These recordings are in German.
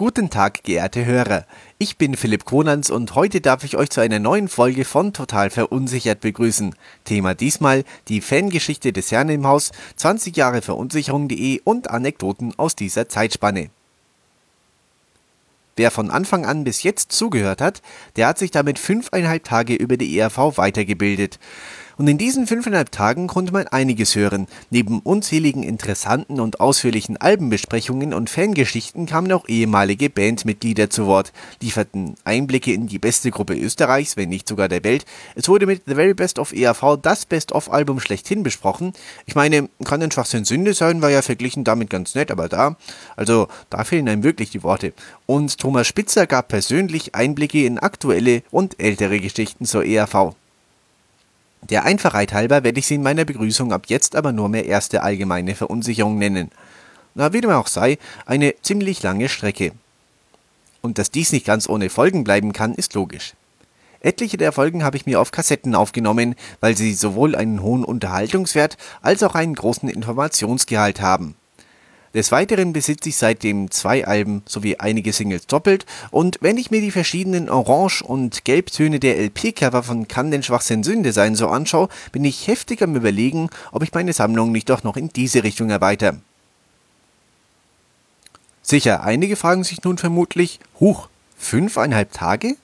Guten Tag, geehrte Hörer. Ich bin Philipp Konans und heute darf ich euch zu einer neuen Folge von Total Verunsichert begrüßen. Thema diesmal die Fangeschichte des Herrn im Haus, 20 Jahre Verunsicherung.de und Anekdoten aus dieser Zeitspanne. Wer von Anfang an bis jetzt zugehört hat, der hat sich damit fünfeinhalb Tage über die ERV weitergebildet. Und in diesen fünfeinhalb Tagen konnte man einiges hören. Neben unzähligen interessanten und ausführlichen Albenbesprechungen und Fangeschichten kamen auch ehemalige Bandmitglieder zu Wort, lieferten Einblicke in die beste Gruppe Österreichs, wenn nicht sogar der Welt. Es wurde mit The Very Best of ERV das Best-of-Album schlechthin besprochen. Ich meine, kann ein Schwachsinn Sünde sein, war ja verglichen damit ganz nett, aber da, also da fehlen einem wirklich die Worte. Und Thomas Spitzer gab persönlich Einblicke in aktuelle und ältere Geschichten zur ERV. Der Einfachheit halber werde ich sie in meiner Begrüßung ab jetzt aber nur mehr erste allgemeine Verunsicherung nennen. Na, wie dem auch sei, eine ziemlich lange Strecke. Und dass dies nicht ganz ohne Folgen bleiben kann, ist logisch. Etliche der Folgen habe ich mir auf Kassetten aufgenommen, weil sie sowohl einen hohen Unterhaltungswert als auch einen großen Informationsgehalt haben. Des Weiteren besitze ich seitdem zwei Alben sowie einige Singles doppelt und wenn ich mir die verschiedenen Orange- und Gelbtöne der LP-Cover von Kann denn Schwachsinn Sünde sein so anschaue, bin ich heftig am überlegen, ob ich meine Sammlung nicht doch noch in diese Richtung erweitere. Sicher, einige fragen sich nun vermutlich, huch, fünfeinhalb Tage?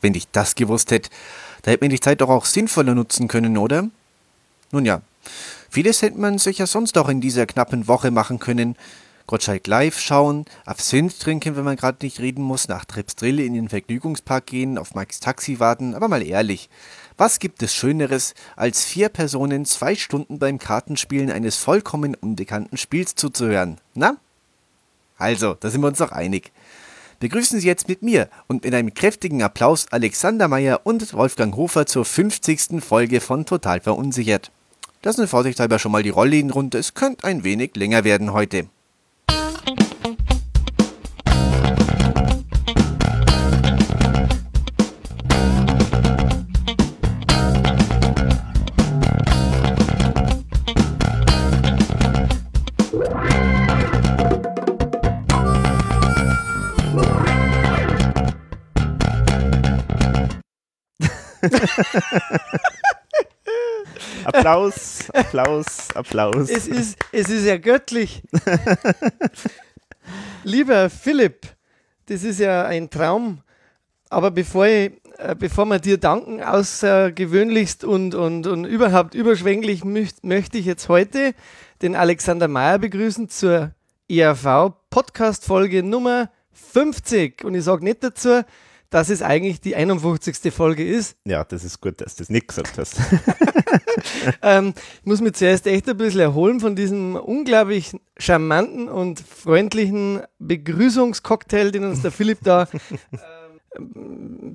Wenn ich das gewusst hätte, da hätte man die Zeit doch auch sinnvoller nutzen können, oder? Nun ja, Vieles hätte man sich ja sonst auch in dieser knappen Woche machen können. Gottschalk live schauen, Absinth trinken, wenn man gerade nicht reden muss, nach Trips Drill in den Vergnügungspark gehen, auf Mikes Taxi warten, aber mal ehrlich. Was gibt es Schöneres, als vier Personen zwei Stunden beim Kartenspielen eines vollkommen unbekannten Spiels zuzuhören? Na? Also, da sind wir uns doch einig. Begrüßen Sie jetzt mit mir und mit einem kräftigen Applaus Alexander Meyer und Wolfgang Hofer zur 50. Folge von Total Verunsichert. Lassen Sie vorsichtshalber schon mal die Rollläden runter. Es könnte ein wenig länger werden heute. Applaus, Applaus, Applaus. Es ist, es ist ja göttlich. Lieber Philipp, das ist ja ein Traum. Aber bevor, ich, äh, bevor wir dir danken, außergewöhnlichst und, und, und überhaupt überschwänglich, möcht, möchte ich jetzt heute den Alexander Mayer begrüßen zur ERV Podcast Folge Nummer 50. Und ich sage nicht dazu, dass es eigentlich die 51. Folge ist. Ja, das ist gut, dass du das nicht gesagt hast. ähm, ich muss mich zuerst echt ein bisschen erholen von diesem unglaublich charmanten und freundlichen Begrüßungscocktail, den uns der Philipp da ähm,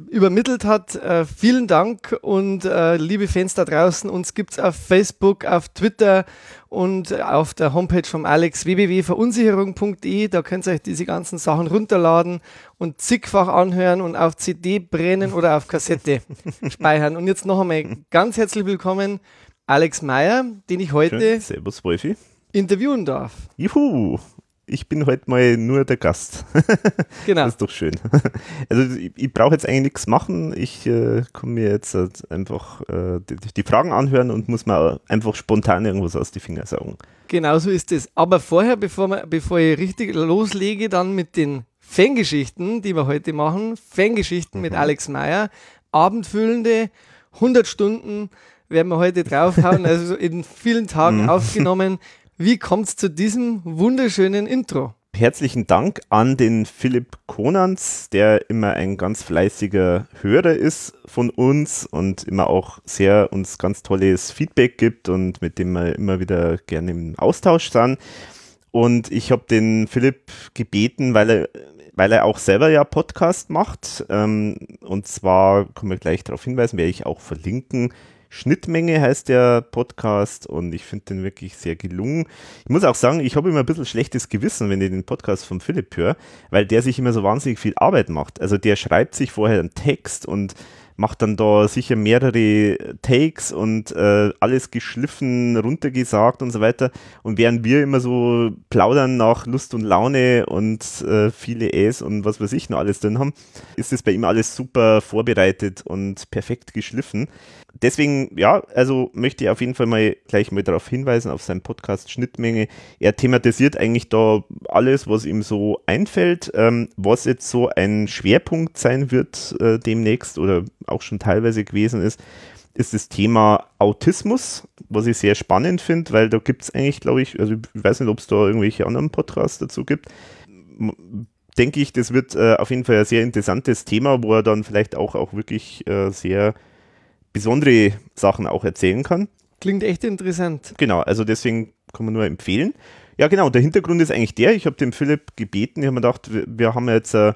übermittelt hat. Äh, vielen Dank und äh, liebe Fans da draußen, uns gibt es auf Facebook, auf Twitter und auf der Homepage vom Alex www.verunsicherung.de. Da könnt ihr euch diese ganzen Sachen runterladen und zigfach anhören und auf CD brennen oder auf Kassette speichern. Und jetzt noch einmal ganz herzlich willkommen, Alex Meyer, den ich heute Servus, Wolfi. interviewen darf. Juhu! Ich bin heute mal nur der Gast. Genau. Das ist doch schön. Also ich, ich brauche jetzt eigentlich nichts machen. Ich äh, kann mir jetzt äh, einfach äh, die, die, Fragen anhören und muss mir einfach spontan irgendwas aus die Finger saugen. Genau so ist es. Aber vorher, bevor, wir, bevor ich richtig loslege, dann mit den Fangeschichten, die wir heute machen. Fangeschichten mhm. mit Alex Meyer. Abendfüllende 100 Stunden werden wir heute draufhauen. Also in vielen Tagen mhm. aufgenommen. Wie kommt es zu diesem wunderschönen Intro? Herzlichen Dank an den Philipp Konans, der immer ein ganz fleißiger Hörer ist von uns und immer auch sehr uns ganz tolles Feedback gibt und mit dem wir immer wieder gerne im Austausch sind. Und ich habe den Philipp gebeten, weil er, weil er auch selber ja Podcast macht. Ähm, und zwar, können wir gleich darauf hinweisen, werde ich auch verlinken, Schnittmenge heißt der Podcast und ich finde den wirklich sehr gelungen. Ich muss auch sagen, ich habe immer ein bisschen schlechtes Gewissen, wenn ich den Podcast von Philipp höre, weil der sich immer so wahnsinnig viel Arbeit macht. Also der schreibt sich vorher einen Text und macht dann da sicher mehrere Takes und äh, alles geschliffen, runtergesagt und so weiter. Und während wir immer so plaudern nach Lust und Laune und äh, viele Äs und was weiß ich noch alles drin haben, ist es bei ihm alles super vorbereitet und perfekt geschliffen deswegen, ja, also möchte ich auf jeden Fall mal gleich mal darauf hinweisen, auf seinen Podcast Schnittmenge. Er thematisiert eigentlich da alles, was ihm so einfällt, ähm, was jetzt so ein Schwerpunkt sein wird äh, demnächst oder auch schon teilweise gewesen ist, ist das Thema Autismus, was ich sehr spannend finde, weil da gibt es eigentlich, glaube ich, also ich weiß nicht, ob es da irgendwelche anderen Podcasts dazu gibt. Denke ich, das wird äh, auf jeden Fall ein sehr interessantes Thema, wo er dann vielleicht auch, auch wirklich äh, sehr besondere Sachen auch erzählen kann. Klingt echt interessant. Genau, also deswegen kann man nur empfehlen. Ja, genau, der Hintergrund ist eigentlich der, ich habe dem Philipp gebeten, ich habe mir gedacht, wir, wir haben jetzt äh,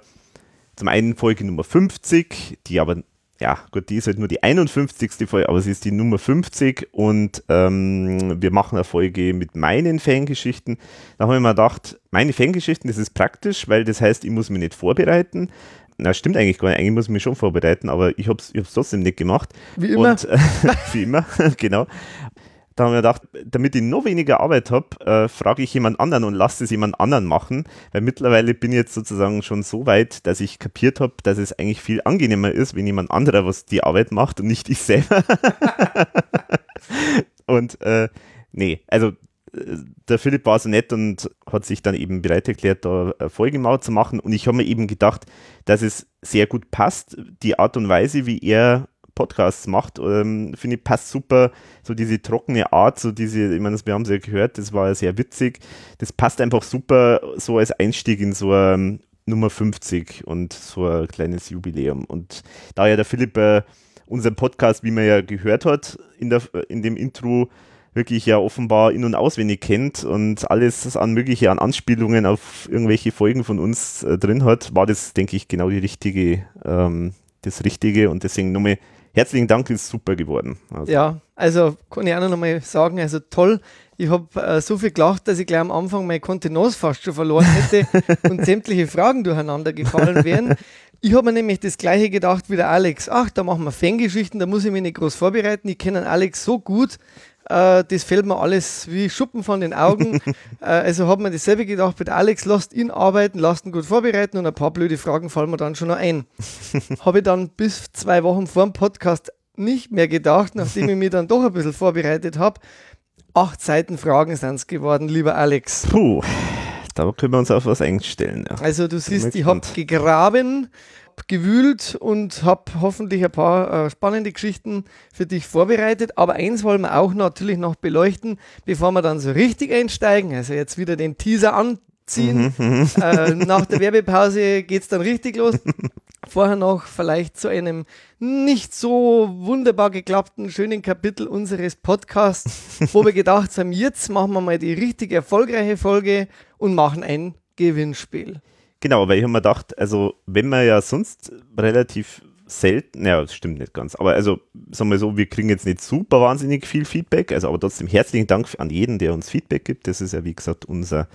zum einen Folge Nummer 50, die aber, ja, gut, die ist halt nur die 51. Folge, aber sie ist die Nummer 50 und ähm, wir machen eine Folge mit meinen Fangeschichten. Da habe ich mir gedacht, meine Fangeschichten, das ist praktisch, weil das heißt, ich muss mich nicht vorbereiten. Na, stimmt eigentlich gar nicht. Eigentlich muss ich mich schon vorbereiten, aber ich habe es ich trotzdem nicht gemacht. Wie immer. Und, äh, wie immer, genau. Da haben wir gedacht, damit ich noch weniger Arbeit habe, äh, frage ich jemand anderen und lasse es jemand anderen machen, weil mittlerweile bin ich jetzt sozusagen schon so weit, dass ich kapiert habe, dass es eigentlich viel angenehmer ist, wenn jemand anderer was die Arbeit macht und nicht ich selber. und äh, nee, also der Philipp war so nett und hat sich dann eben bereit erklärt, da eine Folgemauer zu machen. Und ich habe mir eben gedacht, dass es sehr gut passt. Die Art und Weise, wie er Podcasts macht, ähm, finde ich, passt super. So diese trockene Art, so diese, ich meine, wir haben es ja gehört, das war ja sehr witzig. Das passt einfach super so als Einstieg in so ein Nummer 50 und so ein kleines Jubiläum. Und da ja der Philipp äh, unseren Podcast, wie man ja gehört hat, in, der, in dem Intro wirklich ja offenbar in- und auswendig kennt und alles an mögliche an Anspielungen auf irgendwelche Folgen von uns äh, drin hat, war das, denke ich, genau die richtige, ähm, das Richtige und deswegen nochmal herzlichen Dank, ist super geworden. Also. Ja, also kann ich auch noch mal sagen, also toll. Ich habe äh, so viel gelacht, dass ich gleich am Anfang meine Kontenance fast schon verloren hätte und sämtliche Fragen durcheinander gefallen wären. Ich habe mir nämlich das gleiche gedacht wie der Alex. Ach, da machen wir Fangeschichten, da muss ich mich nicht groß vorbereiten. Ich kenne Alex so gut, äh, das fällt mir alles wie Schuppen von den Augen. äh, also hat man dasselbe gedacht mit Alex, lasst ihn arbeiten, lasst ihn gut vorbereiten und ein paar blöde Fragen fallen mir dann schon noch ein. Habe ich dann bis zwei Wochen vor dem Podcast nicht mehr gedacht, nachdem ich mich dann doch ein bisschen vorbereitet habe. Acht Seiten Fragen sind es geworden, lieber Alex. Puh, da können wir uns auf was einstellen. Ja. Also du siehst, ich habe gegraben gewühlt und habe hoffentlich ein paar äh, spannende Geschichten für dich vorbereitet. Aber eins wollen wir auch natürlich noch beleuchten, bevor wir dann so richtig einsteigen. Also jetzt wieder den Teaser anziehen. Mhm, mhm. äh, nach der Werbepause geht es dann richtig los. Vorher noch vielleicht zu einem nicht so wunderbar geklappten, schönen Kapitel unseres Podcasts, wo wir gedacht haben, jetzt machen wir mal die richtig erfolgreiche Folge und machen ein Gewinnspiel. Genau, weil ich habe mir gedacht, also wenn man ja sonst relativ selten, ja, das stimmt nicht ganz, aber also sagen wir so, wir kriegen jetzt nicht super wahnsinnig viel Feedback, also aber trotzdem herzlichen Dank an jeden, der uns Feedback gibt. Das ist ja wie gesagt unser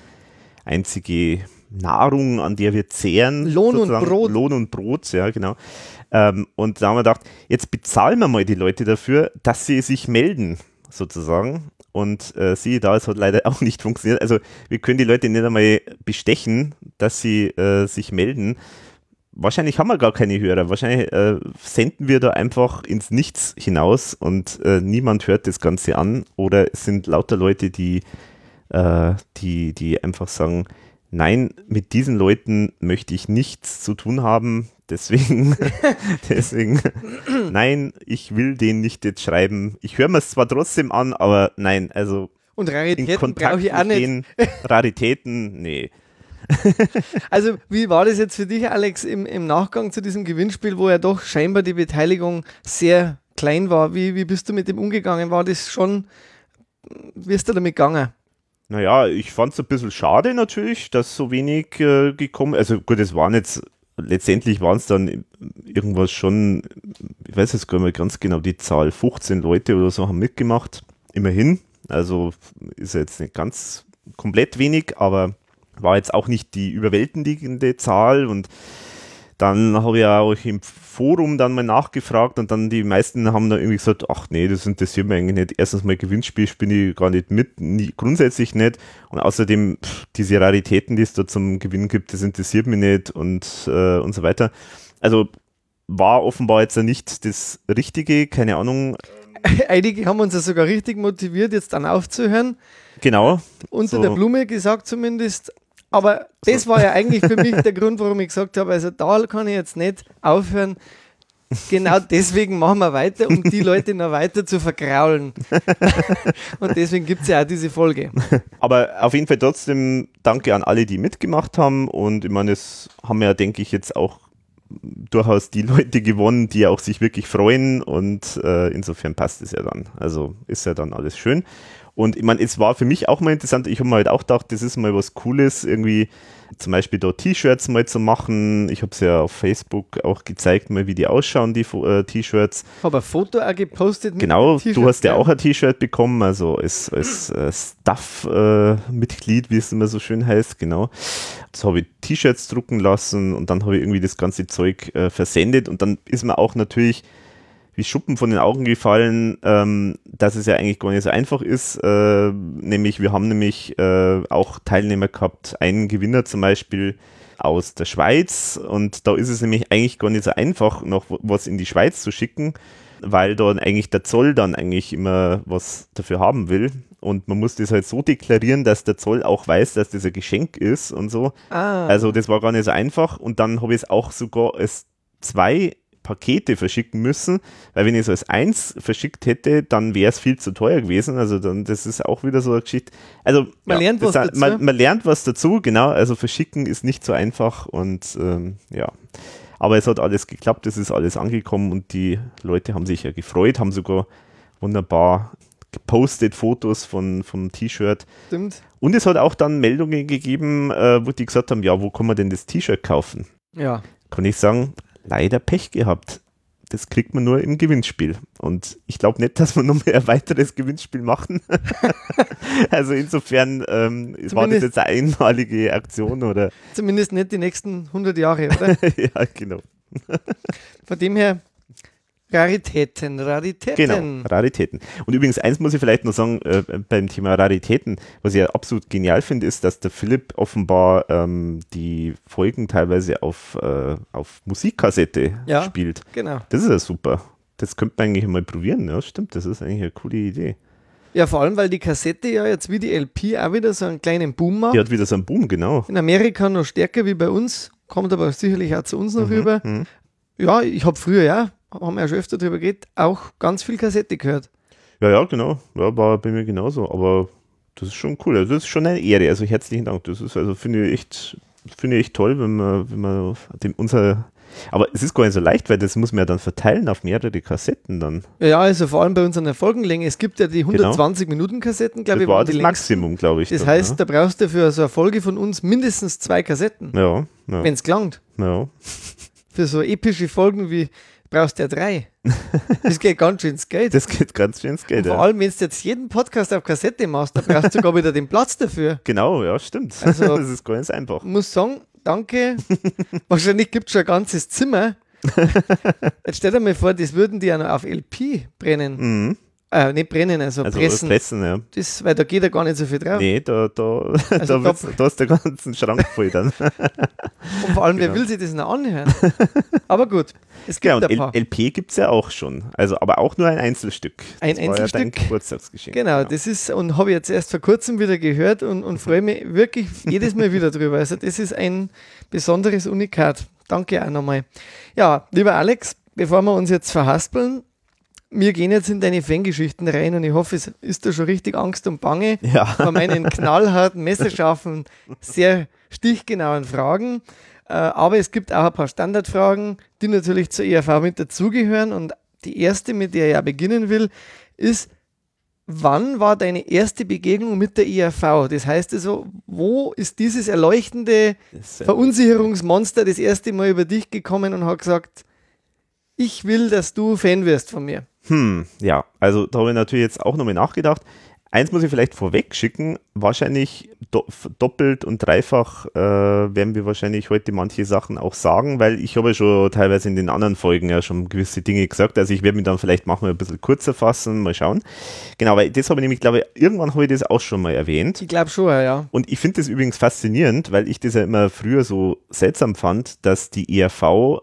einzige Nahrung, an der wir zehren. Lohn und Brot. Lohn und Brot, ja, genau. Ähm, und da haben wir gedacht, jetzt bezahlen wir mal die Leute dafür, dass sie sich melden, sozusagen. Und äh, siehe da, es hat leider auch nicht funktioniert. Also wir können die Leute nicht einmal bestechen, dass sie äh, sich melden. Wahrscheinlich haben wir gar keine Hörer. Wahrscheinlich äh, senden wir da einfach ins Nichts hinaus und äh, niemand hört das Ganze an. Oder es sind lauter Leute, die, äh, die, die einfach sagen, nein, mit diesen Leuten möchte ich nichts zu tun haben. Deswegen, deswegen, nein, ich will den nicht jetzt schreiben. Ich höre mir es zwar trotzdem an, aber nein, also. Und Raritäten brauche ich auch nicht. Raritäten, nee. also, wie war das jetzt für dich, Alex, im, im Nachgang zu diesem Gewinnspiel, wo ja doch scheinbar die Beteiligung sehr klein war? Wie, wie bist du mit dem umgegangen? War das schon, wie ist du damit gegangen? Naja, ich fand es ein bisschen schade natürlich, dass so wenig äh, gekommen Also gut, es waren jetzt, letztendlich waren es dann irgendwas schon, ich weiß jetzt gar nicht mehr ganz genau die Zahl, 15 Leute oder so haben mitgemacht, immerhin. Also ist jetzt nicht ganz komplett wenig, aber war jetzt auch nicht die überwältigende Zahl und Dann habe ich auch im Forum dann mal nachgefragt und dann die meisten haben dann irgendwie gesagt, ach nee, das interessiert mich eigentlich nicht. Erstens mal Gewinnspiel spiele ich gar nicht mit, nie, grundsätzlich nicht. Und außerdem pff, diese Raritäten, die es da zum Gewinnen gibt, das interessiert mich nicht und, äh, und so weiter. Also war offenbar jetzt nicht das Richtige, keine Ahnung. Einige haben uns ja sogar richtig motiviert, jetzt dann aufzuhören. Genau. Unter So. der Blume gesagt zumindest. Aber das war ja eigentlich für mich der Grund, warum ich gesagt habe, also da kann ich jetzt nicht aufhören. Genau deswegen machen wir weiter, um die Leute noch weiter zu vergraulen. Und deswegen gibt es ja auch diese Folge. Aber auf jeden Fall trotzdem danke an alle, die mitgemacht haben. Und ich meine, es haben ja, denke ich, jetzt auch durchaus die Leute gewonnen, die auch sich wirklich freuen. Und äh, insofern passt es ja dann. Also ist ja dann alles schön. Und ich meine, es war für mich auch mal interessant. Ich habe mir halt auch gedacht, das ist mal was Cooles, irgendwie zum Beispiel da T-Shirts mal zu machen. Ich habe es ja auf Facebook auch gezeigt, mal wie die ausschauen, die äh, T-Shirts. Habe ein Foto auch gepostet. Genau, du hast ja auch ein T-Shirt bekommen, also als, als äh, Staff-Mitglied, wie es immer so schön heißt, genau. Das habe ich T-Shirts drucken lassen und dann habe ich irgendwie das ganze Zeug äh, versendet und dann ist mir auch natürlich wie Schuppen von den Augen gefallen, ähm, dass es ja eigentlich gar nicht so einfach ist. Äh, nämlich, wir haben nämlich äh, auch Teilnehmer gehabt, einen Gewinner zum Beispiel aus der Schweiz und da ist es nämlich eigentlich gar nicht so einfach, noch was in die Schweiz zu schicken, weil dann eigentlich der Zoll dann eigentlich immer was dafür haben will. Und man muss das halt so deklarieren, dass der Zoll auch weiß, dass das ein Geschenk ist und so. Ah, Also das war gar nicht so einfach und dann habe ich es auch sogar als zwei Pakete verschicken müssen, weil wenn ich es als eins verschickt hätte, dann wäre es viel zu teuer gewesen. Also dann, das ist auch wieder so eine Geschichte. Also Man lernt was dazu. Man, man lernt was dazu, genau. Also verschicken ist nicht so einfach und ähm, ja. Aber es hat alles geklappt, es ist alles angekommen und die Leute haben sich ja gefreut, haben sogar wunderbar gepostet Fotos von, vom T-Shirt. stimmt. Und es hat auch dann Meldungen gegeben, äh, wo die gesagt haben, ja, wo kann man denn das T-Shirt kaufen? Ja. Kann ich sagen, leider Pech gehabt. Das kriegt man nur im Gewinnspiel. Und ich glaube nicht, dass wir noch mehr ein weiteres Gewinnspiel machen. also insofern ähm, war das jetzt eine einmalige Aktion oder Zumindest nicht die nächsten 100 Jahre, oder? ja, genau. Von dem her, Raritäten, Raritäten. Genau, Raritäten. Und übrigens, eins muss ich vielleicht noch sagen, äh, beim Thema Raritäten, was ich ja absolut genial finde, ist, dass der Philipp offenbar ähm, die Folgen teilweise auf, äh, auf Musikkassette Ja. spielt. Genau. Das ist ja super. Das könnte man eigentlich mal probieren, ja, stimmt, das ist eigentlich eine coole Idee. Ja, vor allem, weil die Kassette ja jetzt wie die LP auch wieder so einen kleinen Boom macht. Die hat wieder so einen Boom, genau. In Amerika noch stärker wie bei uns, kommt aber sicherlich auch zu uns noch rüber. mhm. Ja, ich habe früher, ja, haben wir ja schon öfter drüber geredet, auch ganz viel Kassette gehört. Ja, ja, genau. Ja, war bei mir genauso. Aber das ist schon cool. Also das ist schon eine Ehre. Also herzlichen Dank. Das ist, also finde ich echt, finde ich echt toll, wenn man, wenn man dem unser. Aber es ist gar nicht so leicht, weil das muss man ja dann verteilen auf mehrere Kassetten dann. Ja, also vor allem bei unseren Folgenlänge. Es gibt ja die 120 Minuten Kassetten, glaube Das ich, war das. Maximum, glaube ich. Das dann, heißt, da brauchst du für so eine Folge von uns mindestens zwei Kassetten, ja. Ja, ja, wenn es gelangt. ja. Für so epische Folgen wie brauchst du ja drei. Das geht ganz schön ins Geld. Das geht ganz schön ins Geld. vor Ja. allem, wenn du jetzt jeden Podcast auf Kassette machst, da brauchst du sogar wieder den Platz dafür. Genau, ja, stimmt. Also- das ist so einfach. Ich muss sagen, danke. Wahrscheinlich gibt es schon ein ganzes Zimmer. Jetzt stell dir mal vor, das würden die ja noch auf LP brennen. Mhm. Äh, nicht brennen, also, Also pressen. pressen, ja. Das, weil da geht ja gar nicht so viel drauf. Nee, da, da, Also da, da ist der ganzen Schrank voll dann. Und vor allem, wer Genau. will sich das noch anhören? Aber gut, es gibt Ja, und ein paar. LP gibt es ja auch schon. Also, aber auch nur ein Einzelstück. Ein das War ja dein Einzelstück? Geburtstagsgeschenk. Genau, das ist, und habe ich jetzt erst vor kurzem wieder gehört und, und freue mich wirklich jedes Mal wieder drüber. Also, das ist ein besonderes Unikat. Danke auch nochmal. Ja, lieber Alex, bevor wir uns jetzt verhaspeln, wir gehen jetzt in deine Fangeschichten rein und ich hoffe, es ist da schon richtig Angst und Bange Ja. vor meinen knallharten, messerscharfen, sehr stichgenauen Fragen. Äh, aber es gibt auch ein paar Standardfragen, die natürlich zur ERV mit dazugehören. Und die erste, mit der ich ja beginnen will, ist, wann war deine erste Begegnung mit der ERV? Das heißt also, wo ist dieses erleuchtende Verunsicherungsmonster das erste Mal über dich gekommen und hat gesagt, ich will, dass du Fan wirst von mir. Hm, ja, also da habe ich natürlich jetzt auch nochmal nachgedacht. Eins muss ich vielleicht vorweg schicken, wahrscheinlich do doppelt und dreifach äh, werden wir wahrscheinlich heute manche Sachen auch sagen, weil ich habe ja schon teilweise in den anderen Folgen ja schon gewisse Dinge gesagt, also ich werde mich dann vielleicht machen ein bisschen kürzer fassen, mal schauen. Genau, weil das habe ich nämlich, glaube ich, irgendwann habe ich das auch schon mal erwähnt. Ich glaube schon, ja. Und ich finde das übrigens faszinierend, weil ich das ja immer früher so seltsam fand, dass die ERV,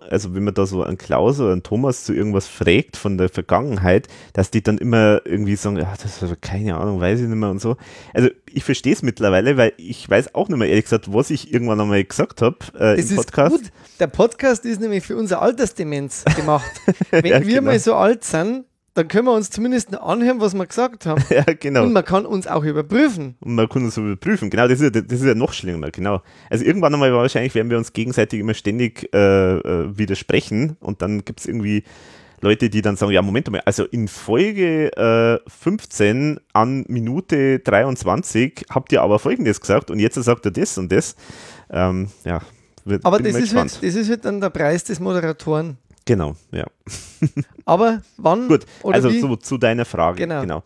also wenn man da so einen Klaus oder einen Thomas zu irgendwas fragt von der Vergangenheit, dass die dann immer irgendwie sagen, ja, das ist keine Ahnung, weiß ich nicht mehr und so. Also ich verstehe es mittlerweile, weil ich weiß auch nicht mehr ehrlich gesagt, was ich irgendwann einmal gesagt habe äh, im Podcast. Ist gut. Der Podcast ist nämlich für unser Altersdemenz gemacht. Wenn ja, wir genau. mal so alt sind, dann können wir uns zumindest anhören, was wir gesagt haben. ja, genau. Und man kann uns auch überprüfen. Und man kann uns überprüfen, genau, das ist ja, das ist ja noch schlimmer, genau. Also irgendwann einmal wahrscheinlich werden wir uns gegenseitig immer ständig äh, äh, widersprechen und dann gibt es irgendwie Leute, die dann sagen, ja, Moment mal, also in Folge äh, 15 an Minute 23 habt ihr aber Folgendes gesagt und jetzt sagt er das und das. Ähm, ja, wird, aber das ist, halt, das ist halt dann der Preis des Moderatoren. Genau, ja. aber wann? Gut, also so, zu deiner Frage. Genau. genau.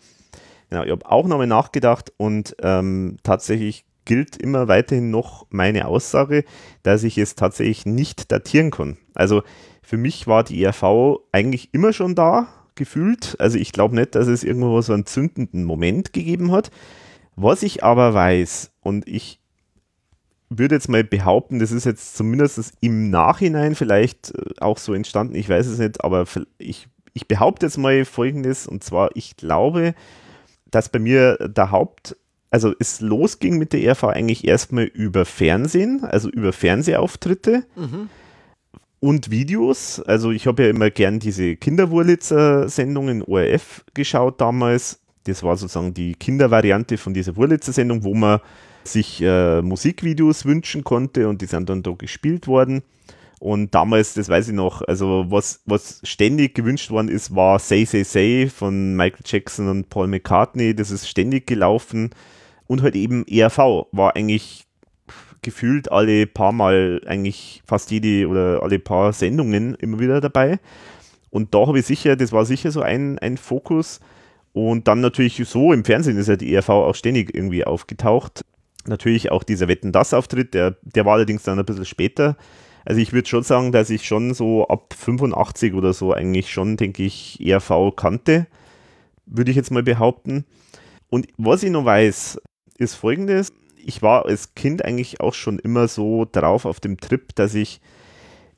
genau ich habe auch nochmal nachgedacht und ähm, tatsächlich gilt immer weiterhin noch meine Aussage, dass ich es tatsächlich nicht datieren kann. Also für mich war die ERV eigentlich immer schon da, gefühlt. Also ich glaube nicht, dass es irgendwo so einen zündenden Moment gegeben hat. Was ich aber weiß, und ich würde jetzt mal behaupten, das ist jetzt zumindest im Nachhinein vielleicht äh, auch so entstanden, ich weiß es nicht, aber ich, ich behaupte jetzt mal Folgendes, und zwar, ich glaube, dass bei mir der Haupt, also es losging mit der ERV eigentlich erstmal über Fernsehen, also über Fernsehauftritte. Mhm und Videos. Also ich habe ja immer gern diese Kinderwurlitzer-Sendungen ORF geschaut damals. Das war sozusagen die Kindervariante von dieser Wurlitzer-Sendung, wo man sich äh, Musikvideos wünschen konnte und die sind dann da gespielt worden. Und damals, das weiß ich noch, also was, was ständig gewünscht worden ist, war Say Say Say von Michael Jackson und Paul McCartney. Das ist ständig gelaufen. Und halt eben ERV war eigentlich gefühlt alle paar Mal, eigentlich fast jede oder alle paar Sendungen immer wieder dabei. Und da habe ich sicher, das war sicher so ein, ein Fokus. Und dann natürlich so, im Fernsehen ist ja die ERV auch ständig irgendwie aufgetaucht. Natürlich auch dieser Wetten-Das-Auftritt, der, der war allerdings dann ein bisschen später. Also ich würde schon sagen, dass ich schon so ab 85 oder so eigentlich schon, denke ich, ERV kannte, würde ich jetzt mal behaupten. Und was ich noch weiß, ist folgendes ich war als Kind eigentlich auch schon immer so drauf auf dem Trip, dass ich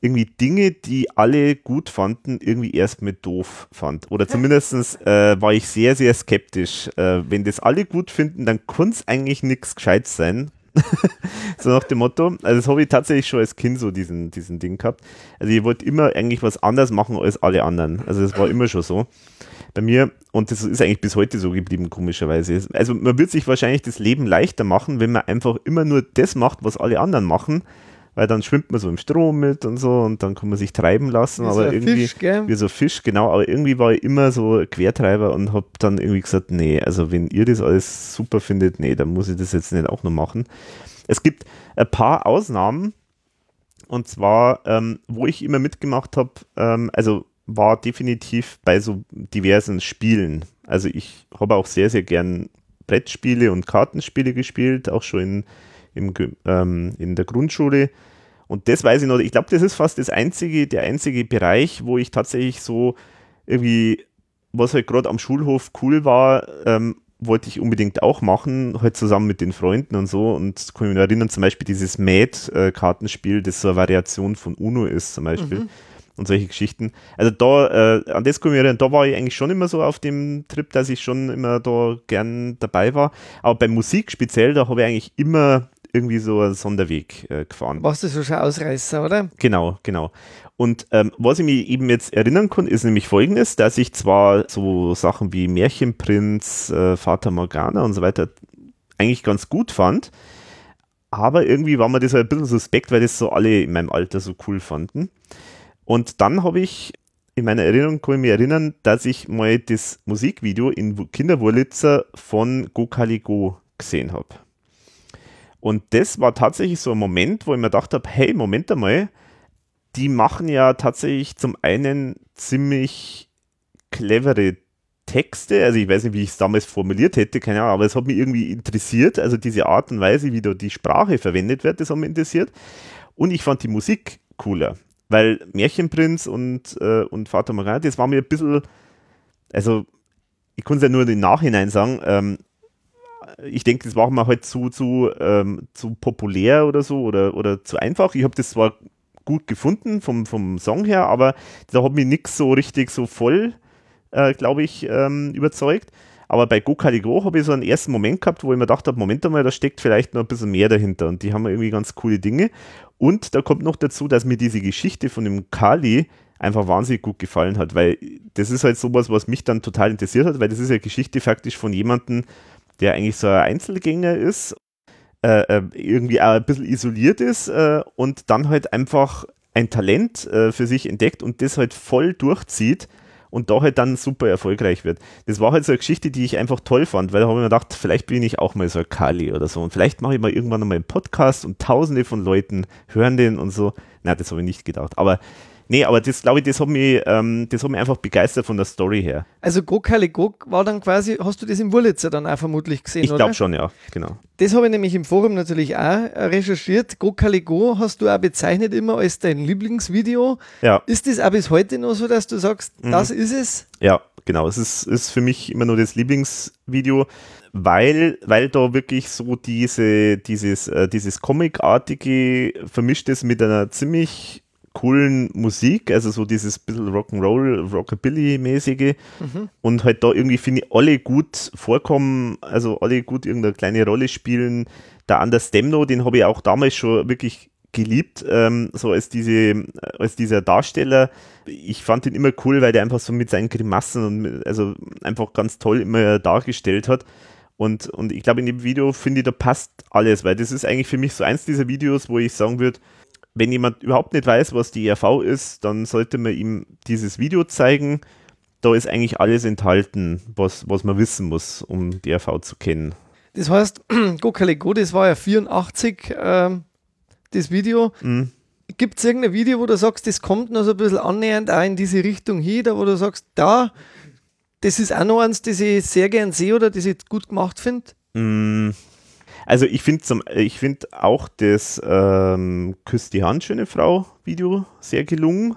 irgendwie Dinge, die alle gut fanden, irgendwie erst mit doof fand. Oder zumindest äh, war ich sehr, sehr skeptisch. Äh, wenn das alle gut finden, dann kann es eigentlich nichts Gescheites sein. so nach dem Motto. Also das habe ich tatsächlich schon als Kind so diesen, diesen Ding gehabt. Also ich wollte immer eigentlich was anders machen als alle anderen. Also das war immer schon so bei mir, und das ist eigentlich bis heute so geblieben, komischerweise. Also man wird sich wahrscheinlich das Leben leichter machen, wenn man einfach immer nur das macht, was alle anderen machen, weil dann schwimmt man so im Strom mit und so und dann kann man sich treiben lassen. Wie aber so irgendwie, Fisch, gell? Wie so Fisch, genau. Aber irgendwie war ich immer so Quertreiber und habe dann irgendwie gesagt, nee, also wenn ihr das alles super findet, nee, dann muss ich das jetzt nicht auch noch machen. Es gibt ein paar Ausnahmen, und zwar, ähm, wo ich immer mitgemacht habe, ähm, also war definitiv bei so diversen Spielen. Also ich habe auch sehr, sehr gern Brettspiele und Kartenspiele gespielt, auch schon in, im, ähm, in der Grundschule. Und das weiß ich noch, ich glaube, das ist fast das einzige, der einzige Bereich, wo ich tatsächlich so irgendwie, was halt gerade am Schulhof cool war, ähm, wollte ich unbedingt auch machen, halt zusammen mit den Freunden und so. Und kann mich erinnern, zum Beispiel dieses Mad-Kartenspiel, das so eine Variation von Uno ist, zum Beispiel. Mhm und solche Geschichten. Also da, äh, an das komme ich erinnern, da war ich eigentlich schon immer so auf dem Trip, dass ich schon immer da gern dabei war. Aber bei Musik speziell, da habe ich eigentlich immer irgendwie so einen Sonderweg äh, gefahren. Warst du so schon Ausreißer, oder? Genau, genau. Und ähm, was ich mich eben jetzt erinnern kann, ist nämlich folgendes, dass ich zwar so Sachen wie Märchenprinz, äh, Vater Morgana und so weiter eigentlich ganz gut fand, aber irgendwie war mir das halt ein bisschen suspekt, weil das so alle in meinem Alter so cool fanden. Und dann habe ich in meiner Erinnerung kann ich mich erinnern, dass ich mal das Musikvideo in Kinderwurlitzer von Go Kali Go gesehen habe. Und das war tatsächlich so ein Moment, wo ich mir gedacht habe, hey, Moment einmal, die machen ja tatsächlich zum einen ziemlich clevere Texte, also ich weiß nicht, wie ich es damals formuliert hätte, keine Ahnung, aber es hat mich irgendwie interessiert, also diese Art und Weise, wie da die Sprache verwendet wird, das hat mich interessiert. Und ich fand die Musik cooler, weil Märchenprinz und, äh, und Vater Morgana, das war mir ein bisschen, also ich kann es ja nur im Nachhinein sagen, ähm, ich denke, das war mir halt zu, zu, ähm, zu populär oder so oder, oder zu einfach. Ich habe das zwar gut gefunden vom, vom Song her, aber da hat mich nichts so richtig so voll, äh, glaube ich, ähm, überzeugt. Aber bei Go Caligo habe ich so einen ersten Moment gehabt, wo ich mir gedacht habe, Moment einmal, da steckt vielleicht noch ein bisschen mehr dahinter und die haben irgendwie ganz coole Dinge. Und da kommt noch dazu, dass mir diese Geschichte von dem Kali einfach wahnsinnig gut gefallen hat, weil das ist halt sowas, was mich dann total interessiert hat, weil das ist ja Geschichte faktisch von jemandem, der eigentlich so ein Einzelgänger ist, äh, äh, irgendwie auch ein bisschen isoliert ist äh, und dann halt einfach ein Talent äh, für sich entdeckt und das halt voll durchzieht und da halt dann super erfolgreich wird. Das war halt so eine Geschichte, die ich einfach toll fand, weil da habe ich mir gedacht, vielleicht bin ich auch mal so ein Kali oder so und vielleicht mache ich mal irgendwann einmal einen Podcast und tausende von Leuten hören den und so. Na, das habe ich nicht gedacht, aber Nee, aber das glaube ich, das hat, mich, ähm, das hat mich einfach begeistert von der Story her. Also Gokali Gok war dann quasi, hast du das im Wurlitzer dann auch vermutlich gesehen, ich glaube schon, ja, genau. Das habe ich nämlich im Forum natürlich auch äh, recherchiert. Gokali Go hast du auch bezeichnet immer als dein Lieblingsvideo. Ja. Ist das auch bis heute noch so, dass du sagst, mhm. das ist es? Ja, genau. Es ist, ist für mich immer nur das Lieblingsvideo weil, weil da wirklich so diese, dieses, äh, dieses Comic-artige vermischt ist mit einer ziemlich coolen Musik, also so dieses bisschen Rock'n'Roll, Rockabilly-mäßige mhm. und halt da irgendwie finde ich alle gut vorkommen, also alle gut irgendeine kleine Rolle spielen. Der Anders Demno, den habe ich auch damals schon wirklich geliebt, ähm, so als, diese, als dieser Darsteller. Ich fand ihn immer cool, weil der einfach so mit seinen Grimassen und mit, also einfach ganz toll immer dargestellt hat. Und, und ich glaube, in dem Video finde ich, da passt alles, weil das ist eigentlich für mich so eins dieser Videos, wo ich sagen würde, wenn jemand überhaupt nicht weiß, was die ERV ist, dann sollte man ihm dieses Video zeigen. Da ist eigentlich alles enthalten, was, was man wissen muss, um die ERV zu kennen. Das heißt, Go Go, das war ja 84, äh, das Video. Mhm. Gibt es irgendein Video, wo du sagst, das kommt noch so ein bisschen annähernd auch in diese Richtung hier, da wo du sagst, da, das ist auch noch eins, das ich sehr gern sehe oder das ich gut gemacht finde? Mhm. Also ich finde ich finde auch das ähm, Küsst die Hand, schöne Frau Video sehr gelungen,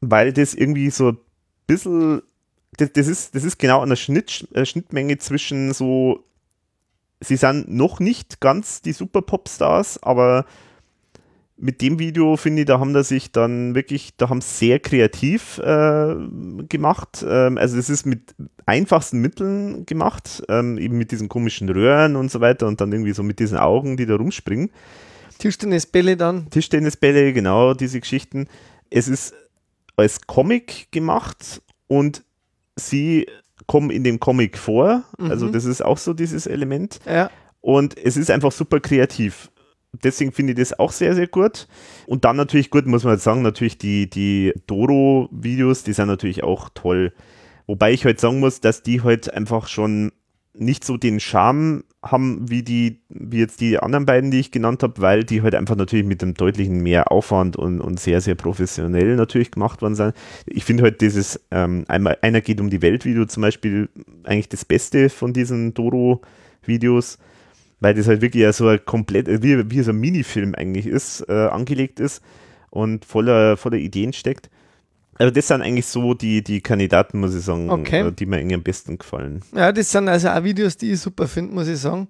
weil das irgendwie so ein bisschen, das, das, ist, das ist genau der Schnitt, äh, Schnittmenge zwischen so, sie sind noch nicht ganz die Super Popstars, aber mit dem Video finde ich, da haben da sich dann wirklich, da haben sehr kreativ äh, gemacht. Ähm, also es ist mit einfachsten Mitteln gemacht, ähm, eben mit diesen komischen Röhren und so weiter und dann irgendwie so mit diesen Augen, die da rumspringen. Tischtennisbälle dann. Tischtennisbälle, genau, diese Geschichten. Es ist als Comic gemacht und sie kommen in dem Comic vor. Also mhm. Also das ist auch so dieses Element. Ja. Und es ist einfach super kreativ deswegen finde ich das auch sehr, sehr gut. Und dann natürlich gut, muss man halt sagen, natürlich die, die Doro-Videos, die sind natürlich auch toll. Wobei ich halt sagen muss, dass die halt einfach schon nicht so den Charme haben wie die, wie jetzt die anderen beiden, die ich genannt habe, weil die halt einfach natürlich mit einem deutlichen mehr Aufwand und, und sehr, sehr professionell natürlich gemacht worden sind. Ich finde halt dieses ähm, einmal, einer geht um die Welt Video zum Beispiel eigentlich das Beste von diesen Doro-Videos weil das halt wirklich ja so ein komplett, wie, wie so ein Minifilm eigentlich ist, äh, angelegt ist und voller, voller Ideen steckt. Also das sind eigentlich so die, die Kandidaten, muss ich sagen, okay. Äh, die mir irgendwie am besten gefallen. Ja, das sind also auch Videos, die ich super finde, muss ich sagen.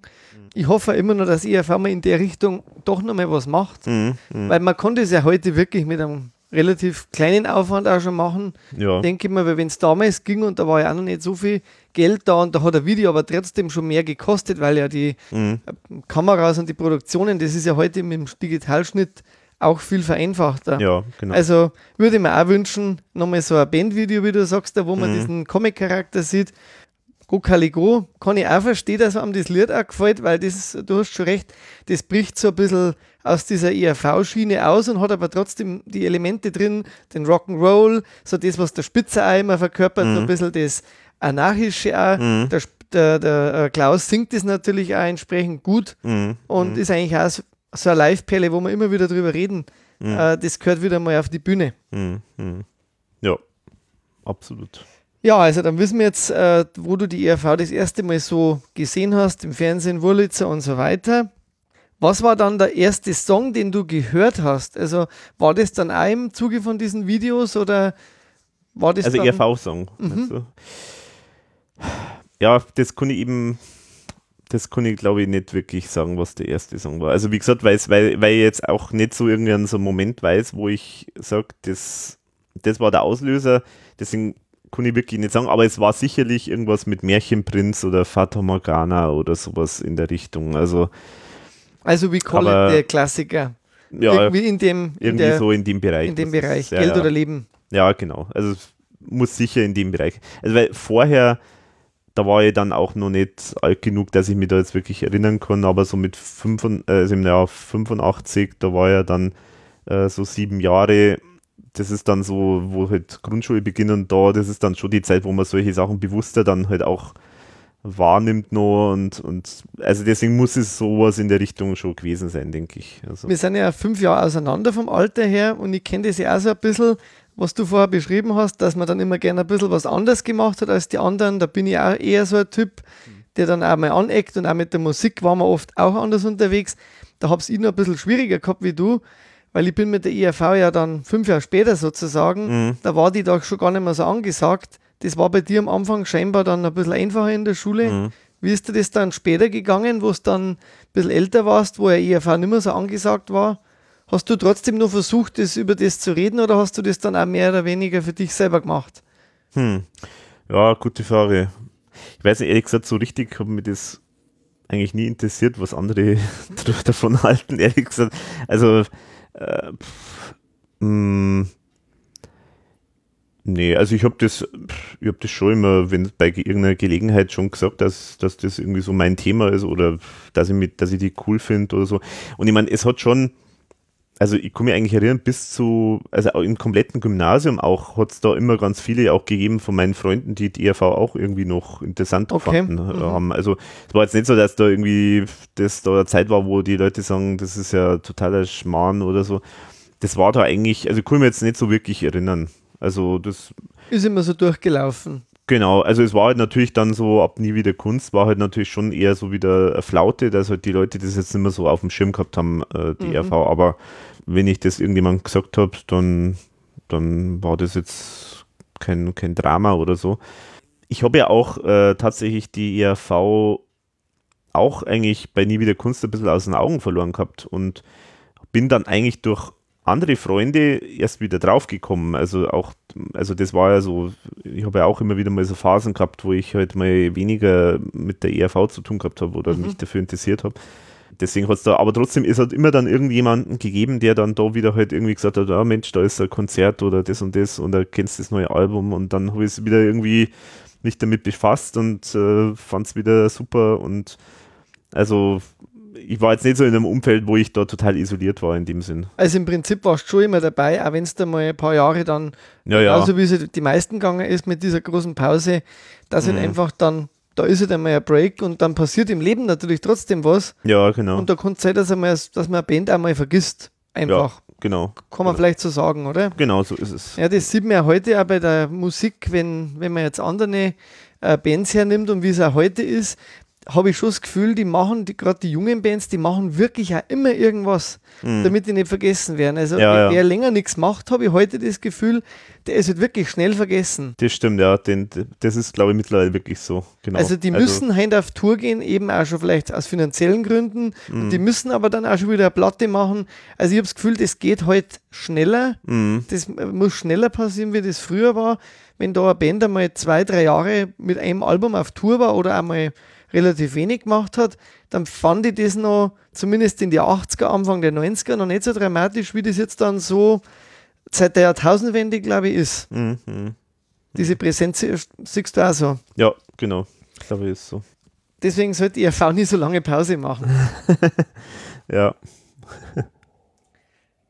Ich hoffe immer noch, dass IFV mal in der Richtung doch nochmal was macht, mhm, mh. weil man konnte es ja heute wirklich mit einem relativ kleinen Aufwand auch schon machen. Ja. Denke ich mal, weil wenn es damals ging und da war ja auch noch nicht so viel Geld da und da hat ein Video aber trotzdem schon mehr gekostet, weil ja die mhm. Kameras und die Produktionen, das ist ja heute mit dem Digitalschnitt auch viel vereinfachter. Ja, genau. Also würde ich mir auch wünschen, nochmal so ein Bandvideo, wie du sagst, da wo man mhm. diesen Comic-Charakter sieht. Go Caligo kann ich auch verstehen, dass einem das Lied auch gefällt, weil das, du hast schon recht, das bricht so ein bisschen aus dieser ERV-Schiene aus und hat aber trotzdem die Elemente drin, den Rock'n'Roll, so das, was der Spitzer auch immer verkörpert, mhm. so ein bisschen das Anarchische auch. Mhm. Der, der, der, äh, Klaus singt das natürlich auch entsprechend gut mhm. und mhm. ist eigentlich auch so, so eine Live-Perle, wo wir immer wieder drüber reden. Mhm. Äh, das gehört wieder mal auf die Bühne. Mhm. Ja, absolut. Ja, also dann wissen wir jetzt, äh, wo du die ERV das erste Mal so gesehen hast, im Fernsehen, Wurlitzer und so weiter. Was war dann der erste Song, den du gehört hast? Also war das dann auch im Zuge von diesen Videos oder war das Also ERV-Song. Mhm. Ja, das kann ich eben, das kann ich glaube ich nicht wirklich sagen, was der erste Song war. Also wie gesagt, weil, weil ich jetzt auch nicht so irgendeinen so Moment weiß, wo ich sage, das, das war der Auslöser. Deswegen kann ich wirklich nicht sagen, aber es war sicherlich irgendwas mit Märchenprinz oder Fata Morgana oder sowas in der Richtung. Also Also wie it der Klassiker. ja, irgendwie in dem, in irgendwie der, so in dem Bereich. in dem Bereich. ist- Geld ja. oder Leben. Ja, genau. Also es muss sicher in dem Bereich. Also weil vorher, da war ich dann auch noch nicht alt genug, dass ich mich da jetzt wirklich erinnern kann, aber so mit 5, äh, also im Jahr 85, da war ja dann äh, so sieben Jahre, das ist dann so, wo halt Grundschule beginnt und da, das ist dann schon die Zeit, wo man solche Sachen bewusster dann halt auch wahrnimmt noch und, und also deswegen muss es sowas in der Richtung schon gewesen sein, denke ich. Also, Wir sind ja fünf Jahre auseinander vom Alter her und ich kenne das ja auch so ein bisschen, was du vorher beschrieben hast, dass man dann immer gerne ein bisschen was anderes gemacht hat als die anderen. Da bin ich auch eher so ein Typ, der dann auch mal aneckt und auch mit der Musik waren wir oft auch anders unterwegs. Da habe ich noch ein bisschen schwieriger gehabt wie du, weil ich bin mit der ERV ja dann fünf Jahre später sozusagen, Mhm. da war die da schon gar nicht mehr so angesagt. Das war bei dir am Anfang scheinbar dann ein bisschen einfacher in der Schule. Mhm. Wie ist dir das dann später gegangen, wo du dann ein bisschen älter warst, wo ja ERV nicht mehr so angesagt war? Hast du trotzdem nur versucht, das über das zu reden oder hast du das dann auch mehr oder weniger für dich selber gemacht? Hm. Ja, gute Frage. Ich weiß nicht, ehrlich gesagt, so richtig hat mich das eigentlich nie interessiert, was andere davon halten, ehrlich gesagt. Also, äh, pff, mh, nee, also ich habe das, pff, das schon immer, wenn bei ge- irgendeiner Gelegenheit schon gesagt, dass, dass das irgendwie so mein Thema ist oder dass ich, mit, dass ich die cool finde oder so. Und ich meine, es hat schon, also ich kann mich eigentlich erinnern, bis zu, also auch im kompletten Gymnasium auch, hat es da immer ganz viele auch gegeben von meinen Freunden, die die ERV auch irgendwie noch interessant Okay. gefunden Mhm. haben. Also es war jetzt nicht so, dass da irgendwie das da eine Zeit war, wo die Leute sagen, das ist ja totaler Schmarrn oder so. Das war da eigentlich, also ich kann mich jetzt nicht so wirklich erinnern. Also das, Ist immer so durchgelaufen. Genau, also es war halt natürlich dann so, ab nie wieder Kunst, war halt natürlich schon eher so wieder eine Flaute, dass halt die Leute das jetzt nicht mehr so auf dem Schirm gehabt haben, äh, die Mhm. RV, aber wenn ich das irgendjemand gesagt habe, dann, dann war das jetzt kein, kein Drama oder so. Ich habe ja auch äh, tatsächlich die ERV auch eigentlich bei Nie wieder Kunst ein bisschen aus den Augen verloren gehabt und bin dann eigentlich durch andere Freunde erst wieder draufgekommen. Also auch, also das war ja so, ich habe ja auch immer wieder mal so Phasen gehabt, wo ich halt mal weniger mit der ERV zu tun gehabt habe oder Mhm. mich dafür interessiert habe. Deswegen hat es da, aber trotzdem ist halt immer dann irgendjemanden gegeben, der dann da wieder halt irgendwie gesagt hat, ah Mensch, da ist ein Konzert oder das und das und da kennst du das neue Album und dann habe ich es wieder irgendwie mich damit befasst und äh, fand es wieder super und also ich war jetzt nicht so in einem Umfeld, wo ich da total isoliert war in dem Sinn. Also im Prinzip warst du schon immer dabei, auch wenn es da mal ein paar Jahre dann, Ja, ja. genauso wie es die meisten gegangen ist mit dieser großen Pause, dass halt Mhm. einfach dann, da ist halt einmal ein Break und dann passiert im Leben natürlich trotzdem was. ja, genau. Und da kann es sein, dass, einmal, dass man eine Band einmal vergisst. Einfach. genau. Kann man vielleicht so sagen, oder? Genau, so ist es. Ja, das sieht man ja heute auch bei der Musik, wenn, wenn man jetzt andere äh, Bands hernimmt und wie es auch heute ist, habe ich schon das Gefühl, die machen, die, gerade die jungen Bands, die machen wirklich auch immer irgendwas, Mhm. damit die nicht vergessen werden. Also Ja, wer, ja. länger nichts macht, habe ich heute das Gefühl, der ist halt wirklich schnell vergessen. Das stimmt, ja. Den, das ist, glaube ich, mittlerweile wirklich so. Genau. Also die müssen halt auf Tour gehen, eben auch schon vielleicht aus finanziellen Gründen. Mhm. Und die müssen aber dann auch schon wieder eine Platte machen. Also ich habe das Gefühl, das geht heute schneller. Mhm. Das äh, muss schneller passieren, wie das früher war. Wenn da eine Band einmal zwei, drei Jahre mit einem Album auf Tour war oder einmal relativ wenig gemacht hat, dann fand ich das noch, zumindest in die 80er, Anfang der 90er, noch nicht so dramatisch, wie das jetzt dann so seit der Jahrtausendwende, glaube ich, ist. Mhm. Diese Präsenz siehst du auch so. Ja, genau. Ich glaube, ist so. Deswegen sollte die ERV nie so lange Pause machen. Ja.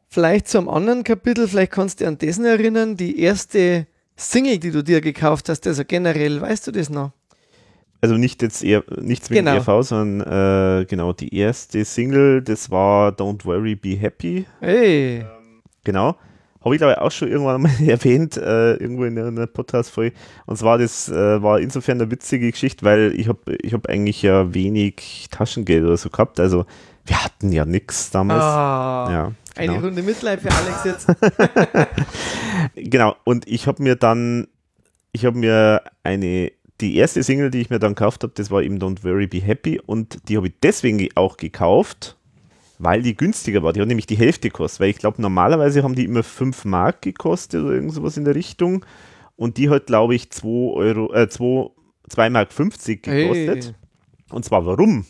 Vielleicht zu einem anderen Kapitel, vielleicht kannst du dich an dessen erinnern, die erste Single, die du dir gekauft hast, also generell, weißt du das noch? Also nicht jetzt eher nichts mit Genau. ERV, sondern äh, genau die erste Single, das war Don't Worry, Be Happy. Hey, Genau. habe ich glaube ich auch schon irgendwann mal erwähnt, äh, irgendwo in einer Podcast-Folge. Und zwar, das äh, war insofern eine witzige Geschichte, weil ich habe ich hab eigentlich ja wenig Taschengeld oder so gehabt. Also wir hatten ja nichts damals. Ah, Ja, Eine genau. Runde Mitleid für Alex jetzt. Genau, und ich habe mir dann, ich habe mir eine, die erste Single, die ich mir dann gekauft habe, das war eben Don't Worry, Be Happy und die habe ich deswegen ge- auch gekauft, weil die günstiger war. Die hat nämlich die Hälfte gekostet, weil ich glaube, normalerweise haben die immer 5 Mark gekostet oder irgend sowas in der Richtung und die hat, glaube ich, 2 Euro, äh, 2, 2 Mark 50 gekostet. Hey. Und zwar warum?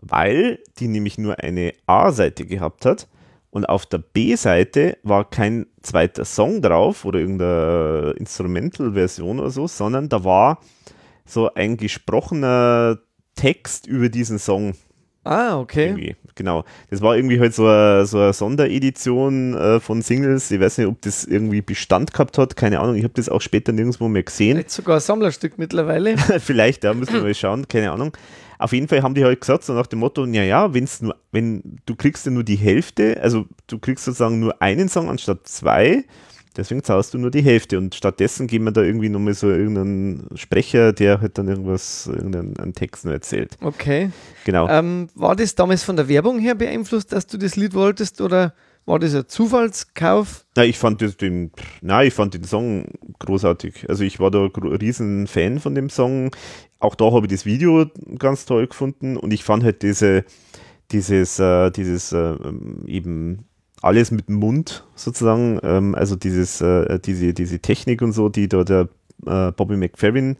Weil die nämlich nur eine A-Seite gehabt hat und auf der B-Seite war kein zweiter Song drauf oder irgendeine Instrumental-Version oder so, sondern da war so ein gesprochener Text über diesen Song Ah, okay. irgendwie. Genau. Das war irgendwie halt so eine, so eine Sonderedition äh, von Singles. Ich weiß nicht, ob das irgendwie Bestand gehabt hat, keine Ahnung. Ich habe das auch später nirgendwo mehr gesehen. Jetzt sogar ein Sammlerstück mittlerweile. Vielleicht, ja, müssen wir mal schauen, keine Ahnung. Auf jeden Fall haben die halt gesagt, so nach dem Motto, ja, ja, wenn's nur, wenn du kriegst ja nur die Hälfte, also du kriegst sozusagen nur einen Song anstatt zwei, deswegen zahlst du nur die Hälfte und stattdessen geben wir da irgendwie nochmal so irgendeinen Sprecher, der halt dann irgendwas, irgendeinen einen Text nur erzählt. Okay. Genau. Ähm, war das damals von der Werbung her beeinflusst, dass du das Lied wolltest oder war das ein Zufallskauf? Na, ich fand den, na, ich fand den Song großartig. Also ich war da riesen Fan von dem Song. Auch da habe ich das Video ganz toll gefunden und ich fand halt diese, dieses, äh, dieses äh, eben alles mit dem Mund sozusagen, ähm, also dieses, äh, diese, diese Technik und so, die da der äh, Bobby McFerrin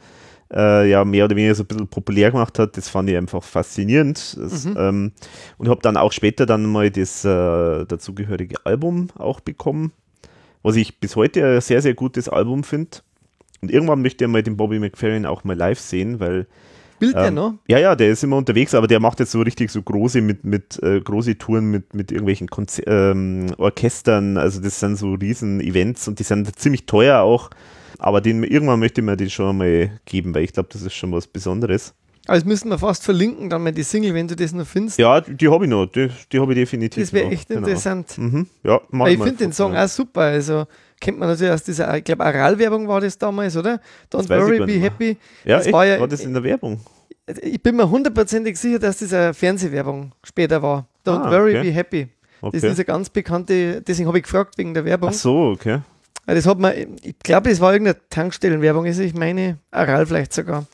äh, ja mehr oder weniger so ein bisschen populär gemacht hat, das fand ich einfach faszinierend. Das, ähm, und habe dann auch später dann mal das äh, dazugehörige Album auch bekommen, was ich bis heute ein sehr, sehr gutes Album finde. Und irgendwann möchte ich mal den Bobby McFerrin auch mal live sehen, weil Bild der ähm, noch? ja, ja, der ist immer unterwegs, aber der macht jetzt so richtig so große mit, mit äh, große Touren mit, mit irgendwelchen Konzer ähm, Orchestern. Also das sind so riesen Events und die sind ziemlich teuer auch. Aber den, irgendwann möchte ich mir den schon mal geben, weil ich glaube, das ist schon was Besonderes. Aber das müssen wir fast verlinken, dann mal die Single, wenn du das noch findest. Ja, die, habe ich noch. Die, die habe ich definitiv das wäre noch. echt Genau. interessant. Mhm. Ja, mach Weil ich finde den. Song auch super. Also kennt man natürlich aus dieser, ich glaube, Aral-Werbung war das damals, oder? Don't Das worry, be happy. Ja, das echt? war ja- war das in der Werbung? Ich bin mir hundertprozentig sicher, dass das eine Fernsehwerbung später war. Don't Ah, worry, okay. be happy. Das Okay. ist diese ganz bekannte, deswegen habe ich gefragt wegen der Werbung. Ach so, okay. Das hat man, ich glaube, das war irgendeine Tankstellenwerbung, also ich meine Aral vielleicht sogar,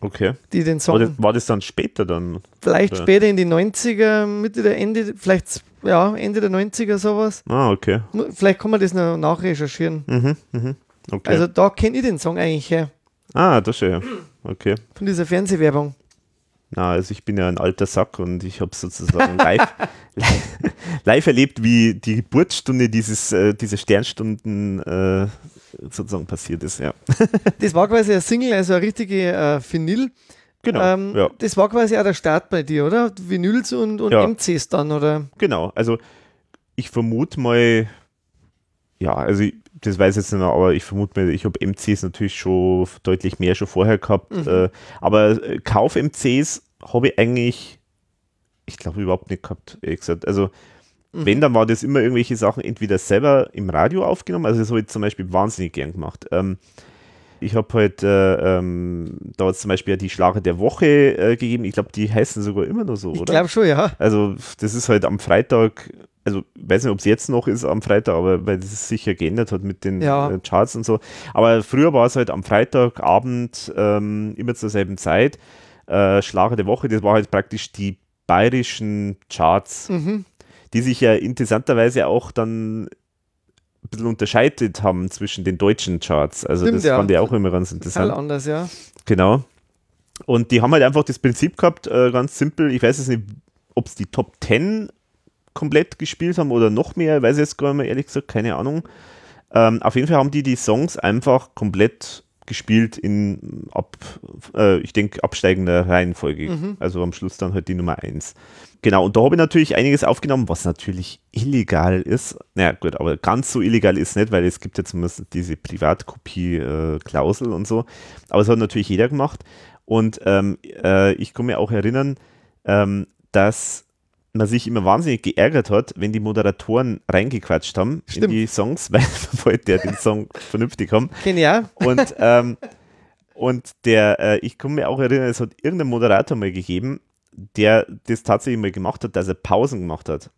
Okay. die den Song War das, war das dann später dann? vielleicht oder? später in die 90er, Mitte der Ende, vielleicht ja, Ende der 90er sowas. Ah, okay. Vielleicht kann man das noch nachrecherchieren. Mhm, mhm. Okay. Also da kenne ich den Song eigentlich her, ah, das schon, ja. Okay. von dieser Fernsehwerbung. Na, also ich bin ja ein alter Sack und ich habe sozusagen live, live erlebt, wie die Geburtsstunde dieses, äh, dieser Sternstunden äh, sozusagen passiert ist, ja. Das war quasi ein Single, also eine richtige äh, Vinyl. Genau. Ähm, ja. Das war quasi auch der Start bei dir, oder? Vinyls und, und Ja. MCs dann, oder? Genau, also ich vermute mal, ja, also ich, das weiß ich jetzt nicht mehr, aber ich vermute mal, ich habe MCs natürlich schon deutlich mehr schon vorher gehabt, Mhm. äh, aber äh, Kauf-MCs habe ich eigentlich, ich glaube, überhaupt nicht gehabt, ehrlich gesagt. Also Mhm. wenn, dann war das immer irgendwelche Sachen entweder selber im Radio aufgenommen, also das habe ich zum Beispiel wahnsinnig gern gemacht. Ähm, ich habe halt, äh, ähm, da zum Beispiel ja die Schlager der Woche äh, gegeben, ich glaube, die heißen sogar immer noch so, Ich oder? glaube schon, ja. Also, das ist halt am Freitag, also ich weiß nicht, ob es jetzt noch ist am Freitag, aber weil das sich ja geändert hat mit den Ja. äh, Charts und so. Aber früher war es halt am Freitagabend ähm, immer zur selben Zeit. Äh, Schlager der Woche, das war halt praktisch die bayerischen Charts, Mhm. Die sich ja interessanterweise auch dann ein bisschen unterscheidet haben zwischen den deutschen Charts. Also Stimmt, das ja. fand ich auch immer ganz Total interessant. anders, ja. Genau. Und die haben halt einfach das Prinzip gehabt, äh, ganz simpel. Ich weiß jetzt nicht, ob es die Top 10 komplett gespielt haben oder noch mehr, weiß ich jetzt gar nicht mehr, ehrlich gesagt, keine Ahnung. Ähm, auf jeden Fall haben die die Songs einfach komplett gespielt in ab, äh, ich denke, absteigender Reihenfolge. Mhm. Also am Schluss dann halt die Nummer 1. Genau, und da habe ich natürlich einiges aufgenommen, was natürlich illegal ist. Naja, gut, aber ganz so illegal ist nicht, weil es gibt ja zumindest diese Privatkopie-Klausel und so. Aber es hat natürlich jeder gemacht. Und ähm, äh, ich kann mir auch erinnern, ähm, dass man sich immer wahnsinnig geärgert hat, wenn die Moderatoren reingequatscht haben Stimmt. in die Songs, weil man wollte ja den Song vernünftig haben. Genial. Und, ähm, und der, äh, ich kann mir auch erinnern, es hat irgendein Moderator mal gegeben, der das tatsächlich mal gemacht hat, dass er Pausen gemacht hat.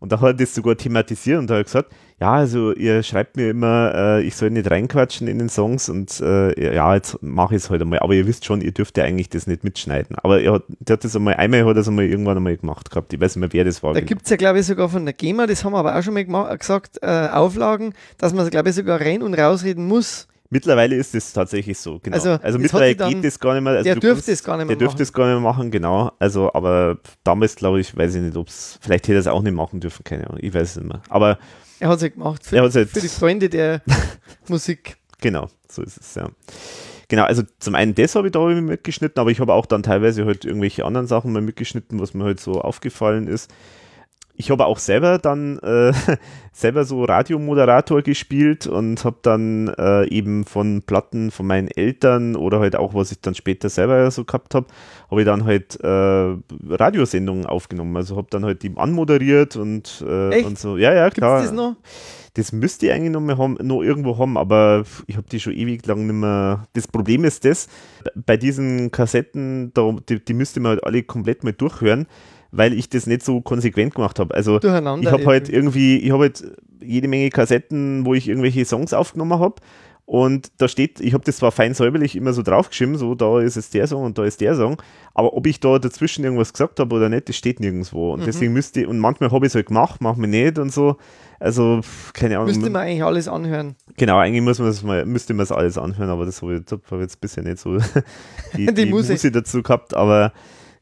Und da hat er das sogar thematisiert und da hat er gesagt, ja, also ihr schreibt mir immer, äh, ich soll nicht reinquatschen in den Songs und äh, ja, jetzt mache ich es halt einmal. Aber ihr wisst schon, ihr dürft ja eigentlich das nicht mitschneiden. Aber er hat, der hat das einmal, einmal hat es einmal irgendwann einmal gemacht gehabt. Ich weiß nicht mehr, wer das war. Da gibt es ja, glaube ich, sogar von der GEMA, das haben wir aber auch schon mal gesagt, äh, Auflagen, dass man, glaube ich, sogar rein- und rausreden muss. Mittlerweile ist es tatsächlich so, genau. Also, Also, mittlerweile dann- geht das gar nicht mehr. Also der dürfte es gar nicht mehr Der dürfte machen. es gar nicht mehr machen, genau. Also, aber damals, glaube ich, weiß ich nicht, ob es, vielleicht hätte er es auch nicht machen dürfen, keine Ahnung, ich weiß es nicht mehr. Aber Er hat es ja gemacht für, halt- für die Freunde der Musik. genau, so ist es, ja. Genau, also zum einen das habe ich da mitgeschnitten, aber ich habe auch dann teilweise halt irgendwelche anderen Sachen mal mitgeschnitten, was mir halt so aufgefallen ist. Ich habe auch selber dann äh, selber so Radiomoderator gespielt und habe dann äh, eben von Platten von meinen Eltern oder halt auch, was ich dann später selber so gehabt habe, habe ich dann halt äh, Radiosendungen aufgenommen. Also habe dann halt die anmoderiert und, äh, und so. Ja, ja, klar. es das noch? Das müsste ich eigentlich noch, mal haben, noch irgendwo haben, aber ich habe die schon ewig lang nicht mehr. Das Problem ist das, bei diesen Kassetten, da, die, die müsste man halt alle komplett mal durchhören, weil ich das nicht so konsequent gemacht habe. Also ich habe halt irgendwie. ich habe halt jede Menge Kassetten, wo ich irgendwelche Songs aufgenommen habe. Und da steht, ich habe das zwar fein säuberlich immer so draufgeschrieben, so da ist es der Song und da ist der Song, aber ob ich da dazwischen irgendwas gesagt habe oder nicht, das steht nirgendwo. Und Mhm. deswegen müsste ich, und manchmal habe ich es halt gemacht, manchmal nicht und so. Also, keine Ahnung. Müsste man eigentlich alles anhören. Genau, eigentlich muss man das mal, müsste man das alles anhören, aber das habe ich, hab ich jetzt bisher nicht so die, Die die, Musik. Musik dazu gehabt, aber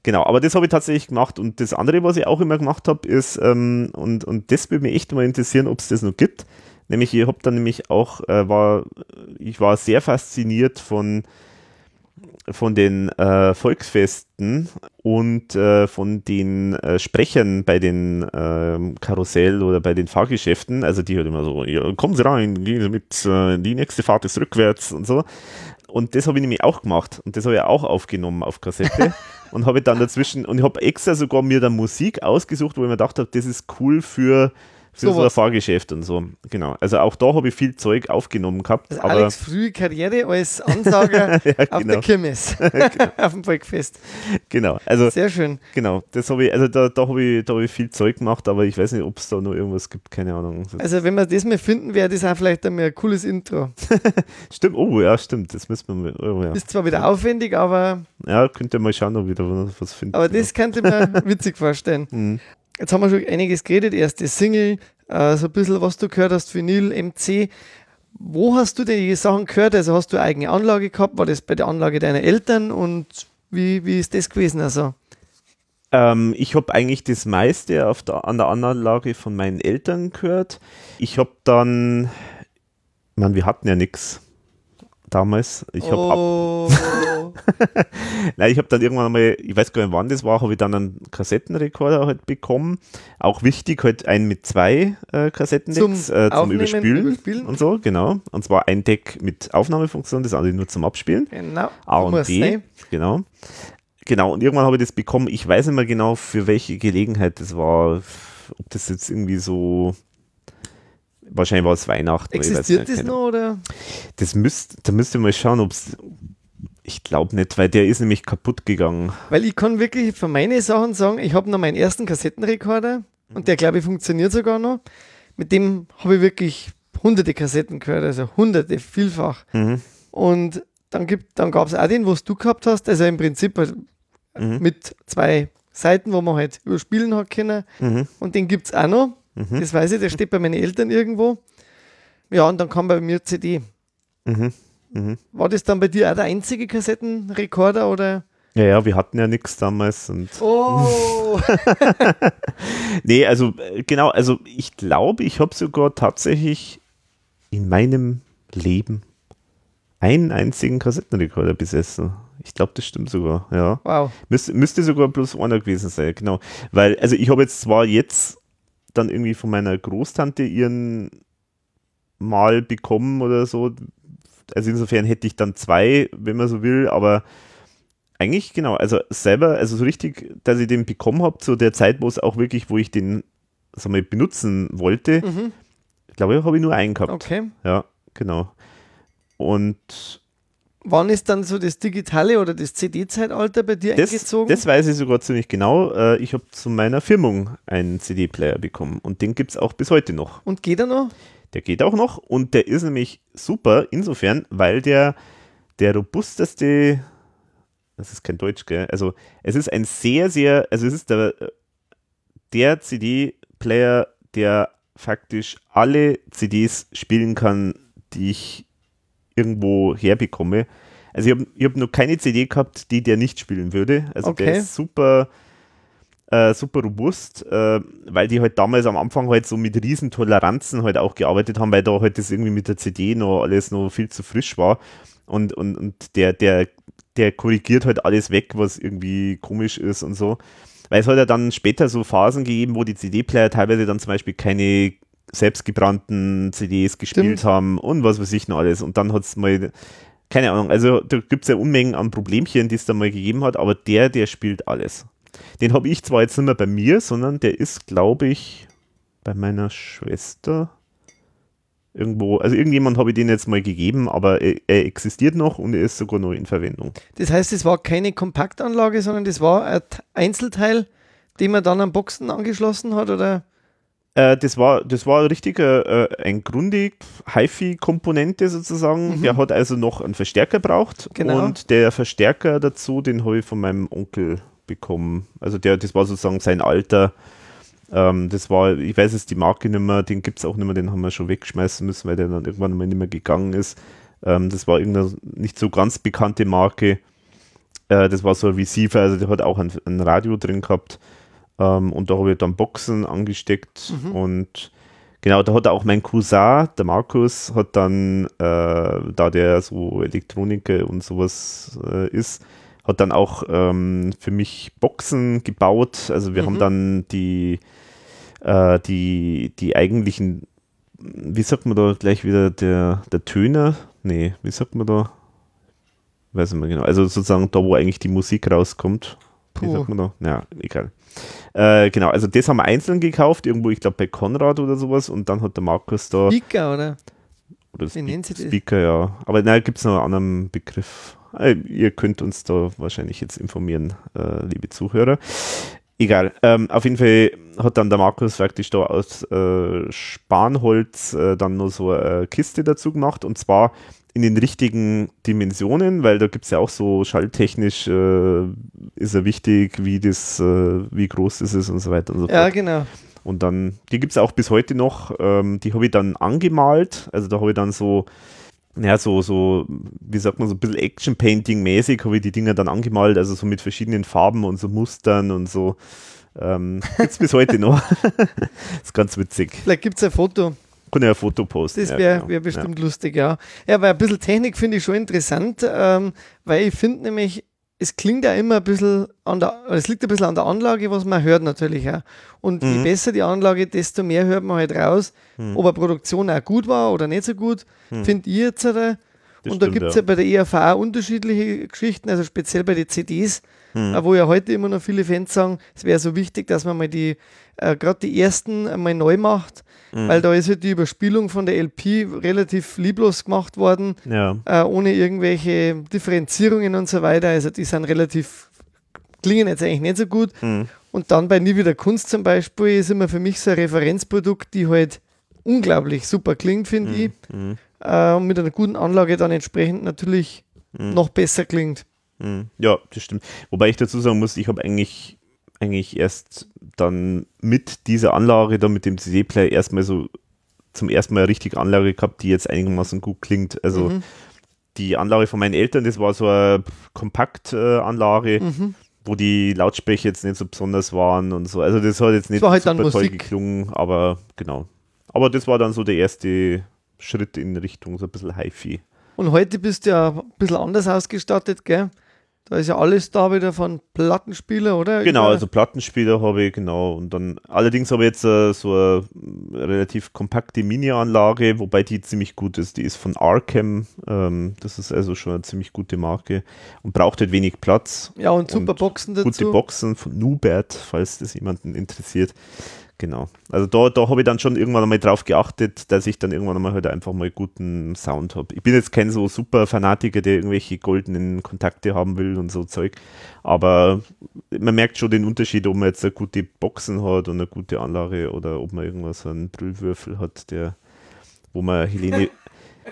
genau, aber das habe ich tatsächlich gemacht. Und das andere, was ich auch immer gemacht habe, ist, ähm, und, und das würde mich echt mal interessieren, ob es das noch gibt, nämlich ich habe dann nämlich auch, äh, war, ich war sehr fasziniert von von den äh, Volksfesten und äh, von den äh, Sprechern bei den ähm, Karussell oder bei den Fahrgeschäften, also die halt immer so, ja, kommen Sie rein, gehen Sie mit, äh, die nächste Fahrt ist rückwärts und so. Und das habe ich nämlich auch gemacht. Und das habe ich auch aufgenommen auf Kassette und habe dann dazwischen und ich habe extra sogar mir dann Musik ausgesucht, wo ich mir gedacht habe, das ist cool für für so Sowas. Fahrgeschäft und so. Genau. Also auch da habe ich viel Zeug aufgenommen gehabt. Also aber Alex frühe Karriere als Ansager ja, auf genau, der Kirmes, auf dem Volkfest. genau. Also Sehr schön. Genau, das habe ich, also da, da habe ich, da hab ich viel Zeug gemacht, aber ich weiß nicht, ob es da noch irgendwas gibt, keine Ahnung. Also wenn wir das mal finden, wäre das auch vielleicht einmal ein cooles Intro. stimmt, oh ja, stimmt, das müssen wir mal, oh, ja. Ist zwar wieder aufwendig, aber, ja, könnt ihr mal schauen, ob ihr da was- findet. aber das könnte mir witzig vorstellen. Mhm. Jetzt haben wir schon einiges geredet. Erste Single, äh, so ein bisschen, was du gehört hast, Vinyl, MC. Wo hast du denn die Sachen gehört? Also hast du eine eigene Anlage gehabt? War das bei der Anlage deiner Eltern? Und wie, wie ist das gewesen? Also, Ähm, ich habe eigentlich das meiste auf der, an der Anlage von meinen Eltern gehört. Ich habe dann, ich meine, wir hatten ja nichts damals. Ich habe ab, Nein, ich habe dann irgendwann mal, ich weiß gar nicht wann das war, habe ich dann einen Kassettenrekorder halt bekommen. Auch wichtig, halt einen mit zwei äh, Kassettendecks Zum äh, zum Überspülen, Überspielen. und so, genau. Und zwar ein Deck mit Aufnahmefunktion, das andere nur zum Abspielen. genau. A und B, ne? genau. Genau, und irgendwann habe ich das bekommen. Ich weiß nicht mehr genau, für welche Gelegenheit das war. Ob das jetzt irgendwie so. Wahrscheinlich war es Weihnachten. Existiert nicht, das noch? Oder? das müsst, da müsst ihr mal schauen, ob es. Ich glaube nicht, weil der ist nämlich kaputt gegangen. Weil ich kann wirklich von meinen Sachen sagen, ich habe noch meinen ersten Kassettenrekorder und der, glaube ich, funktioniert sogar noch. Mit dem habe ich wirklich hunderte Kassetten gehört, also hunderte, vielfach. Mhm. Und dann, gibt- dann gab es auch den, was du gehabt hast, also im Prinzip äh, Mhm. mit zwei Seiten, wo man halt überspielen hat können. Mhm. Und den gibt es auch noch. Mhm. Das weiß ich, der steht bei meinen Eltern irgendwo. Ja, und dann kam bei mir CD. Mhm. Mhm. War das dann bei dir auch der einzige Kassettenrekorder oder? Ja, ja, wir hatten ja nichts damals. Und Oh! nee, also äh, genau, also ich glaube, ich habe sogar tatsächlich in meinem Leben einen einzigen Kassettenrekorder besessen. Ich glaube, das stimmt sogar, ja. wow. Müsste, müsste sogar bloß einer gewesen sein, genau. Weil, also ich habe jetzt zwar jetzt dann irgendwie von meiner Großtante ihren mal bekommen oder so. Also insofern hätte ich dann zwei, wenn man so will, aber eigentlich genau, also selber, also so richtig, dass ich den bekommen habe zu der Zeit, wo es auch wirklich, wo ich den sag mal, benutzen wollte, Mhm. ich glaube, habe ich nur einen gehabt. Okay. Ja, genau. Und Wann ist dann so das digitale oder das CD-Zeitalter bei dir das, eingezogen? das weiß ich sogar ziemlich genau. Äh, Ich habe zu meiner Firmung einen CD-Player bekommen und den gibt es auch bis heute noch. Und geht er noch? Der geht auch noch und der ist nämlich super insofern, weil der der robusteste, das ist kein Deutsch, gell? Also es ist ein sehr, sehr, also es ist der, der CD-Player, der faktisch alle CDs spielen kann, die ich irgendwo herbekomme. Also ich habe ich hab noch keine CD gehabt, die der nicht spielen würde. Also Okay. der ist super, äh, super robust, äh, weil die halt damals am Anfang halt so mit riesen Toleranzen halt auch gearbeitet haben, weil da halt das irgendwie mit der CD noch alles noch viel zu frisch war. Und, und, und der, der, der korrigiert halt alles weg, was irgendwie komisch ist und so. Weil es hat ja dann später so Phasen gegeben, wo die CD-Player teilweise dann zum Beispiel keine selbstgebrannten CDs gespielt Stimmt. haben und was weiß ich noch alles. Und dann hat es mal, keine Ahnung, also da gibt es ja Unmengen an Problemchen, die es da mal gegeben hat, aber der, der spielt alles. Den habe ich zwar jetzt nicht mehr bei mir, sondern der ist, glaube ich, bei meiner Schwester irgendwo, also irgendjemand habe ich den jetzt mal gegeben, aber er, er existiert noch und er ist sogar noch in Verwendung. Das heißt, es war keine Kompaktanlage, sondern das war ein Einzelteil, den man dann am Boxen angeschlossen hat, oder? Äh, das war, das war richtig äh, ein grundig HiFi-Komponente sozusagen. Mhm. Der hat also noch einen Verstärker braucht Genau. und der Verstärker dazu, den habe ich von meinem Onkel bekommen. Also der, das war sozusagen sein Alter. Ähm, das war, ich weiß jetzt die Marke nicht mehr, den gibt es auch nicht mehr, den haben wir schon wegschmeißen müssen, weil der dann irgendwann mal nicht mehr gegangen ist. Ähm, das war irgendeine nicht so ganz bekannte Marke. Äh, das war so ein Receiver, also der hat auch ein, ein Radio drin gehabt. Ähm, und da habe ich dann Boxen angesteckt Mhm. und genau, da hat auch mein Cousin, der Markus, hat dann, äh, da der so Elektroniker und sowas äh, ist, hat dann auch ähm, für mich Boxen gebaut. Also wir Mhm. haben dann die, äh, die, die eigentlichen, wie sagt man da gleich wieder, der, der Töner? Nee, wie sagt man da? Weiß ich nicht mehr genau. Also sozusagen da, wo eigentlich die Musik rauskommt. Wie Puh. sagt man da? Ja, egal. Äh, genau, also das haben wir einzeln gekauft, irgendwo, ich glaube bei Konrad oder sowas und dann hat der Markus da, Speaker, oder? oder wie das? Speaker, ja. Aber nein, gibt es noch einen anderen Begriff. Äh, ihr könnt uns da wahrscheinlich jetzt informieren, äh, liebe Zuhörer. Egal, ähm, auf jeden Fall hat dann der Markus praktisch da aus äh, Spanholz äh, dann noch so eine Kiste dazu gemacht und zwar in den richtigen Dimensionen, weil da gibt es ja auch so schalltechnisch äh, ist ja wichtig, wie das, äh, wie groß ist es und so weiter und so Ja, fort. genau. Und dann, die gibt es auch bis heute noch, ähm, die habe ich dann angemalt, also da habe ich dann so, ja, so, so, wie sagt man, so ein bisschen Action-Painting-mäßig habe ich die Dinger dann angemalt, also so mit verschiedenen Farben und so Mustern und so. Ähm, gibt es bis heute noch. ist ganz witzig. Vielleicht gibt es ein Foto. Kann ja ein Foto posten. Das ja, wäre genau. wär bestimmt lustig, ja. Ja, weil ein bisschen Technik finde ich schon interessant, ähm, weil ich finde nämlich, es klingt ja immer ein bisschen an der, es liegt ein bisschen an der Anlage, was man hört natürlich auch. Und je Mhm. besser die Anlage, desto mehr hört man halt raus, Mhm. ob eine Produktion auch gut war oder nicht so gut, Mhm. finde ich jetzt. Oder? Das Und da stimmt, gibt es ja. bei der ERV auch unterschiedliche Geschichten, also speziell bei den CDs, Mhm. wo ja heute immer noch viele Fans sagen, es wäre so wichtig, dass man mal die, äh, gerade die ersten einmal neu macht, Mhm. weil da ist halt die Überspielung von der LP relativ lieblos gemacht worden, Ja, äh, ohne irgendwelche Differenzierungen und so weiter. Also die sind relativ, klingen jetzt eigentlich nicht so gut. mhm. Und dann bei Nie wieder Kunst zum Beispiel ist immer für mich so ein Referenzprodukt, die halt unglaublich super klingt, finde ich. Mhm. Äh, und mit einer guten Anlage dann entsprechend natürlich Mhm. noch besser klingt. Mhm. Ja, das stimmt. Wobei ich dazu sagen muss, ich habe eigentlich, eigentlich erst dann mit dieser Anlage, da mit dem CD-Player erstmal so zum ersten Mal eine richtige Anlage gehabt, die jetzt einigermaßen gut klingt. Also Mhm. die Anlage von meinen Eltern, das war so eine Kompaktanlage, Mhm. wo die Lautsprecher jetzt nicht so besonders waren und so. Also das hat jetzt nicht halt dann super toll geklungen, aber genau. Aber das war dann so der erste Schritt in Richtung so ein bisschen HiFi. Und heute bist du ja ein bisschen anders ausgestattet, gell? Da ist ja alles da wieder von Plattenspieler, oder? Genau, also Plattenspieler habe ich, genau. Und dann, allerdings habe ich jetzt äh, so eine relativ kompakte Mini-Anlage, wobei die ziemlich gut ist. Die ist von Arkham. Ähm, das ist also schon eine ziemlich gute Marke und braucht halt wenig Platz. Ja, und super und Boxen dazu. Gute Boxen von Nubert, falls das jemanden interessiert. Genau. Also da, da habe ich dann schon irgendwann einmal drauf geachtet, dass ich dann irgendwann einmal halt einfach mal guten Sound habe. Ich bin jetzt kein so super Fanatiker, der irgendwelche goldenen Kontakte haben will und so Zeug. Aber man merkt schon den Unterschied, ob man jetzt eine gute Boxen hat und eine gute Anlage oder ob man irgendwas so einen Brüllwürfel hat, der, wo man Helene,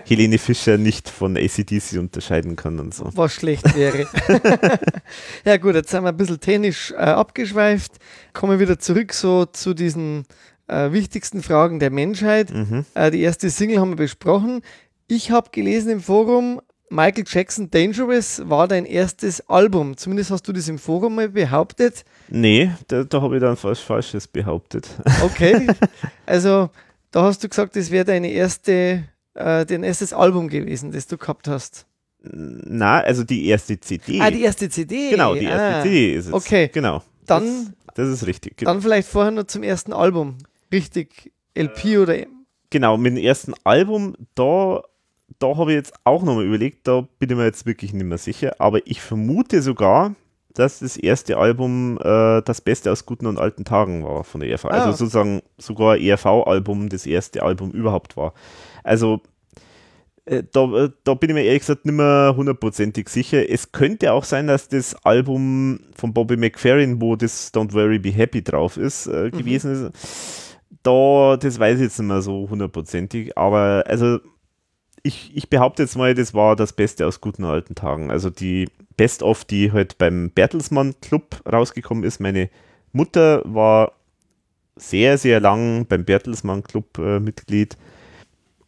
Helene Fischer nicht von ACDC unterscheiden kann und so. was schlecht wäre. ja gut, jetzt sind wir ein bisschen technisch äh, abgeschweift. Kommen wir wieder zurück so zu diesen äh, wichtigsten Fragen der Menschheit. Mhm. Äh, die erste Single haben wir besprochen. Ich habe gelesen im Forum, Michael Jackson Dangerous war dein erstes Album. Zumindest hast du das im Forum mal behauptet. Nee, da, da habe ich dann was Falsches behauptet. Okay. also da hast du gesagt, das wäre deine erste, äh, dein erstes Album gewesen, das du gehabt hast. Na, also die erste CD. Ah, die erste CD. genau, die erste ah. CD ist es. Okay. Genau. Dann- Das, das ist richtig. Ge- Dann vielleicht vorher noch zum ersten Album. Richtig, LP Äh, oder Genau, mit dem ersten Album, da, da habe ich jetzt auch nochmal überlegt, da bin ich mir jetzt wirklich nicht mehr sicher, aber ich vermute sogar, dass das erste Album äh, das Beste aus guten und alten Tagen war von der ERV. Ah. Also sozusagen sogar ERV-Album das erste Album überhaupt war. Also äh, da, äh, da bin ich mir ehrlich gesagt nicht mehr hundertprozentig sicher. Es könnte auch sein, dass das Album von Bobby McFerrin, wo das Don't Worry Be Happy drauf ist, äh, Mhm. gewesen ist. Da, das weiß ich jetzt nicht mehr so hundertprozentig, aber also ich, ich behaupte jetzt mal, das war das Beste aus guten alten Tagen. Also die Best-of, die halt beim Bertelsmann Club rausgekommen ist. Meine Mutter war sehr, sehr lang beim Bertelsmann Club äh, Mitglied.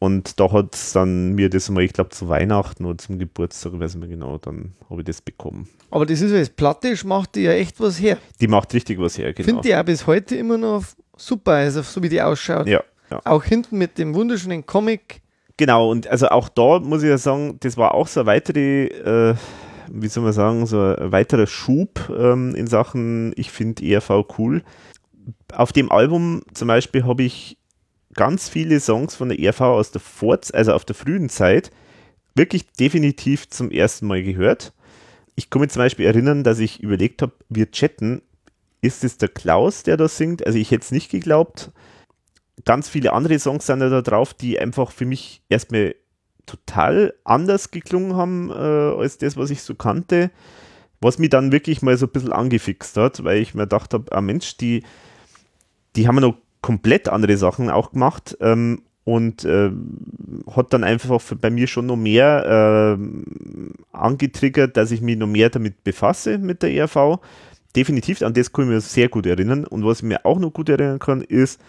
Und da hat dann mir das mal, ich glaube, zu Weihnachten oder zum Geburtstag, ich weiß nicht mehr genau, dann habe ich das bekommen. Aber das ist ja plattisch, macht die ja echt was her. Die macht richtig was her, genau. Finde die auch bis heute immer noch super, also so wie die ausschaut. ja, ja. Auch hinten mit dem wunderschönen Comic. Genau, und also auch da muss ich ja sagen, das war auch so eine weitere, äh, wie soll man sagen, so ein weiterer Schub ähm, in Sachen, ich finde ERV cool. Auf dem Album zum Beispiel habe ich ganz viele Songs von der ERV aus der Vorz also auf der frühen Zeit, wirklich definitiv zum ersten Mal gehört. Ich mich zum Beispiel erinnern, dass ich überlegt habe, wir chatten, ist es der Klaus, der da singt? Also ich hätte es nicht geglaubt ganz viele andere Songs sind da drauf, die einfach für mich erstmal total anders geklungen haben äh, als das, was ich so kannte. Was mich dann wirklich mal so ein bisschen angefixt hat, weil ich mir gedacht habe, ah Mensch, die, die haben noch komplett andere Sachen auch gemacht ähm, und ähm, hat dann einfach bei mir schon noch mehr ähm, angetriggert, dass ich mich noch mehr damit befasse mit der ERV. Definitiv, an das kann ich mir sehr gut erinnern. Und was ich mir auch noch gut erinnern kann, ist,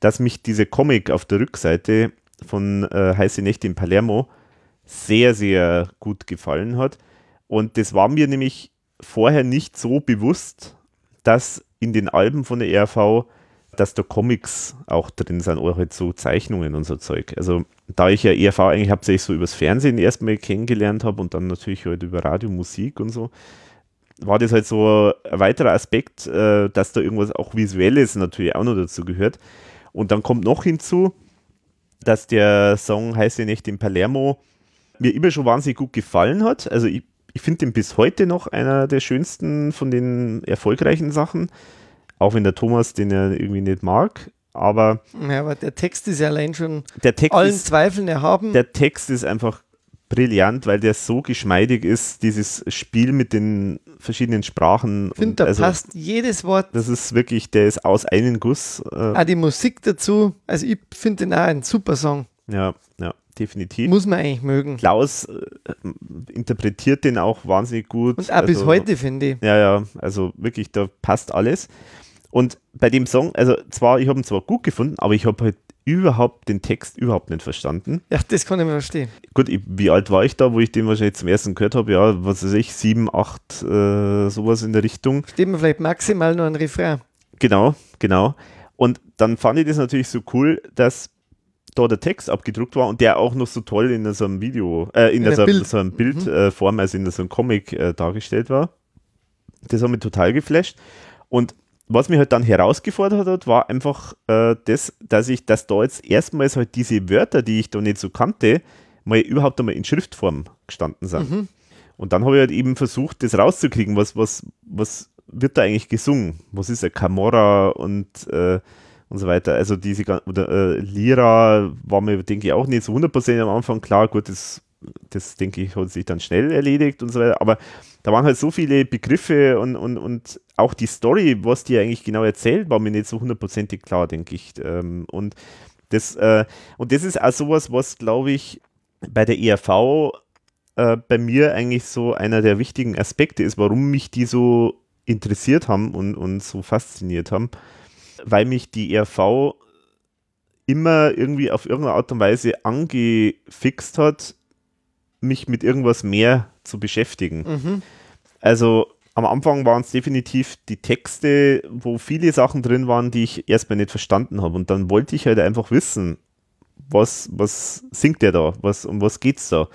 dass mich diese Comic auf der Rückseite von äh, Heiße Nächte in Palermo sehr, sehr gut gefallen hat. Und das war mir nämlich vorher nicht so bewusst, dass in den Alben von der ERV, dass da Comics auch drin sind oder halt so Zeichnungen und so Zeug. Also da ich ja ERV eigentlich hauptsächlich so übers Fernsehen erstmal kennengelernt habe und dann natürlich halt über Radiomusik und so, war das halt so ein weiterer Aspekt, äh, dass da irgendwas auch Visuelles natürlich auch noch dazu gehört. Und dann kommt noch hinzu, dass der Song Heiße Nächte in Palermo mir immer schon wahnsinnig gut gefallen hat. Also ich, ich finde den bis heute noch einer der schönsten von den erfolgreichen Sachen, auch wenn der Thomas den ja irgendwie nicht mag. Aber Ja, aber der Text ist ja allein schon der Text, allen ist, Zweifeln erhaben. der Text ist einfach brillant, weil der so geschmeidig ist, dieses Spiel mit den verschiedenen Sprachen. Ich finde, da also, passt jedes Wort. Das ist wirklich, der ist aus einem Guss. Äh, Auch die Musik dazu. Also ich finde den auch ein super Song. ja, ja, definitiv. Muss man eigentlich mögen. Klaus äh, interpretiert den auch wahnsinnig gut. Und auch bis Also, heute, finde ich. Ja, ja, also wirklich, da passt alles. Und bei dem Song, also zwar, ich habe ihn zwar gut gefunden, aber ich habe halt überhaupt den Text überhaupt nicht verstanden. Ja, das kann ich mir verstehen. Gut, ich, wie alt war ich da, wo ich den wahrscheinlich zum ersten gehört habe? Ja, was weiß ich, sieben, acht, äh, sowas in der Richtung. Steht mir vielleicht maximal noch ein Refrain. Genau, genau. Und dann fand ich das natürlich so cool, dass da der Text abgedruckt war und der auch noch so toll in so einem Video, äh, in, In so, Bild. so einem Bildform, also in so einem Comic äh, dargestellt war. Das hat mich total geflasht. Und was mich halt dann herausgefordert hat, war einfach äh, das, dass ich, dass da jetzt erstmals halt diese Wörter, die ich da nicht so kannte, mal überhaupt einmal in Schriftform gestanden sind. Und dann habe ich halt eben versucht, das rauszukriegen, was, was, was wird da eigentlich gesungen? Was ist ein Camorra und, äh, und so weiter. Also diese, oder äh, Lira war mir, denke ich, auch nicht so 100% am Anfang klar. Gut, das, das denke ich, hat sich dann schnell erledigt und so weiter. Aber da waren halt so viele Begriffe und, und, und auch die Story, was die eigentlich genau erzählt, war mir nicht so hundertprozentig klar, denke ich. Ähm, und, das, äh, und das ist auch sowas, was, glaube ich, bei der ERV äh, bei mir eigentlich so einer der wichtigen Aspekte ist, warum mich die so interessiert haben und, und so fasziniert haben, weil mich die ERV immer irgendwie auf irgendeine Art und Weise angefixt hat, mich mit irgendwas mehr zu beschäftigen. Mhm. Also am Anfang waren es definitiv die Texte, wo viele Sachen drin waren, die ich erstmal nicht verstanden habe. Und dann wollte ich halt einfach wissen, was, was singt der da? Was, um was geht's da?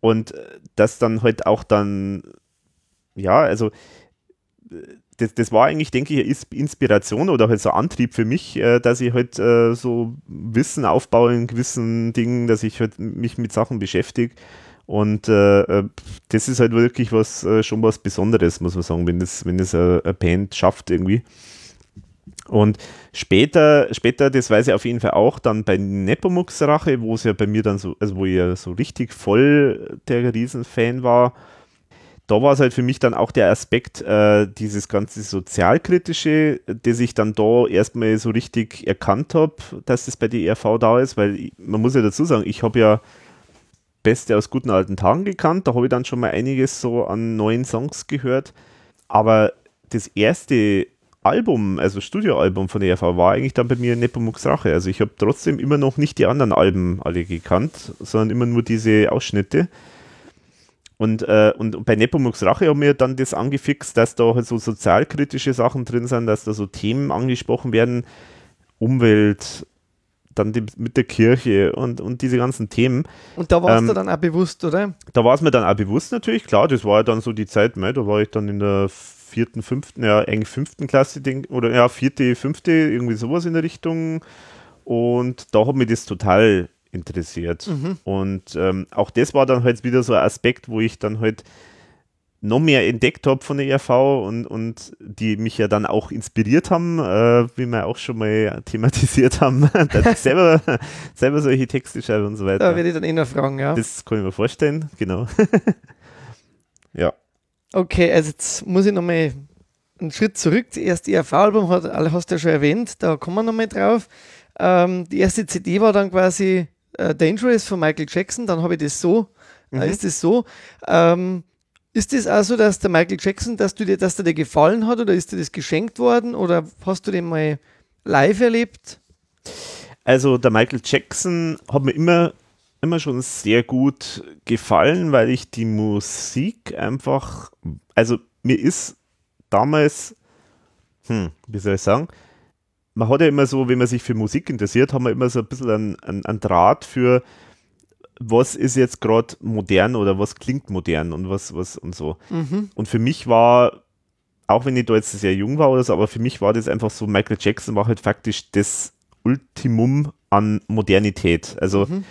Und äh, das dann halt auch dann, ja, also äh, das, das war eigentlich, denke ich, Inspiration oder halt so Antrieb für mich, äh, dass ich halt äh, so Wissen aufbaue in gewissen Dingen, dass ich halt mich mit Sachen beschäftige. Und äh, äh, das ist halt wirklich was, schon was Besonderes, muss man sagen, wenn das, wenn das eine Band schafft irgendwie. Und später, später, das weiß ich auf jeden Fall auch, dann bei Nepomuk's Rache, wo es ja bei mir dann so, also wo ich ja so richtig voll der Riesenfan war, da war es halt für mich dann auch der Aspekt, äh, dieses ganze Sozialkritische, das ich dann da erstmal so richtig erkannt habe, dass das bei der ERV da ist, weil ich, man muss ja dazu sagen, ich habe ja Beste aus guten alten Tagen gekannt, da habe ich dann schon mal einiges so an neuen Songs gehört, aber das erste Album, also Studioalbum von der ERV, war eigentlich dann bei mir Nepomuk's Rache. Also ich habe trotzdem immer noch nicht die anderen Alben alle gekannt, sondern immer nur diese Ausschnitte. Und, äh, und bei Nepomuk's Rache haben wir dann das angefixt, dass da halt so sozialkritische Sachen drin sind, dass da so Themen angesprochen werden, Umwelt, dann die, mit der Kirche und, und diese ganzen Themen. Und da warst Ähm, du dann auch bewusst, oder? Da war es mir dann auch bewusst natürlich, klar, das war ja dann so die Zeit, mei, da war ich dann in der vierten, fünften, ja, eigentlich fünften Klasse, denk, oder ja, vierte, fünfte, irgendwie sowas in der Richtung. Und da hat mich das total interessiert. Und ähm, auch das war dann halt wieder so ein Aspekt, wo ich dann halt noch mehr entdeckt habe von der ERV und, und die mich ja dann auch inspiriert haben, äh, wie wir auch schon mal thematisiert haben, dass ich selber, selber solche Texte schreibe und so weiter. Da werde ich dann eh noch fragen, ja. Das kann ich mir vorstellen, genau. ja. Okay, also jetzt muss ich nochmal einen Schritt zurück. Das erste ERV-Album hat, hast du ja schon erwähnt, da kommen wir nochmal drauf. Ähm, die erste CD war dann quasi äh, Dangerous von Michael Jackson, dann habe ich das so, Mhm. äh, ist das so. Ähm, ist das auch so, dass der Michael Jackson, dass, du dir, dass der dir gefallen hat oder ist dir das geschenkt worden oder hast du den mal live erlebt? Also der Michael Jackson hat mir immer, immer schon sehr gut gefallen, weil ich die Musik einfach, also mir ist damals, hm, wie soll ich sagen, man hat ja immer so, wenn man sich für Musik interessiert, haben wir immer so ein bisschen einen, einen, einen Draht für, was ist jetzt gerade modern oder was klingt modern und was, was und so. Mhm. Und für mich war, auch wenn ich da jetzt sehr jung war oder so, aber für mich war das einfach so, Michael Jackson war halt faktisch das Ultimum an Modernität. Also Mhm.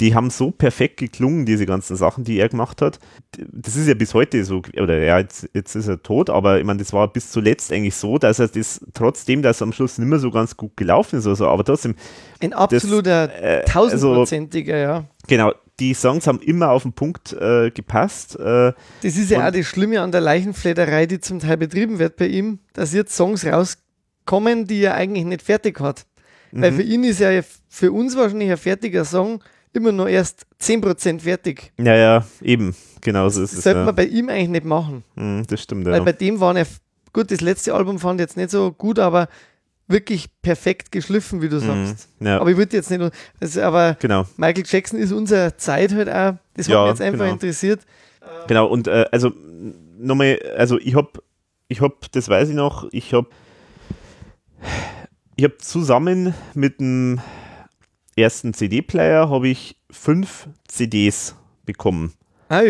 Die haben so perfekt geklungen, diese ganzen Sachen, die er gemacht hat. Das ist ja bis heute so, oder ja, jetzt, jetzt ist er tot, aber ich meine, das war bis zuletzt eigentlich so, dass er das, trotzdem, dass er am Schluss nicht mehr so ganz gut gelaufen ist oder so, aber trotzdem, Ein absoluter äh, tausendprozentiger, ja. genau, die Songs haben immer auf den Punkt äh, gepasst. Äh, Das ist ja auch das Schlimme an der Leichenfledderei, die zum Teil betrieben wird bei ihm, dass jetzt Songs rauskommen, die er eigentlich nicht fertig hat. Weil Mhm. für ihn ist ja für uns wahrscheinlich ein fertiger Song immer nur erst 10% fertig. ja, ja, eben, genau so ist Das es. sollte Ja. man bei ihm eigentlich nicht machen. Mhm, das stimmt, Weil ja. bei dem waren ja, gut, das letzte Album fand ich jetzt nicht so gut, aber wirklich perfekt geschliffen, wie du sagst. Mhm, ja, Aber ich würde jetzt nicht, das, aber genau. Michael Jackson ist unserer Zeit halt auch, das hat Ja, mich jetzt einfach genau. interessiert. Genau, und äh, also nochmal, also ich hab, ich hab, das weiß ich noch, ich hab, ich hab zusammen mit dem ersten CD-Player habe ich fünf CDs bekommen. Ah,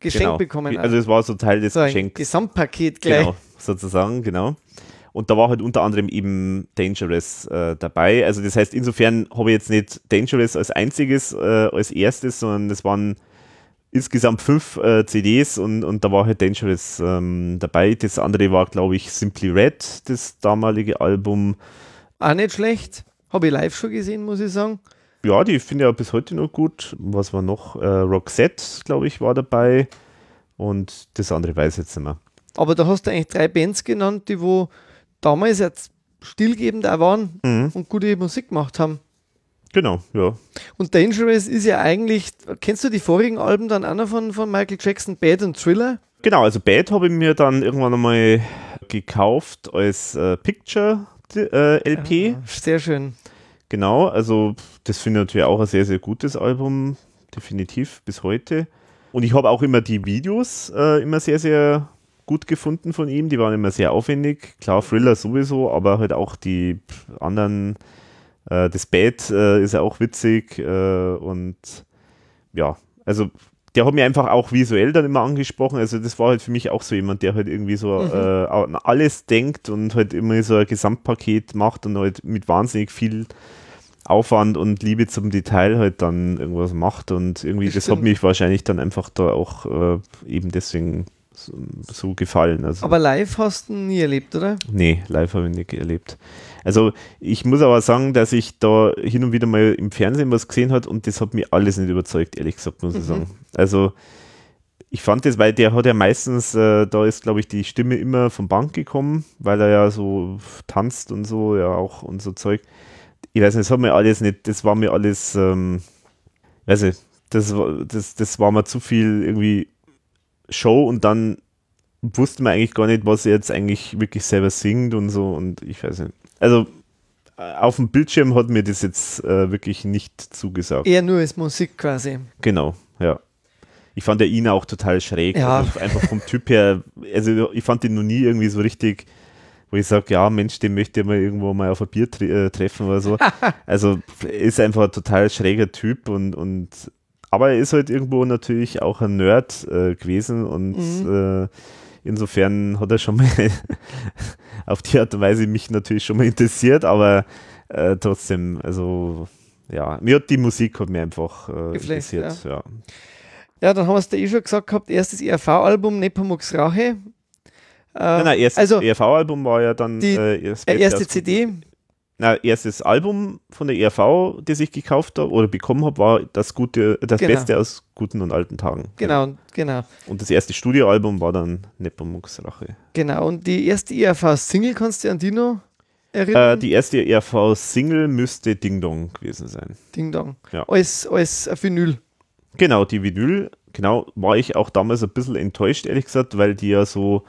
Geschenk Genau. bekommen. Also es war so Teil des so Geschenks. Gesamtpaket gleich. Genau, sozusagen, genau. Und da war halt unter anderem eben Dangerous äh, dabei. Also das heißt, insofern habe ich jetzt nicht Dangerous als einziges, äh, als erstes, sondern es waren insgesamt fünf äh, CDs und, und da war halt Dangerous ähm, dabei. Das andere war, glaube ich, Simply Red, das damalige Album. Auch nicht schlecht. Habe ich live schon gesehen, muss ich sagen. Ja, die finde ich ja bis heute noch gut. Was war noch? Äh, Roxette, glaube ich, war dabei. Und das andere weiß ich jetzt nicht mehr. Aber da hast du eigentlich drei Bands genannt, die wo damals jetzt stillgebend auch waren Mhm. und gute Musik gemacht haben. Genau, ja. Und Dangerous ist ja eigentlich, kennst du die vorigen Alben dann auch noch von, von Michael Jackson, Bad und Thriller? Genau, also Bad habe ich mir dann irgendwann einmal gekauft als äh, Picture LP. Ja, sehr schön. Genau, also das finde ich natürlich auch ein sehr, sehr gutes Album, definitiv bis heute. Und ich habe auch immer die Videos äh, immer sehr, sehr gut gefunden von ihm. Die waren immer sehr aufwendig. Klar, Thriller sowieso, aber halt auch die anderen. Äh, das Bad äh, ist ja auch witzig äh, und ja, also der hat mir einfach auch visuell dann immer angesprochen. Also das war halt für mich auch so jemand, der halt irgendwie so Mhm. äh, an alles denkt und halt immer so ein Gesamtpaket macht und halt mit wahnsinnig viel Aufwand und Liebe zum Detail halt dann irgendwas macht und irgendwie, Das das, hat mich wahrscheinlich dann einfach da auch äh, eben deswegen so, so gefallen. Also, Aber live hast du nie erlebt, oder? nee, live habe ich nicht erlebt. Also ich muss aber sagen, dass ich da hin und wieder mal im Fernsehen was gesehen hat und das hat mich alles nicht überzeugt, ehrlich gesagt, muss ich Mhm. sagen. Also ich fand das, weil der hat ja meistens, äh, da ist glaube ich die Stimme immer vom Bank gekommen, weil er ja so tanzt und so, ja auch und so Zeug. Ich weiß nicht, das hat mir alles nicht, das war mir alles, ähm, weiß nicht, das, war- das, das war mir zu viel irgendwie Show und dann wusste man eigentlich gar nicht, was er jetzt eigentlich wirklich selber singt und so und ich weiß nicht. Also äh, auf dem Bildschirm hat mir das jetzt äh, wirklich nicht zugesagt. Eher nur als Musik quasi. Genau, ja. Ich fand ja ihn auch total schräg. Ja. Also einfach vom Typ her, also ich fand ihn noch nie irgendwie so richtig, wo ich sage, ja Mensch, den möchte ich mal irgendwo mal auf ein Bier tre äh, treffen oder so. also ist einfach ein total schräger Typ und, und aber er ist halt irgendwo natürlich auch ein Nerd äh, gewesen und äh, insofern hat er schon mal auf die Art und Weise mich natürlich schon mal interessiert, aber äh, trotzdem, also ja, mir hat die Musik hat mir einfach äh, interessiert, ja. Ja, dann haben wir es da eh schon gesagt gehabt, erstes ERV-Album, Nepomuks Rache. Nein, nein, erstes also ERV-Album war ja dann die- äh, äh, erste aus- CD, Na, erstes Album von der ERV, das ich gekauft habe oder bekommen habe, war das gute, das Genau. Beste aus guten und alten Tagen. genau, genau, Und das erste Studioalbum war dann Nepomuks Rache. genau. Und die erste ERV-Single, kannst du an die noch erinnern? Äh, die erste ERV-Single müsste Ding Dong gewesen sein. Ding Dong. Ja. Als, als Vinyl. Genau, die Vinyl, genau, war ich auch damals ein bisschen enttäuscht, ehrlich gesagt, weil die ja so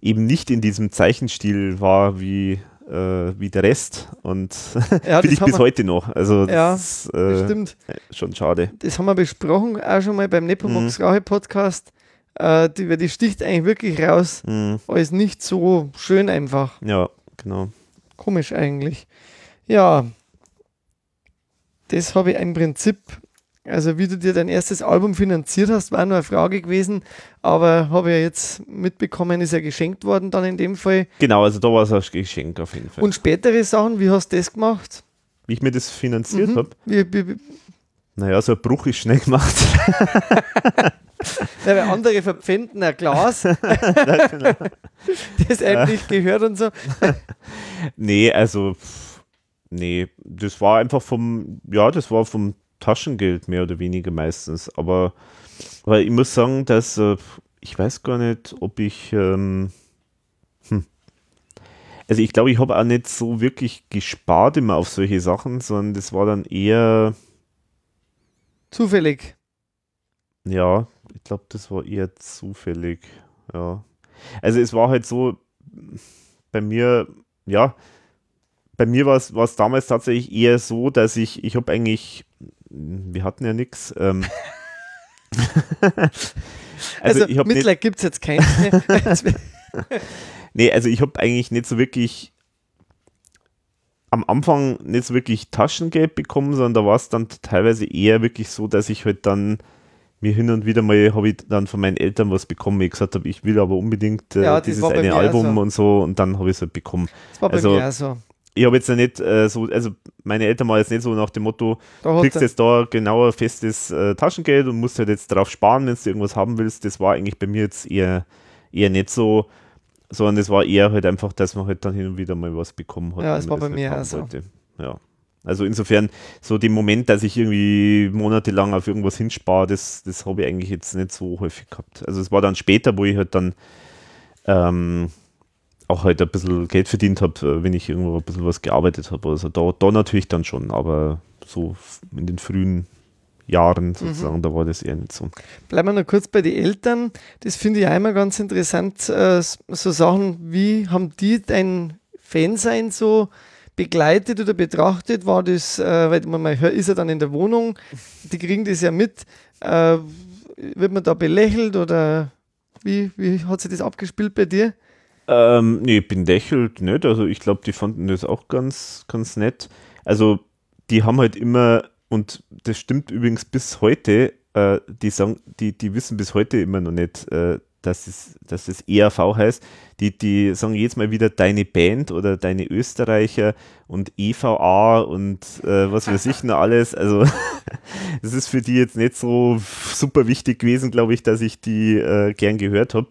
eben nicht in diesem Zeichenstil war wie, äh, wie der Rest und Ja, finde ich bis wir- heute noch. Also Ja, das ist Das äh, stimmt. schon schade. Das haben wir besprochen, auch schon mal beim Nepomuks Mhm. Rache Podcast. Äh, die, die sticht eigentlich wirklich raus Mhm. als nicht so schön einfach. Ja, genau. Komisch eigentlich. Ja, das habe ich im Prinzip, also wie du dir dein erstes Album finanziert hast, war nur eine Frage gewesen, aber habe ja jetzt mitbekommen, ist ja geschenkt worden dann in dem Fall. Genau, also da war es ein Geschenk auf jeden Fall. Und spätere Sachen, wie hast du das gemacht? wie ich mir das finanziert Mhm. habe, Wie, wie, wie, naja, so ein Bruch ist schnell gemacht. ja, weil andere verpfänden ein Glas, das eigentlich gehört und so. nee, also, nee, das war einfach vom, ja, das war vom Taschengeld mehr oder weniger meistens. Aber, aber ich muss sagen, dass, äh, ich weiß gar nicht, ob ich, ähm, hm. also ich glaube, ich habe auch nicht so wirklich gespart immer auf solche Sachen, sondern das war dann eher, Zufällig. Ja, ich glaube, das war eher zufällig. Ja. Also es war halt so, bei mir, ja, bei mir war es war es damals tatsächlich eher so, dass ich, ich habe eigentlich, wir hatten ja nichts. Ähm, Also, ich habe nicht, Mitleid gibt es jetzt keins mehr. nee, also ich habe eigentlich nicht so wirklich am Anfang nicht so wirklich Taschengeld bekommen, sondern da war es dann teilweise eher wirklich so, dass ich halt dann mir hin und wieder mal habe ich dann von meinen Eltern was bekommen, ich gesagt habe, ich will aber unbedingt äh, Ja, dieses eine Album so. und so und dann habe ich es halt bekommen. Das war bei Also, mir auch so. Ich habe jetzt ja nicht äh, so, also meine Eltern waren jetzt nicht so nach dem Motto, Da kriegst jetzt da genauer festes äh, Taschengeld und musst halt jetzt darauf sparen, wenn du irgendwas haben willst. Das war eigentlich bei mir jetzt eher, eher nicht so, sondern es war eher halt einfach, dass man halt dann hin und wieder mal was bekommen hat. Ja, man war das bei mir haben auch so. wollte. Ja. Also insofern, so den Moment, dass ich irgendwie monatelang auf irgendwas hinspare, das, das habe ich eigentlich jetzt nicht so häufig gehabt. Also es war dann später, wo ich halt dann ähm, auch halt ein bisschen Geld verdient habe, wenn ich irgendwo ein bisschen was gearbeitet habe. Also da, da natürlich dann schon, aber so in den frühen Jahren sozusagen, da war das eher nicht so. Bleiben wir noch kurz bei den Eltern. Das finde ich auch immer ganz interessant. äh, So Sachen, wie haben die dein Fansein so begleitet oder betrachtet? War das, äh, weil man mal hört, ist er dann in der Wohnung, die kriegen das ja mit. Äh, Wird man da belächelt oder wie, wie hat sich das abgespielt bei dir? Ähm, nee, belächelt nicht. Also ich glaube, die fanden das auch ganz, ganz nett. Also die haben halt immer, und das stimmt übrigens bis heute, äh, die sagen, die, die wissen bis heute immer noch nicht, äh, dass es, dass es ERV heißt. Die, die sagen jedes Mal wieder deine Band oder deine Österreicher und EVA und äh, was weiß ich noch alles. Also es ist für die jetzt nicht so super wichtig gewesen, glaube ich, dass ich die äh, gern gehört habe.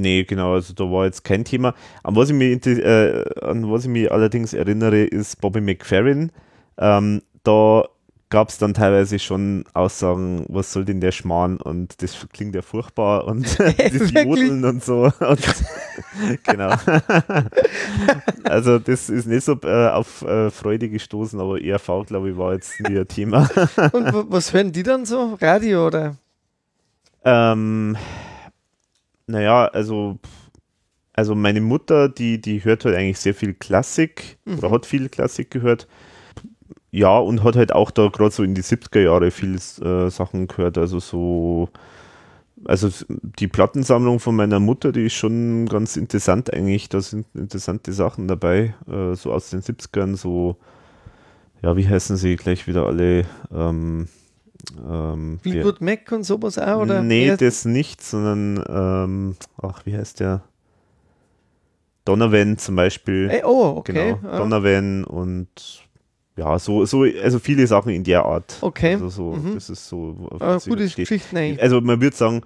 Nee, genau, also da war jetzt kein Thema. An was ich mich, äh, an was ich mich allerdings erinnere, ist Bobby McFerrin. Ähm, da gab es dann teilweise schon Aussagen, was soll denn der Schmarrn und das klingt ja furchtbar und das? Jodeln und so. Und genau. also das ist nicht so äh, auf äh, Freude gestoßen, aber ERV, glaube ich, war jetzt nie ein Thema. Und wa- was hören die dann so? Radio oder? Ähm, naja, also, also meine Mutter, die, die hört halt eigentlich sehr viel Klassik oder hat viel Klassik gehört. Ja, und hat halt auch da gerade so in die 70er Jahre viel äh, Sachen gehört. Also so, also die Plattensammlung von meiner Mutter, die ist schon ganz interessant eigentlich. Da sind interessante Sachen dabei, äh, so aus den 70ern, so, ja, wie heißen sie gleich wieder alle? Ähm, ähm, Fleetwood Mac und sowas auch? Oder nee, das nicht, sondern, ähm, ach, wie heißt der? Donovan zum Beispiel. Ey, oh, okay. Genau, ja. Donovan und ja, so, so, also viele Sachen in der Art. Okay. Also so, Mhm. das ist so. Ah, gute stehe. Geschichten eigentlich. Also man würde sagen,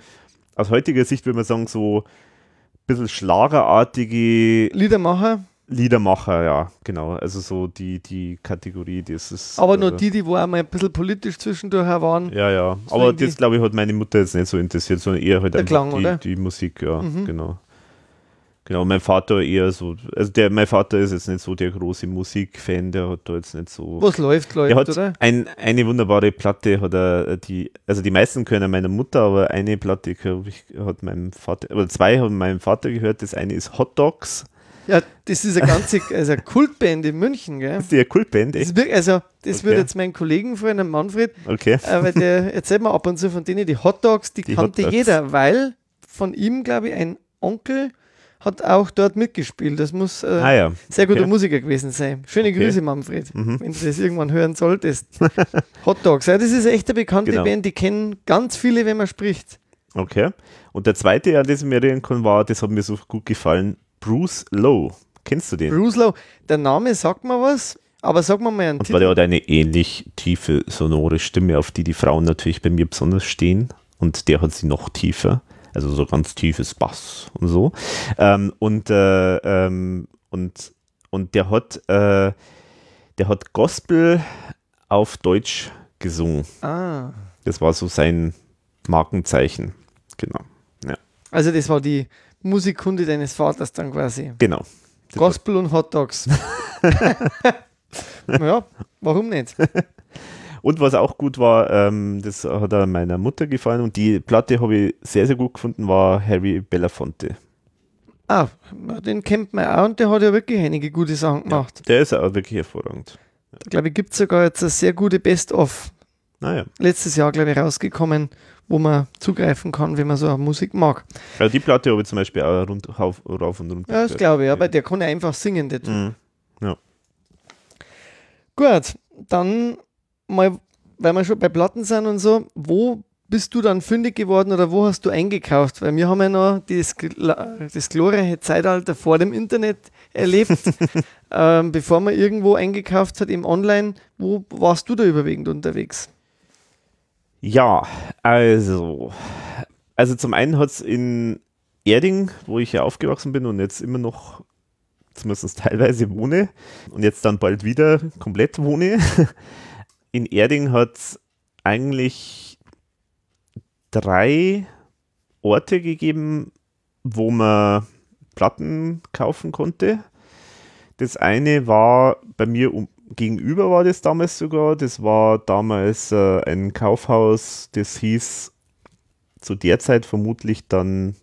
aus heutiger Sicht würde man sagen, so ein bisschen schlagerartige Liedermacher, Liedermacher, ja, genau. Also so die, die Kategorie, das ist. aber nur äh, die, die wo auch mal ein bisschen politisch zwischendurch waren. Ja, ja. So Aber das, glaube ich, hat meine Mutter jetzt nicht so interessiert, sondern eher halt Der einfach Klang, die, oder? die Musik, ja, Mhm. genau. Genau, mein Vater eher so, also der, mein Vater ist jetzt nicht so der große Musikfan, der hat da jetzt nicht so. Was läuft, läuft, er hat oder? ein, eine wunderbare Platte, hat er, die, also die meisten können meiner Mutter, aber eine Platte ich, hat meinem Vater, oder zwei haben meinem Vater gehört. Das eine ist Hot Dogs, Ja, das ist eine ganze also eine Kultband in München, gell? das ist die Kultband, Das, echt? ist wirklich, also, das Okay. würde jetzt mein Kollegen vorhin, der Manfred, Okay. äh, weil der erzählt mir ab und zu von denen, die Hot Dogs, die, Die kannte Dogs. jeder, weil von ihm, glaube ich, ein Onkel hat auch dort mitgespielt. Das muss äh, Ah ja. sehr guter okay. Musiker gewesen sein. Schöne Okay. Grüße, Manfred, Mhm. wenn du das irgendwann hören solltest. Hot Dogs, ja, das ist echt eine bekannte Genau. Band, die kennen ganz viele, wenn man spricht. Okay. Und der zweite, an den ich mich erinnern kann, war, das hat mir so gut gefallen, Bruce Lowe. Kennst du den? Bruce Lowe, der Name sagt mir was, aber sag mir mal einen Und weil Titel. der hat eine ähnlich tiefe, sonore Stimme, auf die die Frauen natürlich bei mir besonders stehen. Und der hat sie noch tiefer. Also so ganz tiefes Bass und so. Ähm, und, äh, ähm, und, und der hat, äh, der hat Gospel auf Deutsch gesungen. Ah, Das war so sein Markenzeichen. Genau. Ja, also das war die Musikkunde deines Vaters dann quasi. genau. Gospel und Hot Dogs. ja, warum nicht? Und was auch gut war, ähm, das hat er meiner Mutter gefallen und die Platte habe ich sehr, sehr gut gefunden, war Harry Belafonte. Ah, ja, den kennt man auch und der hat ja wirklich einige gute Sachen gemacht. Der ist auch wirklich hervorragend. Ich glaube, ich gibt es sogar jetzt eine sehr gute Best-of. Naja, Letztes Jahr, glaube ich, rausgekommen, wo man zugreifen kann, wenn man so Musik mag. also die Platte habe ich zum Beispiel auch rund, rauf, rauf und runter. Ja, das glaube ich, aber der kann ja einfach singen, der. Mhm. Ja. Gut, dann mal, weil wir schon bei Platten sind und so, wo bist du dann fündig geworden oder wo hast du eingekauft? Weil wir haben ja noch das, das glorreiche Zeitalter vor dem Internet erlebt, ähm, bevor man irgendwo eingekauft hat im Online. Wo warst du da überwiegend unterwegs? Ja, also, also zum einen hat es in Erding, wo ich ja aufgewachsen bin und jetzt immer noch zumindest teilweise wohne und jetzt dann bald wieder komplett wohne. In Erding hat es eigentlich drei Orte gegeben, wo man Platten kaufen konnte. Das eine war bei mir um, gegenüber war das damals sogar. Das war damals äh, ein Kaufhaus, das hieß zu der Zeit vermutlich dann,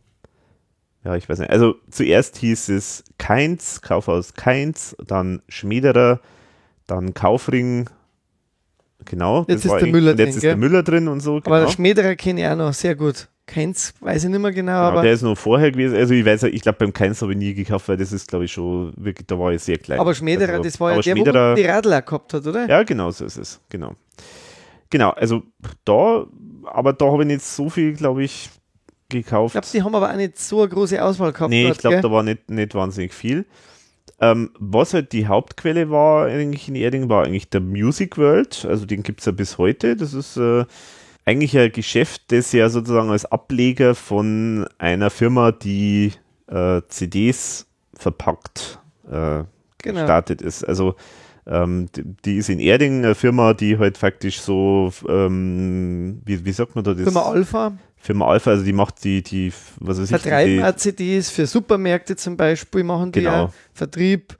ja, ich weiß nicht, also zuerst hieß es Keins, Kaufhaus Keins, dann Schmiederer, dann Kaufring, genau. Jetzt ist der Müller drin. Jetzt ist der Müller drin und so. Aber genau. der Schmiederer kenne ich auch noch sehr gut. Keins, weiß ich nicht mehr genau, ja, aber. Der ist noch vorher gewesen. Also ich weiß, ich glaube, beim Keins habe ich nie gekauft, weil das ist, glaube ich, schon wirklich, da war ich sehr klein. Aber Schmederer, also, das war ja der, Schmederer, wo die Radler gehabt hat, oder? Ja, genau, so ist es. Genau. Genau, also da, aber da habe ich nicht so viel, glaube ich, gekauft. Ich glaube, die haben aber auch nicht so eine große Auswahl gehabt. Nee, ich glaube, da war nicht, nicht wahnsinnig viel. Ähm, was halt die Hauptquelle war eigentlich in Erding, war eigentlich der Music World. Also den gibt es ja bis heute. Das ist äh, eigentlich ein Geschäft, das ja sozusagen als Ableger von einer Firma, die äh, CDs verpackt äh, genau. gestartet ist. Also ähm, die, die, ist in Erding eine Firma, die halt faktisch so, ähm, wie, wie sagt man da das? Firma Alpha. Firma Alpha, also die macht die, die was weiß ich. Vertreiben CDs für Supermärkte zum Beispiel, machen die genau. ja Vertrieb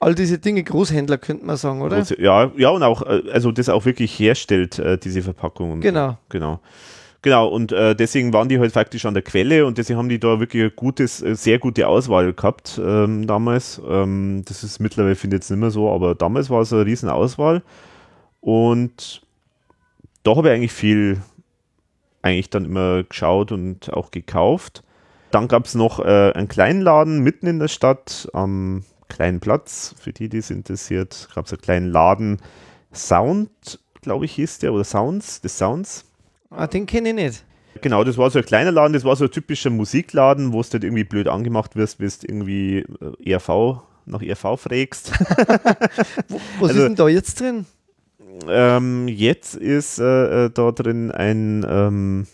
all diese Dinge, Großhändler könnte man sagen, oder? Ja, ja, und auch, äh, also das auch wirklich herstellt, äh, diese Verpackungen. Genau. Genau. Genau, und äh, deswegen waren die halt faktisch an der Quelle und deswegen haben die da wirklich ein gutes, äh, sehr gute Auswahl gehabt ähm, damals. Ähm, das ist mittlerweile, finde ich jetzt nicht mehr so, aber damals war es eine riesen Auswahl. Und da habe ich eigentlich viel, eigentlich dann immer geschaut und auch gekauft. Dann gab es noch äh, einen kleinen Laden mitten in der Stadt am kleinen Platz, für die, die es interessiert. Gab es einen kleinen Laden. Sound, glaube ich, hieß der, oder Sounds, des Sounds. Ah, den kenne ich nicht. Genau, das war so ein kleiner Laden, das war so ein typischer Musikladen, wo du halt irgendwie blöd angemacht wirst, wirst irgendwie äh, ERV, nach ERV fragst. Was also, ist denn da jetzt drin? Ähm, jetzt ist äh, äh, da drin ein ähm,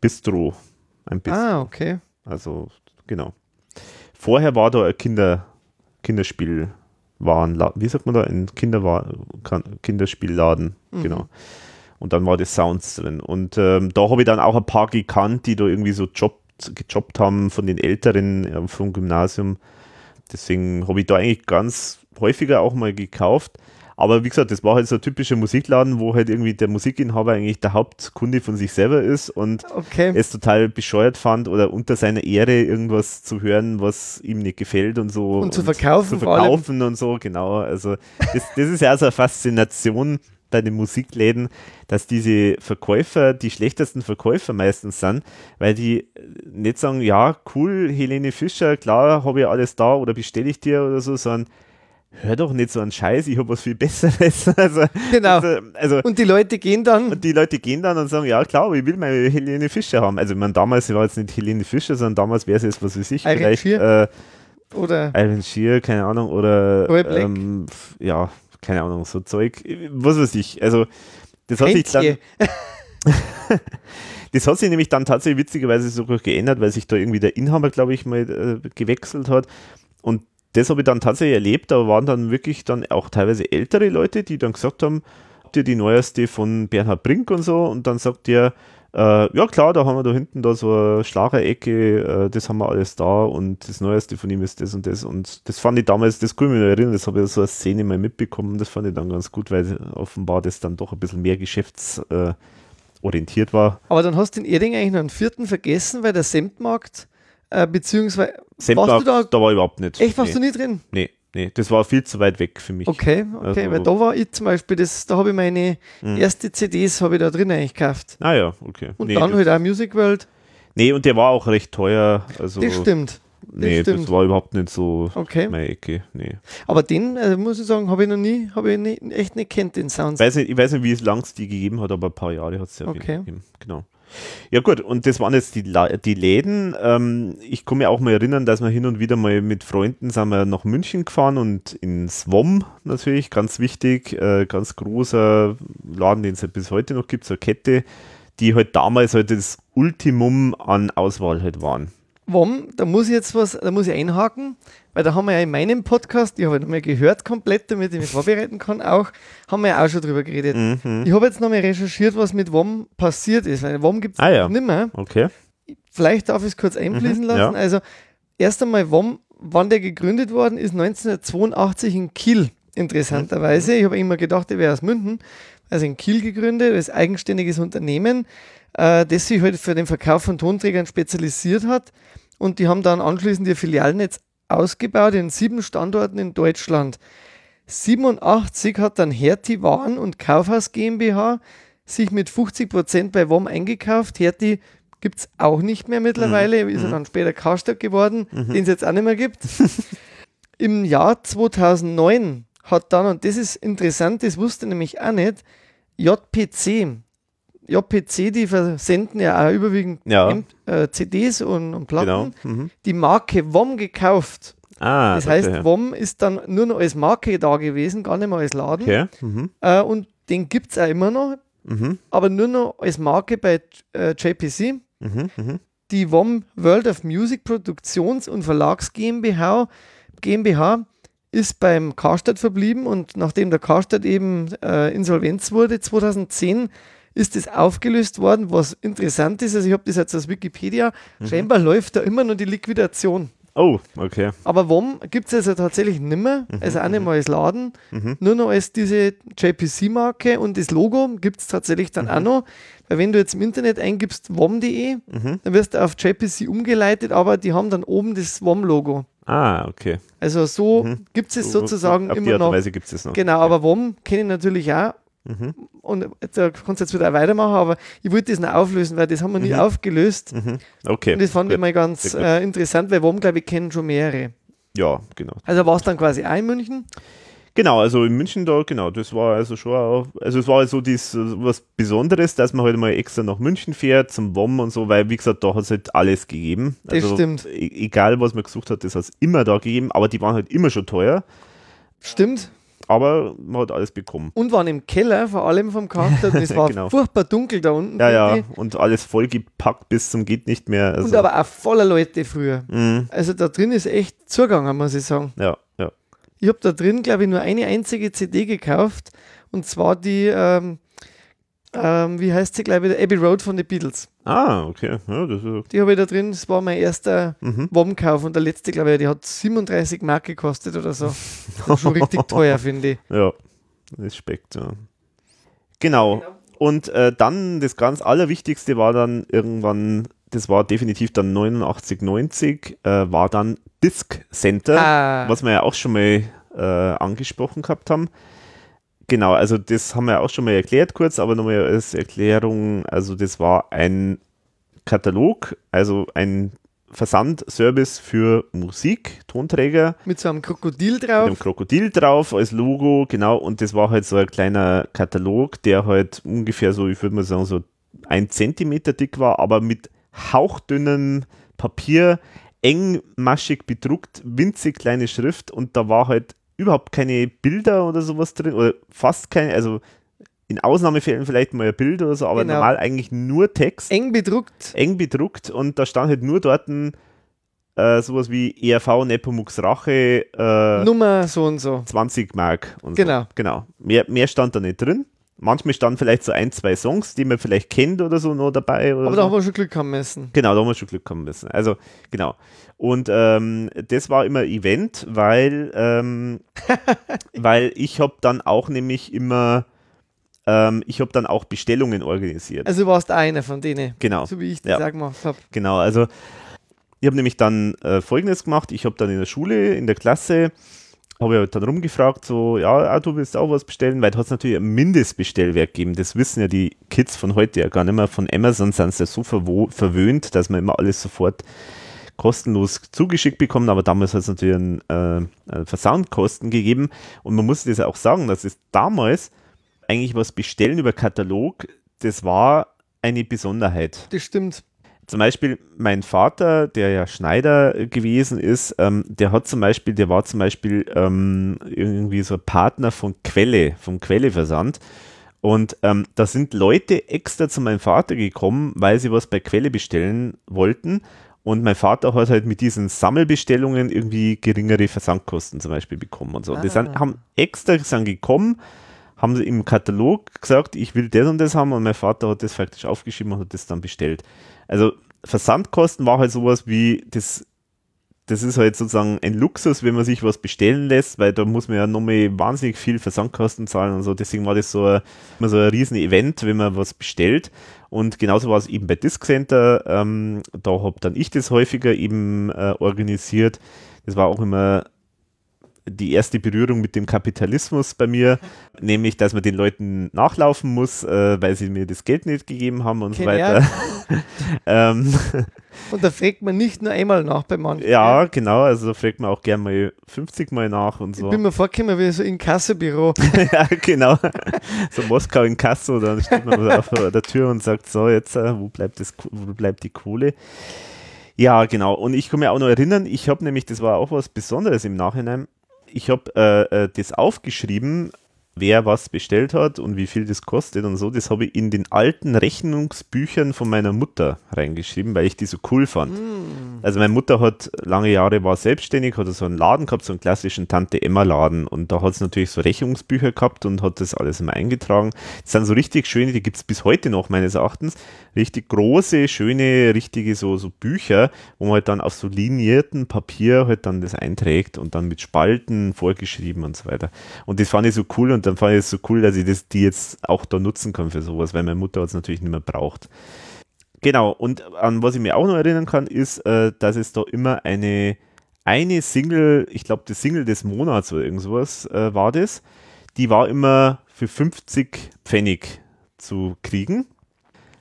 Bistro. Ein Bistro. Ah, okay. Also, genau. Vorher war da ein Kinder, Kinderspielwarenladen. Wie sagt man da? Ein Kinderwa Kinderspielladen. Mhm. Genau. Und dann war das Sounds drin. Und ähm, da habe ich dann auch ein paar gekannt, die da irgendwie so jobbt, gejobbt haben von den Älteren äh, vom Gymnasium. Deswegen habe ich da eigentlich ganz häufiger auch mal gekauft. Aber wie gesagt, das war halt so ein typischer Musikladen, wo halt irgendwie der Musikinhaber eigentlich der Hauptkunde von sich selber ist und okay. es total bescheuert fand oder unter seiner Ehre irgendwas zu hören, was ihm nicht gefällt und so. Und, und zu verkaufen. Zu verkaufen und so, genau. Also das, das ist ja so eine Faszination bei den Musikläden, dass diese Verkäufer die schlechtesten Verkäufer meistens sind, weil die nicht sagen, ja, cool, Helene Fischer, klar, habe ich alles da oder bestelle ich dir oder so, sondern hör doch nicht so einen Scheiß, ich habe was viel Besseres. Also, genau. Also, also, und die Leute gehen dann. Und die Leute gehen dann und sagen, ja klar, ich will meine Helene Fischer haben. Also ich meine, damals war es nicht Helene Fischer, sondern damals wäre es jetzt, was weiß ich, Iron vielleicht äh, oder Iron Shear, keine Ahnung, oder ähm, ja, keine Ahnung, so Zeug, was weiß ich. Also das hat sich dann das hat sich nämlich dann tatsächlich witzigerweise sogar geändert, weil sich da irgendwie der Inhaber, glaube ich, mal äh, gewechselt hat. Und das habe ich dann tatsächlich erlebt. Da waren dann wirklich dann auch teilweise ältere Leute, die dann gesagt haben, habt ihr die neueste von Bernhard Brink und so? Und dann sagt der, äh, ja klar, da haben wir da hinten da so eine Schlagerecke, äh, das haben wir alles da und das Neueste von ihm ist das und das. Und das fand ich damals, das kann ich mich erinnern, das habe ich so eine Szene mal mitbekommen, das fand ich dann ganz gut, weil offenbar das dann doch ein bisschen mehr geschäftsorientiert war. Aber dann hast du in Erding eigentlich noch einen vierten vergessen, weil der Semtmarkt äh, beziehungsweise Semtmarkt, da, da war überhaupt nicht. Echt, warst nee. du nie drin? Nee, nee, das war viel zu weit weg für mich. Okay, okay, also, weil da war ich zum Beispiel, das, da habe ich meine mh. erste CDs habe ich da drin eigentlich gekauft. Ah ja, okay. Und nee, dann halt auch Music World. Nee, und der war auch recht teuer. Also, das stimmt. nee, stimmt. das war überhaupt nicht so Okay. meine Ecke. Nee. Aber den, äh, muss ich sagen, habe ich noch nie, habe ich nie, echt nicht kennt, den Sound. Weiß nicht, ich weiß nicht, wie es lang es die gegeben hat, aber ein paar Jahre hat es ja Okay. Gegeben. Genau. Ja gut, und das waren jetzt die, die Läden. Ähm, ich kann mich auch mal erinnern, dass wir hin und wieder mal mit Freunden sind wir nach München gefahren und ins WOM natürlich, ganz wichtig, äh, ganz großer Laden, den es halt bis heute noch gibt, so eine Kette, die halt damals halt das Ultimum an Auswahl halt waren. WOM, da muss ich jetzt was, da muss ich einhaken, weil da haben wir ja in meinem Podcast, ich habe ja nochmal gehört komplett, damit ich mich vorbereiten kann, auch, haben wir ja auch schon drüber geredet. Mhm. Ich habe jetzt nochmal recherchiert, was mit WOM passiert ist, weil WOM gibt es Ah ja. nicht mehr. Okay. Vielleicht darf ich es kurz einfließen Mhm, lassen. ja. Also, erst einmal, WOM, wann der gegründet worden ist, 1982 in Kiel, interessanterweise. Ich habe immer gedacht, der wäre aus München. Also in Kiel gegründet, als eigenständiges Unternehmen, äh, das sich halt für den Verkauf von Tonträgern spezialisiert hat. Und die haben dann anschließend ihr Filialnetz ausgebaut in sieben Standorten in Deutschland. 87 hat dann Hertie Waren- und Kaufhaus GmbH sich mit 50% bei WOM eingekauft. Hertie gibt es auch nicht mehr mittlerweile, ist ja dann später Karstadt geworden, den es jetzt auch nicht mehr gibt. Im Jahr 2009 hat dann, und das ist interessant, das wusste ich nämlich auch nicht, JPC, JPC, die versenden ja auch überwiegend Ja. Äh, CDs und, und Platten, Genau. Mhm. die Marke WOM gekauft. Ah, Das heißt, okay. WOM ist dann nur noch als Marke da gewesen, gar nicht mehr als Laden. Okay. Mhm. Äh, und den gibt es auch immer noch, Mhm. aber nur noch als Marke bei äh, JPC. Mhm. Mhm. Die WOM World of Music Produktions- und Verlags GmbH, GmbH ist beim Karstadt verblieben und nachdem der Karstadt eben äh, Insolvenz wurde 2010, ist es aufgelöst worden, was interessant ist. Also ich habe das jetzt aus Wikipedia. Scheinbar läuft da immer noch die Liquidation. Oh, okay. Aber WOM gibt es also tatsächlich nimmer, also auch nicht mal als Laden, nur noch als diese JPC-Marke und das Logo gibt es tatsächlich dann auch noch. Weil wenn du jetzt im Internet eingibst wom.de, dann wirst du auf JPC umgeleitet, aber die haben dann oben das WOM-Logo. Ah, okay. Also so gibt es sozusagen Auf die immer Art und noch. Weise gibt es das noch. Genau, aber WOM kenne ich natürlich auch. Mhm. Und jetzt, da kannst du jetzt wieder weitermachen, aber ich wollte das noch auflösen, weil das haben wir nie aufgelöst. Mhm. Okay. Und das fand ich gut. mal ganz äh, interessant, weil WOM, glaube ich, kennen schon mehrere. Ja, genau. Also war es dann quasi auch in München. Genau, also in München da, genau, das war also schon auch, also es war so dies, äh, was Besonderes, dass man halt mal extra nach München fährt, zum WOM und so, weil wie gesagt, da hat es halt alles gegeben. Das Also, stimmt. e- Egal, was man gesucht hat, das hat es immer da gegeben, aber die waren halt immer schon teuer, Stimmt. Aber man hat alles bekommen. Und waren im Keller, vor allem vom Charakter. Und es war Genau. furchtbar dunkel da unten. Ja, ja, und alles vollgepackt bis zum geht nicht mehr. Also, Und aber auch voller Leute früher. mh, Also da drin ist echt zugegangen, muss ich sagen. ja, ja. Ich habe da drin, glaube ich, nur eine einzige CD gekauft. Und zwar die, ähm, ähm, wie heißt sie, glaube ich, der Abbey Road von den Beatles. Ah, okay. Ja, das ist, Die habe ich da drin. Das war mein erster mhm. WOM-Kauf. Und der letzte, glaube ich, die hat 37 Mark gekostet oder so. Schon richtig teuer, finde ich. Ja, Respekt, ja. Genau. Und äh, dann das ganz Allerwichtigste war dann irgendwann, das war definitiv dann 89, 90, äh, war dann Disk Center, Ah. was wir ja auch schon mal äh, angesprochen gehabt haben. Genau, also das haben wir auch schon mal erklärt kurz, aber nochmal als Erklärung, also das war ein Katalog, also ein Versandservice für Musik, Tonträger, Mit so einem Krokodil mit drauf. dem Krokodil drauf als Logo, genau, und das war halt so ein kleiner Katalog, der halt ungefähr so, ich würde mal sagen, so ein Zentimeter dick war, aber mit hauchdünnem Papier, engmaschig bedruckt, winzig kleine Schrift. Und da war halt überhaupt keine Bilder oder sowas drin, oder fast keine, also in Ausnahmefällen vielleicht mal ein Bild oder so, aber Genau. normal eigentlich nur Text Eng bedruckt. eng bedruckt und da stand halt nur dort ein, äh, sowas wie ERV Nepomuk's Rache äh, Nummer so und so. 20 Mark und Genau. so. Genau. Mehr, mehr stand da nicht drin. Manchmal standen vielleicht so ein, zwei Songs, die man vielleicht kennt oder so noch dabei. Aber so. da haben wir schon Glück haben müssen. Genau, da haben wir schon Glück haben müssen. Also, genau. Und ähm, das war immer Event, weil, ähm, weil ich habe dann auch nämlich immer, ähm, ich habe dann auch Bestellungen organisiert. Also du warst einer von denen, genau. so wie ich das Ja. auch gemacht habe. Genau, also ich habe nämlich dann äh, Folgendes gemacht. Ich habe dann in der Schule, in der Klasse, habe ich halt dann rumgefragt, so, ja, ah, du willst auch was bestellen, weil da hat es natürlich ein Mindestbestellwerk gegeben. Das wissen ja die Kids von heute ja gar nicht mehr. Von Amazon sind sie ja so verwöhnt, dass man immer alles sofort kostenlos zugeschickt bekommen, aber damals hat es natürlich einen, äh, Versandkosten gegeben und man muss das auch sagen, dass es damals eigentlich was bestellen über Katalog, das war eine Besonderheit. Das stimmt. Zum Beispiel mein Vater, der ja Schneider gewesen ist, ähm, der hat zum Beispiel, der war zum Beispiel ähm, irgendwie so Partner von Quelle, vom Quelleversand. Und ähm, da sind Leute extra zu meinem Vater gekommen, weil sie was bei Quelle bestellen wollten. Und mein Vater hat halt mit diesen Sammelbestellungen irgendwie geringere Versandkosten zum Beispiel bekommen und so. Ah. Die sind, haben extra sind gekommen, haben sie im Katalog gesagt, ich will das und das haben und mein Vater hat das faktisch aufgeschrieben und hat das dann bestellt. Also Versandkosten war halt sowas wie das das ist halt sozusagen ein Luxus, wenn man sich was bestellen lässt, weil da muss man ja nochmal wahnsinnig viel Versandkosten zahlen und so. Deswegen war das so ein, so ein riesen Event, wenn man was bestellt. Und genauso war es eben bei Disc Center. Ähm, da habe dann ich das häufiger eben äh, organisiert. Das war auch immer die erste Berührung mit dem Kapitalismus bei mir, nämlich, dass man den Leuten nachlaufen muss, äh, weil sie mir das Geld nicht gegeben haben und Kenn so weiter. ähm, und da fragt man nicht nur einmal nach bei manchen. Ja, genau, also da fragt man auch gerne mal 50 Mal nach und so. Ich bin mir vorgekommen wie so in Kassebüro. ja, genau. So Moskau in Kasso, dann steht man auf der Tür und sagt, so, jetzt, äh, wo bleibt, das, wo bleibt die Kohle? Ja, genau. Und ich kann mich auch noch erinnern, ich habe nämlich, das war auch was Besonderes im Nachhinein, ich habe äh, äh, das aufgeschrieben, wer was bestellt hat und wie viel das kostet und so. Das habe ich in den alten Rechnungsbüchern von meiner Mutter reingeschrieben, weil ich die so cool fand. Mm. Also meine Mutter hat lange Jahre war selbstständig, hat so einen Laden gehabt, so einen klassischen Tante Emma Laden und da hat es natürlich so Rechnungsbücher gehabt und hat das alles immer eingetragen. Das sind so richtig schöne, die gibt es bis heute noch meines Erachtens, richtig große, schöne, richtige so, so Bücher, wo man halt dann auf so linierten Papier halt dann das einträgt und dann mit Spalten vorgeschrieben und so weiter. Und das fand ich so cool und dann fand ich es so cool, dass ich das, die jetzt auch da nutzen kann für sowas, weil meine Mutter es natürlich nicht mehr braucht. Genau, und an was ich mir auch noch erinnern kann, ist, äh, dass es da immer eine, eine Single, ich glaube, die Single des Monats oder irgendwas äh, war das, die war immer für 50 Pfennig zu kriegen.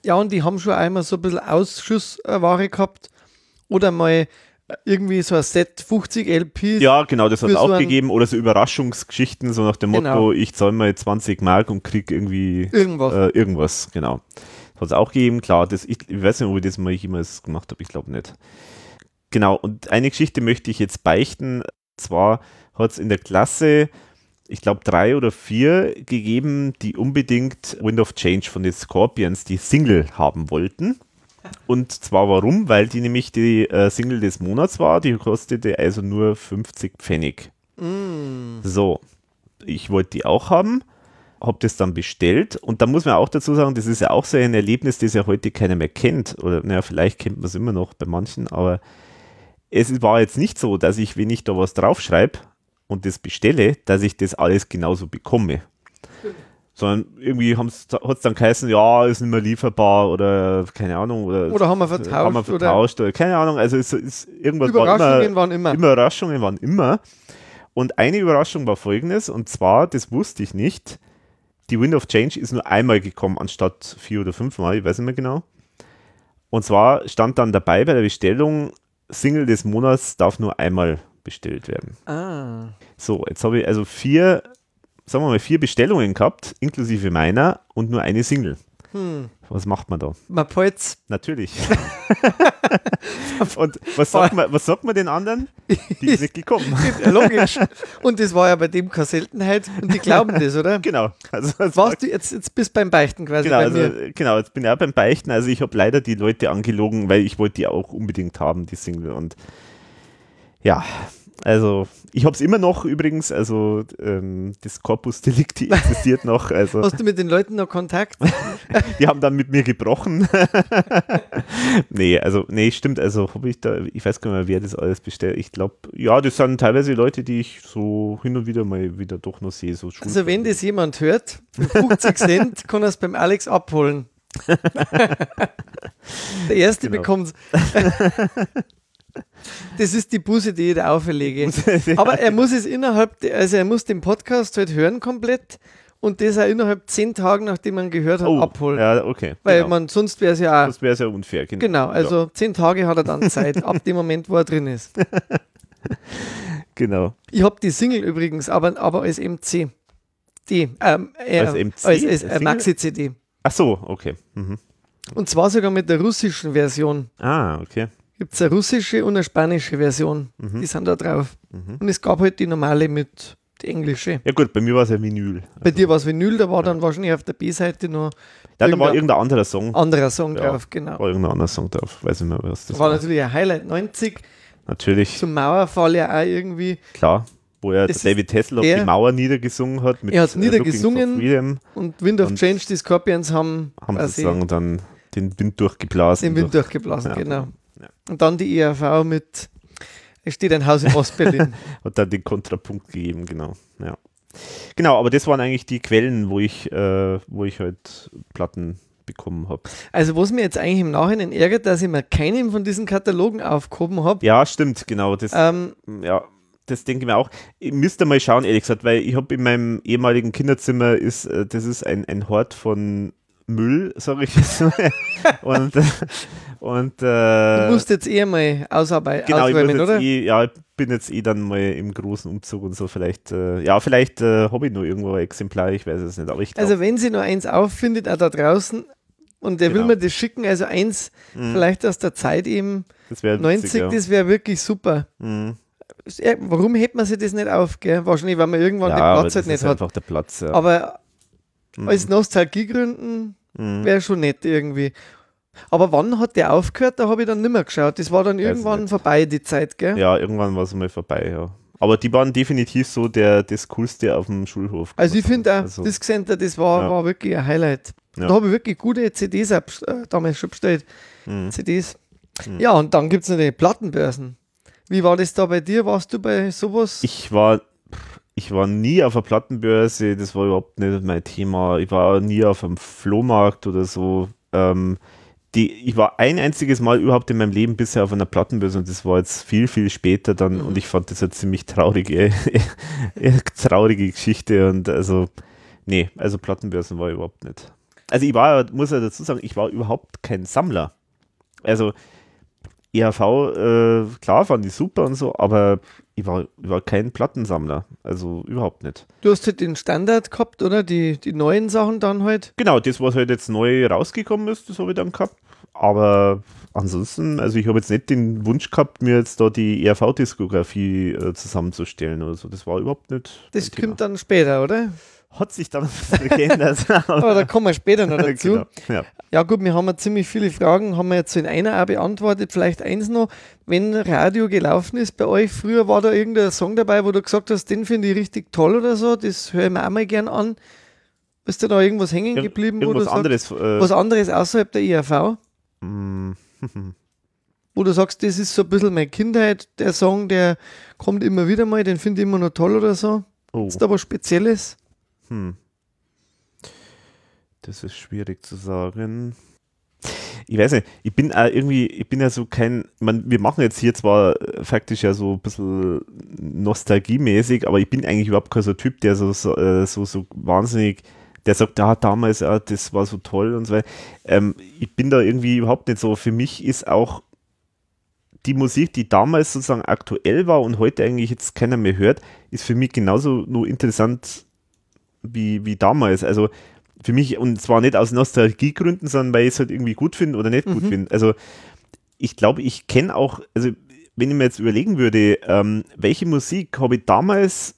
Ja, und die haben schon einmal so ein bisschen Ausschussware gehabt oder mal irgendwie so ein Set 50 LPs. Ja, genau, das hat es auch so gegeben. Oder so Überraschungsgeschichten, so nach dem Motto, genau. ich zahle mal 20 Mark und krieg irgendwie irgendwas. Äh, irgendwas, genau. Das hat es auch gegeben, klar. Das, ich, ich weiß nicht, ob ich das mal jemals gemacht habe, ich glaube nicht. Genau, und eine Geschichte möchte ich jetzt beichten. Zwar hat es in der Klasse ich glaube, drei oder vier gegeben, die unbedingt Wind of Change von den Scorpions, die Single haben wollten. Und zwar warum? Weil die nämlich die äh, Single des Monats war, die kostete also nur 50 Pfennig. Mm. So, ich wollte die auch haben, habe das dann bestellt und da muss man auch dazu sagen, das ist ja auch so ein Erlebnis, das ja heute keiner mehr kennt. Oder naja, vielleicht kennt man es immer noch bei manchen, aber es war jetzt nicht so, dass ich, wenn ich da was draufschreibe, und das bestelle, dass ich das alles genauso bekomme. Sondern irgendwie hat es dann geheißen, ja, ist nicht mehr lieferbar oder keine Ahnung. Oder, oder haben wir vertauscht. Haben wir vertauscht oder, oder keine Ahnung. Also es ist irgendwas Überraschungen war immer, waren immer. Überraschungen waren immer. Und eine Überraschung war folgendes, und zwar, das wusste ich nicht, die Wind of Change ist nur einmal gekommen, anstatt vier oder fünfmal, ich weiß nicht mehr genau. Und zwar stand dann dabei bei der Bestellung, Single des Monats darf nur einmal bestellt werden. Ah. So, jetzt habe ich also vier, sagen wir mal, vier Bestellungen gehabt, inklusive meiner und nur eine Single. Hm. Was macht man da? Man Polz. Natürlich. und was sagt, man, was sagt man den anderen? Die ist nicht gekommen. logisch. Und das war ja bei dem keine Seltenheit und die glauben das, oder? Genau. Also, Warst du jetzt, jetzt bist beim Beichten quasi genau, also, genau, jetzt bin ich auch beim Beichten. Also ich habe leider die Leute angelogen, weil ich wollte die auch unbedingt haben, die Single. Und ja, also ich habe es immer noch übrigens, also ähm, das Corpus Delicti existiert noch. Also, Hast du mit den Leuten noch Kontakt? die haben dann mit mir gebrochen. nee, also nee, stimmt, also habe ich da, ich weiß gar nicht mehr, wer das alles bestellt. Ich glaube, ja, das sind teilweise Leute, die ich so hin und wieder mal wieder doch noch sehe. So also wenn das jemand hört, 50 Cent kann er es beim Alex abholen. Der erste genau. bekommt das ist die Buße, die ich da auferlege. Aber er muss es innerhalb, also er muss den Podcast halt hören komplett und das auch innerhalb zehn Tagen, nachdem man gehört hat, abholen. Ja, okay. Weil genau. man sonst wäre es ja auch. das wäre sehr unfair. Genau. Genau, also zehn Tage hat er dann Zeit, ab dem Moment, wo er drin ist. Ja, genau. Ich habe die Single übrigens, aber, aber als MC. Die, ähm, äh, Als MC? Als, als äh, Single? Maxi-CD. Ach so, okay. Mhm. Und zwar sogar mit der russischen Version. Ah, okay. Gibt es eine russische und eine spanische Version. Mhm. Die sind da drauf. Und es gab halt die normale mit die englische. Ja gut, bei mir war es ja Vinyl. Bei dir war es Vinyl, da war dann wahrscheinlich auf der B-Seite noch Ja, da war irgendein anderer Song. anderer Song Ja. drauf, genau. War irgendein anderer Song drauf. Weiß nicht mehr, was das war war. natürlich ein Highlight 90, Natürlich, zum Mauerfall ja auch irgendwie. klar. Wo er ist David Hasselhoff die Mauer niedergesungen hat. Mit Er for niedergesungen. Und Wind of Und Change, die Scorpions haben, haben sozusagen dann den Wind durchgeblasen. den Wind durch- durchgeblasen, Ja. genau. Ja. Und dann die ERV mit, es steht ein Haus in Ostberlin. Hat dann den Kontrapunkt gegeben, genau. Ja. Genau, aber das waren eigentlich die Quellen, wo ich, äh, wo ich halt Platten bekommen habe. also was mir jetzt eigentlich im Nachhinein ärgert, dass ich mir keinen von diesen Katalogen aufgehoben habe. Ja, stimmt, genau. Das, Ähm, ja, das denke ich mir auch. Ich müsste mal schauen, ehrlich gesagt, weil ich habe in meinem ehemaligen Kinderzimmer ist, äh, das ist ein, ein Hort von Müll, sage ich jetzt mal. und äh, und du äh, musst jetzt eher mal ausarbeiten, genau, ausräumen, oder? eh, ja, ich bin jetzt eh dann mal im großen Umzug und so. Vielleicht, äh, ja, vielleicht äh, habe ich nur irgendwo ein Exemplar, ich weiß es nicht. Aber ich glaub, Also wenn sie noch eins auffindet, auch da draußen, und der will Genau. mir das schicken, also eins Mhm. vielleicht aus der Zeit eben, das wäre 90, das wäre wirklich super. Mhm. Ja, Warum hebt man sich das nicht auf? Gell? Wahrscheinlich, weil man irgendwann ja, den Platz halt nicht hat. einfach der Platz. Ja. Aber Mhm. aus Nostalgiegründen Mhm. wäre schon nett irgendwie. Aber wann hat der aufgehört? Da habe ich dann nicht mehr geschaut. Das war dann irgendwann vorbei, die Zeit, gell? Ja, irgendwann war es mal vorbei, ja. Aber die waren definitiv so der, das Coolste auf dem Schulhof. Also ich finde auch. Also, das Center, das war, Ja. war wirklich ein Highlight. Ja. Da habe ich wirklich gute CDs ab, äh, damals schon bestellt. Mhm. CDs. Mhm. Ja, und dann gibt es natürlich Plattenbörsen. Wie war das da bei dir? Warst du bei sowas? Ich war, ich war nie auf einer Plattenbörse, das war überhaupt nicht mein Thema. Ich war nie auf einem Flohmarkt oder so. Ähm, die, ich war ein einziges Mal überhaupt in meinem Leben bisher auf einer Plattenbörse und das war jetzt viel, viel später dann Mhm. und ich fand das eine ziemlich traurige, traurige Geschichte und also, nee, also Plattenbörsen war ich überhaupt nicht. Also ich war, muss ja dazu sagen, ich war überhaupt kein Sammler. Also ERV, äh, klar, fand ich super und so, aber ich war, ich war kein Plattensammler. Also überhaupt nicht. Du hast halt den Standard gehabt, oder? Die, die neuen Sachen dann halt. Genau, das, was halt jetzt neu rausgekommen ist, das habe ich dann gehabt. Aber ansonsten, also ich habe jetzt nicht den Wunsch gehabt, mir jetzt da die ERV-Diskografie äh, zusammenzustellen oder so. Das war überhaupt nicht. Das mein Thema. kommt dann später, oder? Hat sich dann geändert. Aber da kommen wir später noch dazu. genau. ja. Ja gut, wir haben ja ziemlich viele Fragen, haben wir jetzt so in einer auch beantwortet. Vielleicht eins noch, wenn Radio gelaufen ist bei euch, früher war da irgendein Song dabei, wo du gesagt hast, den finde ich richtig toll oder so, das höre ich mir auch mal gern an. Ist da da irgendwas hängen Ir geblieben, wo du irgendwas sagst, anderes. Äh, was anderes außerhalb der IAV? mh, Wo du sagst, das ist so ein bisschen meine Kindheit, der Song, der kommt immer wieder mal, den finde ich immer noch toll oder so. oh. Ist da was Spezielles? Hm. Das ist schwierig zu sagen. Ich weiß nicht, ich bin auch irgendwie, ich bin ja so kein, mein, wir machen jetzt hier zwar äh, faktisch ja so ein bisschen nostalgiemäßig, aber ich bin eigentlich überhaupt kein so Typ, der so, so, äh, so, so wahnsinnig, der sagt, ja, damals, ja, das war so toll und so weiter. Ähm, ich bin da irgendwie überhaupt nicht so. Für mich ist auch die Musik, die damals sozusagen aktuell war und heute eigentlich jetzt keiner mehr hört, ist für mich genauso nur interessant wie, wie damals. Also für mich, und zwar nicht aus Nostalgiegründen, sondern weil ich es halt irgendwie gut finde oder nicht gut Mhm. finde. Also ich glaube, ich kenne auch, also wenn ich mir jetzt überlegen würde, ähm, welche Musik habe ich damals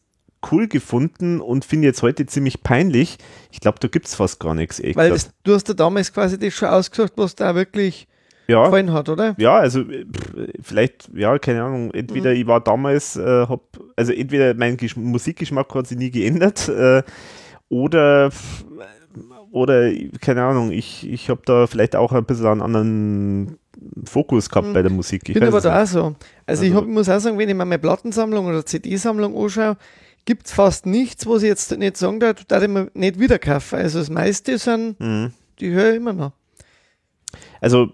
cool gefunden und finde jetzt heute ziemlich peinlich, ich glaube, da gibt es fast gar nichts. Weil das, du hast da damals quasi das schon ausgesucht, was da wirklich ja, gefallen hat, oder? ja, also äh, vielleicht, ja, keine Ahnung, entweder Mhm. ich war damals, äh, hab, also entweder mein Gesch Musikgeschmack hat sich nie geändert äh, oder, pff, oder, keine Ahnung, ich, ich habe da vielleicht auch ein bisschen einen anderen Fokus gehabt Mhm. bei der Musik. Ich Ich bin aber da auch so. Also, ich Also- hab, muss auch sagen, wenn ich mir meine Plattensammlung oder CD-Sammlung anschaue, gibt es fast nichts, was ich jetzt nicht sagen darf, da ich mir nicht wieder kaufe. Also das meiste sind, Mhm. die höre ich immer noch. Also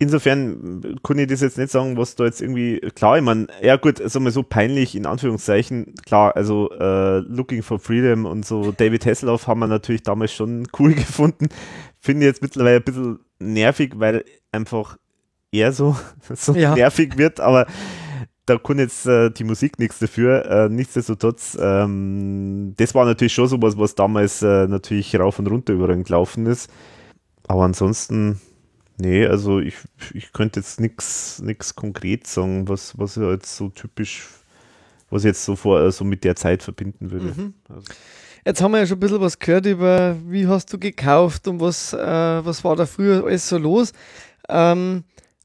insofern kann ich das jetzt nicht sagen, was da jetzt irgendwie, klar, ich meine, ja gut, sagen wir so peinlich in Anführungszeichen, klar, also äh, Looking for Freedom und so David Hasselhoff haben wir natürlich damals schon cool gefunden. Finde ich jetzt mittlerweile ein bisschen nervig, weil einfach er so, so ja. nervig wird, aber da kann jetzt äh, die Musik nichts dafür. Äh, nichtsdestotrotz, ähm, das war natürlich schon sowas, was damals äh, natürlich rauf und runter über den gelaufen ist. Aber ansonsten, Nee, also ich, ich könnte jetzt nichts konkret sagen, was, was jetzt so typisch, was ich jetzt so vor so mit der Zeit verbinden würde. Mhm. Also. Jetzt haben wir ja schon ein bisschen was gehört über, wie hast du gekauft und was, äh, was war da früher alles so los. Ähm,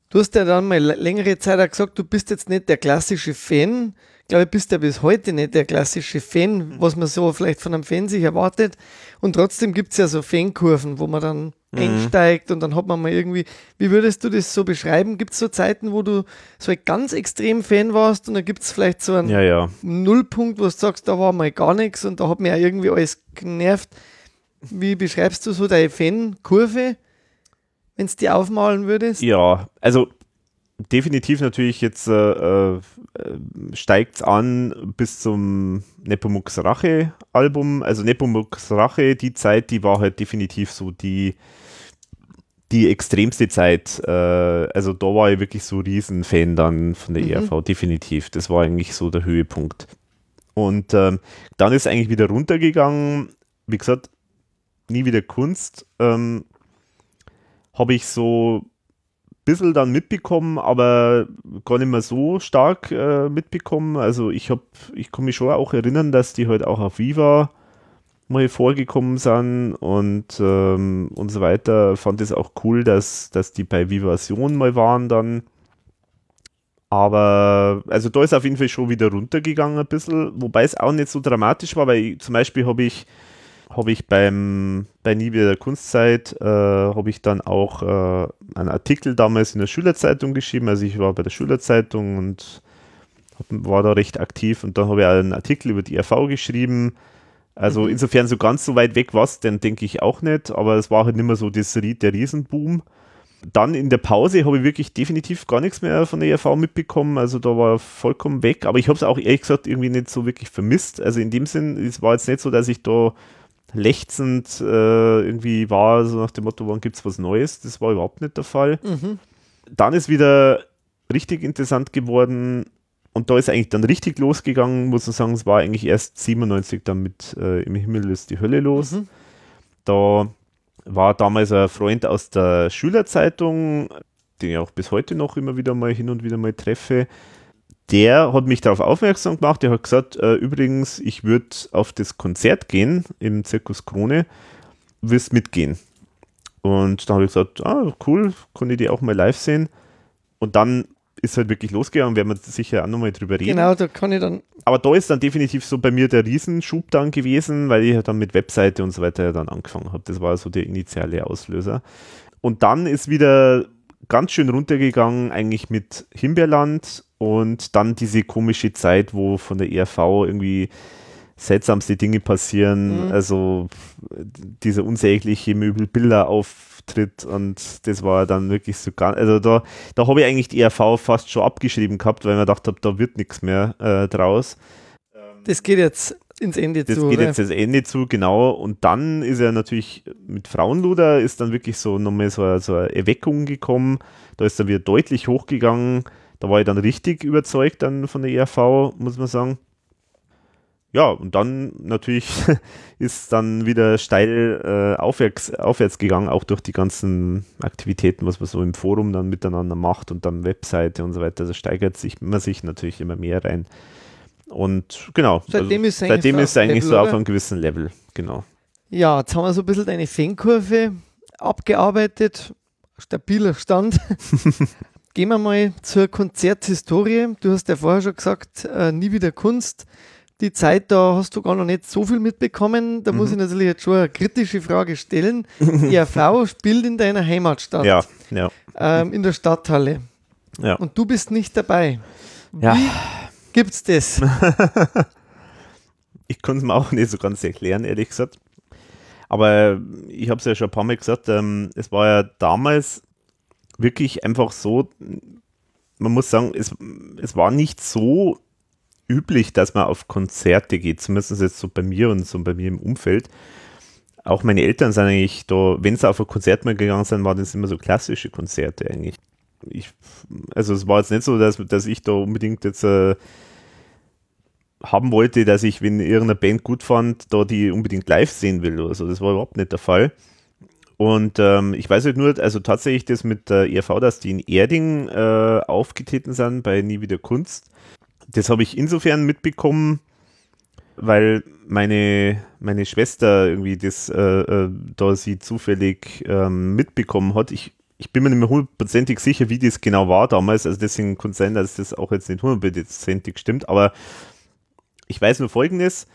du hast ja dann mal längere Zeit auch gesagt, du bist jetzt nicht der klassische Fan. Ich glaube, du bist ja bis heute nicht der klassische Fan, mhm. was man so vielleicht von einem Fan sich erwartet. Und trotzdem gibt es ja so Fankurven, wo man dann mhm. einsteigt und dann hat man mal irgendwie, wie würdest du das so beschreiben? Gibt es so Zeiten, wo du so ein ganz extrem Fan warst und dann gibt es vielleicht so einen ja, ja. Nullpunkt, wo du sagst, da war mal gar nichts und da hat mir ja irgendwie alles genervt. Wie beschreibst du so deine Fankurve, wenn es die aufmalen würdest? Ja, also definitiv natürlich jetzt äh, äh, steigt es an bis zum Nepomuk's Rache Album. Also Nepomuk's Rache, die Zeit, die war halt definitiv so die die extremste Zeit, äh, also da war ich wirklich so Riesenfan dann von der mhm. ERV, definitiv. Das war eigentlich so der Höhepunkt. Und ähm, dann ist eigentlich wieder runtergegangen, wie gesagt, nie wieder Kunst. Ähm, Habe ich so ein bisschen dann mitbekommen, aber gar nicht mehr so stark äh, mitbekommen. Also ich habe, ich kann mich schon auch erinnern, dass die halt auch auf Viva mal vorgekommen sind und, ähm, und so weiter. Fand es auch cool, dass, dass die bei Vivasion mal waren dann. Aber, also da ist auf jeden Fall schon wieder runtergegangen ein bisschen, wobei es auch nicht so dramatisch war, weil ich, zum Beispiel habe ich, habe ich beim, bei Nie wieder Kunstzeit, äh, habe ich dann auch äh, einen Artikel damals in der Schülerzeitung geschrieben, also ich war bei der Schülerzeitung und hab, war da recht aktiv und dann habe ich einen Artikel über die RV geschrieben, also mhm. insofern so ganz so weit weg war es, dann denke ich auch nicht, aber es war halt nicht mehr so das, der Riesenboom. Dann in der Pause habe ich wirklich definitiv gar nichts mehr von der ERV mitbekommen, also da war vollkommen weg, aber ich habe es auch ehrlich gesagt irgendwie nicht so wirklich vermisst. Also in dem Sinn, es war jetzt nicht so, dass ich da lechzend äh, irgendwie war, so nach dem Motto, wann gibt es was Neues? Das war überhaupt nicht der Fall. Mhm. Dann ist wieder richtig interessant geworden, und da ist eigentlich dann richtig losgegangen, muss man sagen, es war eigentlich erst 97 dann mit äh, Im Himmel ist die Hölle los. Mhm. Da war damals ein Freund aus der Schülerzeitung, den ich auch bis heute noch immer wieder mal hin und wieder mal treffe. Der hat mich darauf aufmerksam gemacht. Der hat gesagt: äh, Übrigens, ich würde auf das Konzert gehen im Zirkus Krone. Willst mitgehen? Und da habe ich gesagt: Ah, cool, kann ich die auch mal live sehen. Und dann ist halt wirklich losgegangen, werden wir sicher auch nochmal drüber reden. Genau, da kann ich dann. Aber da ist dann definitiv so bei mir der Riesenschub dann gewesen, weil ich dann mit Webseite und so weiter dann angefangen habe. Das war so der initiale Auslöser. Und dann ist wieder ganz schön runtergegangen, eigentlich mit Himbeerland und dann diese komische Zeit, wo von der ERV irgendwie seltsamste Dinge passieren. Mhm. Also dieser unsägliche Möbelbilderauftritt und das war dann wirklich so gar, also da, da habe ich eigentlich die ERV fast schon abgeschrieben gehabt, weil ich mir gedacht habe, da wird nichts mehr äh, draus. Das geht jetzt ins Ende das zu. Das geht oder? jetzt ins Ende zu, genau. Und dann ist er natürlich mit Frauenluder ist dann wirklich so nochmal so, so eine Erweckung gekommen. Da ist er wieder deutlich hochgegangen. Da war ich dann richtig überzeugt dann von der ERV, muss man sagen ja, und dann natürlich ist dann wieder steil äh, aufwärts, aufwärts gegangen, auch durch die ganzen Aktivitäten, was man so im Forum dann miteinander macht und dann Webseite und so weiter. Also steigert sich man sich natürlich immer mehr rein. Und genau, seitdem also, ist es seitdem ist eigentlich Level, so auf einem gewissen Level, genau. Ja, jetzt haben wir so ein bisschen deine Fankurve abgearbeitet. Stabiler Stand. Gehen wir mal zur Konzerthistorie. Du hast ja vorher schon gesagt, äh, nie wieder Kunst die Zeit, da hast du gar noch nicht so viel mitbekommen. Da mhm. muss ich natürlich jetzt schon eine kritische Frage stellen. Die RV spielt in deiner Heimatstadt. Ja, ja. Ähm, in der Stadthalle. Ja. Und du bist nicht dabei. Wie ja. gibt's das? ich kann es mir auch nicht so ganz erklären, ehrlich gesagt. Aber ich habe es ja schon ein paar Mal gesagt, ähm, es war ja damals wirklich einfach so, man muss sagen, es, es war nicht so üblich, dass man auf Konzerte geht, zumindest jetzt so bei mir und so bei mir im Umfeld. Auch meine Eltern sind eigentlich da, wenn sie auf ein Konzert mal gegangen sind, waren das immer so klassische Konzerte eigentlich. Ich, also es war jetzt nicht so, dass, dass ich da unbedingt jetzt äh, haben wollte, dass ich, wenn irgendeine Band gut fand, da die unbedingt live sehen will oder so. Das war überhaupt nicht der Fall. Und ähm, ich weiß halt nur, also tatsächlich das mit der ERV, dass die in Erding äh, aufgetreten sind bei Nie wieder Kunst. Das habe ich insofern mitbekommen, weil meine, meine Schwester irgendwie das, äh, äh, da sie zufällig ähm, mitbekommen hat. Ich, ich bin mir nicht mehr hundertprozentig sicher, wie das genau war damals. Also deswegen kann es sein, dass das auch jetzt nicht hundertprozentig stimmt. Aber ich weiß nur Folgendes.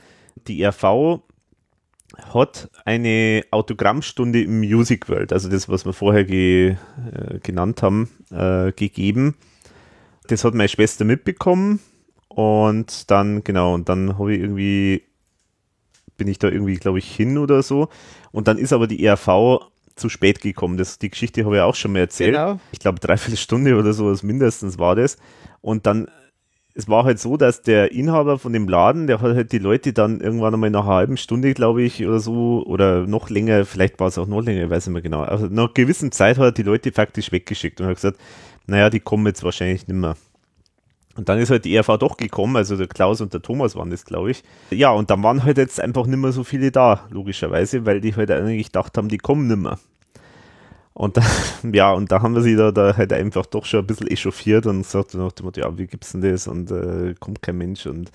Die RV hat eine Autogrammstunde im Music World, also das, was wir vorher ge, äh, genannt haben, äh, gegeben. Das hat meine Schwester mitbekommen und dann, genau, und dann habe ich irgendwie, bin ich da irgendwie, glaube ich, hin oder so. Und dann ist aber die ERV zu spät gekommen. Das, die Geschichte habe ich auch schon mal erzählt. Genau. Ich glaube, dreiviertel Stunde oder so mindestens war das. Und dann es war halt so, dass der Inhaber von dem Laden, der hat halt die Leute dann irgendwann einmal nach einer halben Stunde, glaube ich, oder so, oder noch länger, vielleicht war es auch noch länger, ich weiß nicht mehr genau. Also nach einer gewissen Zeit hat er die Leute faktisch weggeschickt und hat gesagt, naja, die kommen jetzt wahrscheinlich nicht mehr. Und dann ist halt die ERV doch gekommen, also der Klaus und der Thomas waren das, glaube ich. Ja, und dann waren halt jetzt einfach nicht mehr so viele da, logischerweise, weil die halt eigentlich gedacht haben, die kommen nicht mehr. Und da, ja, und da haben wir sie da, da halt einfach doch schon ein bisschen echauffiert und gesagt nach ja, wie gibt's denn das? Und äh, kommt kein Mensch und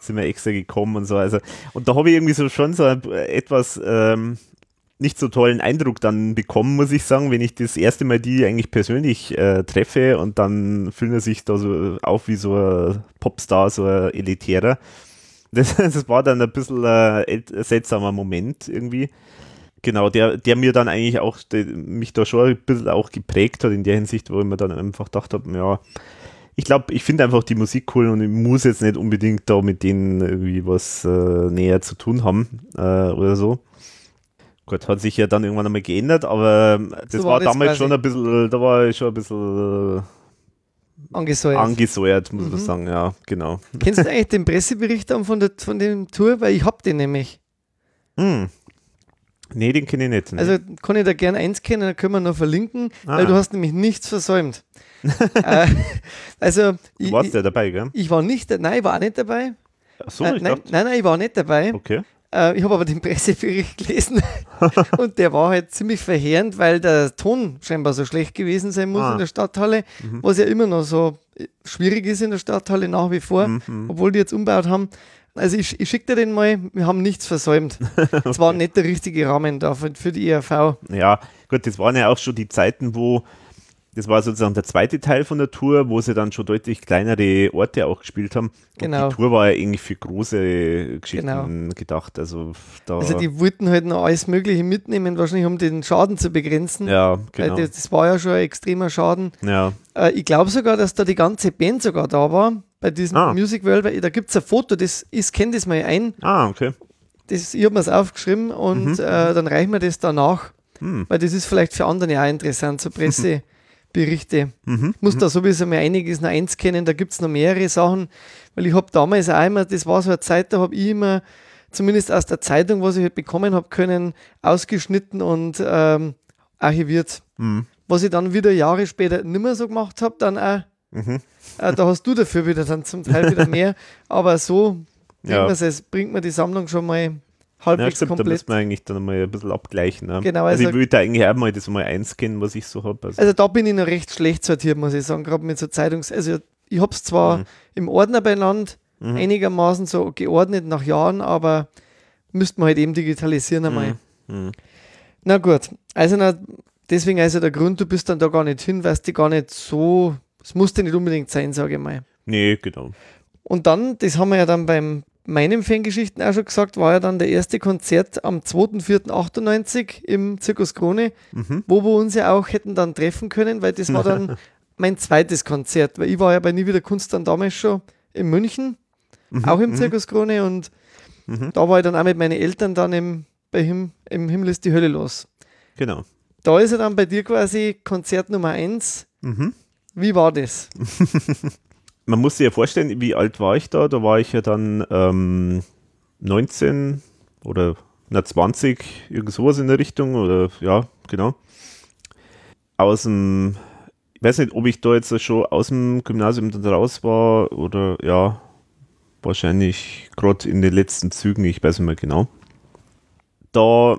sind wir extra gekommen und so. Also, und da habe ich irgendwie so schon so etwas ähm, nicht so tollen Eindruck dann bekommen, muss ich sagen, wenn ich das erste Mal die eigentlich persönlich äh, treffe und dann fühlen sie sich da so auf wie so ein Popstar, so ein Elitärer. Das, das war dann ein bisschen äh, ein seltsamer Moment irgendwie. Genau, der, der mir dann eigentlich auch, der, mich da schon ein bisschen auch geprägt hat in der Hinsicht, wo ich mir dann einfach gedacht habe, ja, ich glaube, ich finde einfach die Musik cool und ich muss jetzt nicht unbedingt da mit denen irgendwie was äh, näher zu tun haben äh, oder so. Gut, hat sich ja dann irgendwann einmal geändert, aber das so war, war das damals schon ein bisschen, da war ich schon ein bisschen äh, angesäuert. Angesäuert, muss mhm. man sagen, ja, genau. Kennst du eigentlich den Pressebericht von, der, von dem Tour? Weil ich hab den nämlich. Hm. Nee, den kenne ich nicht. Nee. Also kann ich da gerne eins kennen, dann können wir noch verlinken, ah. weil du hast nämlich nichts versäumt. äh, also, du ich, warst ja dabei, gell? Ich war nicht, nein, ich war auch nicht dabei. Ach so, äh, nein, nein, nein, ich war nicht dabei. Okay. Äh, ich habe aber den Pressebericht gelesen und der war halt ziemlich verheerend, weil der Ton scheinbar so schlecht gewesen sein muss ah. in der Stadthalle, mhm. was ja immer noch so schwierig ist in der Stadthalle nach wie vor, mhm. obwohl die jetzt umbaut haben. Also ich, ich schicke dir den mal, wir haben nichts versäumt. okay. Es war nicht der richtige Rahmen da für, für die ERV. Ja, gut, das waren ja auch schon die Zeiten, wo das war sozusagen der zweite Teil von der Tour, wo sie dann schon deutlich kleinere Orte auch gespielt haben. Genau. Und die Tour war ja eigentlich für große Geschichten genau. gedacht. Also, da also die wollten halt noch alles Mögliche mitnehmen, wahrscheinlich um den Schaden zu begrenzen. Ja, genau. Das, das war ja schon ein extremer Schaden. Ja. Äh, ich glaube sogar, dass da die ganze Band sogar da war bei diesem ah. Music World, da gibt es ein Foto, das ich scanne das mal ein. Ah, okay. Das, ich habe mir es aufgeschrieben und mhm. äh, dann reichen wir das danach, mhm. weil das ist vielleicht für andere auch interessant, so Presseberichte. Mhm. Ich muss da sowieso mal einiges noch einscannen, da gibt es noch mehrere Sachen, weil ich habe damals auch immer, das war so eine Zeit, da habe ich immer zumindest aus der Zeitung, was ich halt bekommen habe können, ausgeschnitten und ähm, archiviert. Mhm. Was ich dann wieder Jahre später nicht mehr so gemacht habe, dann auch Mhm. Äh, da hast du dafür wieder dann zum Teil wieder mehr. Aber so ja. es, bringt man die Sammlung schon mal halbwegs ja, stimmt, komplett. Da müssen wir eigentlich dann mal ein bisschen abgleichen. Ne? Genau, also, also ich würde eigentlich auch mal das mal einscannen, was ich so habe. Also. also. da bin ich noch recht schlecht sortiert, muss ich sagen, gerade mit so Zeitungs... Also ich habe es zwar mhm. im Ordner benannt, mhm. einigermaßen so geordnet nach Jahren, aber müsste man halt eben digitalisieren einmal. Mhm. mhm. Na gut, also na, deswegen also der Grund, du bist dann da gar nicht hin, weil du gar nicht so es musste nicht unbedingt sein, sage ich mal. Nee, genau. Und dann, das haben wir ja dann beim meinen Fangeschichten auch schon gesagt, war ja dann der erste Konzert am 2.4.98 im Zirkus Krone, mhm. wo wir uns ja auch hätten dann treffen können, weil das war dann mein zweites Konzert, weil ich war ja bei Nie wieder Kunst dann damals schon in München, mhm. auch im mhm. Zirkus Krone und mhm. da war ich dann auch mit meinen Eltern dann im, bei ihm, im Himmel ist die Hölle los. Genau. da ist er dann bei dir quasi Konzert Nummer 1. Mhm. Wie war das? Man muss sich ja vorstellen, wie alt war ich da? Da war ich ja dann ähm, 19 oder na 20, irgend sowas in der Richtung oder ja, genau. Aus dem, ich weiß nicht, ob ich da jetzt schon aus dem Gymnasium dann raus war oder ja, wahrscheinlich gerade in den letzten Zügen, ich weiß nicht mehr genau. Da,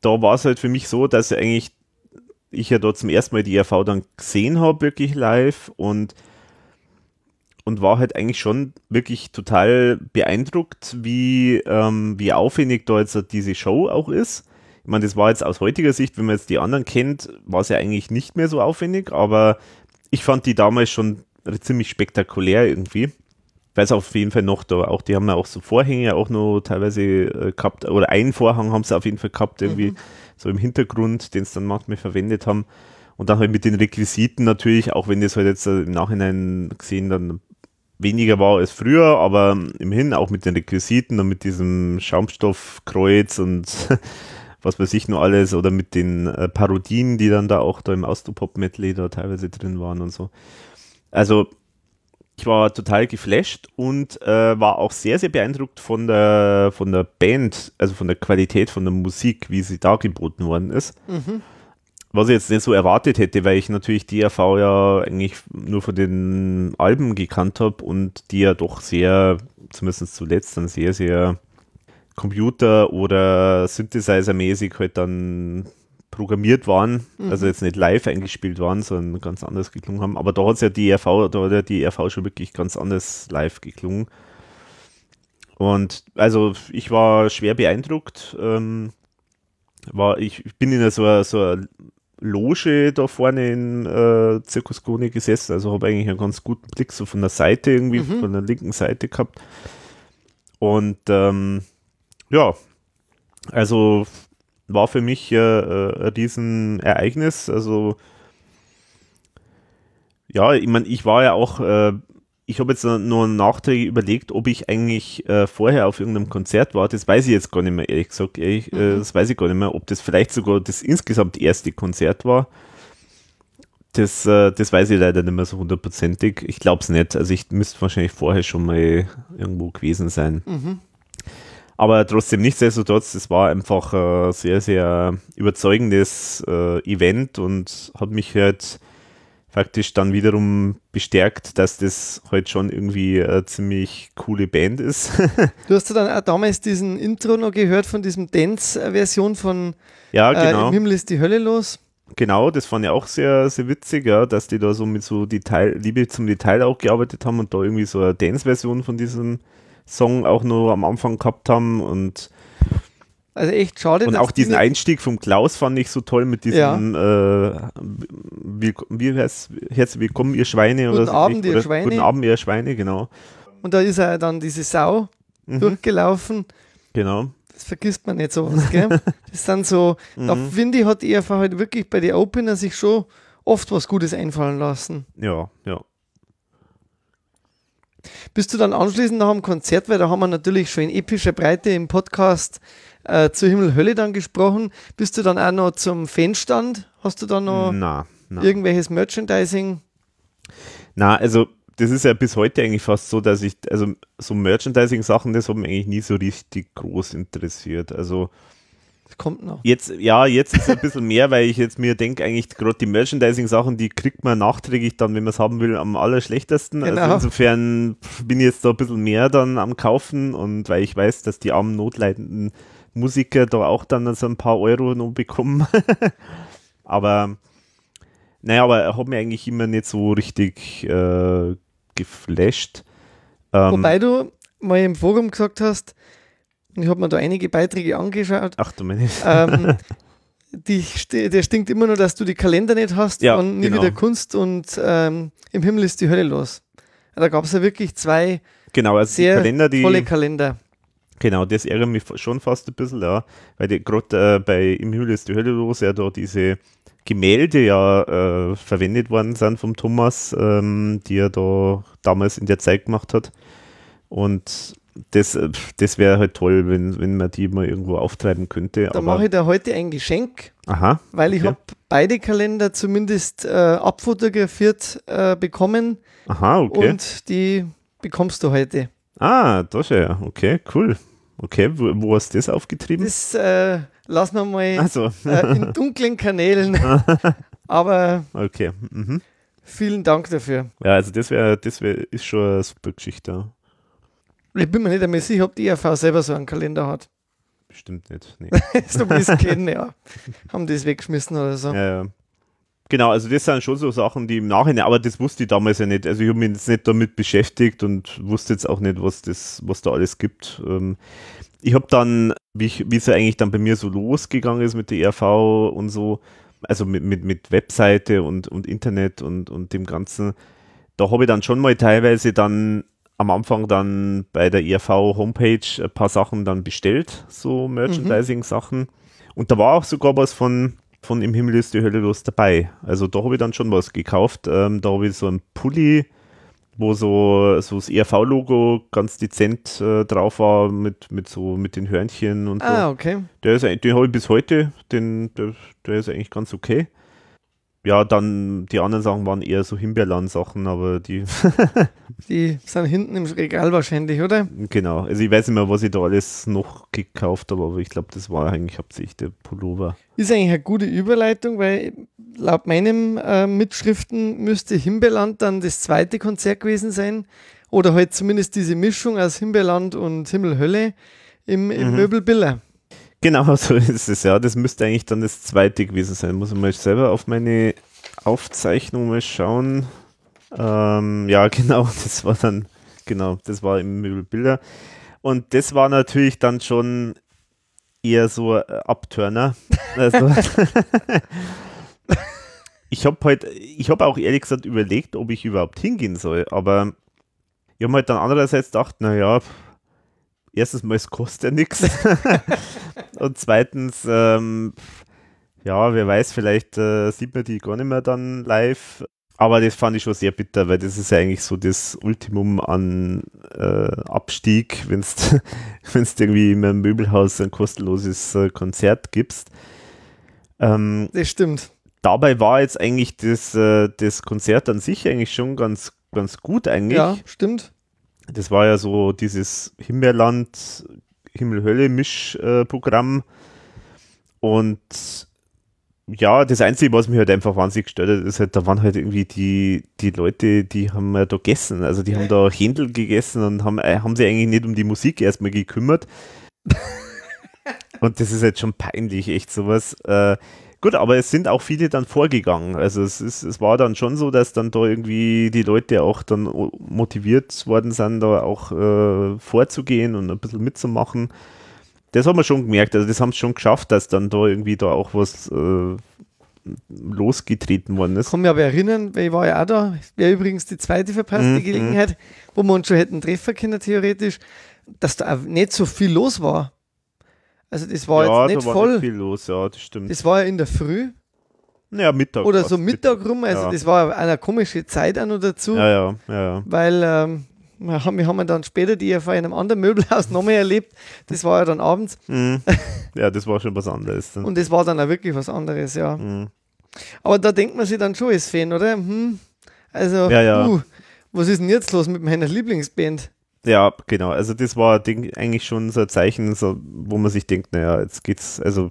da war es halt für mich so, dass eigentlich ich ja dort zum ersten Mal die ERV dann gesehen habe, wirklich live und und war halt eigentlich schon wirklich total beeindruckt, wie, ähm, wie aufwendig da jetzt diese Show auch ist. Ich meine, das war jetzt aus heutiger Sicht, wenn man jetzt die anderen kennt, war es ja eigentlich nicht mehr so aufwendig, aber ich fand die damals schon ziemlich spektakulär irgendwie. Ich weiß auf jeden Fall noch da, auch die haben ja auch so Vorhänge auch noch teilweise äh, gehabt, oder einen Vorhang haben sie auf jeden Fall gehabt, irgendwie mhm. so im Hintergrund, den sie dann manchmal verwendet haben. Und dann halt mit den Requisiten natürlich, auch wenn das halt jetzt äh, im Nachhinein gesehen dann weniger war als früher, aber immerhin auch mit den Requisiten und mit diesem Schaumstoffkreuz und was weiß ich nur alles oder mit den äh, Parodien, die dann da auch da im Austropop-Medley da teilweise drin waren und so. Also ich war total geflasht und äh, war auch sehr, sehr beeindruckt von der, von der Band, also von der Qualität von der Musik, wie sie dargeboten worden ist. Mhm was ich jetzt nicht so erwartet hätte, weil ich natürlich DRV ja eigentlich nur von den Alben gekannt habe und die ja doch sehr, zumindest zuletzt, dann sehr, sehr Computer- oder Synthesizer-mäßig halt dann programmiert waren, mhm. also jetzt nicht live eingespielt waren, sondern ganz anders geklungen haben. Aber da hat es ja die RV, da hat ja die RV schon wirklich ganz anders live geklungen. Und also ich war schwer beeindruckt. Ähm, war, ich, ich bin in so einer, so einer Loge da vorne in äh, Zirkus Krone gesessen, also habe eigentlich einen ganz guten Blick so von der Seite irgendwie, mhm. von der linken Seite gehabt. Und ähm, ja, also war für mich äh, äh, ein Riesenereignis. Also ja, ich meine, ich war ja auch äh, ich habe jetzt nur nachträglich überlegt, ob ich eigentlich äh, vorher auf irgendeinem Konzert war. Das weiß ich jetzt gar nicht mehr, ehrlich gesagt. Ehrlich, äh, mhm. äh, das weiß ich gar nicht mehr, ob das vielleicht sogar das insgesamt erste Konzert war. Das, äh, das weiß ich leider nicht mehr so hundertprozentig. Ich glaube es nicht. Also ich müsste wahrscheinlich vorher schon mal irgendwo gewesen sein. Mhm. Aber trotzdem nichtsdestotrotz, es war einfach ein sehr, sehr überzeugendes äh, Event und hat mich halt faktisch dann wiederum bestärkt, dass das halt schon irgendwie eine ziemlich coole Band ist. du hast ja dann auch damals diesen Intro noch gehört von diesem Dance-Version von ja, genau. Äh, Im Himmel ist die Hölle los. Genau, das fand ich auch sehr, sehr witzig, ja, dass die da so mit so Detail, Liebe zum Detail auch gearbeitet haben und da irgendwie so eine Dance-Version von diesem Song auch noch am Anfang gehabt haben und also echt schade. Und auch diesen Einstieg vom Klaus fand ich so toll mit diesem ja. äh, wie, wie heißt herzlich willkommen ihr Schweine guten oder Abend ihr Schweine. Guten Abend ihr Schweine, genau. Und da ist er dann diese Sau mhm. durchgelaufen. Genau. Das vergisst man nicht sowas, gell? das sind so, mhm. da finde ich, hat er halt wirklich bei den Opener sich schon oft was Gutes einfallen lassen. Ja, ja. Bist du dann anschließend nach dem Konzert, weil da haben wir natürlich schon in epischer Breite im Podcast äh, zu Himmel Hölle dann gesprochen. Bist du dann auch noch zum Fanstand? Hast du da noch na, na. irgendwelches Merchandising? Na, also das ist ja bis heute eigentlich fast so, dass ich, also so Merchandising-Sachen, das haben mich eigentlich nie so richtig groß interessiert. Also das kommt noch. Jetzt, ja, jetzt ist es ein bisschen mehr, weil ich jetzt mir denke, eigentlich gerade die Merchandising-Sachen, die kriegt man nachträglich dann, wenn man es haben will, am allerschlechtesten. Also genau. Also insofern bin ich jetzt da ein bisschen mehr dann am Kaufen und weil ich weiß, dass die armen Notleidenden Musiker da auch dann so ein paar Euro noch bekommen. aber naja, aber er hat mir eigentlich immer nicht so richtig äh, geflasht. Ähm, Wobei du mal im Forum gesagt hast, ich habe mir da einige Beiträge angeschaut. Ach du meinst. Ähm, die, der stinkt immer nur, dass du die Kalender nicht hast ja, und nie genau. wieder Kunst und ähm, im Himmel ist die Hölle los. Da gab es ja wirklich zwei genau, also sehr Kalender, die, tolle Kalender. Genau, das ärgert mich schon fast ein bisschen, ja, weil gerade äh, bei Im Himmel ist die Hölle los ja da diese Gemälde ja äh, verwendet worden sind vom Thomas, ähm, die er da damals in der Zeit gemacht hat. Und das, äh, das wäre halt toll, wenn, wenn man die mal irgendwo auftreiben könnte. Da mache ich dir heute ein Geschenk, aha, weil ich okay. habe beide Kalender zumindest äh, abfotografiert äh, bekommen Aha, okay. und die bekommst du heute. ah, da schon, ja. Okay, cool. Okay, wo, wo hast du das aufgetrieben? Das äh, lassen wir mal also, äh, in dunklen Kanälen. Aber okay. Mhm. vielen Dank dafür. Ja, also das wäre, das wäre, ist schon eine super Geschichte. Ich bin mir nicht einmal sicher, ob die ERV selber so einen Kalender hat. Bestimmt nicht. Nee. so wie ich es kenne, ja. Haben die es weggeschmissen oder so. Ja, ja. Genau, also das sind schon so Sachen, die im Nachhinein, aber das wusste ich damals ja nicht. Also ich habe mich jetzt nicht damit beschäftigt und wusste jetzt auch nicht, was das, was da alles gibt. Ähm, ich habe dann, wie, es ja eigentlich dann bei mir so losgegangen ist mit der ERV und so, also mit, mit, mit Webseite und, und Internet und, und dem Ganzen, da habe ich dann schon mal teilweise dann am Anfang dann bei der ERV Homepage ein paar Sachen dann bestellt, so Merchandising-Sachen. Und da war auch sogar was von, von Im Himmel ist die Hölle los dabei. Also da habe ich dann schon was gekauft. Ähm, da habe ich so einen Pulli, wo so, so das ERV-Logo ganz dezent äh, drauf war, mit, mit so mit den Hörnchen und so. Ah, okay. Der ist, den habe ich bis heute, den, der, der ist eigentlich ganz okay. Ja, dann die anderen Sachen waren eher so Himbeerland-Sachen, aber die, Die sind hinten im Regal wahrscheinlich, oder? genau. Also ich weiß nicht mehr, was ich da alles noch gekauft habe, aber ich glaube, das war eigentlich hauptsächlich der Pullover. Ist eigentlich eine gute Überleitung, weil laut meinen äh, Mitschriften müsste Himbeerland dann das zweite Konzert gewesen sein. Oder halt zumindest diese Mischung aus Himbeerland und Himmelhölle im, im Mhm. Möbelbiller. Genau, so ist es, ja. Das müsste eigentlich dann das zweite gewesen sein. Muss ich mal selber auf meine Aufzeichnung mal schauen. Ähm, ja, genau, das war dann, genau, das war im Möbelbilder. Und das war natürlich dann schon eher so äh, Abturner. Also, ich habe halt, ich habe auch ehrlich gesagt überlegt, ob ich überhaupt hingehen soll, aber ich habe halt dann andererseits gedacht, naja, erstens mal, es kostet ja nichts. Und zweitens, ähm, ja, wer weiß, vielleicht äh, sieht man die gar nicht mehr dann live. Aber das fand ich schon sehr bitter, weil das ist ja eigentlich so das Ultimum an äh, Abstieg, wenn du irgendwie in einem Möbelhaus ein kostenloses äh, Konzert gibst. Ähm, Das stimmt. dabei war jetzt eigentlich das, äh, das Konzert an sich eigentlich schon ganz, ganz gut eigentlich. Ja, stimmt. Das war ja so dieses Himbeerland, Himmel-Hölle-Mischprogramm. Und ja, das Einzige, was mich halt einfach wahnsinnig gestört hat, ist halt, da waren halt irgendwie die, die Leute, die haben ja da gegessen. Also die haben da Händel gegessen und haben, äh, haben sich eigentlich nicht um die Musik erstmal gekümmert. und das ist halt schon peinlich, echt sowas. Äh, Gut, aber es sind auch viele dann vorgegangen. Also es, ist, es war dann schon so, dass dann da irgendwie die Leute auch dann motiviert worden sind, da auch äh, vorzugehen und ein bisschen mitzumachen. Das haben wir schon gemerkt. Also das haben sie schon geschafft, dass dann da irgendwie da auch was äh, losgetreten worden Ich ist. kann mich aber erinnern, weil ich war ja auch da, wäre übrigens die zweite verpasste Mhm, Gelegenheit, wo wir uns schon hätten treffen können, theoretisch, dass da auch nicht so viel los war. Also das war ja, jetzt nicht da war voll. nicht viel los, ja, das stimmt. Das war ja in der Früh ja, Mittag. oder so Mittag rum, also ja. das war eine komische Zeit auch noch dazu, Ja, ja, ja, ja. weil ähm, wir haben, wir haben dann später die ERV in einem anderen Möbelhaus nochmal erlebt. Das war ja dann abends Mhm. ja, das war schon was anderes. Dann. und das war dann auch wirklich was anderes, ja. Mhm. Aber da denkt man sich dann schon als Fan, oder? Hm, also, Ja, ja. Uh, was ist denn jetzt los mit meiner Lieblingsband? Ja, genau. Also das war Ding, eigentlich schon so ein Zeichen, so, wo man sich denkt, naja, jetzt geht's, also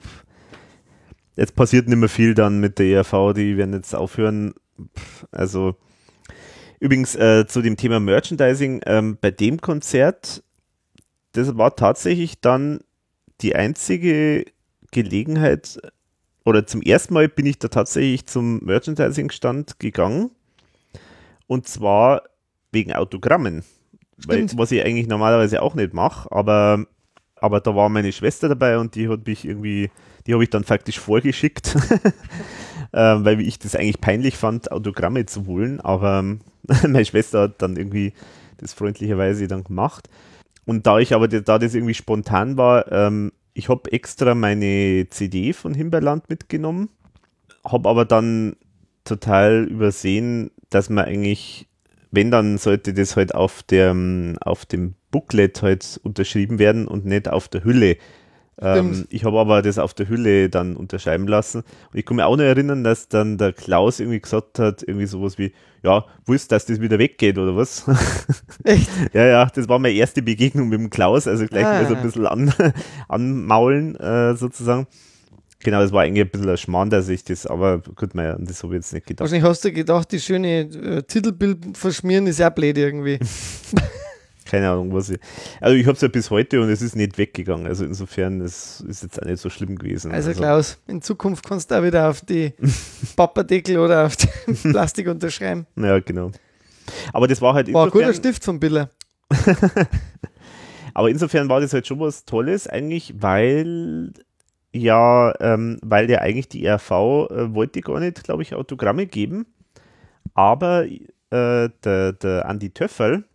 jetzt passiert nicht mehr viel dann mit der ERV, die werden jetzt aufhören. Also übrigens äh, zu dem Thema Merchandising, ähm, bei dem Konzert, das war tatsächlich dann die einzige Gelegenheit, oder zum ersten Mal bin ich da tatsächlich zum Merchandising-Stand gegangen. Und zwar wegen Autogrammen. Weil, was ich eigentlich normalerweise auch nicht mache, aber, aber da war meine Schwester dabei und die hat mich irgendwie, die habe ich dann faktisch vorgeschickt, ähm, weil ich das eigentlich peinlich fand, Autogramme zu holen, aber ähm, meine Schwester hat dann irgendwie das freundlicherweise dann gemacht. Und da ich aber, da das irgendwie spontan war, ähm, ich habe extra meine CD von Himberland mitgenommen, habe aber dann total übersehen, dass man eigentlich wenn, dann sollte das halt auf, der, auf dem Booklet halt unterschrieben werden und nicht auf der Hülle. Ähm, ich habe aber das auf der Hülle dann unterschreiben lassen. Und ich kann mich auch noch erinnern, dass dann der Klaus irgendwie gesagt hat, irgendwie sowas wie, ja, wusst, dass das wieder weggeht oder was? Echt? ja, ja, das war meine erste Begegnung mit dem Klaus, also gleich ah. mal so ein bisschen an, anmaulen äh, sozusagen. Genau, das war eigentlich ein bisschen ein Schmarrn, dass ich das, aber gut, mein, das habe ich jetzt nicht gedacht. Wahrscheinlich hast du gedacht, die schöne äh, Titelbild verschmieren ist ja blöd irgendwie. Keine Ahnung, was ich. Also ich habe es ja bis heute und es ist nicht weggegangen. Also insofern es ist jetzt auch nicht so schlimm gewesen. Also, also Klaus, in Zukunft kannst du auch wieder auf die Papperdeckel oder auf den Plastik unterschreiben. Ja, genau. Aber das war halt War ein guter Stift von Biller. Aber insofern war das halt schon was Tolles eigentlich, weil ja, ähm, weil ja eigentlich die RV äh, wollte gar nicht, glaube ich, Autogramme geben. Aber äh, der, der Andi Töffel,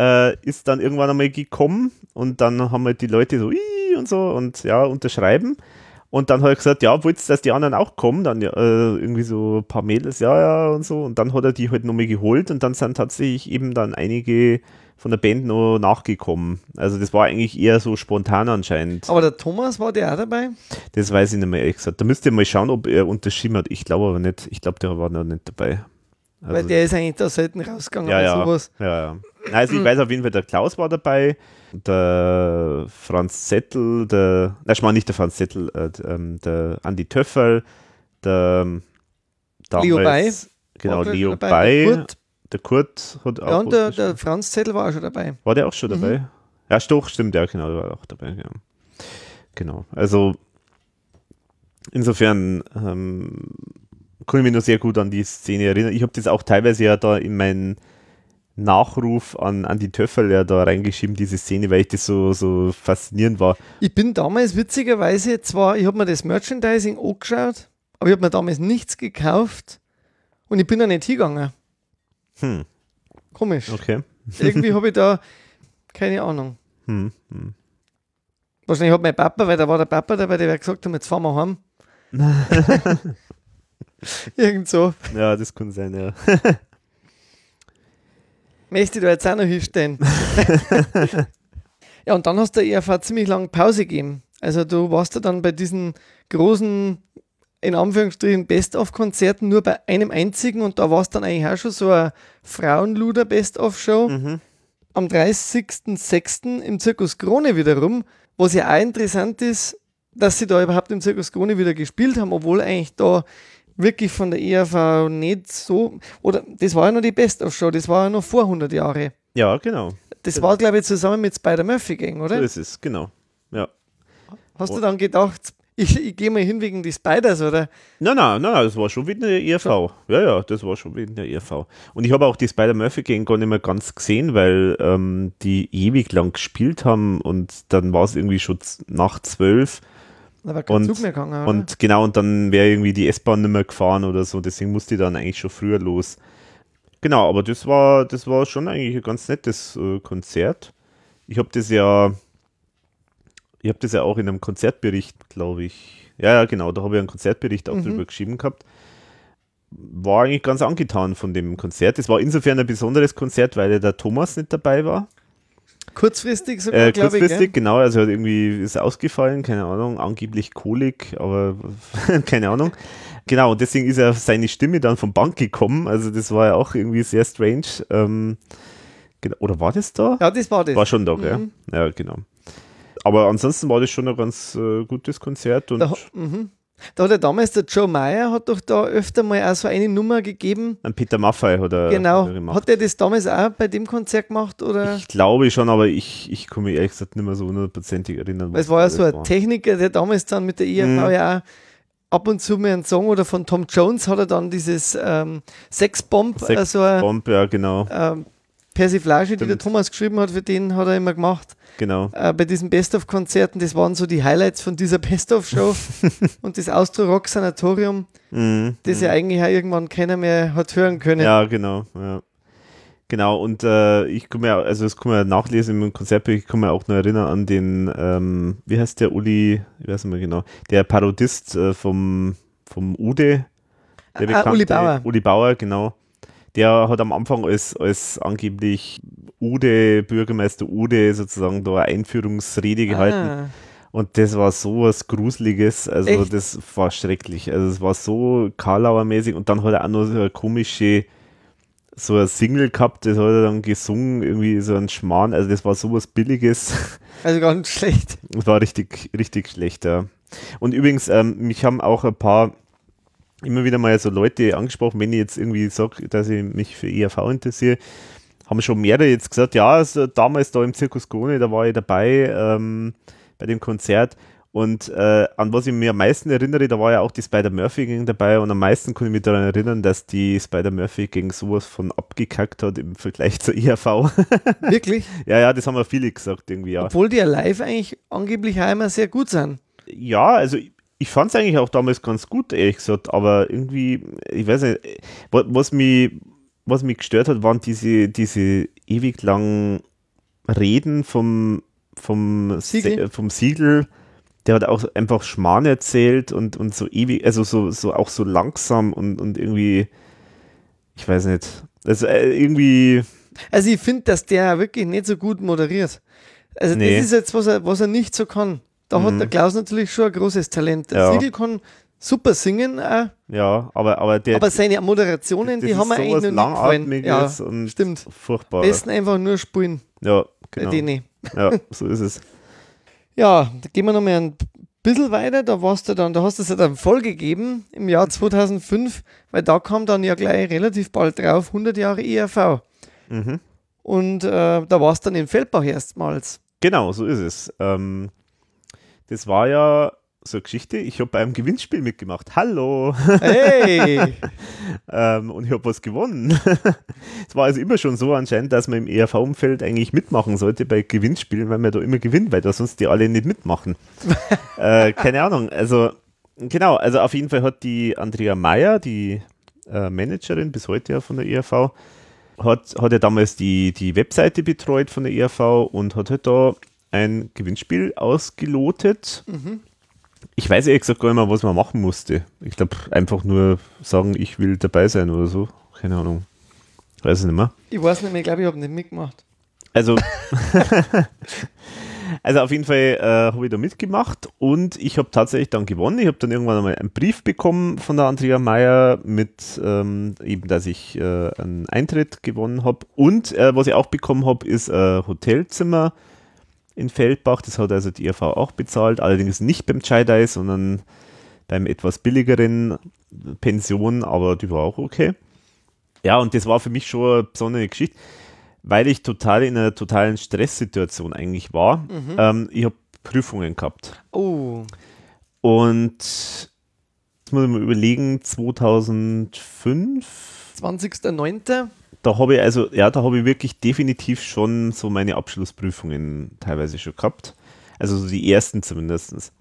äh, ist dann irgendwann einmal gekommen und dann haben halt die Leute so und so und ja, unterschreiben. Und dann hat er gesagt, ja, wolltest du, dass die anderen auch kommen? Dann ja, äh, irgendwie so ein paar Mädels, ja, ja, und so. Und dann hat er die halt nochmal geholt und dann sind tatsächlich eben dann einige von der Band noch nachgekommen. Also das war eigentlich eher so spontan anscheinend. Aber der Thomas war der auch dabei? Das weiß ich nicht mehr ehrlich gesagt. Da müsst ihr mal schauen, ob er unterschrieben hat. Ich glaube aber nicht. Ich glaube, der war noch nicht dabei. Also Weil der ist eigentlich da selten rausgegangen ja, ja, sowas. Ja, ja. Also ich weiß auf jeden Fall, der Klaus war dabei, der Franz Zettel, der, nein, ich meine nicht der Franz Zettel, äh, ähm, der Andi Töffel, der damals, Leo Bay. Genau, Leo Bay. Kurt. Der Kurt hat auch. Ja, und der, der, Franz Zettel war auch schon dabei. War der auch schon dabei? Mhm. Ja, Stoch, stimmt, ja, genau, der war auch dabei, ja. Genau. Also insofern ähm, kann ich mich noch sehr gut an die Szene erinnern. Ich habe das auch teilweise ja da in meinen Nachruf an, an die Töffel ja da reingeschrieben, diese Szene, weil ich das so, so faszinierend war. Ich bin damals witzigerweise zwar, ich habe mir das Merchandising angeschaut, aber ich habe mir damals nichts gekauft und ich bin da nicht hingegangen. Hm. Komisch. Okay. Irgendwie habe ich da keine Ahnung. Hm. Hm. Wahrscheinlich hat mein Papa, weil da war der Papa dabei, der gesagt hat, jetzt fahren wir heim. Irgend so. Ja, das kann sein, ja. Möchte du jetzt auch noch hinstellen? ja, und dann hast du ERV ziemlich lange Pause gegeben. Also du warst ja dann bei diesen großen, in Anführungsstrichen, Best-of-Konzerten nur bei einem einzigen und da war es dann eigentlich auch schon so eine Frauenluder Best-of-Show. Mhm. Am 30.06. im Zirkus Krone wiederum, was ja auch interessant ist, dass sie da überhaupt im Zirkus Krone wieder gespielt haben, obwohl eigentlich da wirklich von der ERV nicht so, oder das war ja noch die Best-of-Show, das war ja noch vor 100 Jahre. Ja, genau. Das war, glaube ich, zusammen mit Spider-Murphy Gang, oder? So ist es, genau. Ja. Hast du dann gedacht, ich, ich gehe mal hin wegen die Spiders, oder? Nein, nein, nein, das war schon wie eine ERV. So. Ja, ja, das war schon wie eine ERV. Und ich habe auch die Spider-Murphy Gang gar nicht mehr ganz gesehen, weil ähm, die ewig lang gespielt haben und dann war es irgendwie schon nach zwölf da war kein und, Zug mehr gegangen, oder? Und genau, und dann wäre irgendwie die S-Bahn nicht mehr gefahren oder so, deswegen musste ich dann eigentlich schon früher los. Genau, aber das war, das war schon eigentlich ein ganz nettes äh, Konzert. Ich habe das ja, ich habe das ja auch in einem Konzertbericht, glaube ich. Ja, ja, genau, da habe ich einen Konzertbericht auch mhm. drüber geschrieben gehabt. War eigentlich ganz angetan von dem Konzert. Es war insofern ein besonderes Konzert, weil der Thomas nicht dabei war. Kurzfristig sogar, äh, glaube ich. Kurzfristig, genau. Also irgendwie ist ausgefallen, keine Ahnung, angeblich Kolik, aber keine Ahnung. Genau, und deswegen ist er seine Stimme dann vom Bank gekommen. Also das war ja auch irgendwie sehr strange. Ähm, oder war das da? Ja, das war das. War schon da, mhm. ja. Ja, genau. Aber ansonsten war das schon ein ganz äh, gutes Konzert und. Da, mhm. Da hat er damals, der Joe Meyer hat doch da öfter mal auch so eine Nummer gegeben. Ein Peter Maffei hat er Genau. Hat, hat er das damals auch bei dem Konzert gemacht? Oder? Ich glaube schon, aber ich, ich kann mich ehrlich gesagt nicht mehr so hundertprozentig erinnern. Weil es war ja so ein war. Techniker, der damals dann mit der IFV mhm. ja auch ab und zu mal einen Song oder von Tom Jones hat er dann dieses ähm, Sexbomb, Sex also ja genau. Ähm, Persiflage, die der Thomas geschrieben hat, für den hat er immer gemacht. Genau. Äh, bei diesen Best-of-Konzerten, das waren so die Highlights von dieser Best-of-Show. und das Austro Rock Sanatorium, mm, das mm. ja eigentlich auch irgendwann keiner mehr hat hören können. Ja, genau. Ja. Genau, und äh, ich komme ja, also das kann man nachlesen im Konzert, ich kann mir auch noch erinnern an den, ähm, wie heißt der Uli, ich weiß nicht mehr genau, der Parodist äh, vom, vom Ude. Der ah, Uli Bauer. Uli Bauer, genau der hat am Anfang als, als angeblich Ude, Bürgermeister Ude, sozusagen da eine Einführungsrede gehalten. Ah. Und das war so was Gruseliges, also Echt? das war schrecklich. Also es war so Karlauer-mäßig und dann hat er auch noch so eine komische, so ein Single gehabt, das hat er dann gesungen, irgendwie so ein Schmarrn, also das war sowas Billiges. Also ganz schlecht. Das war richtig, richtig schlecht, ja. Und übrigens, ähm, mich haben auch ein paar, immer wieder mal so Leute angesprochen, wenn ich jetzt irgendwie sage, dass ich mich für ERV interessiere, haben schon mehrere jetzt gesagt, ja, also damals da im Zirkus Krone, da war ich dabei ähm, bei dem Konzert und äh, an was ich mir am meisten erinnere, da war ja auch die Spider-Murphy-Gang dabei und am meisten kann ich mich daran erinnern, dass die Spider-Murphy-Gang sowas von abgekackt hat im Vergleich zur ERV. Wirklich? ja, ja, das haben wir viele gesagt irgendwie, ja. Obwohl die ja live eigentlich angeblich auch immer sehr gut sind. ja, also ich, ich fand es eigentlich auch damals ganz gut, ehrlich gesagt, aber irgendwie, ich weiß nicht, was, mich, was mich gestört hat, waren diese, diese ewig langen Reden vom, vom Siegel? Vom Siegel. Der hat auch einfach Schmarrn erzählt und, und so ewig, also so, so auch so langsam und, und irgendwie, ich weiß nicht, also äh, irgendwie, Also ich finde, dass der wirklich nicht so gut moderiert. Also Nee. das ist jetzt, was er, was er nicht so kann. Da hat der Klaus natürlich schon ein großes Talent. Der Ja. Siegel kann super singen, auch, ja, aber, aber der, aber seine Moderationen, die haben mir sowas eigentlich noch nicht gefallen. Ja, und stimmt. furchtbar. Besten einfach nur spielen, Ja, genau. denen. Ja, so ist es. Ja, da gehen wir noch mal ein bisschen weiter. Da warst du dann, da hast du es ja dann vollgegeben im Jahr 2005, weil da kam dann ja gleich relativ bald drauf 100 Jahre ERV. Mhm. Und äh, da warst du dann in Feldbach erstmals. Genau, so ist es. Ähm, das war ja so eine Geschichte. Ich habe bei einem Gewinnspiel mitgemacht. Hallo! Hey! ähm, und ich habe was gewonnen. es war also immer schon so anscheinend, dass man im ERV-Umfeld eigentlich mitmachen sollte bei Gewinnspielen, weil man da immer gewinnt, weil da sonst die alle nicht mitmachen. äh, keine Ahnung. Also, genau, also auf jeden Fall hat die Andrea Meyer, die äh, Managerin bis heute ja von der ERV, hat, hat ja damals die, die Webseite betreut von der ERV und hat halt da ein Gewinnspiel ausgelotet. Ich weiß ehrlich gesagt gar nicht mehr, was man machen musste. Ich glaube, einfach nur sagen, ich will dabei sein oder so. Keine Ahnung. Weiß ich nicht mehr. Ich weiß nicht mehr, ich glaube, ich habe nicht mitgemacht. Also, also auf jeden Fall äh, habe ich da mitgemacht und ich habe tatsächlich dann gewonnen. Ich habe dann irgendwann einmal einen Brief bekommen von der Andrea Meyer mit ähm, eben, dass ich äh, einen Eintritt gewonnen habe. Und äh, was ich auch bekommen habe, ist ein Hotelzimmer in Feldbach. Das hat also die ERV auch bezahlt. Allerdings nicht beim Chai sondern beim etwas billigeren Pension, aber die war auch okay. Ja, und das war für mich schon eine besondere Geschichte weil ich total in einer totalen Stresssituation eigentlich war. Ähm, ich habe Prüfungen gehabt. Oh, Und jetzt muss ich mal überlegen, 2005, 20.09. da habe ich also, ja, da habe ich wirklich definitiv schon so meine Abschlussprüfungen teilweise schon gehabt. Also so die ersten zumindest.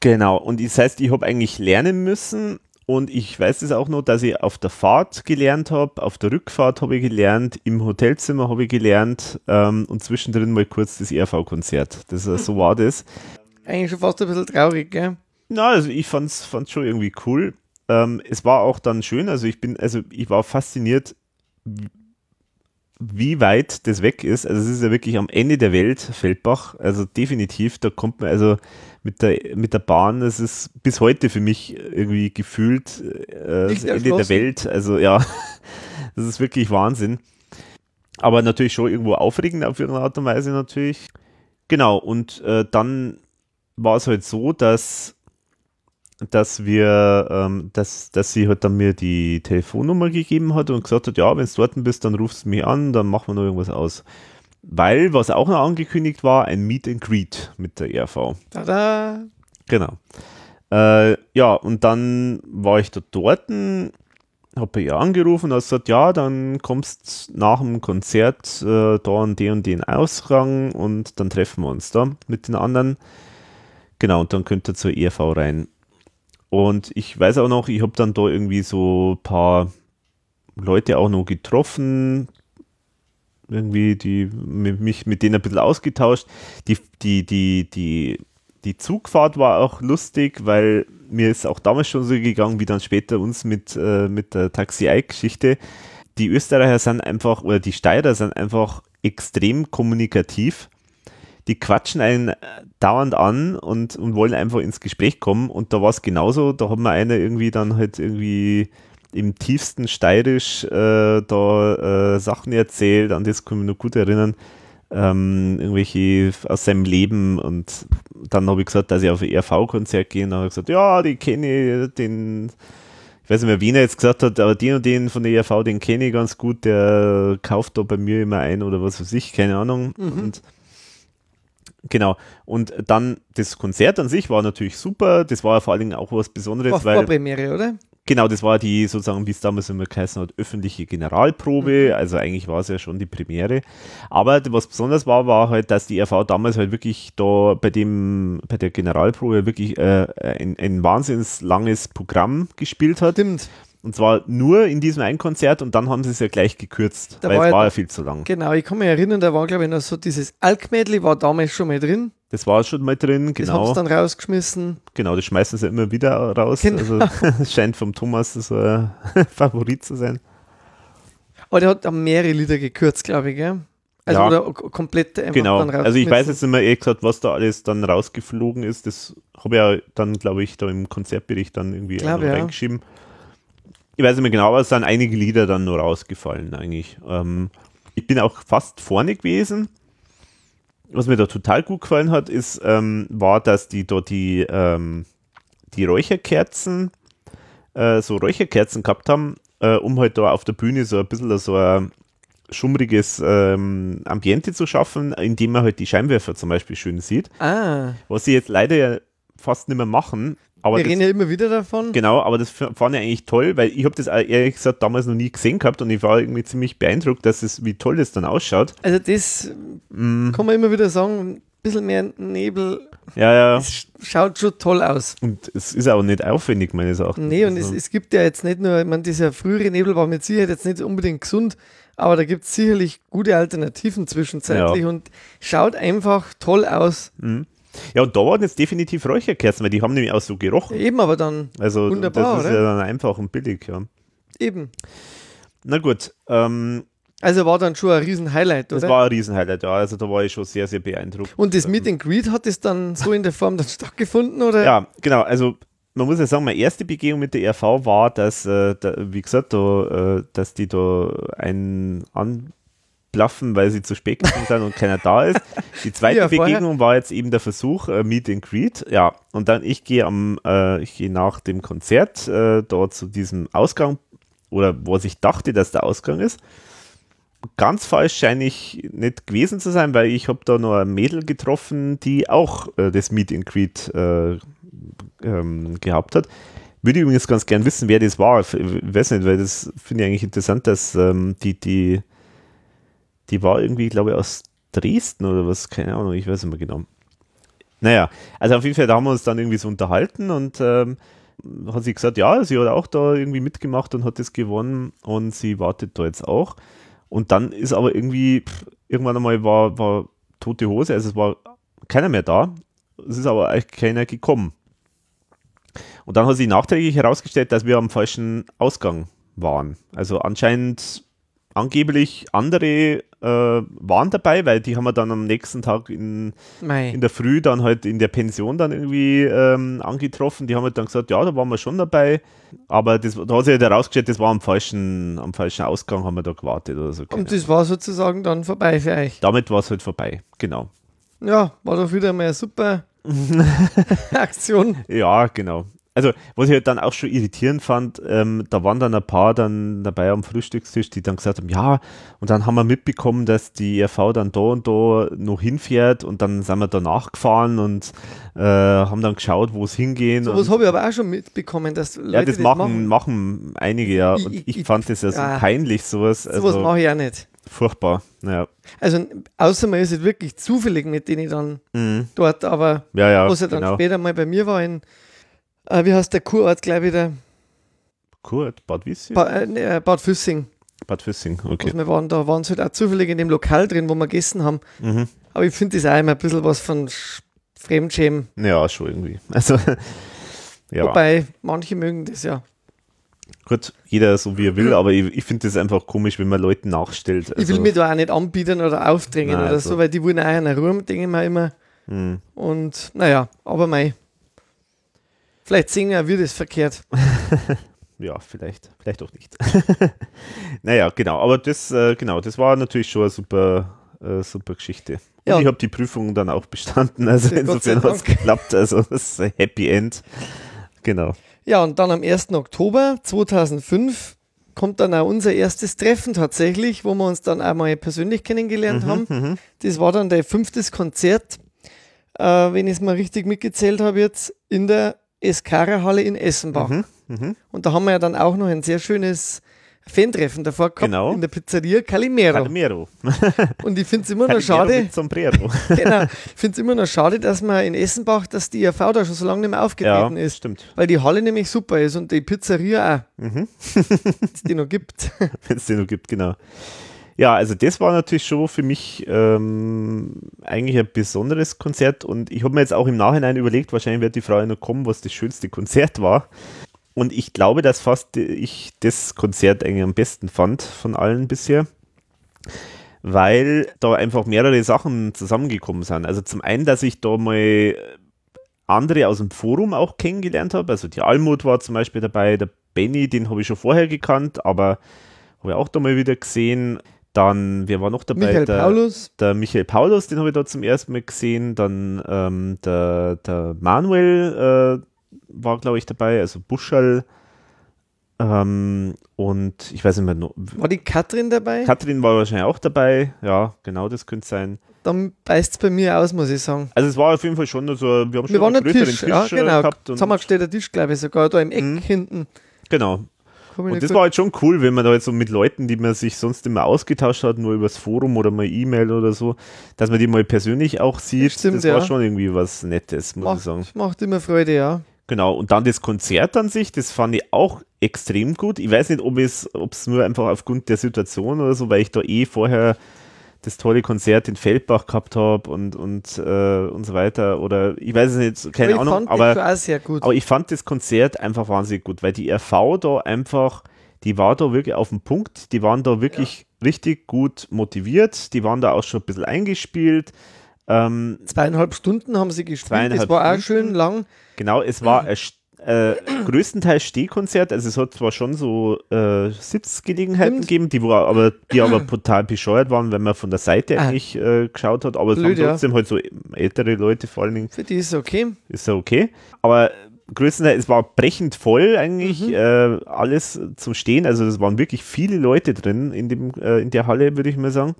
Genau, und das heißt, ich habe eigentlich lernen müssen und ich weiß es auch noch, dass ich auf der Fahrt gelernt habe, auf der Rückfahrt habe ich gelernt, im Hotelzimmer habe ich gelernt ähm, und zwischendrin mal kurz das ERV-Konzert. Das, äh, so war das. Eigentlich schon fast ein bisschen traurig, gell? Na, also ich fand's, fand's schon irgendwie cool. Ähm, es war auch dann schön, also ich bin, also ich war fasziniert, wie- weit das weg ist. Also es ist ja wirklich am Ende der Welt, Feldbach. Also definitiv, da kommt man also mit der, mit der Bahn, das ist bis heute für mich irgendwie gefühlt äh, das Ende der. Welt. Also ja, das ist wirklich Wahnsinn. Aber natürlich schon irgendwo aufregend auf irgendeine Art und Weise natürlich. Genau, und äh, dann war es halt so, dass, dass wir, ähm, dass, dass sie halt dann mir die Telefonnummer gegeben hat und gesagt hat, ja, wenn du dort bist, dann rufst du mich an, dann machen wir noch irgendwas aus. Weil, was auch noch angekündigt war, ein Meet and Greet mit der ERV. Tada! Genau. Äh, ja, und dann war ich da dort, habe bei ihr angerufen und hat gesagt, ja, dann kommst nach dem Konzert äh, da an den und den Ausgang und dann treffen wir uns da mit den anderen. Genau, und dann könnt ihr zur ERV rein. Und ich weiß auch noch, ich habe dann da irgendwie so ein paar Leute auch noch getroffen, irgendwie, die mich mit denen ein bisschen ausgetauscht. Die, die, die, die, die Zugfahrt war auch lustig, weil mir ist auch damals schon so gegangen, wie dann später uns mit, äh, mit der Taxi-Geschichte. die Österreicher sind einfach, oder die Steirer sind einfach extrem kommunikativ. Die quatschen einen äh, dauernd an und, und wollen einfach ins Gespräch kommen. Und da war es genauso. Da hat mir einer irgendwie dann halt irgendwie im tiefsten Steirisch äh, da äh, Sachen erzählt, an das kann ich mich noch gut erinnern. Ähm, irgendwelche aus seinem Leben und dann habe ich gesagt, dass ich auf ein ERV-Konzert gehe und dann habe ich gesagt, ja, die kenne ich, den, ich weiß nicht mehr, wen er jetzt gesagt hat, aber den und den von der ERV, den kenne ich ganz gut, der kauft da bei mir immer ein oder was weiß ich, keine Ahnung. Mhm. Und Genau. Und dann das Konzert an sich war natürlich super. Das war vor allen Dingen auch was Besonderes, War weil Vorpremiere, oder? genau, das war die sozusagen, wie es damals immer geheißen hat, öffentliche Generalprobe. Also eigentlich war es ja schon die Premiere. Aber was besonders war, war halt, dass die RV damals halt wirklich da bei dem, bei der Generalprobe wirklich äh, ein, ein wahnsinnig langes Programm gespielt hat. Stimmt. Und zwar nur in diesem einen Konzert und dann haben sie es ja gleich gekürzt, Da weil war es war ja viel zu lang. Genau, ich kann mich erinnern, da war, glaube ich, noch so dieses Alkmädli war damals schon mal drin. Das war schon mal drin, Das haben genau. sie dann rausgeschmissen. Genau, das schmeißen sie immer wieder raus. Genau. Also es scheint vom Thomas so ein Favorit zu sein. Aber der hat mehrere Lieder gekürzt, glaube ich, gell? Also Ja. oder komplett einfach Genau. dann Also ich weiß rausgeschmissen. jetzt nicht mehr ehrlich gesagt, was da alles dann rausgeflogen ist. Das habe ich ja dann, glaube ich, da im Konzertbericht dann irgendwie Glaub, auch noch ja. reingeschrieben. Ich weiß nicht mehr genau, aber es sind einige Lieder dann nur rausgefallen eigentlich. Ähm, ich bin auch fast vorne gewesen. Was mir da total gut gefallen hat, ist, ähm, war, dass die dort die, ähm, die Räucherkerzen, äh, so Räucherkerzen gehabt haben, äh, um halt da auf der Bühne so ein bisschen so ein schummriges ähm, Ambiente zu schaffen, indem man halt die Scheinwerfer zum Beispiel schön sieht. Ah, Was sie jetzt leider ja fast nicht mehr machen. Aber wir das, reden ja immer wieder davon. Genau, aber das fand ich eigentlich toll, weil ich habe das ehrlich gesagt damals noch nie gesehen gehabt und ich war irgendwie ziemlich beeindruckt, dass es, wie toll das dann ausschaut. Also das Mm, kann man immer wieder sagen, ein bisschen mehr Nebel, ja, ja. es sch- schaut schon toll aus. Und es ist auch nicht aufwendig, meines Erachtens. Nee, und es, Also, es gibt ja jetzt nicht nur, ich meine, dieser frühere Nebel war mit Sicherheit jetzt nicht unbedingt gesund, aber da gibt es sicherlich gute Alternativen zwischenzeitlich Ja. und schaut einfach toll aus. mhm. Ja, und da waren jetzt definitiv Räucherkerzen, weil die haben nämlich auch so gerochen. Eben, aber dann Also Wunderbar, das ist oder? ja dann einfach und billig, ja. eben. Na gut, ähm, Also war dann schon ein Riesen-Highlight, das oder? war ein Riesenhighlight, ja. Also da war ich schon sehr, sehr beeindruckt. und das Meet and Greet hat es dann so in der Form dann stattgefunden, oder? Ja, genau. Also man muss ja sagen, meine erste Begegnung mit der RV war, dass, äh, da, wie gesagt, da, äh, dass die da einen anblaffen, weil sie zu spät gekommen sind und keiner da ist. Die zweite Ja. Begegnung war jetzt eben der Versuch, äh, Meet and Greet. Ja, und dann ich gehe am, äh, ich gehe nach dem Konzert äh, dort zu diesem Ausgang oder was ich dachte, dass der Ausgang ist. Ganz falsch scheine ich nicht gewesen zu sein, weil ich habe da noch ein Mädel getroffen, die auch äh, das Meet and Greet äh, ähm, gehabt hat. Würde übrigens ganz gern wissen, wer das war. Ich weiß nicht, weil das finde ich eigentlich interessant, dass ähm, die, die, die war irgendwie, glaube ich, aus Dresden oder was, keine Ahnung, ich weiß mehr genau. Naja, also auf jeden Fall, da haben wir uns dann irgendwie so unterhalten und ähm, hat sie gesagt, ja, sie hat auch da irgendwie mitgemacht und hat das gewonnen und sie wartet da jetzt auch. Und dann ist aber irgendwie, pff, irgendwann einmal war, war tote Hose, also es war keiner mehr da. Es ist aber eigentlich keiner gekommen. Und dann hat sich nachträglich herausgestellt, dass wir am falschen Ausgang waren. Also anscheinend angeblich andere äh, waren dabei, weil die haben wir dann am nächsten Tag in, Mei. in der Früh dann halt in der Pension dann irgendwie ähm, angetroffen. Die haben halt dann gesagt, ja, da waren wir schon dabei. Aber das, da hat sich halt herausgestellt, das war am falschen, am falschen Ausgang, haben wir da gewartet oder so. Und das war sozusagen dann vorbei für euch. Damit war es halt vorbei, genau. Ja, war doch wieder mal eine super Aktion. Ja, genau. Also, was ich halt dann auch schon irritierend fand, ähm, da waren dann ein paar dann dabei am Frühstückstisch, die dann gesagt haben, ja, und dann haben wir mitbekommen, dass die RV dann da und da noch hinfährt und dann sind wir da nachgefahren und äh, haben dann geschaut, wo es hingehen. Sowas und, habe ich aber auch schon mitbekommen, dass Leute ja, das, machen, machen, einige, ja. Und ich- ich, ich- fand das ja so ja. peinlich, sowas. Sowas Also, mache ich auch nicht. furchtbar. Naja. Also, außer man ist jetzt wirklich zufällig mit denen dann Mhm. dort, aber Ja, ja. was ja dann genau. später mal bei mir war in, äh, wie heißt der Kurort gleich wieder? Kurt, Bad Wissi? Ba äh, nee, äh, Bad Füssing. Bad Füssing, Okay. okay. Wir waren da, waren sie halt auch zufällig in dem Lokal drin, wo wir gegessen haben. Mhm. Aber ich finde das auch immer ein bisschen was von Sch- Fremdschämen. Ja, schon irgendwie. Also, ja. Wobei, manche mögen das ja. Gut, jeder so wie er will, aber ich, ich finde das einfach komisch, wenn man Leuten nachstellt. ich will Also, mir da auch nicht anbieten oder aufdrängen Nein, oder also- so, weil die wollen auch in Ruhe, denke ich mir immer. hm. Und naja, aber mei. Vielleicht singen wir das verkehrt. Ja, vielleicht, vielleicht auch nicht. naja, genau, aber das, äh, genau, das war natürlich schon eine super, äh, super Geschichte. Und Ja. ich habe die Prüfung dann auch bestanden, also sei insofern hat es geklappt, also das ist ein Happy End. Genau. Ja, und dann am 1. Oktober 2005 kommt dann auch unser erstes Treffen tatsächlich, wo wir uns dann einmal persönlich kennengelernt haben. Mhm. Das war dann der fünftes Konzert, äh, wenn ich es mal richtig mitgezählt habe jetzt, in der Eskara-Halle in Essenbach. Mhm. Mhm. Und da haben wir ja dann auch noch ein sehr schönes Fan-Treffen davor gehabt Genau. in der Pizzeria Calimero. Calimero. Und ich finde es immer noch schade, mit Sombrero. genau, ich finde es immer noch schade, dass man in Essenbach, dass die IRV da schon so lange nicht mehr ja, aufgetreten ist. stimmt. Weil die Halle nämlich super ist und die Pizzeria auch, Mhm. es die noch gibt. Wenn es den noch gibt, genau. Ja, also das war natürlich schon für mich ähm, eigentlich ein besonderes Konzert und ich habe mir jetzt auch im Nachhinein überlegt, wahrscheinlich wird die Frage noch kommen, was das schönste Konzert war. Und ich glaube, dass fast ich das Konzert eigentlich am besten fand von allen bisher, weil da einfach mehrere Sachen zusammengekommen sind. Also zum einen, dass ich da mal andere aus dem Forum auch kennengelernt habe. Also die Almut war zum Beispiel dabei, der Benny, den habe ich schon vorher gekannt, aber habe ich auch da mal wieder gesehen. Dann, wer war noch dabei? Michael der, Paulus, der Michael Paulus, den habe ich da zum ersten Mal gesehen. Dann ähm, der, der Manuel äh, war, glaube ich, dabei, also Buschall. Ähm, und ich weiß nicht mehr, no- war die Katrin dabei? Katrin war wahrscheinlich auch dabei. Ja, genau, das könnte sein. Dann beißt es bei mir aus, muss ich sagen. Also es war auf jeden Fall schon so, wir haben schon Wir waren einen ein größeren Tisch, ja, äh, genau. gehabt. Zusammengestellter Tisch, glaube ich, sogar da im Eck Mhm. hinten. genau. Und das war halt schon cool, wenn man da jetzt so mit Leuten, die man sich sonst immer ausgetauscht hat, nur übers Forum oder mal E-Mail oder so, dass man die mal persönlich auch sieht. Stimmt, das war ja. schon irgendwie was Nettes, muss ich sagen. macht, macht immer Freude, ja. Genau, und dann das Konzert an sich, das fand ich auch extrem gut. Ich weiß nicht, ob es, ob es nur einfach aufgrund der Situation oder so, weil ich da eh vorher das tolle Konzert in Feldbach gehabt habe und, und, äh, und so weiter. Oder ich weiß es nicht, keine ich Ahnung, aber. auch sehr gut. Aber ich fand das Konzert einfach wahnsinnig gut, weil die RV da einfach, die war da wirklich auf dem Punkt, die waren da wirklich richtig gut motiviert, die waren da auch schon ein bisschen eingespielt. Ähm, Zweieinhalb Stunden haben sie gespielt, das war auch Stunden. schön lang. genau, es war ein St- äh, größtenteils Stehkonzert, also es hat zwar schon so äh, Sitzgelegenheiten Stimmt. gegeben, die, war, aber, die aber total bescheuert waren, wenn man von der Seite Ah. eigentlich äh, geschaut hat, aber es Blöd, haben ja. trotzdem halt so ältere Leute vor allen Dingen Für die ist es okay. ist ja okay. Aber größtenteils, es war brechend voll eigentlich, Mhm. äh, alles zum Stehen. Also es waren wirklich viele Leute drin in, dem, äh, in der Halle, würde ich mal sagen.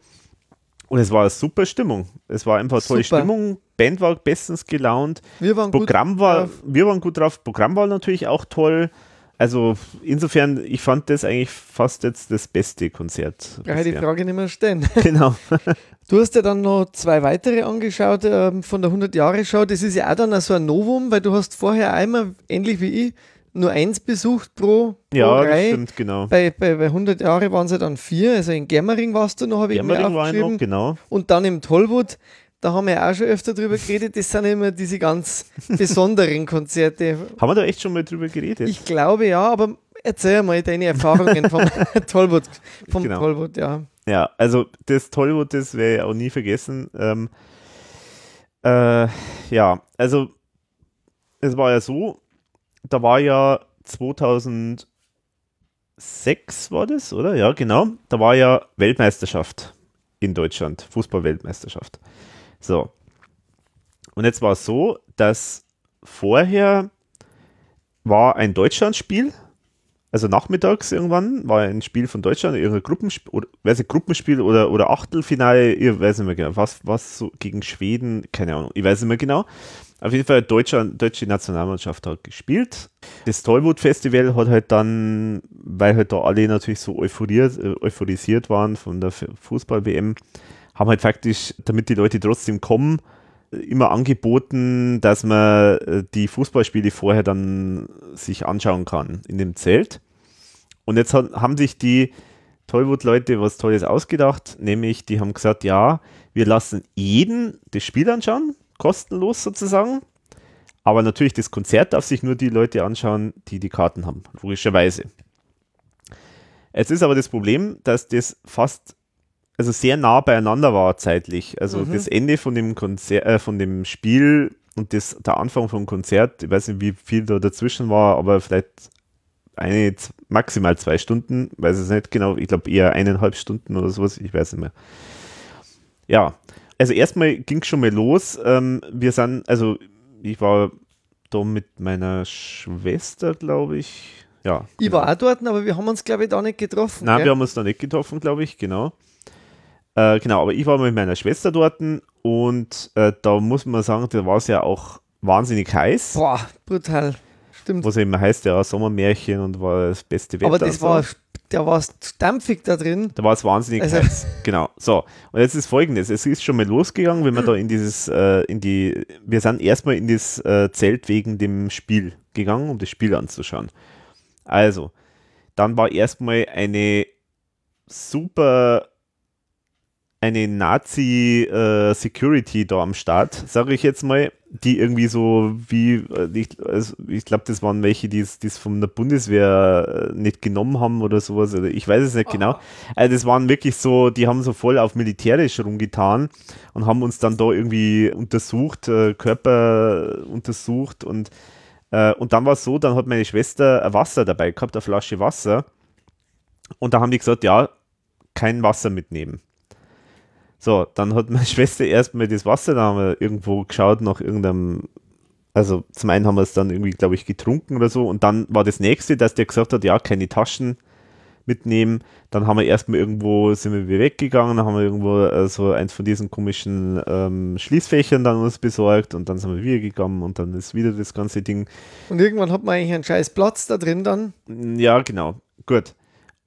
Und es war eine super Stimmung. Es war einfach eine tolle Super. Stimmung. Band war bestens gelaunt. Wir waren gut. Programm war, drauf. wir waren gut drauf. Programm war natürlich auch toll. Also insofern, ich fand das eigentlich fast jetzt das beste Konzert. Ich die. Frage nicht mehr stellen. Genau. Du hast ja dann noch zwei weitere angeschaut ähm, von der 100-Jahre-Show. Das ist ja auch dann so ein Novum, weil du hast vorher einmal, ähnlich wie ich, nur eins besucht pro, pro Ja, Reihe. stimmt, genau. Bei, bei, bei 100 Jahre waren es ja dann vier. Also in Germering warst du noch, habe ich mir aufgeschrieben. noch, genau. Und dann im Tollwood, da haben wir auch schon öfter drüber geredet. Das sind immer diese ganz besonderen Konzerte. Haben wir da echt schon mal drüber geredet? Ich glaube ja, aber erzähl mal deine Erfahrungen vom Tollwood. Vom Genau. Tollwood, ja. Ja, also das Tollwood, das werde ich auch nie vergessen. Ähm, äh, ja, also es war ja so, da war ja 2006 war das, oder? Ja, genau. Da war ja Weltmeisterschaft in Deutschland, Fußball-Weltmeisterschaft. So. Und jetzt war es so, dass vorher war ein Deutschlandspiel also nachmittags irgendwann war ein Spiel von Deutschland, irgendein Gruppenspiel, oder, weiß nicht, Gruppenspiel oder, oder Achtelfinale, ich weiß nicht mehr genau, was, was so gegen Schweden, keine Ahnung, ich weiß nicht mehr genau. Auf jeden Fall Deutschland, deutsche Nationalmannschaft hat gespielt. Das Tollwood Festival hat halt dann, weil halt da alle natürlich so euphoriert, äh, euphorisiert waren von der Fußball-WM, haben halt faktisch, damit die Leute trotzdem kommen, immer angeboten, dass man äh, die Fußballspiele vorher dann sich anschauen kann in dem Zelt. Und jetzt hat, haben sich die Tollwood-Leute was Tolles ausgedacht, nämlich die haben gesagt, ja, wir lassen jeden das Spiel anschauen, kostenlos sozusagen. Aber natürlich das Konzert darf sich nur die Leute anschauen, die die Karten haben, logischerweise. Es ist aber das Problem, dass das fast, also sehr nah beieinander war zeitlich. Also Mhm. das Ende von dem Konzert, äh, von dem Spiel und das, der Anfang vom Konzert, ich weiß nicht, wie viel da dazwischen war, aber vielleicht eine, maximal zwei Stunden, weiß es nicht genau, ich glaube eher eineinhalb Stunden oder sowas, ich weiß nicht mehr. Ja, also erstmal ging es schon mal los. Ähm, wir sind, also ich war da mit meiner Schwester, glaube ich. Ja. Ich genau. war auch dort, aber wir haben uns, glaube ich, da nicht getroffen. Nein, gell? wir haben uns da nicht getroffen, glaube ich, genau. Äh, genau, aber ich war mit meiner Schwester dort und äh, da muss man sagen, da war es ja auch wahnsinnig heiß. Boah, brutal. Stimmt. Was immer heißt, ja, Sommermärchen und war das beste Wetter. aber das und so. war, da war es dampfig da drin. Da war es wahnsinnig Also- heiß. Genau. So. Und jetzt ist folgendes: Es ist schon mal losgegangen, wenn wir da in dieses, äh, in die, wir sind erstmal in das äh, Zelt wegen dem Spiel gegangen, um das Spiel anzuschauen. Also, dann war erstmal eine super, eine Nazi-Security da am Start, sage ich jetzt mal, die irgendwie so wie, äh, ich, also ich glaube, das waren welche, die es von der Bundeswehr äh, nicht genommen haben oder sowas, oder ich weiß es nicht genau. Also das waren wirklich so, die haben so voll auf militärisch rumgetan und haben uns dann da irgendwie untersucht, äh, Körper untersucht und, äh, und dann war es so, dann hat meine Schwester ein Wasser dabei gehabt, eine Flasche Wasser und da haben die gesagt, ja, kein Wasser mitnehmen. So, dann hat meine Schwester erstmal das Wasser, da haben wir irgendwo geschaut nach irgendeinem, also zum einen haben wir es dann irgendwie, glaube ich, getrunken oder so und dann war das nächste, dass der gesagt hat, ja, keine Taschen mitnehmen. Dann haben wir erstmal irgendwo, sind wir wieder weggegangen, dann haben wir irgendwo äh, so eins von diesen komischen ähm, Schließfächern dann uns besorgt und dann sind wir wieder gegangen und dann ist wieder das ganze Ding Und irgendwann hat man eigentlich einen scheiß Platz da drin dann. ja, genau. Gut.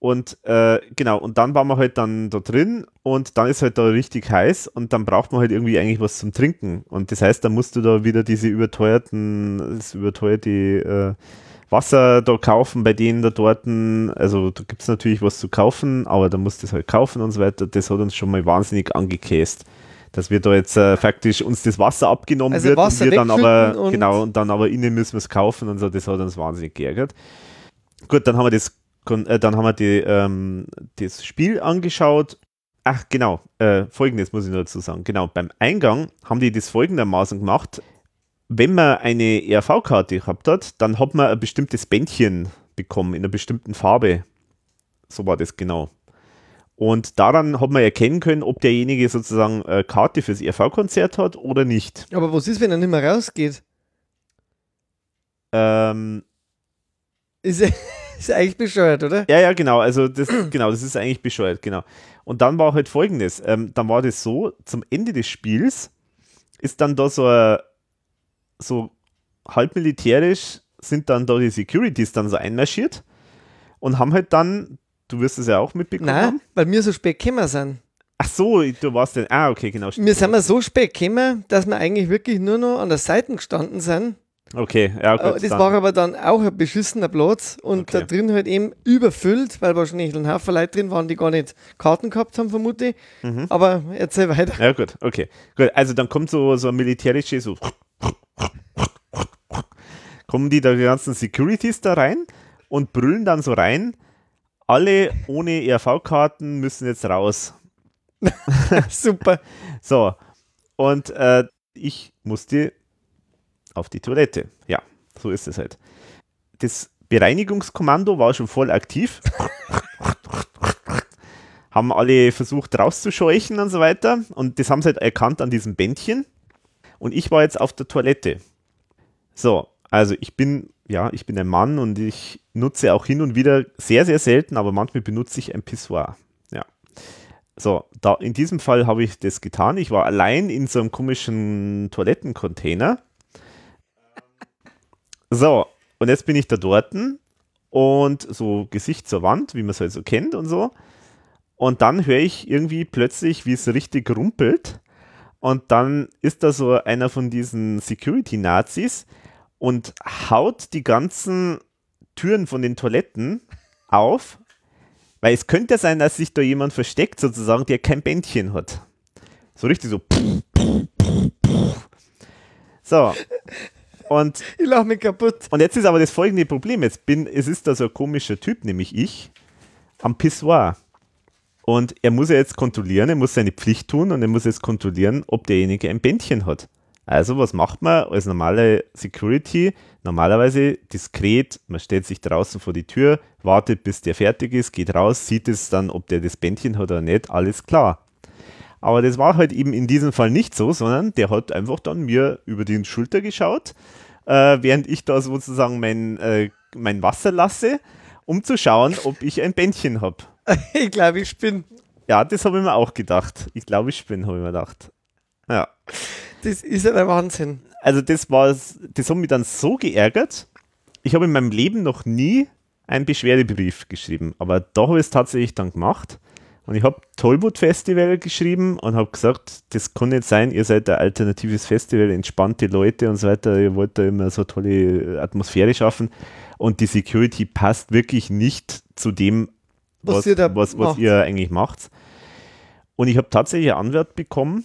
Und äh, genau, und dann waren wir halt dann da drin und dann ist halt da richtig heiß und dann braucht man halt irgendwie eigentlich was zum Trinken. Und das heißt, dann musst du da wieder diese überteuerten, das überteuerte äh, Wasser da kaufen bei denen da dort. Also da gibt es natürlich was zu kaufen, aber da musst du es halt kaufen und so weiter. Das hat uns schon mal wahnsinnig angekäst. Dass wir da jetzt äh, faktisch uns das Wasser abgenommen Also wird Wasser und wir dann aber, und- genau, und dann aber innen müssen wir es kaufen und so, das hat uns wahnsinnig geärgert. Gut, dann haben wir das, äh, dann haben wir die, ähm, das Spiel angeschaut. Ach, genau, äh, folgendes muss ich nur dazu sagen. Genau, beim Eingang haben die das folgendermaßen gemacht. Wenn man eine ERV-Karte gehabt hat, dann hat man ein bestimmtes Bändchen bekommen in einer bestimmten Farbe. So war das genau. Und daran hat man erkennen können, ob derjenige sozusagen äh, Karte fürs ERV-Konzert hat oder nicht. Aber was ist, wenn er nicht mehr rausgeht? Ähm, Ist, ist eigentlich bescheuert, oder? Ja, ja, genau. Also das, genau, das ist eigentlich bescheuert, genau. Und dann war halt folgendes: ähm, Dann war das so, zum Ende des Spiels ist dann da so ein, so halb militärisch sind dann da die Securities dann so einmarschiert und haben halt dann, du wirst es ja auch mitbekommen Nein, haben. weil wir so spät gekommen sind. Ach so, du warst denn, ah, okay, genau. stimmt. Wir sind mal so spät gekommen, dass wir eigentlich wirklich nur noch an der Seite gestanden sind. Okay, ja, gut. Äh, das dann, war aber dann auch ein beschissener Platz und Okay. da drin halt eben überfüllt, weil wahrscheinlich ein Haufen Leute drin waren, die gar nicht Karten gehabt haben, vermute ich. Mhm. Aber erzähl weiter. Ja, gut, okay. Gut, also dann kommt so, so ein militärische, so kommen die da die ganzen Securities da rein und brüllen dann so rein, alle ohne ERV-Karten müssen jetzt raus. Super. So, und äh, ich musste auf die Toilette. Ja, so ist es halt. Das Bereinigungskommando war schon voll aktiv. haben alle versucht rauszuscheuchen und so weiter. Und das haben sie halt erkannt an diesem Bändchen. Und ich war jetzt auf der Toilette. So, also ich bin, ja, ich bin ein Mann und ich nutze auch hin und wieder sehr, sehr selten, aber manchmal benutze ich ein Pissoir. Ja. So, da, in diesem Fall habe ich das getan. Ich war allein in so einem komischen Toilettencontainer. So, und jetzt bin ich da dort und so Gesicht zur Wand, wie man es halt so kennt und so. Und dann höre ich irgendwie plötzlich, wie es richtig rumpelt. Und dann ist da so einer von diesen Security-Nazis und haut die ganzen Türen von den Toiletten auf, weil es könnte sein, dass sich da jemand versteckt, sozusagen, der kein Bändchen hat. So richtig so. So. Und Ich lache mich kaputt. und jetzt ist aber das folgende Problem. Jetzt bin, es ist da so ein komischer Typ, nämlich ich. am Pissoir. Und er muss ja jetzt kontrollieren, er muss seine Pflicht tun und er muss jetzt kontrollieren, ob derjenige ein Bändchen hat. Also was macht man als normale Security? Normalerweise diskret, man stellt sich draußen vor die Tür, wartet bis der fertig ist, geht raus, sieht es dann, ob der das Bändchen hat oder nicht, alles klar. Aber das war halt eben in diesem Fall nicht so, sondern der hat einfach dann mir über die Schulter geschaut, äh, während ich da sozusagen mein, äh, mein Wasser lasse, um zu schauen, ob ich ein Bändchen habe. ich glaube, ich bin. Ja, das habe ich mir auch gedacht. Ich glaube, ich bin, habe ich mir gedacht. Ja. Das ist ja der Wahnsinn. Also das war, das hat mich dann so geärgert. Ich habe in meinem Leben noch nie einen Beschwerdebrief geschrieben, aber da habe ich es tatsächlich dann gemacht. Und ich habe Tollwood Festival geschrieben und habe gesagt, das kann nicht sein, ihr seid ein alternatives Festival, entspannte Leute und so weiter, ihr wollt da immer so tolle Atmosphäre schaffen. Und die Security passt wirklich nicht zu dem, was, was, ihr, was, was ihr eigentlich macht. Und ich habe tatsächlich eine Antwort bekommen.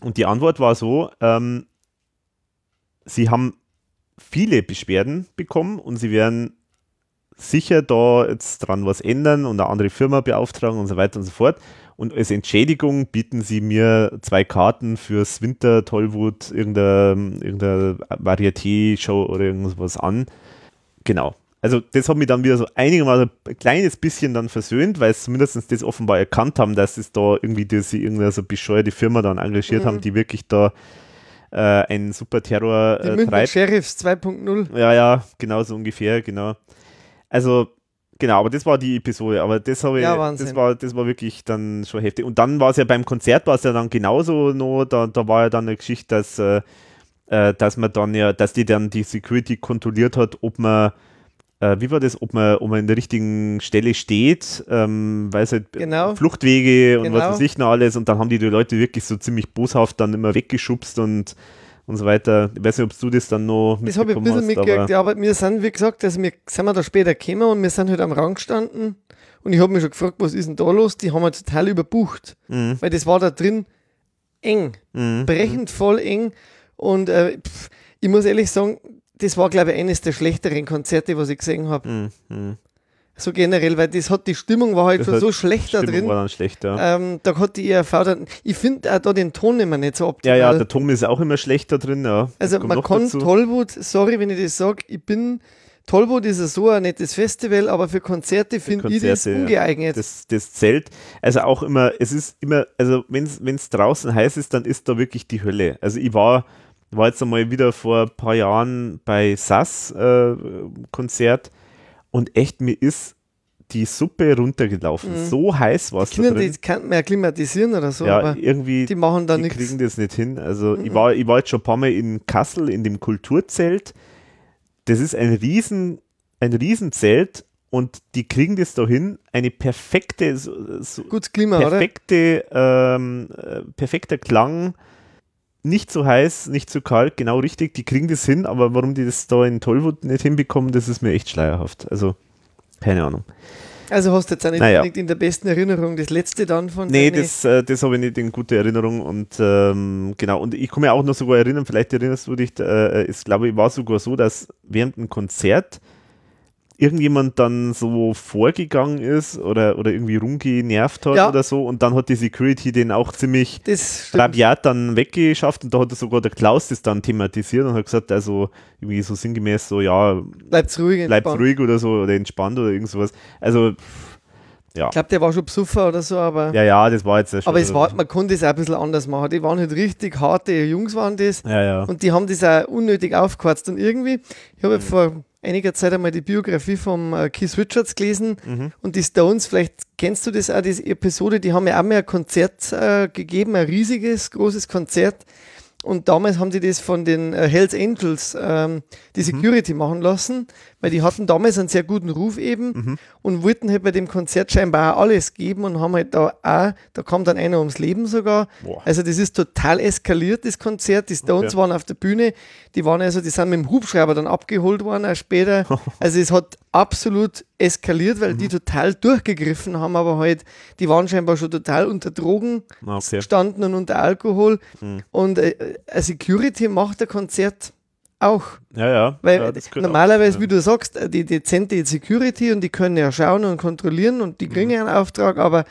Und die Antwort war so, ähm, sie haben viele Beschwerden bekommen und sie werden sicher da jetzt dran was ändern und eine andere Firma beauftragen und so weiter und so fort. Und als Entschädigung bieten sie mir zwei Karten fürs Winter Tollwood, irgendeine, irgendeine Varieté-Show oder irgendwas an. Genau. Also das hat mich dann wieder so einigermaßen ein kleines bisschen dann versöhnt, weil es zumindest das offenbar erkannt haben, dass es da irgendwie diese irgendeine so bescheuerte Firma dann engagiert mhm. haben, die wirklich da äh, einen super Terror äh, die treibt. Sheriffs 2.0. Ja, ja, genau so ungefähr, genau. Also Genau, aber das war die Episode, aber das habe ich, ja, das war, das war wirklich dann schon heftig. Und dann war es ja beim Konzert, war es ja dann genauso noch, da, da war ja dann eine Geschichte, dass, äh, äh dass man dann ja, dass die dann die Security kontrolliert hat, ob man äh, wie war das, ob man, ob man in der richtigen Stelle steht, ähm, weil es halt genau. Fluchtwege und genau. was weiß ich noch alles und dann haben die, die Leute wirklich so ziemlich boshaft dann immer weggeschubst und und so weiter. Ich weiß nicht, ob du das dann noch Das habe ich ein bisschen mitgekriegt, ja, aber wir sind, wie gesagt, also wir sind wir da später gekommen und wir sind halt am Rang gestanden und ich habe mich schon gefragt, was ist denn da los? Die haben wir total überbucht, mhm. weil das war da drin eng, mhm. brechend voll eng und äh, pff, ich muss ehrlich sagen, das war, glaube ich, eines der schlechteren Konzerte, was ich gesehen habe. Mm, mm. So generell, weil das hat die Stimmung war halt das schon so schlecht da drin. War dann schlecht, ja. Ähm, da hat die ERV dann, ich finde auch da den Ton immer nicht so optimal. Ja, ja, der Ton ist auch immer schlecht da drin, ja. Also man kann dazu. Tollwood, sorry, wenn ich das sage, ich bin Tollwood ist ja so ein nettes Festival, aber für Konzerte finde ich das ungeeignet. Das, das Zelt, also auch immer, es ist immer, also wenn es draußen heiß ist, dann ist da wirklich die Hölle. Also ich war war jetzt einmal wieder vor ein paar Jahren bei SAS äh, Konzert und echt, mir ist die Suppe runtergelaufen. Mhm. So heiß war es da drin. Die kann man ja klimatisieren oder so, ja, irgendwie, die machen da die nichts. kriegen das nicht hin. Also mhm. ich, war, ich war jetzt schon ein paar Mal in Kassel in dem Kulturzelt. Das ist ein riesen, ein Riesenzelt und die kriegen das da hin, eine perfekte, so, Gutes Klima, perfekte, ähm, äh, perfekter Klang, nicht so heiß, nicht so kalt, genau richtig. Die kriegen das hin, aber warum die das da in Tollwood nicht hinbekommen, das ist mir echt schleierhaft. Also, keine Ahnung. Also hast du jetzt auch nicht naja. in der besten Erinnerung das letzte dann von Nee, das, äh, das habe ich nicht in guter Erinnerung und ähm, genau, und ich kann mich auch noch sogar erinnern, vielleicht erinnerst du dich, äh, es glaube ich war sogar so, dass während einem Konzert irgendjemand dann so vorgegangen ist oder, oder irgendwie rumgenervt hat ja. oder so und dann hat die Security den auch ziemlich rabiat dann weggeschafft und da hat sogar der Klaus das dann thematisiert und hat gesagt, also irgendwie so sinngemäß so, ja, bleibt ruhig, bleibt ruhig oder so oder entspannt oder irgend sowas. Also ja. Ich glaube, der war schon Besucher oder so, aber. Ja, ja, das war jetzt schon. Aber es war, man konnte es auch ein bisschen anders machen. Die waren halt richtig harte Jungs, waren das. Ja, ja. Und die haben das auch unnötig aufgeheizt. Und irgendwie, ich habe mhm. vor einiger Zeit einmal die Biografie von äh, Keith Richards gelesen mhm. und die Stones, vielleicht kennst du das auch, diese Episode, die haben ja auch mal ein Konzert äh, gegeben, ein riesiges, großes Konzert und damals haben sie das von den äh, Hells Angels, ähm, die mhm. Security mhm. machen lassen, weil die hatten damals einen sehr guten Ruf eben mhm. und wollten halt bei dem Konzert scheinbar auch alles geben und haben halt da auch, da kam dann einer ums Leben sogar. Boah. Also das ist total eskaliert, das Konzert. Die Stones okay. waren auf der Bühne, die waren also, die sind mit dem Hubschrauber dann abgeholt worden, auch später. also es hat absolut eskaliert, weil mhm. die total durchgegriffen haben, aber halt, die waren scheinbar schon total unter Drogen okay. standen und unter Alkohol. Mhm. Und äh, Security macht ein Konzert auch. Ja, ja. Weil ja, normalerweise, auch, wie du sagst, äh, die dezente Security und die können ja schauen und kontrollieren und die kriegen ja einen Auftrag, aber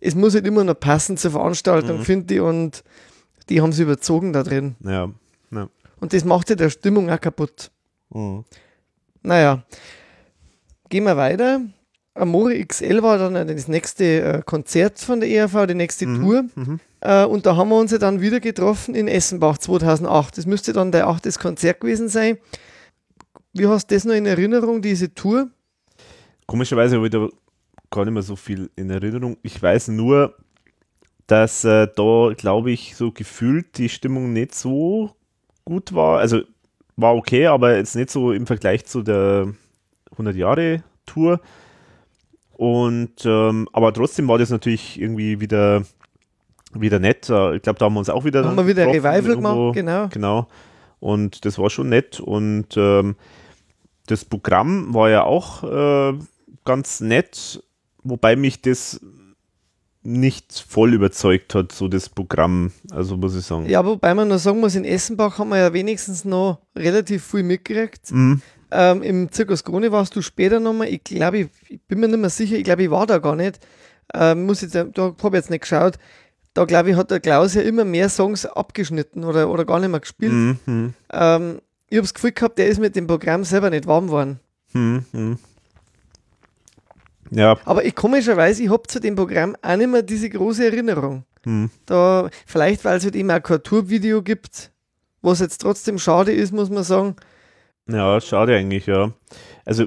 es muss halt immer noch passen zur Veranstaltung, Mhm. finde ich, und die haben sie überzogen da drin. Ja. ja. Und das macht ja der Stimmung auch kaputt. Mhm. Naja, gehen wir weiter. Amore XL war dann das nächste äh, Konzert von der ERV, die nächste Mhm. Tour. Mhm. Äh, und da haben wir uns ja dann wieder getroffen in Essenbach 2008. Das müsste dann der achtes Konzert gewesen sein. Wie hast du das noch in Erinnerung, diese Tour? Komischerweise habe ich da gar nicht mehr so viel in Erinnerung. Ich weiß nur, dass äh, da, glaube ich, so gefühlt die Stimmung nicht so gut war. Also war okay, aber jetzt nicht so im Vergleich zu der 100-Jahre-Tour. Und ähm, aber trotzdem war das natürlich irgendwie wieder, wieder nett. Äh, Ich glaube, da haben wir uns auch wieder. Haben wir wieder ein Revival irgendwo. gemacht, genau. Genau. Und das war schon nett. Und ähm, das Programm war ja auch äh, ganz nett, wobei mich das nicht voll überzeugt hat, so das Programm. Also muss ich sagen. Ja, wobei man noch sagen muss, in Essenbach haben wir ja wenigstens noch relativ viel mitgekriegt. Mhm. Ähm, Im Zirkus Krone warst du später nochmal. Ich glaube, ich, ich bin mir nicht mehr sicher. Ich glaube, ich war da gar nicht. Ähm, muss jetzt, da habe ich jetzt nicht geschaut. Da glaube ich, hat der Klaus ja immer mehr Songs abgeschnitten oder, oder gar nicht mehr gespielt. Mhm. Ähm, ich habe das Gefühl gehabt, der ist mit dem Programm selber nicht warm geworden. Mhm. Mhm. Ja. Aber ich komischerweise, ich habe zu dem Programm auch nicht mehr diese große Erinnerung. Mhm. Da, vielleicht, weil es halt eben auch kein Tourvideo gibt, was jetzt trotzdem schade ist, muss man sagen. Ja, schade eigentlich, ja. Also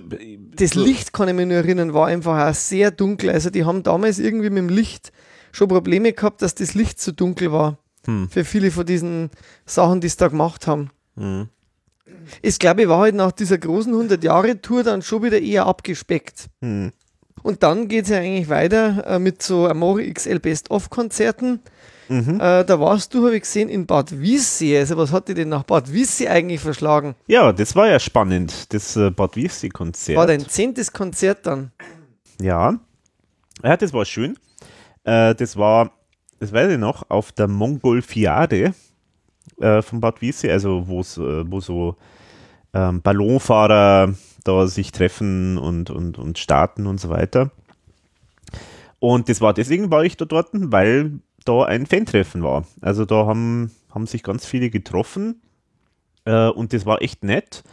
Das Licht, kann ich mich nur erinnern, war einfach auch sehr dunkel. Also die haben damals irgendwie mit dem Licht schon Probleme gehabt, dass das Licht zu dunkel war. Hm. Für viele von diesen Sachen, die sie da gemacht haben. Mhm. Ich glaube, ich war halt nach dieser großen 100-Jahre-Tour dann schon wieder eher abgespeckt. Mhm. Und dann geht es ja eigentlich weiter äh, mit so Amore XL Best-of-Konzerten. Mhm. Äh, da warst du, habe ich gesehen, in Bad Wiessee. Also was hat dich denn nach Bad Wiessee eigentlich verschlagen? Ja, das war ja spannend, das äh, Bad Wiessee-Konzert. War dein zehntes Konzert dann? Ja. Ja, das war schön. Äh, das war, das weiß ich noch, auf der Mongolfiade äh, von Bad Wiessee, also äh, wo so ähm, Ballonfahrer da sich treffen und, und, und starten und so weiter. Und das war deswegen war ich da dort, weil da ein Fan-Treffen war. Also da haben, haben sich ganz viele getroffen äh, und das war echt nett.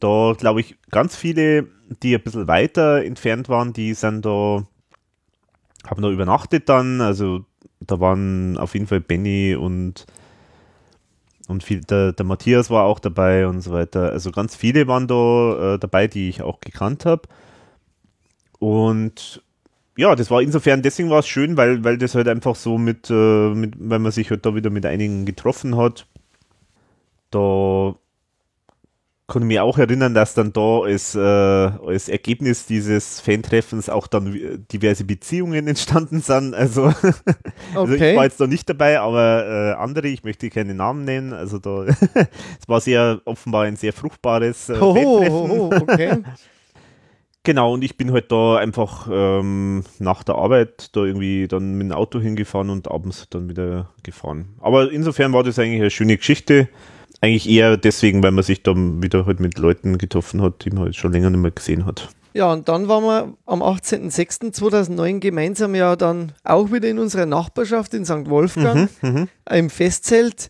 Da glaube ich, ganz viele, die ein bisschen weiter entfernt waren, die sind da, haben da übernachtet dann. Also da waren auf jeden Fall Benny und, und viel, der, der Matthias war auch dabei und so weiter. Also ganz viele waren da äh, dabei, die ich auch gekannt habe. Und ja, das war insofern, deswegen war es schön, weil, weil das halt einfach so mit, äh, mit, weil man sich halt da wieder mit einigen getroffen hat. Da konnte ich mich auch erinnern, dass dann da als, äh, als Ergebnis dieses Fan-Treffens auch dann wi- diverse Beziehungen entstanden sind. Also, also ich Okay. war jetzt da nicht dabei, aber äh, andere, ich möchte keine Namen nennen. Also da, es war sehr offenbar ein sehr fruchtbares äh, Hoho, Fan-Treffen. hoho, okay. Genau, und ich bin halt da einfach ähm, nach der Arbeit da irgendwie dann mit dem Auto hingefahren und abends dann wieder gefahren. Aber insofern war das eigentlich eine schöne Geschichte. Eigentlich eher deswegen, weil man sich dann wieder halt mit Leuten getroffen hat, die man halt schon länger nicht mehr gesehen hat. Ja, und dann waren wir am 18.06.2009 gemeinsam ja dann auch wieder in unserer Nachbarschaft in St. Wolfgang Mhm, im Festzelt.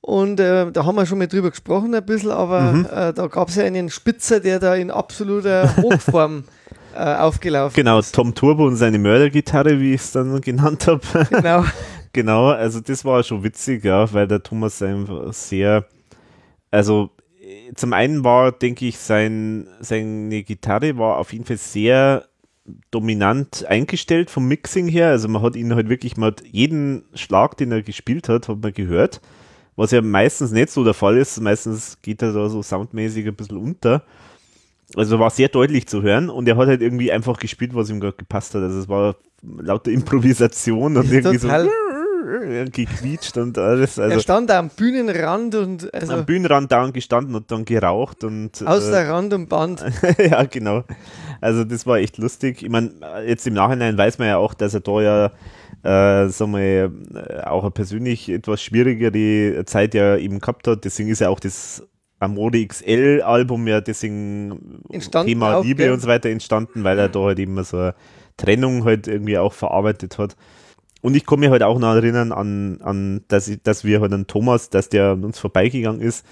Und äh, da haben wir schon mal drüber gesprochen ein bisschen, aber Mhm. äh, da gab es ja einen Spitzer, der da in absoluter Hochform äh, aufgelaufen Genau, ist. Tom Turbo und seine Mördergitarre, wie ich es dann genannt habe. Genau. Genau, also das war schon witzig, ja, weil der Thomas einfach sehr, also zum einen war, denke ich, sein, seine Gitarre war auf jeden Fall sehr dominant eingestellt vom Mixing her. Also man hat ihn halt wirklich, man hat jeden Schlag, den er gespielt hat, hat man gehört. Was ja meistens nicht so der Fall ist. Meistens geht er da so soundmäßig ein bisschen unter. Also war sehr deutlich zu hören und er hat halt irgendwie einfach gespielt, was ihm gerade gepasst hat. Also es war lauter Improvisation und irgendwie so Total. gequietscht und alles. er Also stand da am Bühnenrand und also am Bühnenrand da gestanden und dann geraucht und aus äh, der Rand und Band. ja, genau. Also das war echt lustig. Ich meine, jetzt im Nachhinein weiß man ja auch, dass er da ja, äh, sagen wir, äh, auch eine persönlich etwas schwierigere Zeit ja eben gehabt hat. Deswegen ist ja auch das Amore XL Album ja deswegen Entstanden Thema Liebe gell? und so weiter entstanden, weil er da halt immer so eine Trennung halt irgendwie auch verarbeitet hat. Und ich kann mich halt auch noch erinnern an, an dass, ich, dass wir halt an Thomas, dass der an uns vorbeigegangen ist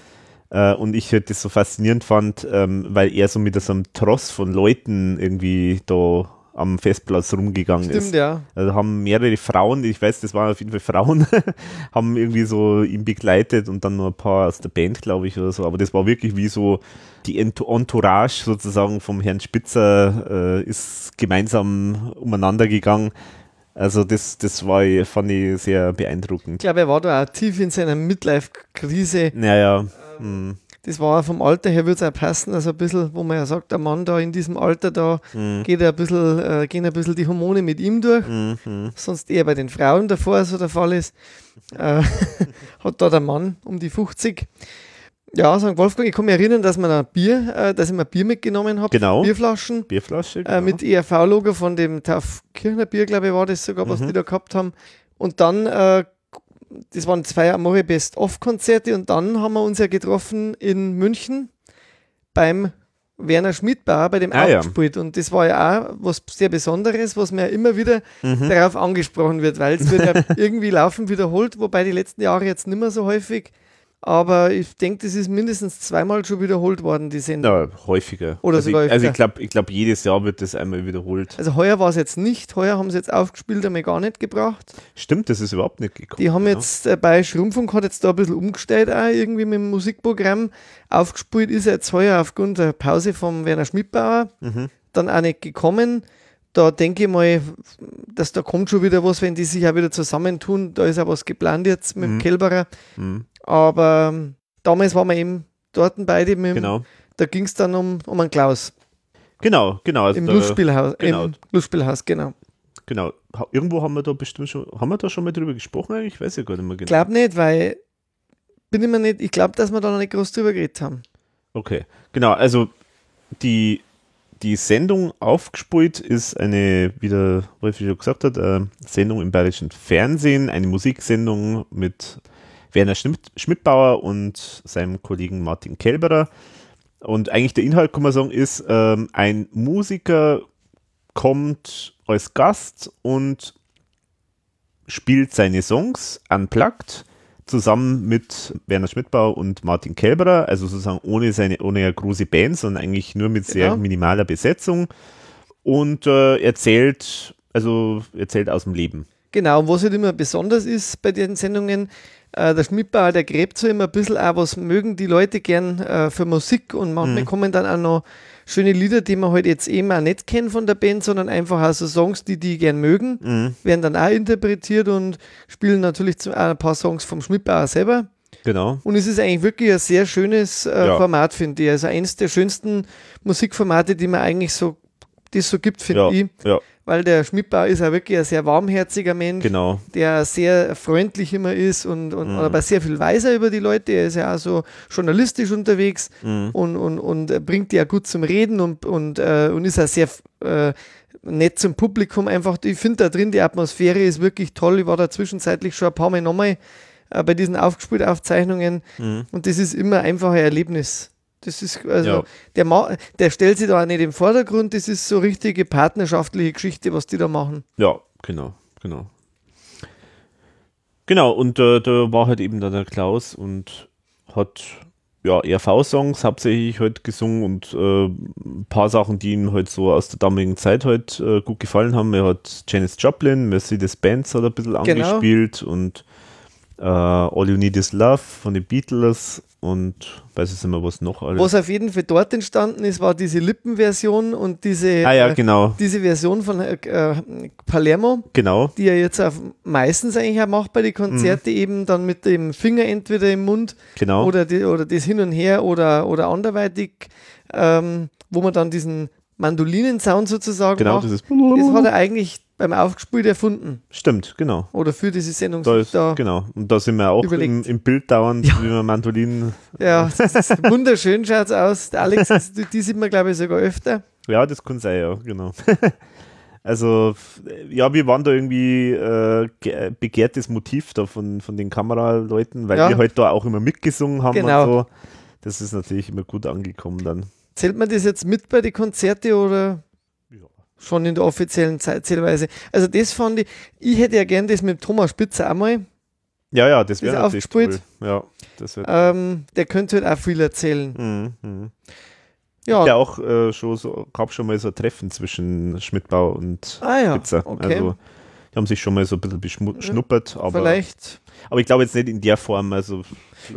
äh, und ich halt das so faszinierend fand, ähm, weil er so mit so einem Tross von Leuten irgendwie da am Festplatz rumgegangen ist. Stimmt, ja. Also haben mehrere Frauen, ich weiß, das waren auf jeden Fall Frauen, haben irgendwie so ihn begleitet und dann nur ein paar aus der Band, glaube ich, oder so. Aber das war wirklich wie so die Ent- Entourage sozusagen vom Herrn Spitzer äh, ist gemeinsam umeinander gegangen. Also das, das war, fand ich sehr Ich beeindruckend. glaube, er war da auch tief in seiner Midlife-Krise. Naja, hm, Das war vom Alter her, würde es auch passen. Also ein bisschen, wo man ja sagt, der Mann da in diesem Alter, da hm, geht ein bisschen, äh, gehen ein bisschen die Hormone mit ihm durch. hm, hm. Sonst eher bei den Frauen davor so der Fall ist. Äh, hat da der Mann um die 50. Ja, St. Wolfgang, ich kann mich erinnern, dass, man ein Bier, äh, dass ich mir ein Bier mitgenommen habe. Genau. Bierflaschen. Bierflasche. Äh, genau. mit ERV-Logo von dem Taufkirchner Bier, glaube ich, war das sogar, was Mhm. die da gehabt haben. Und dann, äh, das waren zwei Amore Best-of-Konzerte und dann haben wir uns ja getroffen in München beim Werner Schmidbauer, bei dem Ah, ja. Und das war ja auch was sehr Besonderes, was mir immer wieder Mhm. darauf angesprochen wird, weil es wird ja irgendwie laufend wiederholt, wobei die letzten Jahre jetzt nicht mehr so häufig. Aber ich denke, das ist mindestens zweimal schon wiederholt worden, die Sendung. Ja, häufiger. Oder also sogar ich, also ich glaube, ich glaub, jedes Jahr wird das einmal wiederholt. Also heuer war es jetzt nicht, heuer haben sie jetzt aufgespielt, einmal gar nicht gebracht. Stimmt, das ist überhaupt nicht gekommen. Die haben ja. jetzt äh, bei Schrumpfung hat jetzt da ein bisschen umgestellt auch irgendwie mit dem Musikprogramm. Aufgespielt ist jetzt heuer aufgrund der Pause vom Werner Schmidbauer Mhm. dann auch nicht gekommen. Da denke ich mal, dass da kommt schon wieder was, wenn die sich auch wieder zusammentun. Da ist auch was geplant jetzt mit dem Mhm. Kälberer. Mhm. Aber ähm, damals waren wir eben dort beide. Mit, dem- Genau. Da ging es dann um, um einen Klaus Genau, genau. Also im da, Lustspielhaus. genau. Im Lustspielhaus, genau. genau. Irgendwo haben wir da bestimmt schon, haben wir da schon mal drüber gesprochen eigentlich? Ich weiß ja gar nicht mehr Ich genau. glaube nicht, weil bin ich mir nicht, ich glaube, dass wir da noch nicht groß drüber geredet haben. Okay, genau. Also die, die Sendung aufgespult ist eine, wie der Wolfi schon gesagt hat, äh, Sendung im bayerischen Fernsehen, eine Musiksendung mit Werner Schmidt, Schmidbauer und seinem Kollegen Martin Kelberer. Und eigentlich der Inhalt, kann man sagen, ist, ähm, ein Musiker kommt als Gast und spielt seine Songs unplugged zusammen mit Werner Schmidbauer und Martin Kelberer, also sozusagen ohne seine ohne eine große Band, sondern eigentlich nur mit sehr Genau. minimaler Besetzung und äh, erzählt also erzählt aus dem Leben. Genau, und was halt immer besonders ist bei den Sendungen, äh, der Schmidbauer, der gräbt so immer ein bisschen auch, was mögen die Leute gern äh, für Musik und manchmal Mhm. kommen dann auch noch schöne Lieder, die man halt jetzt eben auch nicht kennen von der Band, sondern einfach auch so Songs, die die gern mögen, Mhm. werden dann auch interpretiert und spielen natürlich auch ein paar Songs vom Schmidbauer selber. Genau. Und es ist eigentlich wirklich ein sehr schönes äh, Ja. Format, finde ich. Also eines der schönsten Musikformate, die man eigentlich so, die es so gibt, finde Ja, ich. ja, Weil der Schmidbauer ist auch wirklich ein sehr warmherziger Mensch genau. der sehr freundlich immer ist und, und Mhm. aber sehr viel weiser über die Leute. Er ist ja auch so journalistisch unterwegs Mhm. und, und, und äh, bringt die ja gut zum Reden und, und, äh, und ist auch sehr äh, nett zum Publikum. Einfach, ich finde da drin, die Atmosphäre ist wirklich toll. Ich war da zwischenzeitlich schon ein paar Mal nochmal äh, bei diesen Aufgespielt-Aufzeichnungen Mhm. und das ist immer einfach ein Erlebnis. Das ist, also, Ja. der, Ma der stellt sich da auch nicht im Vordergrund, das ist so richtige partnerschaftliche Geschichte, was die da machen. Ja, genau, genau. Genau, und äh, da war halt eben da der Klaus und hat ja ERV-Songs hauptsächlich halt gesungen und äh, ein paar Sachen, die ihm halt so aus der damaligen Zeit halt äh, gut gefallen haben. Er hat Janis Joplin, Mercedes Benz hat er ein bisschen Genau. angespielt und äh, All You Need Is Love von den Beatles und weiß jetzt nicht mehr, was noch alles. Was auf jeden Fall dort entstanden ist, war diese Lippenversion und diese, ah ja, äh, genau, diese Version von äh, äh, Palermo, genau. die er jetzt auf, meistens eigentlich auch macht bei den Konzerten, eben dann mit dem Finger entweder im Mund Genau. oder, die, oder das hin und her oder, oder anderweitig, ähm, wo man dann diesen Mandolinen-Sound sozusagen genau, macht. Das hat er eigentlich beim Aufgespielt erfunden. stimmt, genau. Oder für diese Sendung. Da ist, da, genau. Und da sind wir auch im, im Bild dauernd, wie wir Mandolinen. Ja, das ist wunderschön schaut es aus. Der Alex, die, die sieht man, glaube ich, sogar öfter. Ja, das kann sein, ja, genau. also, ja, wir waren da irgendwie äh, ge- begehrtes Motiv da von, von den Kameraleuten, weil Ja. wir halt da auch immer mitgesungen haben Genau. und so. das ist natürlich immer gut angekommen dann. Zählt man das jetzt mit bei den Konzerte oder Ja. Schon in der offiziellen Zeitzählweise? Also das fand ich, ich hätte ja gern das mit Thomas Spitzer einmal. Ja, ja, das wäre natürlich aufgespielt? Ja, das Ähm, der könnte halt auch viel erzählen. Mhm, mhm. Ja, Ja, auch äh, schon so, gab schon mal so ein Treffen zwischen Schmidtbau und ah ja, Spitzer. okay. Also, die haben sich schon mal so ein bisschen beschnuppert, aber, vielleicht, aber ich glaube jetzt nicht in der Form. Also,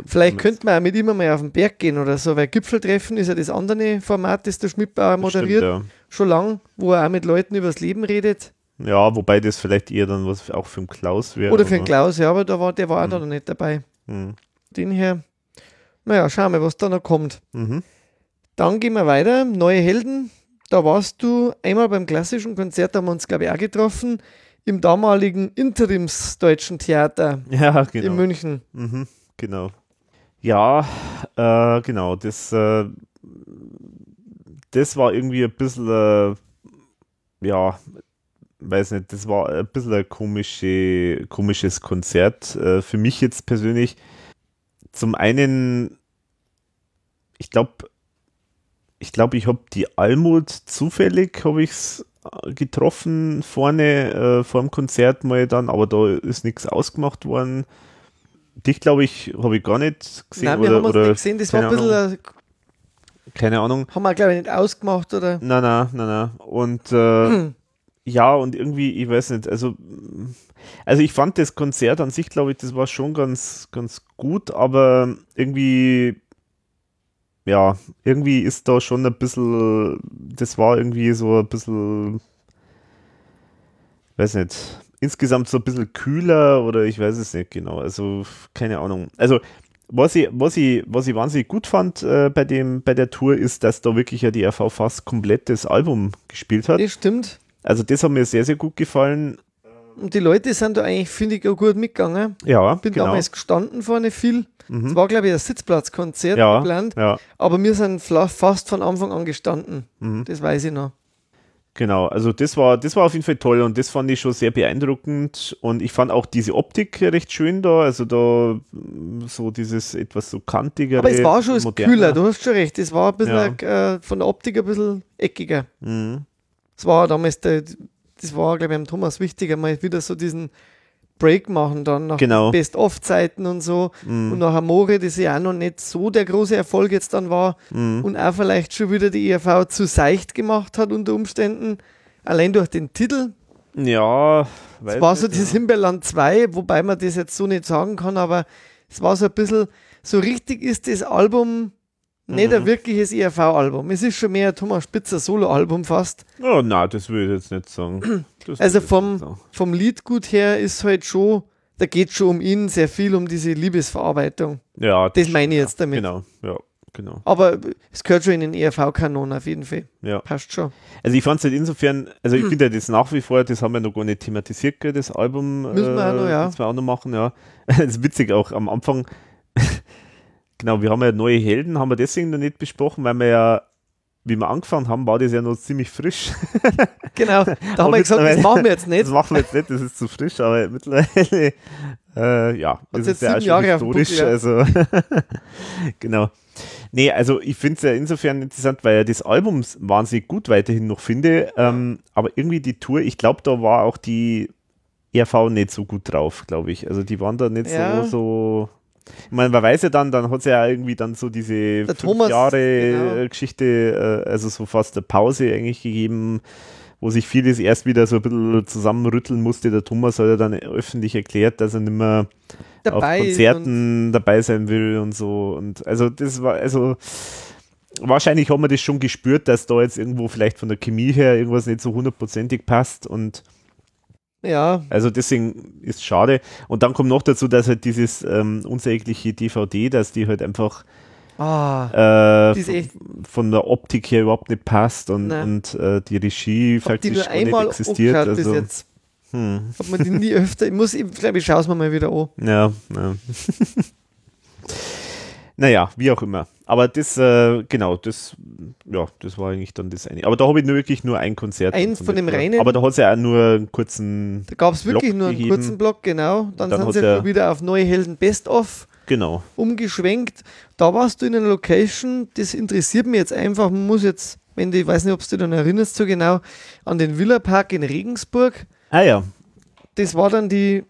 vielleicht könnte man auch mit ihm mal auf den Berg gehen oder so, weil Gipfeltreffen ist ja das andere Format, das der Schmidbauer das moderiert, Stimmt, schon lang, wo er auch mit Leuten übers Leben redet. ja. wobei das vielleicht eher dann was auch für den Klaus wäre. Oder für den aber- Klaus, ja, aber da war, der war auch Mhm. da noch nicht dabei. Mhm. Den her, naja, schauen wir, was da noch kommt. Mhm. Dann gehen wir weiter. Neue Helden. Da warst du einmal beim klassischen Konzert, da haben wir uns, glaube ich, auch getroffen, im damaligen Interimsdeutschen Theater Ja, in genau. München. Mhm, genau. Ja, äh, genau. Das, äh, das war irgendwie ein bisschen, äh, ja, weiß nicht, das war ein bisschen ein komische, komisches Konzert. Äh, für mich jetzt persönlich. Zum einen, ich glaube, ich glaube, ich habe die Almut zufällig, habe ich es getroffen vorne äh, vor dem Konzert mal dann, aber da ist nichts ausgemacht worden. Dich, glaube ich, habe ich gar nicht gesehen. Nein, wir oder, haben uns oder nicht gesehen, das war ein bisschen, Ahnung. Keine Ahnung. haben wir, glaube ich, nicht ausgemacht oder. Na, na, na, na. Und äh, ja, und irgendwie, ich weiß nicht, also, also ich fand das Konzert an sich, glaube ich, das war schon ganz, ganz gut, aber irgendwie, ja, irgendwie ist da schon ein bisschen, das war irgendwie so ein bisschen, weiß nicht, insgesamt so ein bisschen kühler oder ich weiß es nicht genau, also keine Ahnung. Also, was ich, was ich, was ich wahnsinnig gut fand äh, bei, dem, bei der Tour ist, dass da wirklich ja die RV fast komplett das Album gespielt hat. Das stimmt. Also das hat mir sehr, sehr gut gefallen. Und die Leute sind da eigentlich, finde ich, auch gut mitgegangen. Ja, Bin genau. damals gestanden vorne viel. Es Mhm. war, glaube ich, ein Sitzplatzkonzert Ja, geplant. ja, Aber wir sind fast von Anfang an gestanden. mhm. Das weiß ich noch. Genau. Also das war, das war auf jeden Fall toll und das fand ich schon sehr beeindruckend und ich fand auch diese Optik recht schön da. Also da mm, so dieses etwas so kantigere. Aber es war schon moderne. kühler, du hast schon recht. Es war ein bisschen Ja. äh, von der Optik ein bisschen eckiger. Mhm. Es war damals, der, das war, glaube ich, am Thomas wichtig, einmal wieder so diesen Break machen dann nach Genau. Best-of-Zeiten und so. Mhm. Und nach Amore, das ja auch noch nicht so der große Erfolg jetzt dann war Mhm. und auch vielleicht schon wieder die ERV zu seicht gemacht hat unter Umständen. Allein durch den Titel. Ja, Es weiß war so nicht, dieses Himbeerland 2, wobei man das jetzt so nicht sagen kann, aber es war so ein bisschen, so richtig ist das Album nicht ein Mhm. wirkliches ERV-Album. Es ist schon mehr ein Thomas Spitzer Solo-Album fast. Oh, na, das würde ich jetzt nicht sagen. Das Also vom- sagen. Vom Liedgut her ist halt schon, da geht schon um ihn sehr viel, um diese Liebesverarbeitung. Ja, Das meine ich jetzt damit. Genau, ja, genau. Aber es gehört schon in den ERV-Kanon auf jeden Fall. Ja. Passt schon. Also ich fand es halt insofern, also ich finde ja das nach wie vor, das haben wir noch gar nicht thematisiert, das Album. Müssen wir auch noch, ja. Das wir auch noch machen, ja. Das ist witzig auch am Anfang. Genau, wir haben ja neue Helden, haben wir deswegen noch nicht besprochen, weil wir ja, wie wir angefangen haben, war das ja noch ziemlich frisch. Genau, da haben wir gesagt, das machen wir jetzt nicht. Das machen wir jetzt nicht, das ist zu frisch, aber mittlerweile, äh, ja, das ist ja auch schon Jahre historisch, Buckel, ja. also, genau. Nee, also ich finde es ja insofern interessant, weil ja das Album wahnsinnig gut weiterhin noch finde, ähm, aber irgendwie die Tour, ich glaube, da war auch die RV nicht so gut drauf, glaube ich. Also die waren da nicht Ja. so, so, ich meine, man weiß ja dann, dann hat es ja irgendwie dann so diese fünf Thomas, Jahre genau. äh, Geschichte, äh, also so fast eine Pause eigentlich gegeben, wo sich vieles erst wieder so ein bisschen zusammenrütteln musste. Der Thomas hat ja dann öffentlich erklärt, dass er nicht mehr Dabei auf Konzerten dabei sein will und so. Und also das war, also wahrscheinlich haben wir das schon gespürt, dass da jetzt irgendwo vielleicht von der Chemie her irgendwas nicht so hundertprozentig passt und Ja, also deswegen ist schade. Und dann kommt noch dazu, dass halt dieses ähm, unsägliche DVD, dass die halt einfach ah, äh, von der Optik her überhaupt nicht passt und, Nein. und äh, die Regie hab die faktisch nur gar nicht einmal existiert. Also, bis jetzt. hm, Hat man die nie öfter, ich muss, ich glaube, ich schaue es mir mal wieder an. ja, ja. Naja, wie auch immer. Aber das, äh, genau, das, ja, das war eigentlich dann das eine. Aber da habe ich nur wirklich nur ein Konzert. Eins von dem reinen- Aber da hat es ja auch nur einen kurzen, Da gab es wirklich Block nur einen gegeben. kurzen Block, genau. Dann, Dann sind sie wieder auf Neue Helden Best of Genau. umgeschwenkt. Da warst du in einer Location, das interessiert mich jetzt einfach. Man muss jetzt, wenn du, ich weiß nicht, ob du dich dann erinnerst, so genau, an den Villa Park in Regensburg. Ah ja, Das war dann die,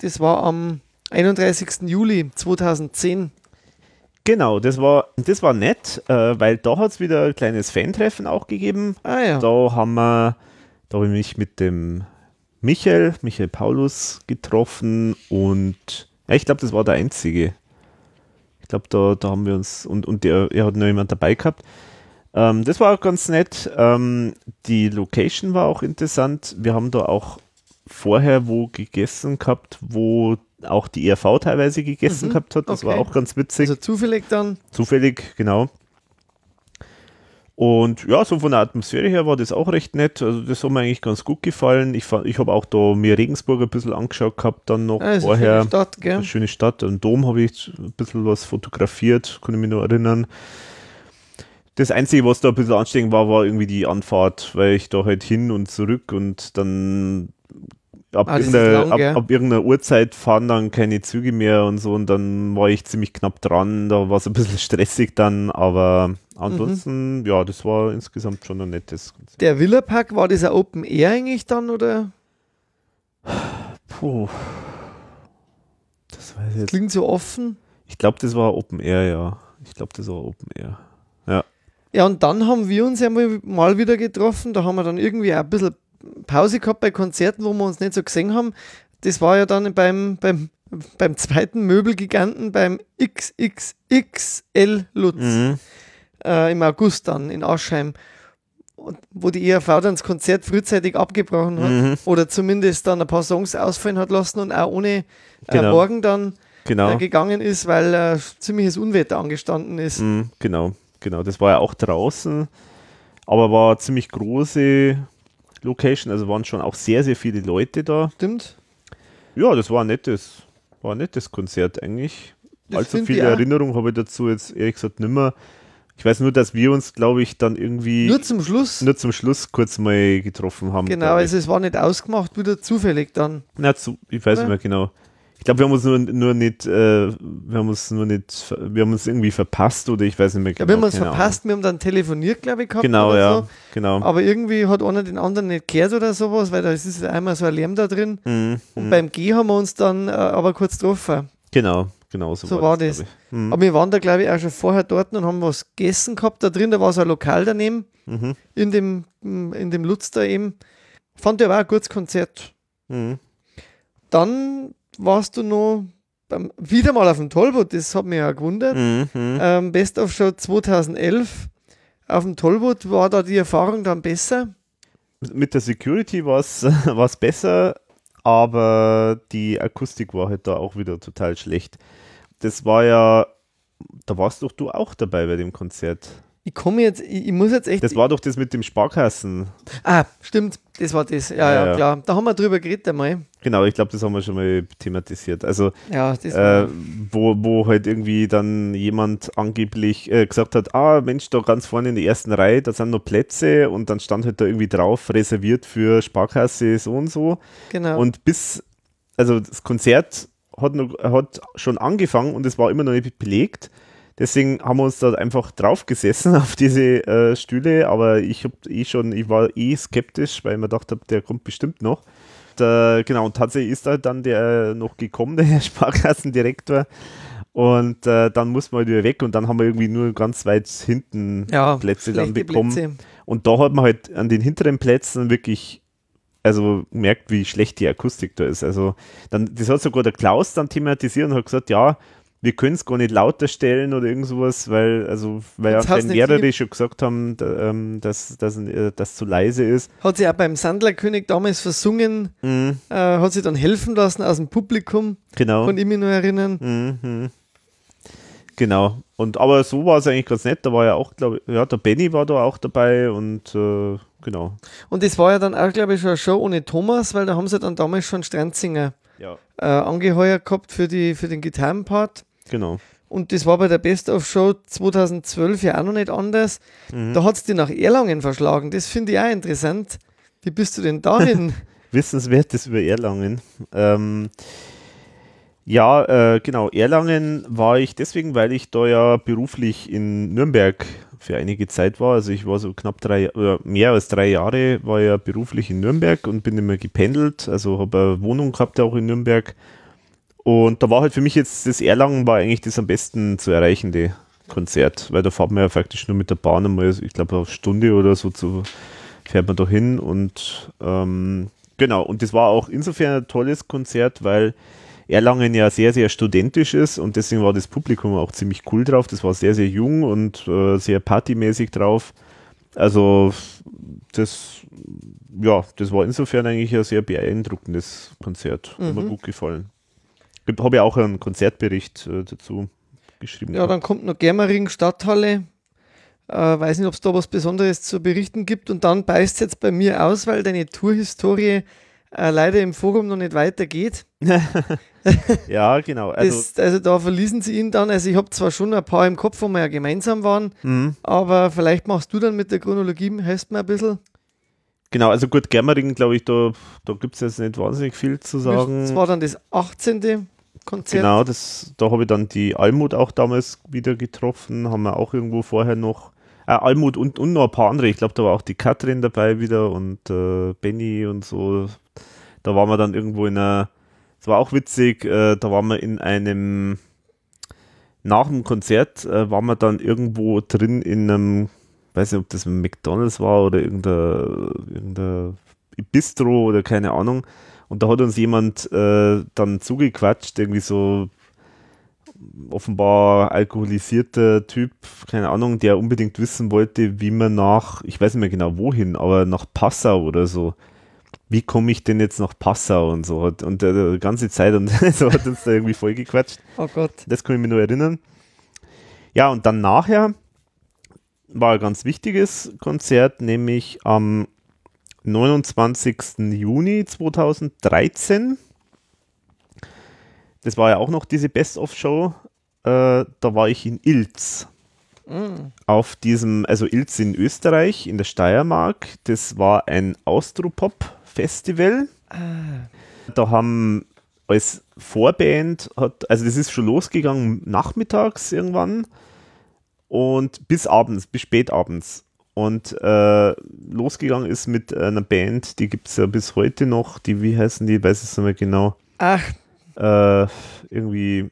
das war am 31. Juli 2010. genau, das war, das war nett, äh, weil da hat es wieder ein kleines Fan-Treffen auch gegeben. Ah ja. Da haben wir, da habe ich mich mit dem Michael, Michael Paulus getroffen und ja, ich glaube, das war der einzige. Ich glaube, da, da haben wir uns und, und der, er hat noch jemand dabei gehabt. Ähm, das war auch ganz nett. Ähm, die Location war auch interessant. Wir haben da auch vorher wo gegessen gehabt, wo auch die ERV teilweise gegessen Mhm, gehabt hat. Das war okay. auch ganz witzig. Also zufällig dann. Zufällig, genau. Und ja, so von der Atmosphäre her war das auch recht nett. Also das hat mir eigentlich ganz gut gefallen. Ich, fand- ich habe auch da mir Regensburg ein bisschen angeschaut gehabt, dann noch Ah, ist eine vorher. schöne Stadt, gell? Eine schöne Stadt. Am Dom habe ich ein bisschen was fotografiert, kann ich mich noch erinnern. Das Einzige, was da ein bisschen anstrengend war, war irgendwie die Anfahrt, weil ich da halt hin und zurück und dann ab, Ah, irgendeiner, lang, ab, ab irgendeiner Uhrzeit fahren dann keine Züge mehr und so und dann war ich ziemlich knapp dran. Da war es ein bisschen stressig dann, aber ansonsten, Mhm. ja, das war insgesamt schon ein nettes Konzert. Der Villa Park, war das ein Open Air eigentlich dann oder? Puh. Das weiß ich jetzt. Klingt so offen. Ich glaube, das war Open Air, ja. Ich glaube, das war Open Air. Ja, und dann haben wir uns ja mal, mal wieder getroffen. Da haben wir dann irgendwie ein bisschen Pause gehabt bei Konzerten, wo wir uns nicht so gesehen haben. Das war ja dann beim, beim, beim zweiten Möbelgiganten, beim XXXL Lutz Mhm. äh, im August dann in Aschheim. Und wo die ERV dann das Konzert frühzeitig abgebrochen hat Mhm. oder zumindest dann ein paar Songs ausfallen hat lassen und auch ohne äh, Genau. Morgen dann Genau. äh, gegangen ist, weil äh, ziemliches Unwetter angestanden ist. Mhm, genau, genau. Das war ja auch draußen, aber war ziemlich große Location, also waren schon auch sehr, sehr viele Leute da. Stimmt? Ja, das war ein nettes, war ein nettes Konzert eigentlich. Das Allzu viele. Erinnerungen habe ich dazu jetzt ehrlich gesagt nimmer. Ich weiß nur, dass wir uns, glaube ich, dann irgendwie Nur zum Schluss. nur zum Schluss kurz mal getroffen haben. Genau, also es war nicht ausgemacht, wieder zufällig dann. Na, zu, ich weiß Ja. nicht mehr genau. Ich glaube, wir haben uns nur, nur nicht, äh, wir haben uns nur nicht, wir haben uns irgendwie verpasst oder ich weiß nicht mehr Ja, genau. wir haben uns keine verpasst, wir haben dann telefoniert, glaube ich, Ahnung. gehabt. Genau, ja, So. genau. Aber irgendwie hat einer den anderen nicht gehört oder sowas, weil da ist ja einmal so ein Lärm da drin. Mhm, Und mhm. beim G haben wir uns dann äh, aber kurz getroffen. Genau, genau so, So war das. glaub ich. Mhm. Aber wir waren da, glaube ich, auch schon vorher dort und haben was gegessen gehabt. Da drin, da war so ein Lokal daneben, Mhm. in dem, in dem Lutz da eben. Fand ich aber auch ein gutes Konzert. Mhm. Dann warst du noch beim, wieder mal auf dem Tollboot, das hat mich ja gewundert. Mhm. Ähm, Best of Show 2011 auf dem Tollboot war da die Erfahrung dann besser. Mit der Security war es besser, aber die Akustik war halt da auch wieder total schlecht. Das war ja, da warst doch du auch dabei bei dem Konzert. Ich komme jetzt, ich, ich muss jetzt echt. Das war doch das mit dem Sparkassen. ah, stimmt, das war das. Ja, Ja, ja, klar. Da haben wir drüber geredet einmal. Genau, ich glaube, das haben wir schon mal thematisiert. Also Ja, äh, wo, wo halt irgendwie dann jemand angeblich äh, gesagt hat, ah Mensch, da ganz vorne in der ersten Reihe, da sind noch Plätze und dann stand halt da irgendwie drauf, reserviert für Sparkasse so und so. genau. Und bis, also das Konzert hat, noch, hat schon angefangen und es war immer noch nicht belegt. Deswegen haben wir uns da einfach drauf gesessen auf diese äh, Stühle, aber ich hab eh schon, ich war eh skeptisch, weil ich mir gedacht habe, der kommt bestimmt noch. Und, äh, genau, und tatsächlich ist da dann der noch gekommen, der Herr Sparkassendirektor. Und äh, dann mussten wir wieder weg und dann haben wir irgendwie nur ganz weit hinten ja, Plätze dann bekommen. Plätze. Und da hat man halt an den hinteren Plätzen wirklich, also merkt, wie schlecht die Akustik da ist. Also dann, das hat sogar der Klaus dann thematisiert und hat gesagt, ja, wir können es gar nicht lauter stellen oder irgend sowas, weil, also, weil Jetzt anscheinend nicht mehrere viel- schon gesagt haben, da, ähm, dass dass, äh, das zu leise ist. Hat sie auch beim Sandlerkönig damals versungen, Mhm, äh, hat sie dann helfen lassen aus dem Publikum, genau. kann ich mich nur erinnern. Mhm. Genau. Und aber so war es eigentlich ganz nett. Da war ja auch, glaube ich, ja, der Benny war da auch dabei und äh, genau. Und das war ja dann auch, glaube ich, schon eine Show ohne Thomas, weil da haben sie dann damals schon Stranzinger Ja. äh, angeheuert gehabt für, die, für den Gitarrenpart. Genau. Und das war bei der Best of Show 2012 ja auch noch nicht anders. Mhm. Da hat es die nach Erlangen verschlagen. Das finde ich auch interessant. Wie bist du denn dahin? Wissenswertes über Erlangen. Ähm, Ja, äh, genau. Erlangen war ich deswegen, weil ich da ja beruflich in Nürnberg für einige Zeit war. Also ich war so knapp drei oder mehr als drei Jahre war ja beruflich in Nürnberg und bin immer gependelt. Also habe eine Wohnung gehabt auch in Nürnberg. Und da war halt für mich jetzt das Erlangen war eigentlich das am besten zu erreichende Konzert, weil da fährt man ja faktisch nur mit der Bahn einmal, ich glaube eine Stunde oder so zu, fährt man da hin und ähm, genau, und das war auch insofern ein tolles Konzert, weil Erlangen ja sehr, sehr studentisch ist und deswegen war das Publikum auch ziemlich cool drauf. Das war sehr, sehr jung und äh, sehr partymäßig drauf. Also das, ja, das war insofern eigentlich ein sehr beeindruckendes Konzert. Mhm. Hat mir mhm. gut gefallen. Habe ja auch einen Konzertbericht äh, dazu geschrieben. Ja, dann kommt noch Germering Stadthalle. Äh, weiß nicht, ob es da was Besonderes zu berichten gibt. Und dann beißt es jetzt bei mir aus, weil deine Tourhistorie äh, leider im Forum noch nicht weitergeht. ja, genau. Also, das, also, da verließen sie ihn dann. Also ich habe zwar schon ein paar im Kopf, wo wir ja gemeinsam waren, mhm. aber vielleicht machst du dann mit der Chronologie, helst mir ein bisschen. Genau, also gut, Germering, glaube ich, da, da gibt es jetzt nicht wahnsinnig viel zu sagen. Das war dann das 18. Konzert. Genau, das, da habe ich dann die Almut auch damals wieder getroffen, haben wir auch irgendwo vorher noch äh, Almut und, und noch ein paar andere. Ich glaube, da war auch die Katrin dabei wieder und äh, Benny und so. Da waren wir dann irgendwo in einer, es war auch witzig, äh, da waren wir in einem, nach dem Konzert äh, waren wir dann irgendwo drin in einem, weiß nicht, ob das ein McDonalds war oder irgendein, irgendein Bistro oder keine Ahnung. Und da hat uns jemand äh, dann zugequatscht, irgendwie so offenbar alkoholisierter Typ, keine Ahnung, der unbedingt wissen wollte, wie man nach, ich weiß nicht mehr genau wohin, aber nach Passau oder so. Wie komme ich denn jetzt nach Passau und so? Und äh, die ganze Zeit und so hat uns da irgendwie voll gequatscht. Oh Gott. Das kann ich mir nur erinnern. Ja, und dann nachher war ein ganz wichtiges Konzert, nämlich am 29. Juni 2013 das war ja auch noch diese Best-of-Show, äh, da war ich in Ilz. Mm. Auf diesem, also Ilz in Österreich, in der Steiermark. Das war ein Austropop-Festival. Ah. Da haben als Vorband, hat, also das ist schon losgegangen nachmittags irgendwann und bis abends, bis spät abends. Und äh, losgegangen ist mit einer Band, die gibt es ja bis heute noch, die, wie heißen die, ich weiß es nicht mehr genau. Ach, äh, irgendwie.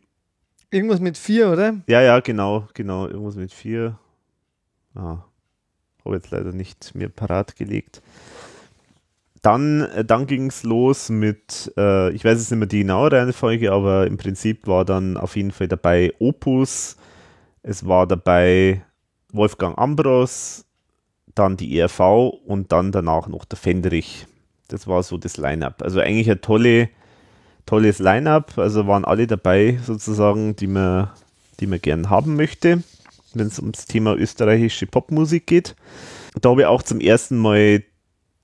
Irgendwas mit vier, oder? Ja, ja, genau, genau. Irgendwas mit vier. Ah, habe jetzt leider nicht mir parat gelegt. Dann, äh, dann ging es los mit, äh, ich weiß jetzt nicht mehr die genaue Reihenfolge, aber im Prinzip war dann auf jeden Fall dabei Opus, es war dabei Wolfgang Ambros, dann die ERV und dann danach noch der Fendrich. Das war so das Line-Up. Also eigentlich eine tolle, tolles Line-up, also waren alle dabei sozusagen, die man, die man gern haben möchte, wenn es ums Thema österreichische Popmusik geht. Da habe ich auch zum ersten Mal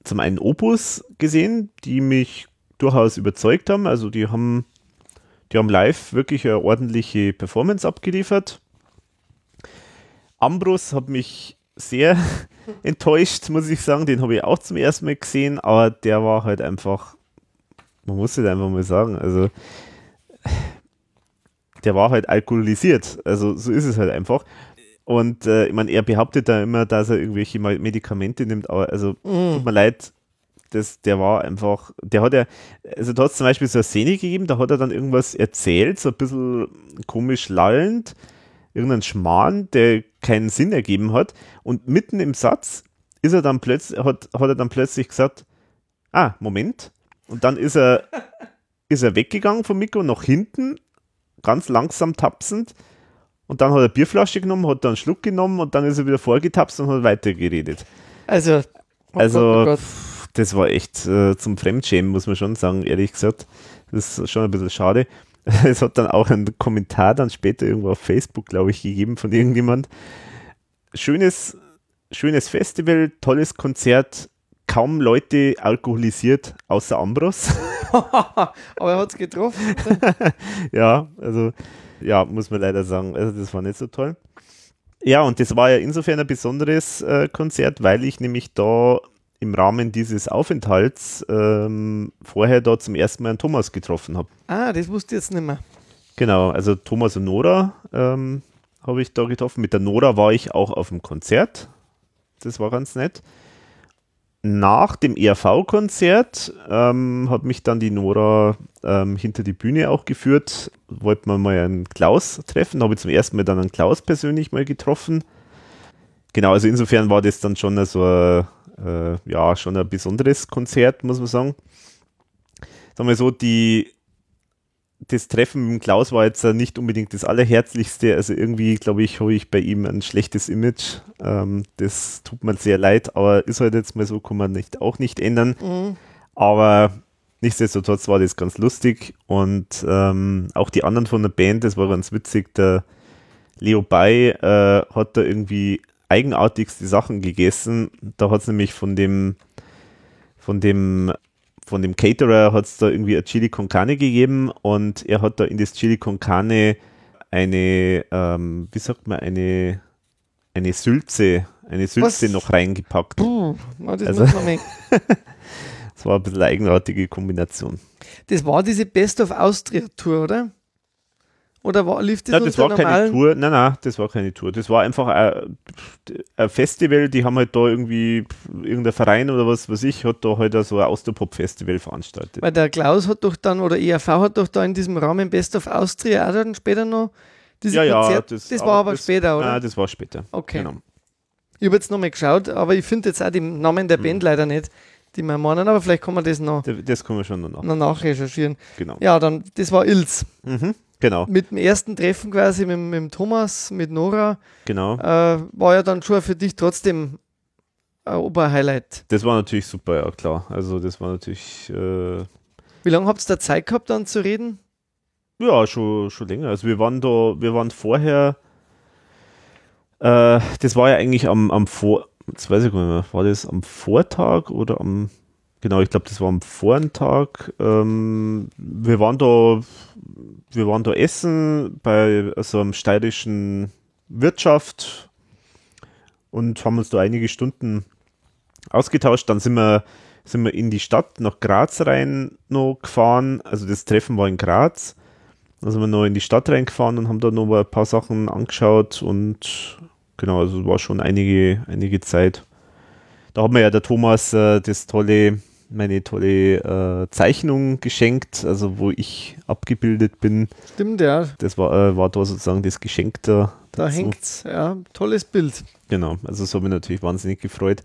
zum einen Opus gesehen, die mich durchaus überzeugt haben. Also die haben, die haben live wirklich eine ordentliche Performance abgeliefert. Ambrus hat mich sehr enttäuscht, muss ich sagen. Den habe ich auch zum ersten Mal gesehen, aber der war halt einfach man muss es einfach mal sagen. Also, der war halt alkoholisiert. Also, so ist es halt einfach. Und äh, ich meine, er behauptet da immer, dass er irgendwelche Medikamente nimmt, aber also, mm. tut mir leid, das, der war einfach, der hat ja, also da hat es zum Beispiel so eine Szene gegeben, da hat er dann irgendwas erzählt, so ein bisschen komisch lallend, irgendein Schmarrn, der keinen Sinn ergeben hat. Und mitten im Satz ist er dann plötzlich, hat, hat er dann plötzlich gesagt, ah, Moment, und dann ist er, ist er weggegangen vom Mikro nach hinten, ganz langsam tapsend. Und dann hat er Bierflasche genommen, hat dann einen Schluck genommen und dann ist er wieder vorgetapst und hat weitergeredet. Also, oh also Gott, oh das war echt äh, zum Fremdschämen, muss man schon sagen, ehrlich gesagt. Das ist schon ein bisschen schade. Es hat dann auch einen Kommentar dann später irgendwo auf Facebook, glaube ich, gegeben von irgendjemand. Schönes, schönes Festival, tolles Konzert, kaum Leute alkoholisiert, außer Ambros. Aber er hat es getroffen. ja, also, ja, muss man leider sagen. Also, das war nicht so toll. Ja, und das war ja insofern ein besonderes äh, Konzert, weil ich nämlich da im Rahmen dieses Aufenthalts ähm, vorher da zum ersten Mal einen Thomas getroffen habe. Ah, das wusste ich jetzt nicht mehr. Genau, also Thomas und Nora ähm, habe ich da getroffen. Mit der Nora war ich auch auf dem Konzert. Das war ganz nett. Nach dem ERV-Konzert ähm, hat mich dann die Nora ähm, hinter die Bühne auch geführt. Wollte man mal einen Klaus treffen. Habe ich zum ersten Mal dann einen Klaus persönlich mal getroffen. Genau, also insofern war das dann schon so ein, äh, ja, schon ein besonderes Konzert, muss man sagen. Sagen wir so, die, das Treffen mit Klaus war jetzt nicht unbedingt das Allerherzlichste. Also irgendwie, glaube ich, habe ich bei ihm ein schlechtes Image. Ähm, das tut mir sehr leid, aber ist halt jetzt mal so, kann man nicht, auch nicht ändern. Mhm. Aber nichtsdestotrotz war das ganz lustig und ähm, auch die anderen von der Band, das war ganz witzig. Der Leo Bay äh, hat da irgendwie eigenartigste Sachen gegessen. Da hat es nämlich von dem, von dem, von dem Caterer hat es da irgendwie ein Chili con Carne gegeben und er hat da in das Chili con Carne eine, ähm, wie sagt man, eine, eine Sülze, eine Sülze Was? noch reingepackt. Puh, das, Also- Das war ein bisschen eine eigenartige Kombination. das war diese Best of Austria Tour, oder? Oder war, lief das Ja, das war keine? Tour. Nein, nein, das war keine Tour. Das war einfach ein, ein Festival. Die haben halt da irgendwie irgendein Verein oder was weiß ich, hat da halt so ein Austropop-Festival veranstaltet. Weil der Klaus hat doch dann, oder ERV hat doch da in diesem Rahmen Best of Austria auch dann später noch diese ja, ja, Konzert. Das, war aber später, oder? Nein, das war später. Okay. Genau. Ich habe jetzt nochmal geschaut, aber ich finde jetzt auch den Namen der Hm. Band leider nicht, die wir meinen, aber vielleicht kann man das noch, Das, das können wir schon noch noch nachrecherchieren. Genau. Ja, dann, das war Ilz. Mhm, genau, Mit dem ersten Treffen quasi mit, mit dem Thomas, mit Nora, genau. äh, war ja dann schon für dich trotzdem ein Oberhighlight. Das war natürlich super, ja klar. Also das war natürlich, äh, Wie lange habt ihr da Zeit gehabt, dann zu reden? ja, schon, schon länger. Also wir waren da, wir waren vorher, äh, das war ja eigentlich am, am Vor, jetzt weiß ich gar nicht mehr, war das am Vortag oder am, genau, ich glaube, das war am Vortag. Ähm, wir waren da, wir waren da essen bei so einem steirischen Wirtschaft und haben uns da einige Stunden ausgetauscht. Dann sind wir, sind wir in die Stadt nach Graz rein noch gefahren. Also das Treffen war in Graz. Da sind wir noch in die Stadt reingefahren und haben da noch ein paar Sachen angeschaut und genau, also war schon einige, einige Zeit. Da hat mir ja der Thomas äh, das tolle, meine tolle äh, Zeichnung geschenkt, also wo ich abgebildet bin. Stimmt, ja. Das war, äh, war da sozusagen das Geschenk da. Da dazu. hängt's, ja. Tolles Bild. Genau, also das hat mich natürlich wahnsinnig gefreut.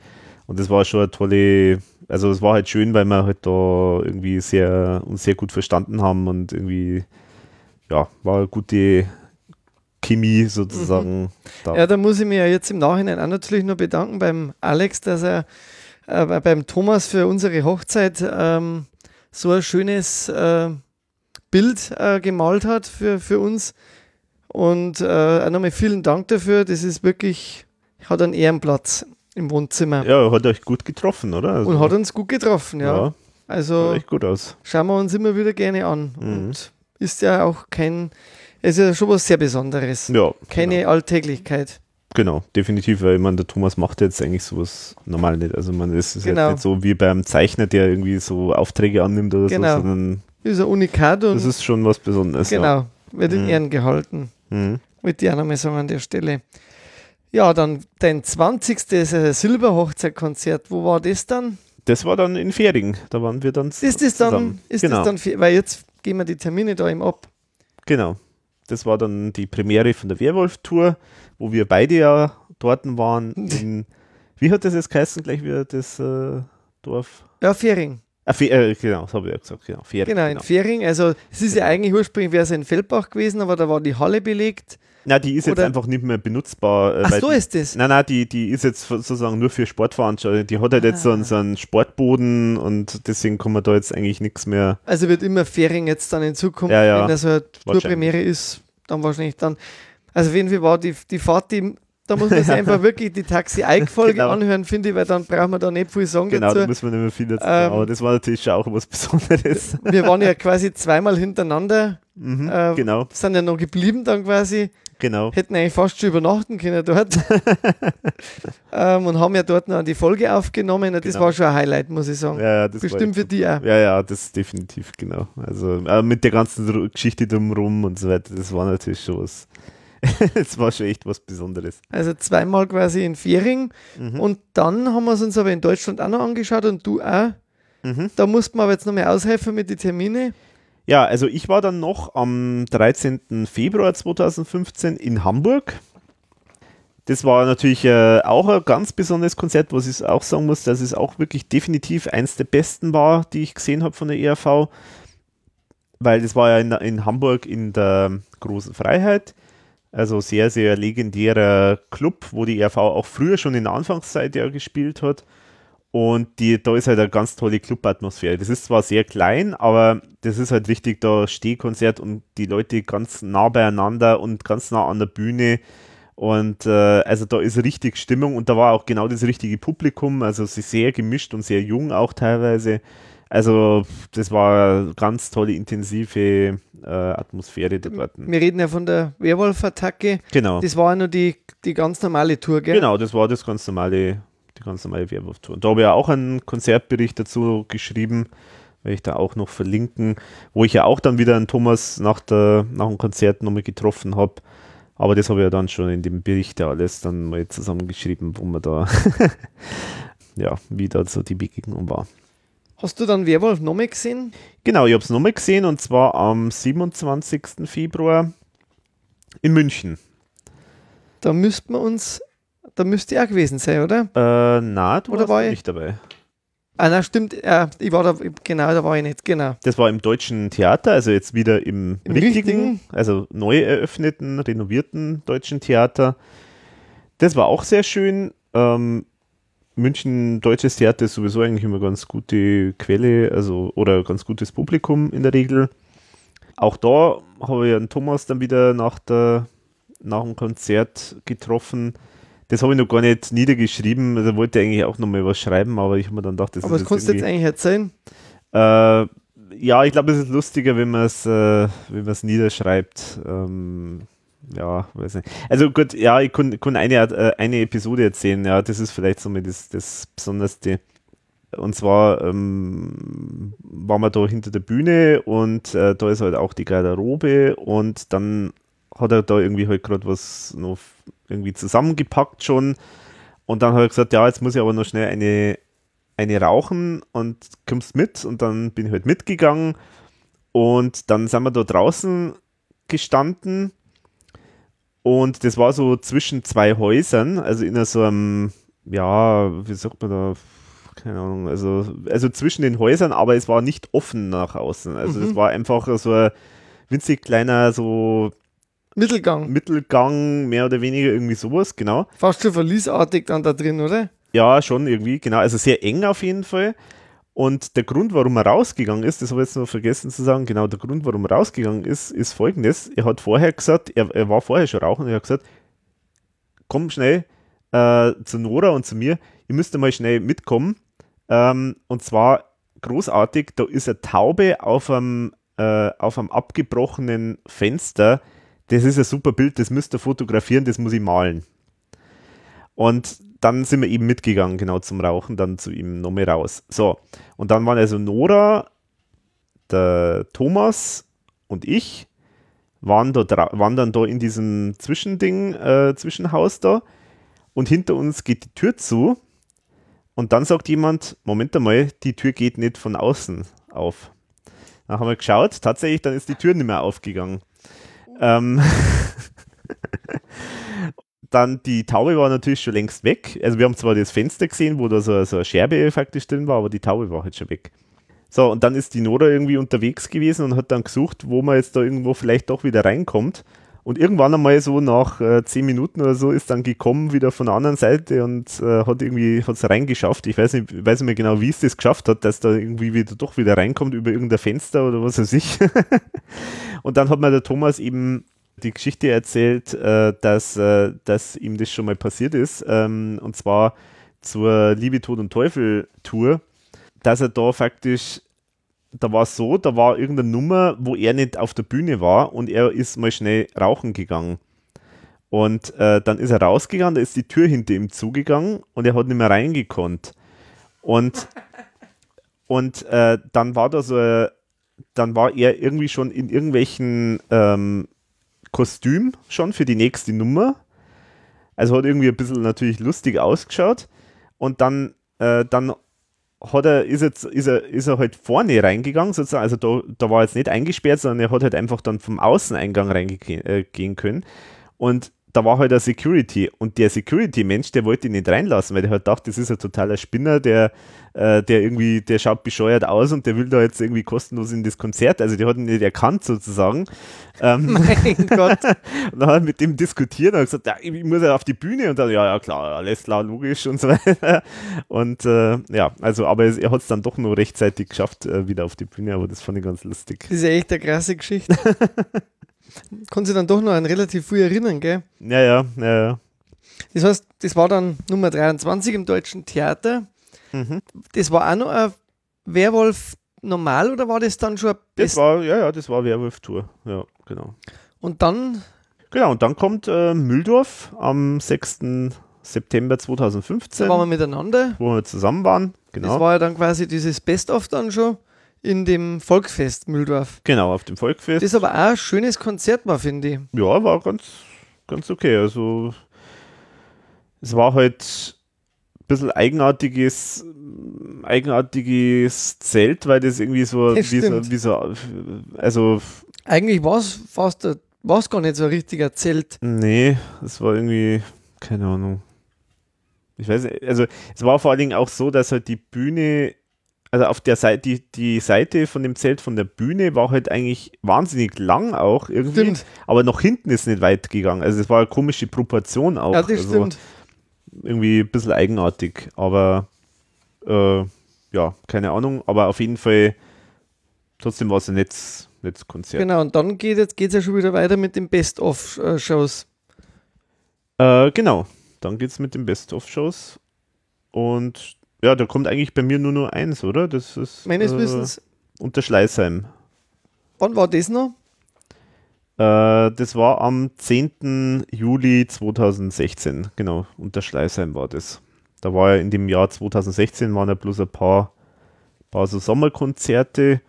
Und das war schon eine tolle, also es war halt schön, weil wir halt da irgendwie sehr uns sehr gut verstanden haben und irgendwie, ja, war eine gute Chemie sozusagen da. Ja, da muss ich mich ja jetzt im Nachhinein auch natürlich noch bedanken beim Alex, dass er äh, bei- beim Thomas für unsere Hochzeit ähm, so ein schönes äh, Bild äh, gemalt hat für, für uns. Und äh, nochmal vielen Dank dafür. Das ist wirklich, hat einen Ehrenplatz im Wohnzimmer. Ja, hat euch gut getroffen, oder? Also, Und hat uns gut getroffen, ja. ja, Also echt gut aus. schauen wir uns immer wieder gerne an. Mhm. Und ist ja auch kein, es ist ja schon was sehr Besonderes. Ja, Keine genau, Alltäglichkeit. Genau, definitiv, weil ich meine, der Thomas macht jetzt eigentlich sowas normal nicht. Also man ist Genau. jetzt nicht so wie beim Zeichner, der irgendwie so Aufträge annimmt oder Genau. so, sondern Ist ein Unikat und das ist schon was Besonderes. Ja. genau, wird in Mhm. Ehren gehalten. Mhm. Wollte ich auch nochmal sagen an der Stelle. Ja, dann dein 20. ist ein Silberhochzeitkonzert. Wo war das dann? Das war dann in Fähring, da waren wir dann Ist das dann, zusammen. ist genau, das dann, weil jetzt gehen wir die Termine da eben ab. genau. Das war dann die Premiere von der Werwolf-Tour, wo wir beide ja dort waren. In, wie hat das jetzt geheißen, gleich wieder das äh, Dorf? Ja, Fähring. Ah, äh, genau, das habe ich ja gesagt, genau. Fähring, Genau, in Fähring. Also, es ist ja eigentlich ursprünglich wäre es in Feldbach gewesen, aber da war die Halle belegt. Na, die ist jetzt Oder- einfach nicht mehr benutzbar. äh, Ach so ist das. Nein, nein, die, die ist jetzt sozusagen nur für Sportveranstaltungen. Die hat halt jetzt so einen, so einen Sportboden und deswegen kann man da jetzt eigentlich nichts mehr. Also wird immer Fähring jetzt dann in Zukunft, Ja, ja, wenn das so eine wahrscheinlich. Tourpremiere ist, dann wahrscheinlich dann. Also auf jeden Fall war die, die Fahrt, die, da muss man sich einfach wirklich die Taxi-Eik-Folge Genau. anhören, finde ich, weil dann braucht man da nicht viel sagen Genau, da dazu. müssen wir nicht mehr viel dazu Ähm. Aber das war natürlich schon auch was Besonderes. Wir waren ja quasi zweimal hintereinander, Mhm, äh, genau, sind ja noch geblieben dann quasi. Genau. Hätten eigentlich fast schon übernachten können dort. ähm, und haben ja dort noch die Folge aufgenommen. Das Genau. war schon ein Highlight, muss ich sagen. Ja, ja, Bestimmt für die auch. Ja, ja, das definitiv, genau. Also äh, mit der ganzen Geschichte drumherum und so weiter, das war natürlich schon was. Es war schon echt was Besonderes. Also zweimal quasi in Fähring. Mhm. Und dann haben wir es uns aber in Deutschland auch noch angeschaut und du auch. Mhm. Da mussten wir aber jetzt noch mal aushelfen mit den Terminen. Ja, also ich war dann noch am 13. Februar 2015 in Hamburg. Das war natürlich äh, auch ein ganz besonderes Konzert, was ich auch sagen muss, dass es auch wirklich definitiv eins der besten war, die ich gesehen habe von der ERV. Weil das war ja in, in Hamburg in der Großen Freiheit. Also sehr, sehr legendärer Club, wo die ERV auch früher schon in der Anfangszeit ja gespielt hat. Und die, da ist halt eine ganz tolle Clubatmosphäre. Das ist zwar sehr klein, aber das ist halt richtig, da Stehkonzert und die Leute ganz nah beieinander und ganz nah an der Bühne. Und äh, also da ist richtig Stimmung und da war auch genau das richtige Publikum, also sie sehr gemischt und sehr jung auch teilweise. Also das war eine ganz tolle, intensive äh, Atmosphäre dort. Wir reden ja von der Werwolf-Attacke. Genau. Das war ja nur die, die ganz normale Tour, gell? Genau, das war das ganz normale, die ganz normale Werwolf-Tour. Und Da habe ich ja auch einen Konzertbericht dazu geschrieben, werde ich da auch noch verlinken, wo ich ja auch dann wieder einen Thomas nach, der, nach dem Konzert nochmal getroffen habe. Aber das habe ich ja dann schon in dem Bericht ja alles dann mal zusammengeschrieben, wo man da, ja, wie da so die Begegnung war. Hast du dann Werwolf nochmal gesehen? Genau, ich habe es nochmal gesehen und zwar am 27. Februar in München. Da müssten wir uns, da müsste er gewesen sein, oder? Äh, na, du Oder warst war ich? nicht dabei. Ah, na stimmt, äh, ich war da, genau, da war ich nicht, genau. Das war im deutschen Theater, also jetzt wieder im, Im richtigen, richtigen? also neu eröffneten, renovierten deutschen Theater. Das war auch sehr schön. Ähm, München Deutsches Theater ist sowieso eigentlich immer ganz gute Quelle, also oder ganz gutes Publikum in der Regel. Auch da habe ich einen Thomas dann wieder nach, der, nach dem Konzert getroffen. Das habe ich noch gar nicht niedergeschrieben. Da wollte ich eigentlich auch nochmal was schreiben, aber ich habe mir dann gedacht, das Aber ist das kannst du jetzt eigentlich erzählen. äh, ja, ich glaube, es ist lustiger, wenn man es äh, wenn man es niederschreibt. Ähm, ja, weiß nicht. Also gut, ja, ich kann eine, äh, eine Episode erzählen. Ja, das ist vielleicht so mit das, das Besonderste. Und zwar ähm, waren wir da hinter der Bühne und äh, da ist halt auch die Garderobe und dann hat er da irgendwie halt gerade was noch irgendwie zusammengepackt schon und dann hat er gesagt, ja, jetzt muss ich aber noch schnell eine, eine rauchen und kommst mit und dann bin ich halt mitgegangen und dann sind wir da draußen gestanden und das war so zwischen zwei Häusern, also in so einem, ja, wie sagt man da, keine Ahnung, also, also zwischen den Häusern, aber es war nicht offen nach außen. Also es Mhm. war einfach so ein winzig kleiner so Mittelgang. Mittelgang, mehr oder weniger irgendwie sowas, genau. Fast schon verliesartig dann da drin, oder? Ja, schon irgendwie, genau. Also sehr eng auf jeden Fall. Und der Grund, warum er rausgegangen ist, das habe ich jetzt noch vergessen zu sagen, genau, der Grund, warum er rausgegangen ist, ist folgendes. Er hat vorher gesagt, er, er war vorher schon rauchen und er hat gesagt, komm schnell äh, zu Nora und zu mir, ihr müsst mal schnell mitkommen. Ähm, und zwar großartig, da ist eine Taube auf einem, äh, auf einem abgebrochenen Fenster. Das ist ein super Bild, das müsst ihr fotografieren, das muss ich malen. Und dann sind wir eben mitgegangen, genau zum Rauchen, dann zu ihm nochmal raus. So, und dann waren also Nora, der Thomas und ich, waren, da, waren dann da in diesem Zwischending, äh, Zwischenhaus da. Und hinter uns geht die Tür zu. Und dann sagt jemand: Moment einmal, die Tür geht nicht von außen auf. Dann haben wir geschaut, tatsächlich, dann ist die Tür nicht mehr aufgegangen. Ähm, dann die Taube war natürlich schon längst weg. Also wir haben zwar das Fenster gesehen, wo da so, so eine Scherbe faktisch drin war, aber die Taube war halt schon weg. So, und dann ist die Nora irgendwie unterwegs gewesen und hat dann gesucht, wo man jetzt da irgendwo vielleicht doch wieder reinkommt. Und irgendwann einmal so nach äh, zehn Minuten oder so ist dann gekommen wieder von der anderen Seite und äh, hat irgendwie hat es reingeschafft. Ich weiß nicht, ich weiß nicht mehr genau, wie es das geschafft hat, dass da irgendwie wieder doch wieder reinkommt über irgendein Fenster oder was weiß ich. und dann hat mir der Thomas eben die Geschichte erzählt, äh, dass, äh, dass ihm das schon mal passiert ist. Ähm, und zwar zur Liebe, Tod und Teufel Tour, dass er da faktisch da war es so, da war irgendeine Nummer, wo er nicht auf der Bühne war und er ist mal schnell rauchen gegangen. Und äh, dann ist er rausgegangen, da ist die Tür hinter ihm zugegangen und er hat nicht mehr reingekonnt. Und, und äh, dann war da so, äh, dann war er irgendwie schon in irgendwelchen ähm, Kostüm schon für die nächste Nummer. Also hat irgendwie ein bisschen natürlich lustig ausgeschaut. Und dann, äh, dann hat er, ist, jetzt, ist, er, ist er halt vorne reingegangen, sozusagen. Also da, da war jetzt nicht eingesperrt, sondern er hat halt einfach dann vom Außeneingang reingehen äh, können. Und da war halt der Security und der Security-Mensch, der wollte ihn nicht reinlassen, weil der halt dachte, das ist ein totaler Spinner, der, äh, der irgendwie, der schaut bescheuert aus und der will da jetzt irgendwie kostenlos in das Konzert. Also der hat ihn nicht erkannt sozusagen. Ähm, mein Gott. und dann hat mit dem diskutiert und hat gesagt, ja, ich muss ja auf die Bühne und dann, ja, ja, klar, alles klar, logisch und so weiter. Und äh, ja, also, aber er hat es dann doch noch rechtzeitig geschafft, äh, wieder auf die Bühne, aber das fand ich ganz lustig. Das ist ja echt eine krasse Geschichte. Konnte sich dann doch noch an relativ viel erinnern, gell? Ja, ja, ja, ja. Das heißt, das war dann Nummer 23 im Deutschen Theater. Mhm. Das war auch noch ein Werwolf normal oder war das dann schon ein Das war, ja, ja, das war Werwolf-Tour. Ja, genau. Und dann? Genau, und dann kommt äh, Mühldorf am 6. September 2015. Da waren wir miteinander. Wo wir zusammen waren, genau. Das war ja dann quasi dieses Best-of dann schon in dem Volksfest Mühldorf. Genau, auf dem Volksfest. Das aber auch ein schönes Konzert war, finde ich. Ja, war ganz, ganz okay. Also es war halt ein bisschen eigenartiges, eigenartiges Zelt, weil das irgendwie so, das wie, so wie so, also eigentlich war es fast war es gar nicht so ein richtiger Zelt. Nee, es war irgendwie, keine Ahnung. Ich weiß nicht, also es war vor allen Dingen auch so, dass halt die Bühne also auf der Seite, die, die Seite von dem Zelt von der Bühne war halt eigentlich wahnsinnig lang auch irgendwie. Stimmt. Aber nach hinten ist nicht weit gegangen. Also es war eine komische Proportion auch. Ja, das also stimmt. Irgendwie ein bisschen eigenartig. Aber äh, ja, keine Ahnung. Aber auf jeden Fall trotzdem war es ein nettes, nettes Konzert. Genau, und dann geht es geht's ja schon wieder weiter mit den Best-of-Shows. Äh, genau, dann geht es mit den Best-of-Shows. Und ja, da kommt eigentlich bei mir nur nur eins, oder? Das ist. Meines äh, Wissens. Unter Schleißheim. Wann war das noch? Äh, das war am 10. Juli 2016, genau. Unter Schleißheim war das. Da war ja in dem Jahr 2016 waren ja bloß ein paar, paar so Sommerkonzerte.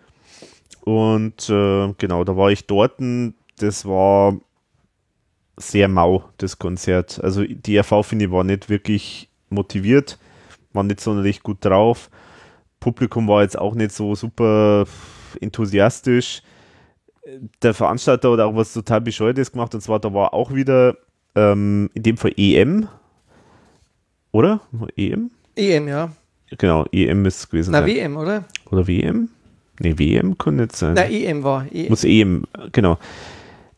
Und äh, genau, da war ich dort. Das war sehr mau, das Konzert. Also die RV, finde ich, war nicht wirklich motiviert waren nicht sonderlich gut drauf. Publikum war jetzt auch nicht so super enthusiastisch. Der Veranstalter hat auch was total Bescheuertes gemacht und zwar da war auch wieder ähm, in dem Fall EM. Oder? EM? EM, ja. Genau, EM ist gewesen. Na, sein. WM, oder? Oder WM? Ne, WM kann nicht sein. Na, EM war. EM. Muss EM, genau.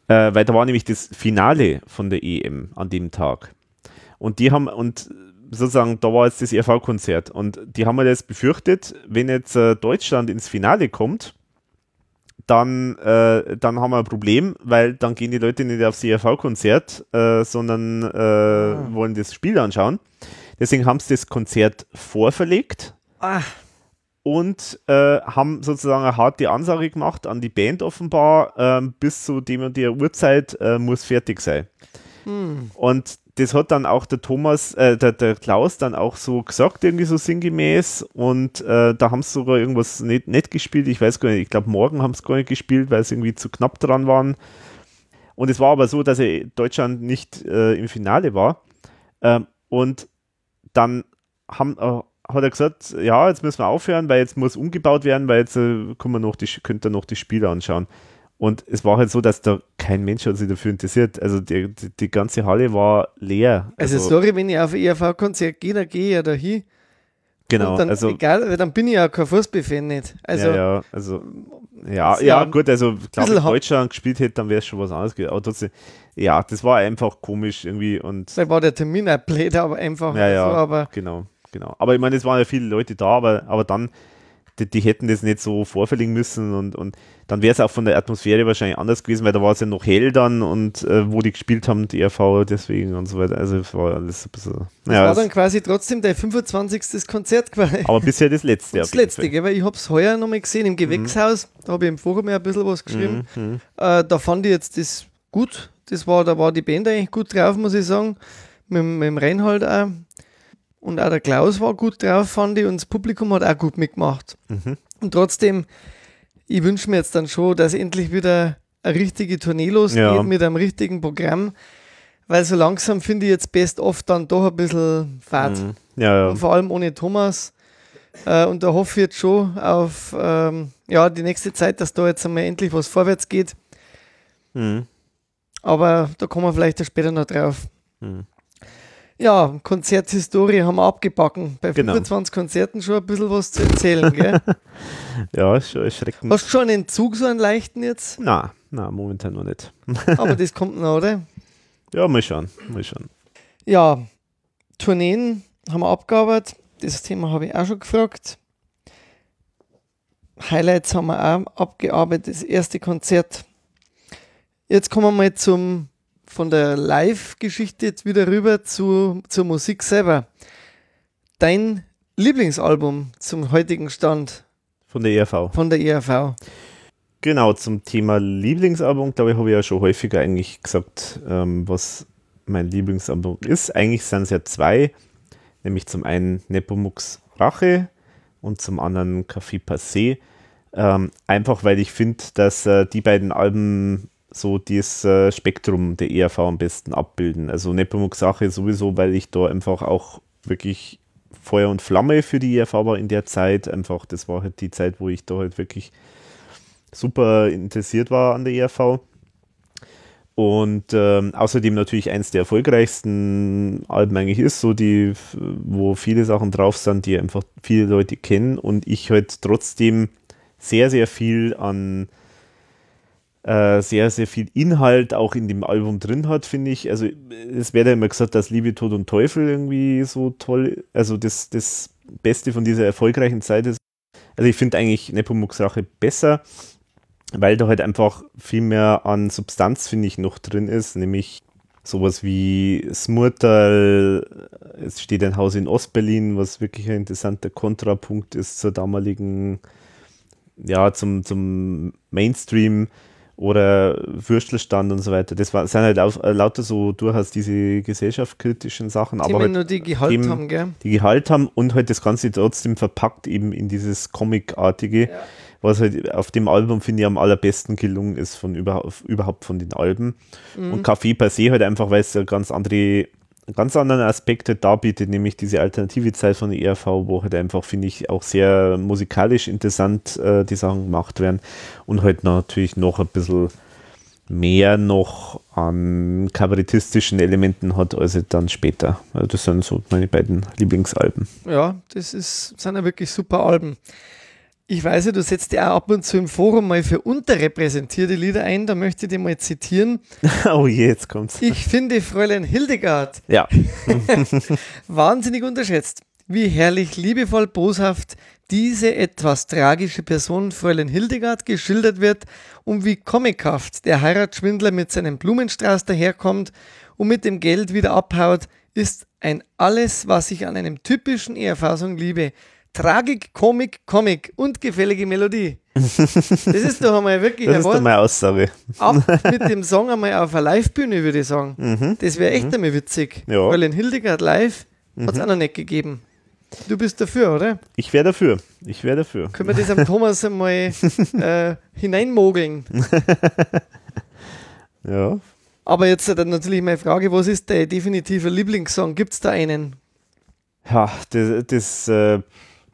Äh, weil da war nämlich das Finale von der EM an dem Tag. Und die haben, und sozusagen, da war jetzt das ERV-Konzert und die haben mir jetzt befürchtet, wenn jetzt äh, Deutschland ins Finale kommt, dann, äh, dann haben wir ein Problem, weil dann gehen die Leute nicht aufs ERV-Konzert, äh, sondern äh, ah. wollen das Spiel anschauen. Deswegen haben sie das Konzert vorverlegt ah. und äh, haben sozusagen eine harte Ansage gemacht an die Band offenbar, ähm, bis zu dem und der Uhrzeit äh, muss fertig sein. Hm. Und das hat dann auch der Thomas, äh, der, der Klaus dann auch so gesagt, irgendwie so sinngemäß. Und äh, da haben sie sogar irgendwas nicht, nicht gespielt. Ich weiß gar nicht, ich glaube, morgen haben sie gar nicht gespielt, weil sie irgendwie zu knapp dran waren. Und es war aber so, dass Deutschland nicht äh, im Finale war. Ähm, und dann haben, äh, hat er gesagt, ja, jetzt müssen wir aufhören, weil jetzt muss umgebaut werden, weil jetzt äh, können wir noch die, könnt ihr noch die Spiele anschauen. Und es war halt so, dass da kein Mensch hat sich dafür interessiert. Also die, die, die ganze Halle war leer. Also, also sorry, wenn ich auf ERV-Konzert gehe, dann gehe ich ja da hin. Genau. dann, also, egal, dann bin ich ja kein Fußballfan nicht. Also, ja, ja, also, ja, ja, gut, also, glaube ich, Deutschland gespielt hätte, dann wäre es schon was anderes gewesen. Aber trotzdem, ja, das war einfach komisch irgendwie und. Da war der Termin auch blöd, aber einfach. Ja, ja, so, aber genau, genau. Aber ich meine, es waren ja viele Leute da, aber, aber dann, die, die hätten das nicht so vorverlegen müssen und, und dann wäre es auch von der Atmosphäre wahrscheinlich anders gewesen, weil da war es ja noch hell dann und äh, wo die gespielt haben, die RV deswegen und so weiter. Also es war alles ein bisschen. Das ja, war dann quasi trotzdem der 25. Konzert quasi. Aber bisher das letzte. Das letzte, gell, weil ich habe es heuer nochmal gesehen im Gewächshaus, mhm. da habe ich im Forum ja ein bisschen was geschrieben. Mhm. mhm. Äh, da fand ich jetzt das gut. Das war, da war die Band eigentlich gut drauf, muss ich sagen. Mit, mit dem Reinhold auch. Und auch der Klaus war gut drauf, fand ich. Und das Publikum hat auch gut mitgemacht. Mhm. Und trotzdem, ich wünsche mir jetzt dann schon, dass endlich wieder eine richtige Tournee losgeht Ja. mit einem richtigen Programm. Weil so langsam finde ich jetzt best oft dann doch ein bisschen fad. Mhm. Ja, Und ja. vor allem ohne Thomas. Äh, und da hoffe ich jetzt schon auf ähm, ja, die nächste Zeit, dass da jetzt einmal endlich was vorwärts geht. Mhm. Aber da kommen wir vielleicht später noch drauf. Mhm. Ja, Konzerthistorie haben wir abgebacken. Bei Genau. 25 Konzerten schon ein bisschen was zu erzählen, gell? Ja, ist schon erschreckend. Hast du schon einen Zug, so einen leichten jetzt? Na, na, momentan noch nicht. Aber das kommt noch, oder? Ja, mal schauen, mal schauen. Ja, Tourneen haben wir abgearbeitet. Das Thema habe ich auch schon gefragt. Highlights haben wir auch abgearbeitet. Das erste Konzert. Jetzt kommen wir mal zum, von der Live-Geschichte jetzt wieder rüber zu, zur Musik selber. Dein Lieblingsalbum zum heutigen Stand Von der ERV. von der ERV. Genau, zum Thema Lieblingsalbum, glaube ich, habe ich ja schon häufiger eigentlich gesagt, ähm, was mein Lieblingsalbum ist. Eigentlich sind es ja zwei, nämlich zum einen Nepomuk's Rache und zum anderen Café Passé. Ähm, einfach weil ich finde, dass äh, die beiden Alben so das äh, Spektrum der ERV am besten abbilden. Also Nepomuk's Rache sowieso, weil ich da einfach auch wirklich Feuer und Flamme für die ERV war in der Zeit. Einfach, das war halt die Zeit, wo ich da halt wirklich super interessiert war an der ERV. Und ähm, außerdem natürlich eins der erfolgreichsten Alben eigentlich ist, so die, wo viele Sachen drauf sind, die einfach viele Leute kennen und ich halt trotzdem sehr, sehr viel an äh, sehr, sehr viel Inhalt auch in dem Album drin hat, finde ich. Also es wird ja immer gesagt, dass Liebe, Tod und Teufel irgendwie so toll, also das, das Beste von dieser erfolgreichen Zeit ist. Also ich finde eigentlich Nepomuk's Rache besser, weil da halt einfach viel mehr an Substanz, finde ich, noch drin ist, nämlich sowas wie Smurtal, es steht ein Haus in Ostberlin, was wirklich ein interessanter Kontrapunkt ist zur damaligen, ja, zum, zum Mainstream oder Würstelstand und so weiter. Das war, sind halt auch, äh, lauter so durchaus diese gesellschaftskritischen Sachen, aber Themen halt nur die Gehalt Themen- haben, gell? die Gehalt haben und halt das Ganze trotzdem verpackt eben in dieses Comic-artige, was halt auf dem Album, finde ich, am allerbesten gelungen ist von überhaupt, überhaupt von den Alben. Und Café per se halt einfach, weil es ja ganz andere, ganz anderen Aspekt halt darbietet, nämlich diese alternative Zeit von der ERV, wo halt einfach, finde ich, auch sehr musikalisch interessant äh, die Sachen gemacht werden und halt natürlich noch ein bisschen mehr noch an kabarettistischen Elementen hat als halt dann später. Also das sind so meine beiden Lieblingsalben. Ja, das ist, sind ja wirklich super Alben. Ich weiß ja, du setzt ja auch ab und zu im Forum mal für unterrepräsentierte Lieder ein. Da möchte ich dir mal zitieren. oh je, jetzt kommt's. Ich finde Fräulein Hildegard Ja, wahnsinnig unterschätzt. Wie herrlich, liebevoll, boshaft diese etwas tragische Person Fräulein Hildegard geschildert wird und wie comichaft der Heiratsschwindler mit seinem Blumenstrauß daherkommt und mit dem Geld wieder abhaut, ist ein alles, was ich an einem typischen ERV-Song liebe. Tragik, Komik, Comic und gefällige Melodie. Das ist doch einmal wirklich das ein ist Wort dann meine Aussage. ab mit dem Song einmal auf einer Live-Bühne, würde ich sagen. Das wäre echt einmal witzig. Mhm. Ja. Weil in Hildegard live hat es auch noch nicht gegeben. Du bist dafür, oder? Ich wäre dafür. Ich wäre dafür. Können wir das am Thomas einmal äh, hineinmogeln? Ja. Aber jetzt dann natürlich meine Frage, was ist dein definitiver Lieblingssong? Gibt es da einen? Ja, das, das, äh,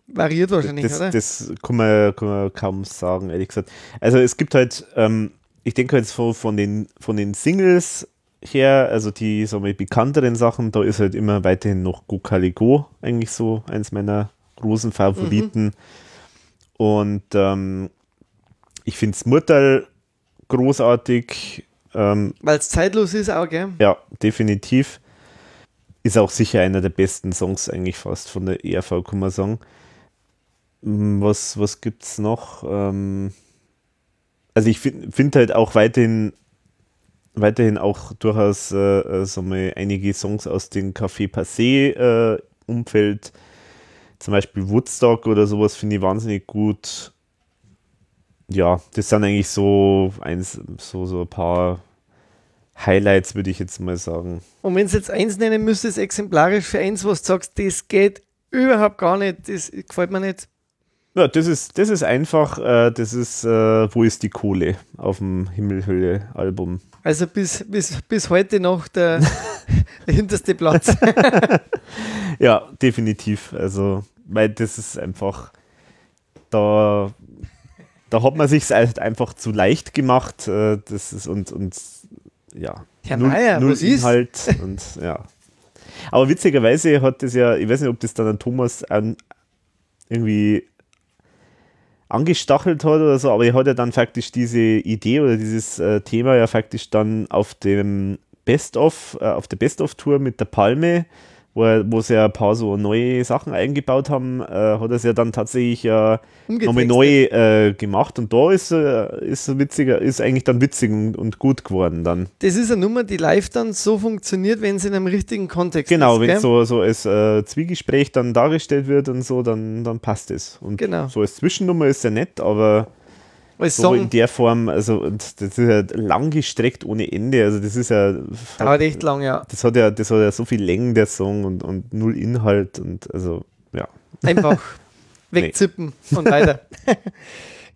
Variiert wahrscheinlich, das, oder? das kann, man, kann man kaum sagen, ehrlich gesagt. Also es gibt halt, ähm, ich denke jetzt von, von, den, von den Singles her, also die sagen wir, bekannteren Sachen, da ist halt immer weiterhin noch Go Caligo eigentlich so eins meiner großen Favoriten. Und ähm, ich finde Smurtal großartig. Ähm, Weil es zeitlos ist auch, gell? ja, definitiv. Ist auch sicher einer der besten Songs eigentlich fast von der ERV, kann man sagen. Mm, Was, was gibt's noch? Ähm, also ich finde find halt auch weiterhin, weiterhin auch durchaus äh, äh, so mal einige Songs aus dem Café Passé äh, Umfeld, zum Beispiel Woodstock oder sowas, finde ich wahnsinnig gut. Ja, das sind eigentlich so eins, so, so ein paar Highlights, würde ich jetzt mal sagen. Und wenn du jetzt eins nennen müsstest, exemplarisch für eins, was du sagst, das geht überhaupt gar nicht, das gefällt mir nicht. Ja, das ist, das ist einfach, äh, das ist, äh, wo ist die Kohle auf dem Himmelhölle-Album. Also bis, bis, bis heute noch der, der hinterste Platz. ja, definitiv. Also, weil das ist einfach, da, da hat man sich halt einfach zu leicht gemacht. Äh, das ist und, und ja, Herr null, Meier, null Inhalt und ja. Aber witzigerweise hat das ja, ich weiß nicht, ob das dann an Thomas an, irgendwie angestachelt hat oder so, aber er hat ja dann faktisch diese Idee oder dieses äh, Thema ja faktisch dann auf dem Best-of, äh, auf der Best-of-Tour mit der Palme wo, er, wo sie ja ein paar so neue Sachen eingebaut haben, äh, hat er es ja dann tatsächlich äh, nochmal neu äh, gemacht und da ist, äh, ist witziger, ist eigentlich dann witzig und, und, gut geworden dann. Das ist eine Nummer, die live dann so funktioniert, wenn sie in einem richtigen Kontext genau, ist. Genau, wenn so, so als äh, Zwiegespräch dann dargestellt wird und so, dann, dann passt es. Und genau. so als Zwischennummer ist ja nett, aber als so Song. in der Form, also das ist ja lang gestreckt ohne Ende. Also das ist ja. Dauert echt lang, ja. Das hat ja, das hat ja so viel Längen, der Song und, und null Inhalt und also ja. Einfach wegzippen nee. und weiter.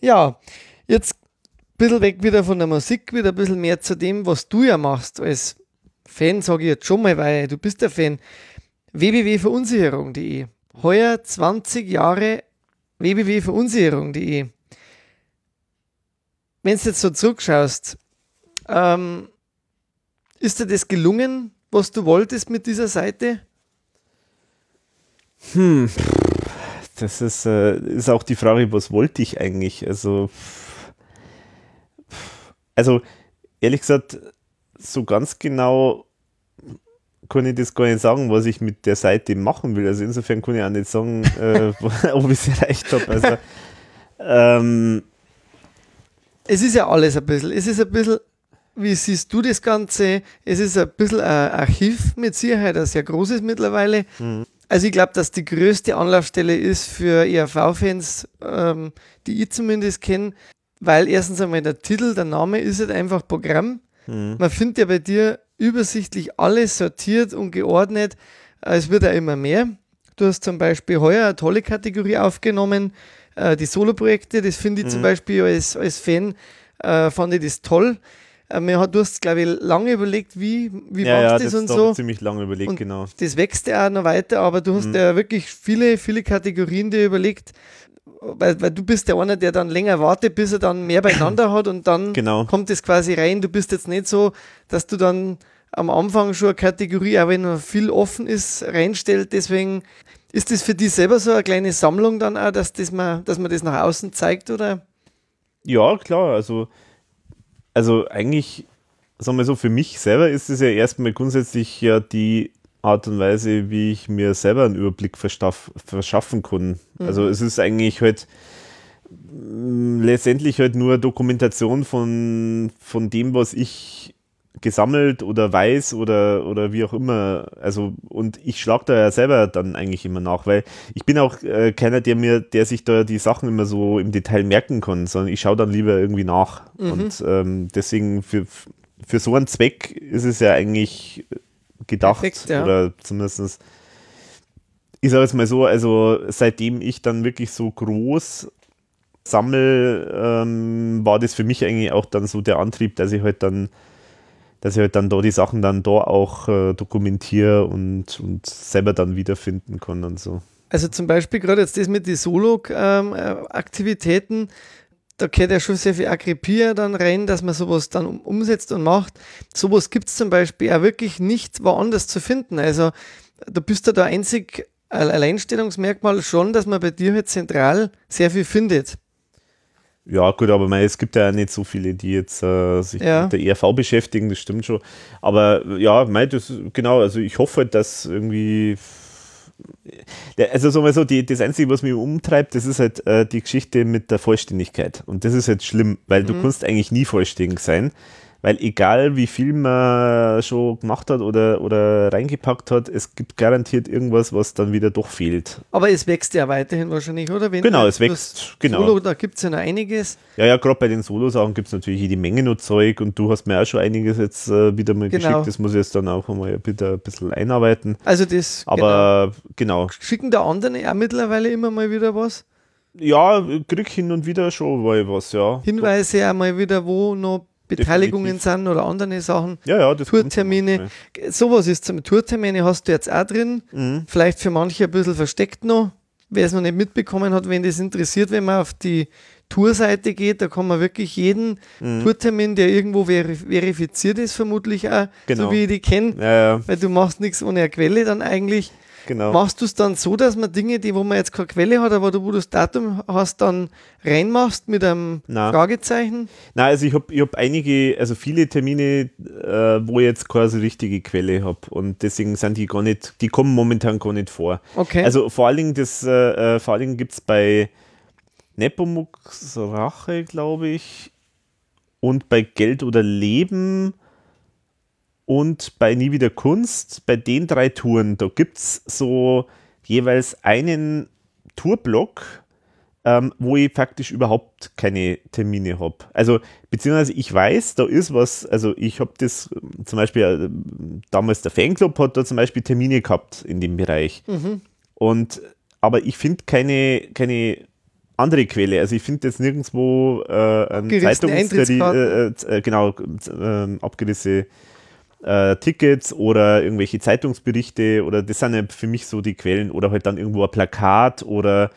ja, jetzt ein bisschen weg wieder von der Musik, wieder ein bisschen mehr zu dem, was du ja machst als Fan, sage ich jetzt schon mal, weil du bist der Fan. www.verunsicherung.de. Heuer 20 Jahre www.verunsicherung.de wenn du jetzt so zurückschaust, ähm, ist dir das gelungen, was du wolltest mit dieser Seite? Hm, das ist, äh, ist auch die Frage, was wollte ich eigentlich? Also, also ehrlich gesagt, so ganz genau kann ich das gar nicht sagen, was ich mit der Seite machen will. Also insofern kann ich auch nicht sagen, äh, ob ich es erreicht habe. Also, ähm, es ist ja alles ein bisschen. Es ist ein bisschen, wie siehst du das Ganze? Es ist ein bisschen ein Archiv mit Sicherheit, ein sehr großes mittlerweile. Mhm. Also ich glaube, dass die größte Anlaufstelle ist für ERV-Fans, ähm, die ich zumindest kenne, weil erstens einmal der Titel, der Name ist halt einfach Programm. Mhm. Man findet ja bei dir übersichtlich alles sortiert und geordnet. Es wird ja immer mehr. Du hast zum Beispiel heuer eine tolle Kategorie aufgenommen, äh, die Solo-Projekte, das finde ich mhm. zum Beispiel als, als Fan, äh, fand ich das toll. Äh, hat, du hast, glaube ich, lange überlegt, wie, wie ja, machst ja, das, das und so. ziemlich lange überlegt, und genau. Das wächst ja auch noch weiter, aber du hast mhm. ja wirklich viele, viele Kategorien dir überlegt, weil, weil du bist der eine, der dann länger wartet, bis er dann mehr beieinander hat und dann genau. kommt es quasi rein. Du bist jetzt nicht so, dass du dann am Anfang schon eine Kategorie, auch wenn noch viel offen ist, reinstellt. Deswegen ist das für dich selber so eine kleine Sammlung dann auch, dass, das man, dass man das nach außen zeigt, oder? Ja, klar. Also, also eigentlich, sagen wir so, für mich selber ist es ja erstmal grundsätzlich ja die Art und Weise, wie ich mir selber einen Überblick verschaffen kann. Mhm. Also es ist eigentlich halt mm, letztendlich halt nur Dokumentation von, von dem, was ich gesammelt oder weiß oder, oder wie auch immer. Also, und ich schlage da ja selber dann eigentlich immer nach, weil ich bin auch äh, keiner, der mir, der sich da die Sachen immer so im Detail merken kann, sondern ich schaue dann lieber irgendwie nach. Mhm. Und ähm, deswegen für, für so einen Zweck ist es ja eigentlich gedacht. Perfekt, ja. Oder zumindest ich sage jetzt mal so, also seitdem ich dann wirklich so groß sammle, ähm, war das für mich eigentlich auch dann so der Antrieb, dass ich halt dann dass ich halt dann da die Sachen dann da auch äh, dokumentiere und, und selber dann wiederfinden kann und so. Also zum Beispiel gerade jetzt das mit den Solo-Aktivitäten, da gehört ja schon sehr viel Akribie dann rein, dass man sowas dann umsetzt und macht. Sowas gibt es zum Beispiel auch wirklich nicht woanders zu finden. Also du bist ja da einzig Alleinstellungsmerkmal schon, dass man bei dir halt zentral sehr viel findet. Ja, gut, aber mein, es gibt ja nicht so viele, die jetzt äh, sich ja. mit der ERV beschäftigen, das stimmt schon. Aber ja, mein, das, genau, also ich hoffe, dass irgendwie. Also sagen wir so, die, das Einzige, was mich umtreibt, das ist halt äh, die Geschichte mit der Vollständigkeit. Und das ist halt schlimm, weil mhm. du kannst eigentlich nie vollständig sein. Weil egal wie viel man schon gemacht hat oder, oder reingepackt hat, es gibt garantiert irgendwas, was dann wieder doch fehlt. Aber es wächst ja weiterhin wahrscheinlich, oder? Wenn genau, es wächst, genau. Solo, da gibt es ja noch einiges. Ja, ja, gerade bei den Solo-Sachen gibt es natürlich jede Menge noch Zeug und du hast mir auch schon einiges jetzt äh, wieder mal genau. geschickt. Das muss ich jetzt dann auch mal bitte ein bisschen einarbeiten. Also das, aber genau. genau. Schicken der anderen auch mittlerweile immer mal wieder was? Ja, krieg hin und wieder schon mal was, ja. Hinweise auch mal wieder, wo noch Beteiligungen Definitiv. sind oder andere Sachen. Ja, ja, das Tourtermine. Sowas ist zum Tourtermine hast du jetzt auch drin. Mhm. Vielleicht für manche ein bisschen versteckt noch. Wer es noch nicht mitbekommen hat, wenn das interessiert, wenn man auf die Tourseite geht, da kann man wirklich jeden mhm. Tourtermin, der irgendwo verifiziert ist, vermutlich auch, genau. so wie ich die kenne, ja, ja. weil du machst nichts ohne eine Quelle dann eigentlich. Genau. Machst du es dann so, dass man Dinge, die wo man jetzt keine Quelle hat, aber wo du das Datum hast, dann reinmachst mit einem Nein. Fragezeichen? Nein, also ich habe ich hab einige, also viele Termine, äh, wo ich jetzt quasi richtige Quelle habe und deswegen sind die gar nicht, die kommen momentan gar nicht vor. Okay. Also vor allen Dingen, das, äh, äh vor allen Dingen gibt es bei Nepomuks Rache, glaube ich, und bei Geld oder Leben und bei Nie wieder Kunst, bei den drei Touren, da gibt es so jeweils einen Tourblock, ähm, wo ich faktisch überhaupt keine Termine habe. Also, beziehungsweise ich weiß, da ist was, also ich habe das zum Beispiel, äh, damals der Fanclub hat da zum Beispiel Termine gehabt in dem Bereich. Mhm. Und, aber ich finde keine, keine andere Quelle. Also ich finde jetzt nirgendwo äh, ein Zeitungs... Äh, äh, genau, äh, abgerissene äh, Tickets oder irgendwelche Zeitungsberichte oder das sind ja für mich so die Quellen oder halt dann irgendwo ein Plakat oder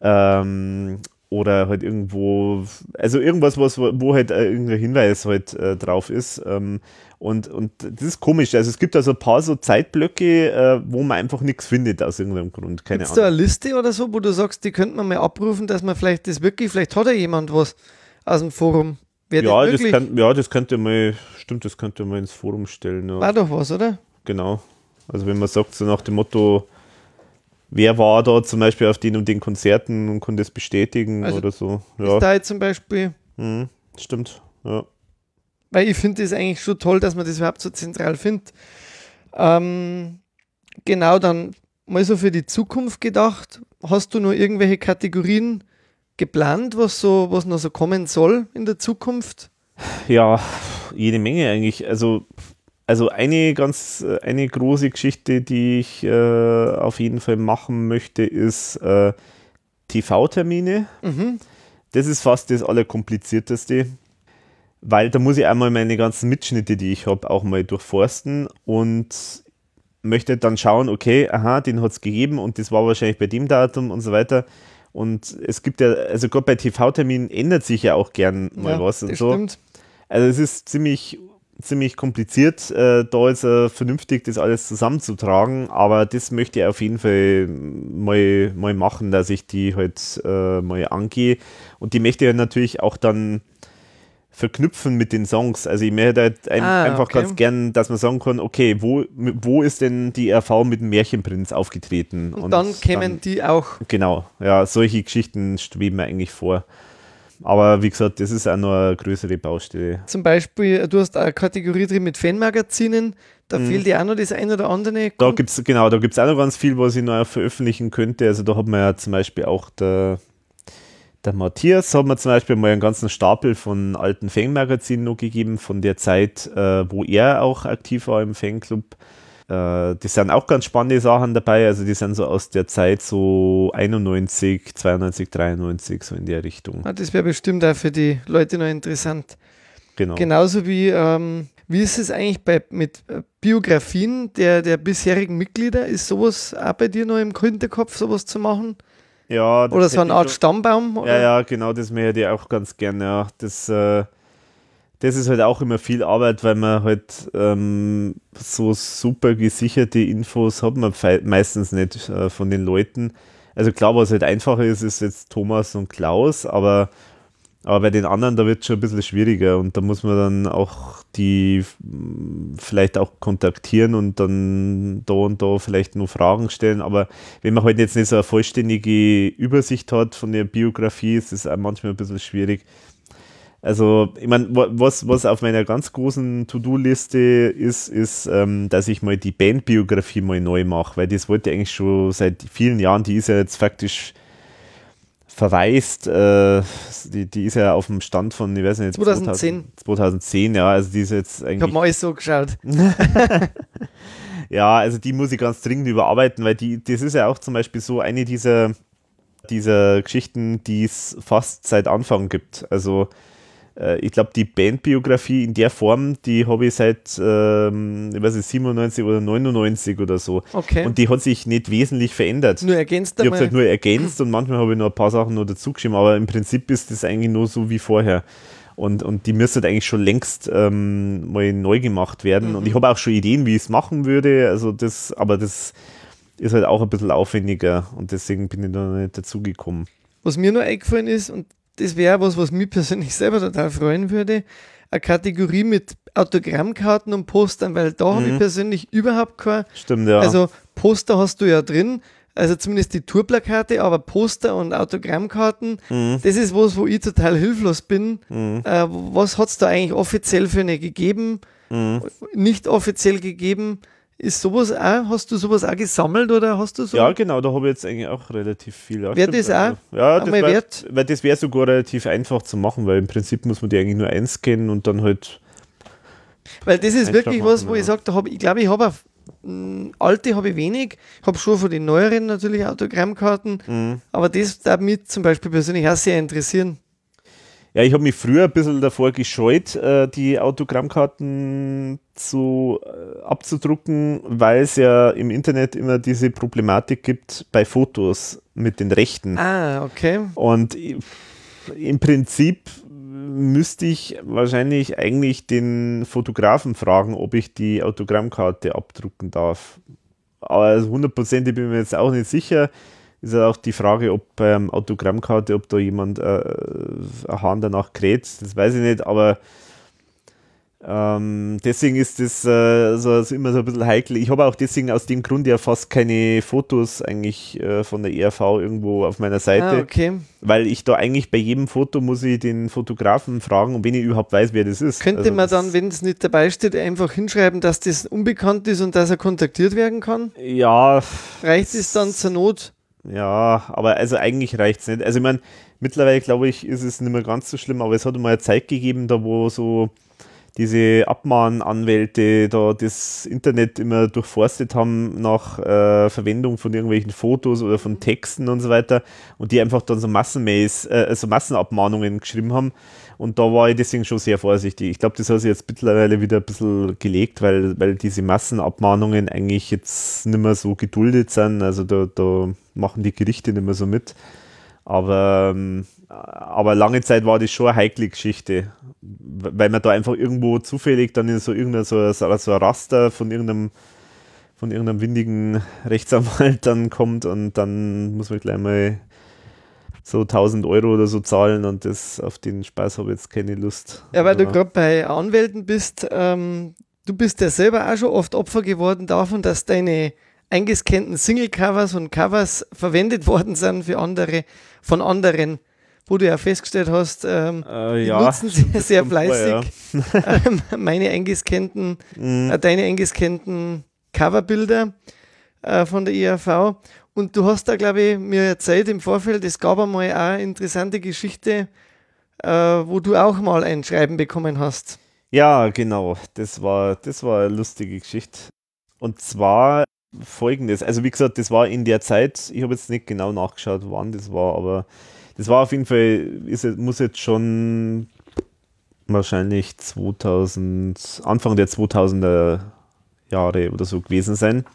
ähm, oder halt irgendwo, also irgendwas, was, wo halt äh, irgendein Hinweis halt äh, drauf ist. Ähm, und, und das ist komisch. Also es gibt also ein paar so Zeitblöcke, äh, wo man einfach nichts findet aus irgendeinem Grund. Keine Gibt's da eine Liste oder so, wo du sagst, die könnte man mal abrufen, dass man vielleicht das wirklich, vielleicht hat ja jemand was aus dem Forum. Ja das, kann, ja, das könnte mal, stimmt, das könnte man ins Forum stellen. Ja. War doch was, oder? Genau. Also wenn man sagt, so nach dem Motto, wer war da zum Beispiel auf den und den Konzerten und konnte es bestätigen also oder so. Ja. Ist da jetzt zum Beispiel. Mhm, stimmt, ja. Weil ich finde es eigentlich schon toll, dass man das überhaupt so zentral findet. Ähm, genau, dann mal so für die Zukunft gedacht. Hast du nur irgendwelche Kategorien, geplant, was so, was noch so kommen soll in der Zukunft? Ja, jede Menge eigentlich. Also, also eine ganz, eine große Geschichte, die ich äh, auf jeden Fall machen möchte, ist äh, TV-Termine. Mhm. Das ist fast das Allerkomplizierteste, weil da muss ich einmal meine ganzen Mitschnitte, die ich habe, auch mal durchforsten und möchte dann schauen, okay, aha, den hat es gegeben und das war wahrscheinlich bei dem Datum und so weiter. Und es gibt ja, also gerade bei TV-Terminen ändert sich ja auch gern mal ja, was und so. Stimmt. Also es ist ziemlich, ziemlich kompliziert, äh, da jetzt äh, vernünftig das alles zusammenzutragen, aber das möchte ich auf jeden Fall mal, mal machen, dass ich die halt äh, mal angehe. Und die möchte ich natürlich auch dann verknüpfen mit den Songs. Also ich möchte halt ein, ah, einfach okay. ganz gern, dass man sagen kann, okay, wo, wo ist denn die RV mit dem Märchenprinz aufgetreten? Und, und dann kämen dann, die auch. Genau, ja, solche Geschichten schweben mir eigentlich vor. Aber wie gesagt, das ist auch noch eine größere Baustelle. Zum Beispiel, du hast eine Kategorie drin mit Fanmagazinen, da mhm. fehlt dir auch noch das eine oder andere. Da gibt es, genau, da gibt es auch noch ganz viel, was ich noch veröffentlichen könnte. Also da hat man ja zum Beispiel auch der der Matthias hat mir zum Beispiel mal einen ganzen Stapel von alten Fangmagazinen noch gegeben, von der Zeit, äh, wo er auch aktiv war im Fanclub. Äh, die sind auch ganz spannende Sachen dabei, also die sind so aus der Zeit so 91, 92, 93, so in der Richtung. Ah, das wäre bestimmt auch für die Leute noch interessant. Genau. Genauso wie, ähm, wie ist es eigentlich bei, mit äh, Biografien der, der bisherigen Mitglieder? Ist sowas auch bei dir noch im Hinterkopf, sowas zu machen? Ja, oder so eine Art Stammbaum? Oder? Ja, ja, genau, das möchte ich auch ganz gerne. Ja. Das, äh, das ist halt auch immer viel Arbeit, weil man halt ähm, so super gesicherte Infos hat man meistens nicht äh, von den Leuten. Also klar, was halt einfacher ist, ist jetzt Thomas und Klaus, aber aber bei den anderen, da wird es schon ein bisschen schwieriger und da muss man dann auch die vielleicht auch kontaktieren und dann da und da vielleicht nur Fragen stellen. Aber wenn man halt jetzt nicht so eine vollständige Übersicht hat von der Biografie, ist es auch manchmal ein bisschen schwierig. Also, ich meine, was, was auf meiner ganz großen To-Do-Liste ist, ist, ähm, dass ich mal die Bandbiografie mal neu mache, weil das wollte ich eigentlich schon seit vielen Jahren, die ist ja jetzt faktisch verweist, äh, die, die ist ja auf dem Stand von, ich weiß nicht, 2010. 2010, ja, also die ist jetzt eigentlich. Ich habe mal so geschaut. ja, also die muss ich ganz dringend überarbeiten, weil die, das ist ja auch zum Beispiel so eine dieser, dieser Geschichten, die es fast seit Anfang gibt. Also äh, ich glaube, die Bandbiografie in der Form, die habe ich seit, ähm, ich weiß nicht, 97 oder 99 oder so. Okay. Und die hat sich nicht wesentlich verändert. Nur ergänzt Ich habe halt nur ergänzt und manchmal habe ich noch ein paar Sachen noch dazugeschrieben, aber im Prinzip ist das eigentlich nur so wie vorher. Und, und die müsste eigentlich schon längst ähm, mal neu gemacht werden. Mhm. Und ich habe auch schon Ideen, wie ich es machen würde. Also das, aber das ist halt auch ein bisschen aufwendiger und deswegen bin ich da nicht dazugekommen. Was mir nur eingefallen ist, und das wäre was, was mich persönlich selber total freuen würde, eine Kategorie mit Autogrammkarten und Postern, weil da habe ich Mhm. persönlich überhaupt keine. Stimmt, ja. Also Poster hast du ja drin, also zumindest die Tourplakate, aber Poster und Autogrammkarten, Mhm. das ist was, wo ich total hilflos bin. Mhm. Äh, was hat es da eigentlich offiziell für eine gegeben? Mhm. Nicht offiziell gegeben? Ist sowas auch, hast du sowas auch gesammelt oder hast du so? Ja, genau, da habe ich jetzt eigentlich auch relativ viel. Ja, Wär stimmt, das auch also, Ja, das wär, wert? weil das wäre sogar relativ einfach zu machen, weil im Prinzip muss man die eigentlich nur einscannen und dann halt. Weil das ist wirklich was, machen, wo ja. ich sage, da ich glaube, ich habe alte habe ich wenig, habe schon von den neueren natürlich Autogrammkarten, Mhm. aber das darf mich zum Beispiel persönlich auch sehr interessieren. Ja, ich habe mich früher ein bisschen davor gescheut, äh, die Autogrammkarten zu, äh, abzudrucken, weil es ja im Internet immer diese Problematik gibt bei Fotos mit den Rechten. Ah, okay. Und im Prinzip müsste ich wahrscheinlich eigentlich den Fotografen fragen, ob ich die Autogrammkarte abdrucken darf. Aber also hundertprozentig bin ich mir jetzt auch nicht sicher. Ist ja auch die Frage, ob beim Autogrammkarte, ob da jemand äh, ein Hahn danach kräht, das weiß ich nicht, aber ähm, deswegen ist das äh, so, so immer so ein bisschen heikel. Ich habe auch deswegen aus dem Grund ja fast keine Fotos eigentlich äh, von der ERV irgendwo auf meiner Seite Ah, okay. weil ich da eigentlich bei jedem Foto muss ich den Fotografen fragen, und wenn ich überhaupt weiß, wer das ist. Könnte Also man dann, wenn es nicht dabei steht, einfach hinschreiben, dass das unbekannt ist und dass er kontaktiert werden kann? Ja, Reicht es dann zur Not? Ja, aber also eigentlich reicht es nicht. Also ich meine, mittlerweile glaube ich, ist es nicht mehr ganz so schlimm, aber es hat mal eine Zeit gegeben, da wo so diese Abmahnanwälte da das Internet immer durchforstet haben nach äh, Verwendung von irgendwelchen Fotos oder von Texten und so weiter und die einfach dann so äh, so Massenabmahnungen geschrieben haben und da war ich deswegen schon sehr vorsichtig. Ich glaube, das hat sich jetzt mittlerweile wieder ein bisschen gelegt, weil, weil diese Massenabmahnungen eigentlich jetzt nicht mehr so geduldet sind, also da, da machen die Gerichte nicht mehr so mit. Aber, ähm, aber lange Zeit war das schon eine heikle Geschichte, weil man da einfach irgendwo zufällig dann in so irgendein so, so ein Raster von irgendeinem von irgendeinem windigen Rechtsanwalt dann kommt und dann muss man gleich mal so 1000 Euro oder so zahlen und das auf den Spaß habe ich jetzt keine Lust. Ja, weil du Aber- gerade bei Anwälten bist, ähm, du bist ja selber auch schon oft Opfer geworden davon, dass deine eingescannten Single-Covers und Covers verwendet worden sind für andere, von anderen, wo du ja festgestellt hast, ähm, äh, ja, nutzen sehr vor, fleißig. ja. ähm, meine eingescannten, Mhm. äh, deine eingescannten Coverbilder äh, von der IAV. Und du hast da, glaube ich, mir erzählt im Vorfeld, es gab einmal auch eine interessante Geschichte, äh, wo du auch mal ein Schreiben bekommen hast. Ja, genau. Das war, das war eine lustige Geschichte. Und zwar folgendes. Also wie gesagt, das war in der Zeit, ich habe jetzt nicht genau nachgeschaut, wann das war, aber das war auf jeden Fall, ist, muss jetzt schon wahrscheinlich 2000, Anfang der 2000er Jahre oder so gewesen sein.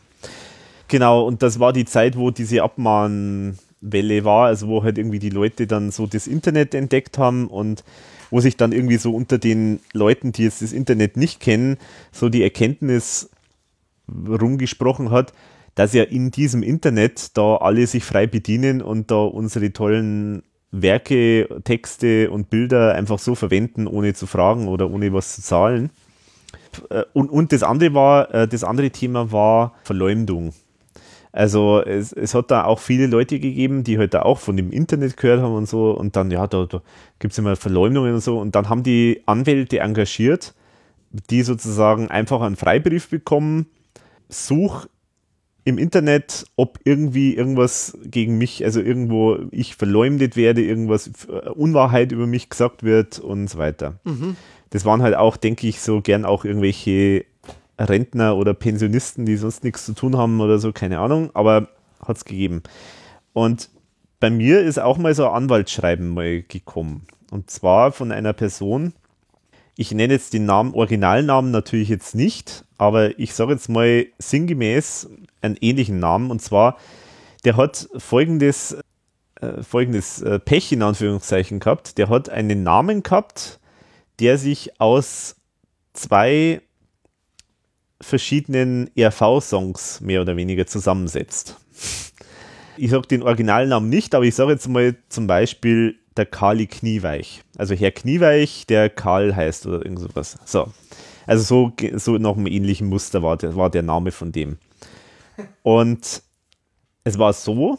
Genau, und das war die Zeit, wo diese Abmahnwelle war, also wo halt irgendwie die Leute dann so das Internet entdeckt haben und wo sich dann irgendwie so unter den Leuten, die jetzt das Internet nicht kennen, so die Erkenntnis rumgesprochen hat, dass ja in diesem Internet da alle sich frei bedienen und da unsere tollen Werke, Texte und Bilder einfach so verwenden, ohne zu fragen oder ohne was zu zahlen. Äh, Und, und das andere war, äh, das andere Thema war Verleumdung. Also es, es hat da auch viele Leute gegeben, die halt da auch von dem Internet gehört haben und so und dann, ja, da, da gibt es immer Verleumdungen und so und dann haben die Anwälte engagiert, die sozusagen einfach einen Freibrief bekommen, such im Internet, ob irgendwie irgendwas gegen mich, also irgendwo ich verleumdet werde, irgendwas äh, Unwahrheit über mich gesagt wird und so weiter. Mhm. Das waren halt auch, denke ich, so gern auch irgendwelche Rentner oder Pensionisten, die sonst nichts zu tun haben oder so, keine Ahnung, aber hat es gegeben. Und bei mir ist auch mal so ein Anwaltsschreiben mal gekommen. Und zwar von einer Person, ich nenne jetzt den Namen, Originalnamen natürlich jetzt nicht, aber ich sage jetzt mal sinngemäß einen ähnlichen Namen. Und zwar, der hat folgendes, äh, folgendes äh, Pech in Anführungszeichen gehabt. Der hat einen Namen gehabt, der sich aus zwei verschiedenen ERV-Songs mehr oder weniger zusammensetzt. Ich sage den Originalnamen nicht, aber ich sage jetzt mal zum Beispiel der Kali Knieweich. Also Herr Knieweich, der Karl heißt oder irgend sowas. So. Also so, so nach einem ähnlichen Muster war der, war der Name von dem. Und es war so,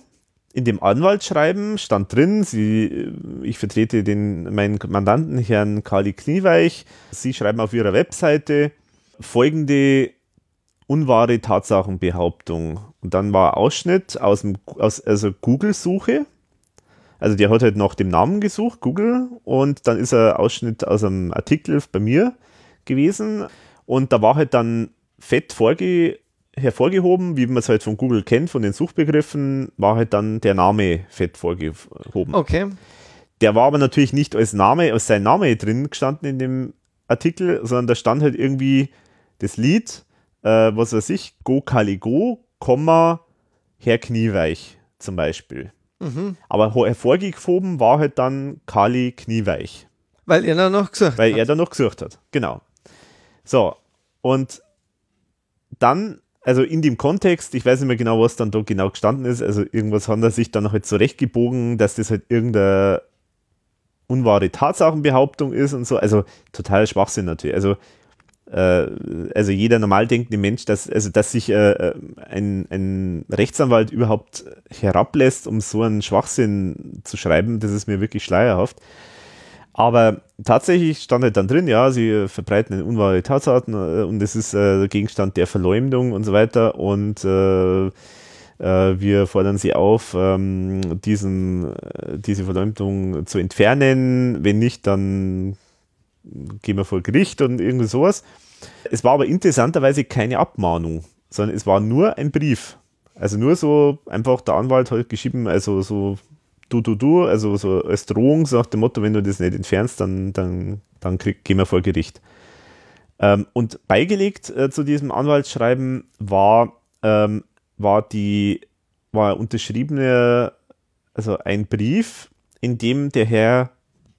in dem Anwaltsschreiben stand drin, sie, ich vertrete den, meinen Mandanten, Herrn Kali Knieweich. Sie schreiben auf ihrer Webseite, folgende unwahre Tatsachenbehauptung. Und dann war Ausschnitt aus dem aus, also Google-Suche. Also der hat halt nach dem Namen gesucht, Google, und dann ist ein Ausschnitt aus einem Artikel bei mir gewesen. Und da war halt dann fett vorge hervorgehoben, wie man es halt von Google kennt, von den Suchbegriffen, war halt dann der Name fett vorgehoben. Okay. Der war aber natürlich nicht als Name, als sein Name drin gestanden in dem Artikel, sondern da stand halt irgendwie das Lied, äh, was weiß ich, Go Kali Go, Komma, Herr Knieweich zum Beispiel. Mhm. Aber hervorgehoben war halt dann Kali Knieweich. Weil er dann noch gesucht Weil hat. er dann noch gesucht hat, genau. So, und dann, also in dem Kontext, ich weiß nicht mehr genau, was dann da genau gestanden ist, also irgendwas hat er sich dann halt zurechtgebogen, dass das halt irgendeine unwahre Tatsachenbehauptung ist und so, also total Schwachsinn natürlich. Also also jeder normal denkende Mensch, dass, also dass sich äh, äh, ein, ein Rechtsanwalt überhaupt herablässt, um so einen Schwachsinn zu schreiben, das ist mir wirklich schleierhaft. Aber tatsächlich stand halt dann drin, ja, sie verbreiten unwahre Tatsachen äh, und es ist äh, Gegenstand der Verleumdung und so weiter und äh, äh wir fordern sie auf, ähm, diesen, diese Verleumdung zu entfernen. Wenn nicht, dann gehen wir vor Gericht und irgendwie sowas. Es war aber interessanterweise keine Abmahnung, sondern es war nur ein Brief. Also nur so einfach der Anwalt hat geschrieben, also so du, du, du, also so als Drohung, so nach dem Motto, wenn du das nicht entfernst, dann, dann, dann krieg, gehen wir vor Gericht. Ähm, und beigelegt äh, zu diesem Anwaltsschreiben war, ähm, war die, war unterschriebene, also ein Brief, in dem der Herr,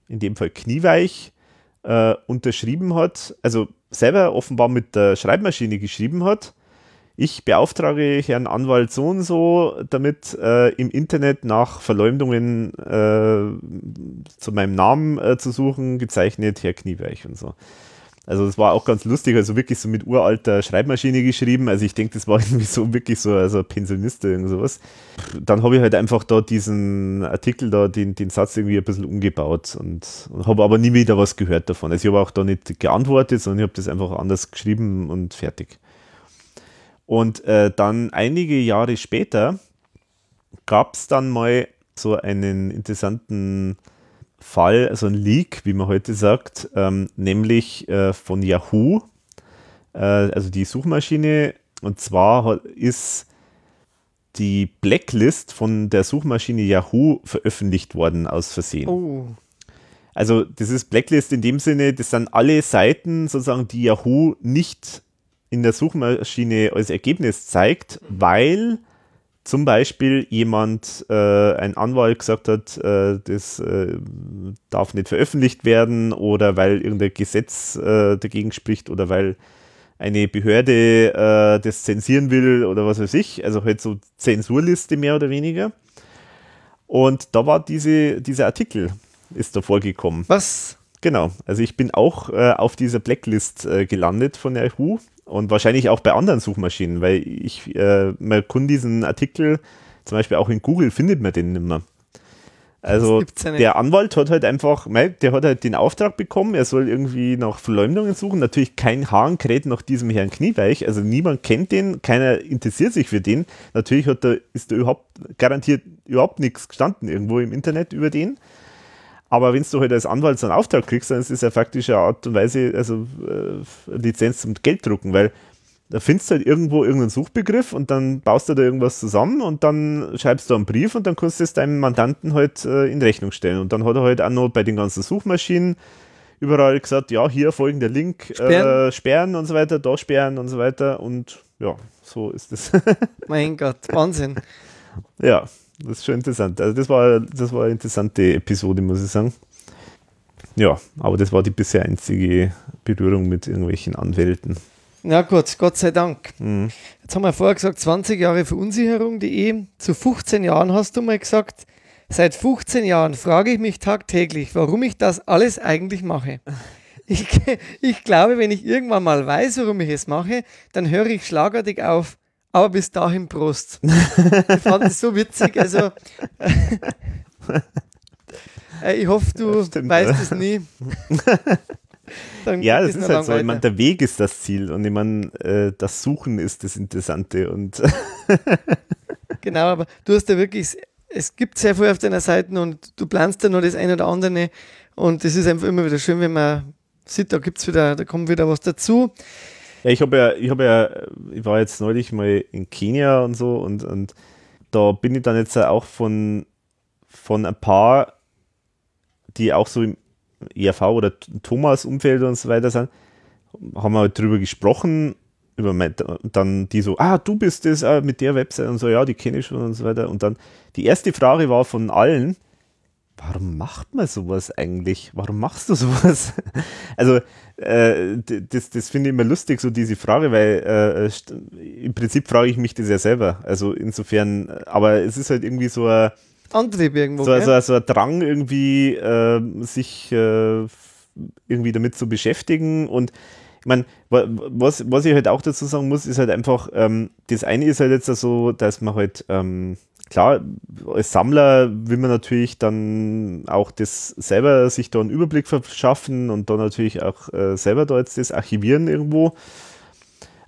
in dem Fall Knieweich, äh, unterschrieben hat, also selber offenbar mit der Schreibmaschine geschrieben hat. Ich beauftrage Herrn Anwalt so und so, damit äh, im Internet nach Verleumdungen äh, zu meinem Namen äh, zu suchen, gezeichnet Herr Knieweich und so. Also das war auch ganz lustig, also wirklich so mit uralter Schreibmaschine geschrieben. Also ich denke, das war irgendwie so wirklich so also Pensionist oder irgend sowas. Dann habe ich halt einfach da diesen Artikel da, den, den Satz irgendwie ein bisschen umgebaut und, und habe aber nie wieder was gehört davon. Also ich habe auch da nicht geantwortet, sondern ich habe das einfach anders geschrieben und fertig. Und äh, dann einige Jahre später gab es dann mal so einen interessanten Fall, also ein Leak, wie man heute sagt, ähm, nämlich äh, von Yahoo, äh, also die Suchmaschine. Und zwar ist die Blacklist von der Suchmaschine Yahoo veröffentlicht worden aus Versehen. Oh. Also das ist Blacklist in dem Sinne, das sind alle Seiten sozusagen, die Yahoo nicht in der Suchmaschine als Ergebnis zeigt, weil zum Beispiel jemand, äh, ein Anwalt gesagt hat, äh, das äh, darf nicht veröffentlicht werden oder weil irgendein Gesetz äh, dagegen spricht oder weil eine Behörde äh, das zensieren will oder was weiß ich, also halt so Zensurliste mehr oder weniger. Und da war diese, dieser Artikel, ist da vorgekommen. Was? Genau, also ich bin auch äh, auf dieser Blacklist gelandet von Yahoo Und wahrscheinlich auch bei anderen Suchmaschinen, weil ich, äh, man kann diesen Artikel, zum Beispiel auch in Google findet man den nicht mehr. Also ja der Anwalt hat halt einfach, der hat halt den Auftrag bekommen, er soll irgendwie nach Verleumdungen suchen. Natürlich kein Hahn kräht nach diesem Herrn Knieweich, also niemand kennt den, keiner interessiert sich für den. Natürlich hat da, ist da überhaupt garantiert überhaupt nichts gestanden irgendwo im Internet über den. Aber wenn du halt als Anwalt so einen Auftrag kriegst, dann ist es ja faktisch eine Art und Weise, also äh, Lizenz zum Gelddrucken, weil da findest du halt irgendwo irgendeinen Suchbegriff und dann baust du da irgendwas zusammen und dann schreibst du einen Brief und dann kannst du es deinem Mandanten halt äh, in Rechnung stellen. Und dann hat er halt auch noch bei den ganzen Suchmaschinen überall gesagt, ja, hier folgender Link, äh, sperren. Äh, sperren und so weiter, da sperren und so weiter und ja, so ist es. mein Gott, Wahnsinn. Ja, das ist schon interessant. Also das war, das war eine interessante Episode, muss ich sagen. Ja, aber das war die bisher einzige Berührung mit irgendwelchen Anwälten. Na gut, Gott sei Dank. Mhm. Jetzt haben wir vorher gesagt, 20 Jahre Verunsicherung.de. Zu 15 Jahren hast du mal gesagt, seit 15 Jahren frage ich mich tagtäglich, warum ich das alles eigentlich mache. Ich, ich glaube, wenn ich irgendwann mal weiß, warum ich es mache, dann höre ich schlagartig auf. Aber bis dahin Prost. ich fand es so witzig. Also, äh, ich hoffe, du stimmt, weißt es nie. ja, das ist halt so. Ich meine, der Weg ist das Ziel und ich meine, äh, das Suchen ist das Interessante. Und genau, aber du hast ja wirklich, es gibt sehr viel auf deiner Seite und du planst ja noch das eine oder andere. Und es ist einfach immer wieder schön, wenn man sieht, da gibt's wieder, da kommt wieder was dazu. Ja, ich habe ja, ich habe ja, ich war jetzt neulich mal in Kenia und so und, und da bin ich dann jetzt auch von, von ein paar, die auch so im ERV oder Thomas-Umfeld und so weiter sind, haben wir halt drüber gesprochen, über mein, dann die so, ah, du bist das äh, mit der Website und so, ja, die kenne ich schon und so weiter. Und dann die erste Frage war von allen, warum macht man sowas eigentlich? Warum machst du sowas? also, äh, das, das finde ich immer lustig, so diese Frage, weil äh, im Prinzip frage ich mich das ja selber. Also insofern, aber es ist halt irgendwie so ein Antrieb irgendwo. So, so, so ein Drang irgendwie, äh, sich äh, irgendwie damit zu beschäftigen und ich meine, was, was ich halt auch dazu sagen muss, ist halt einfach, ähm, das eine ist halt jetzt so, dass man halt, ähm, klar, als Sammler will man natürlich dann auch das selber sich da einen Überblick verschaffen und dann natürlich auch äh, selber da jetzt das archivieren irgendwo.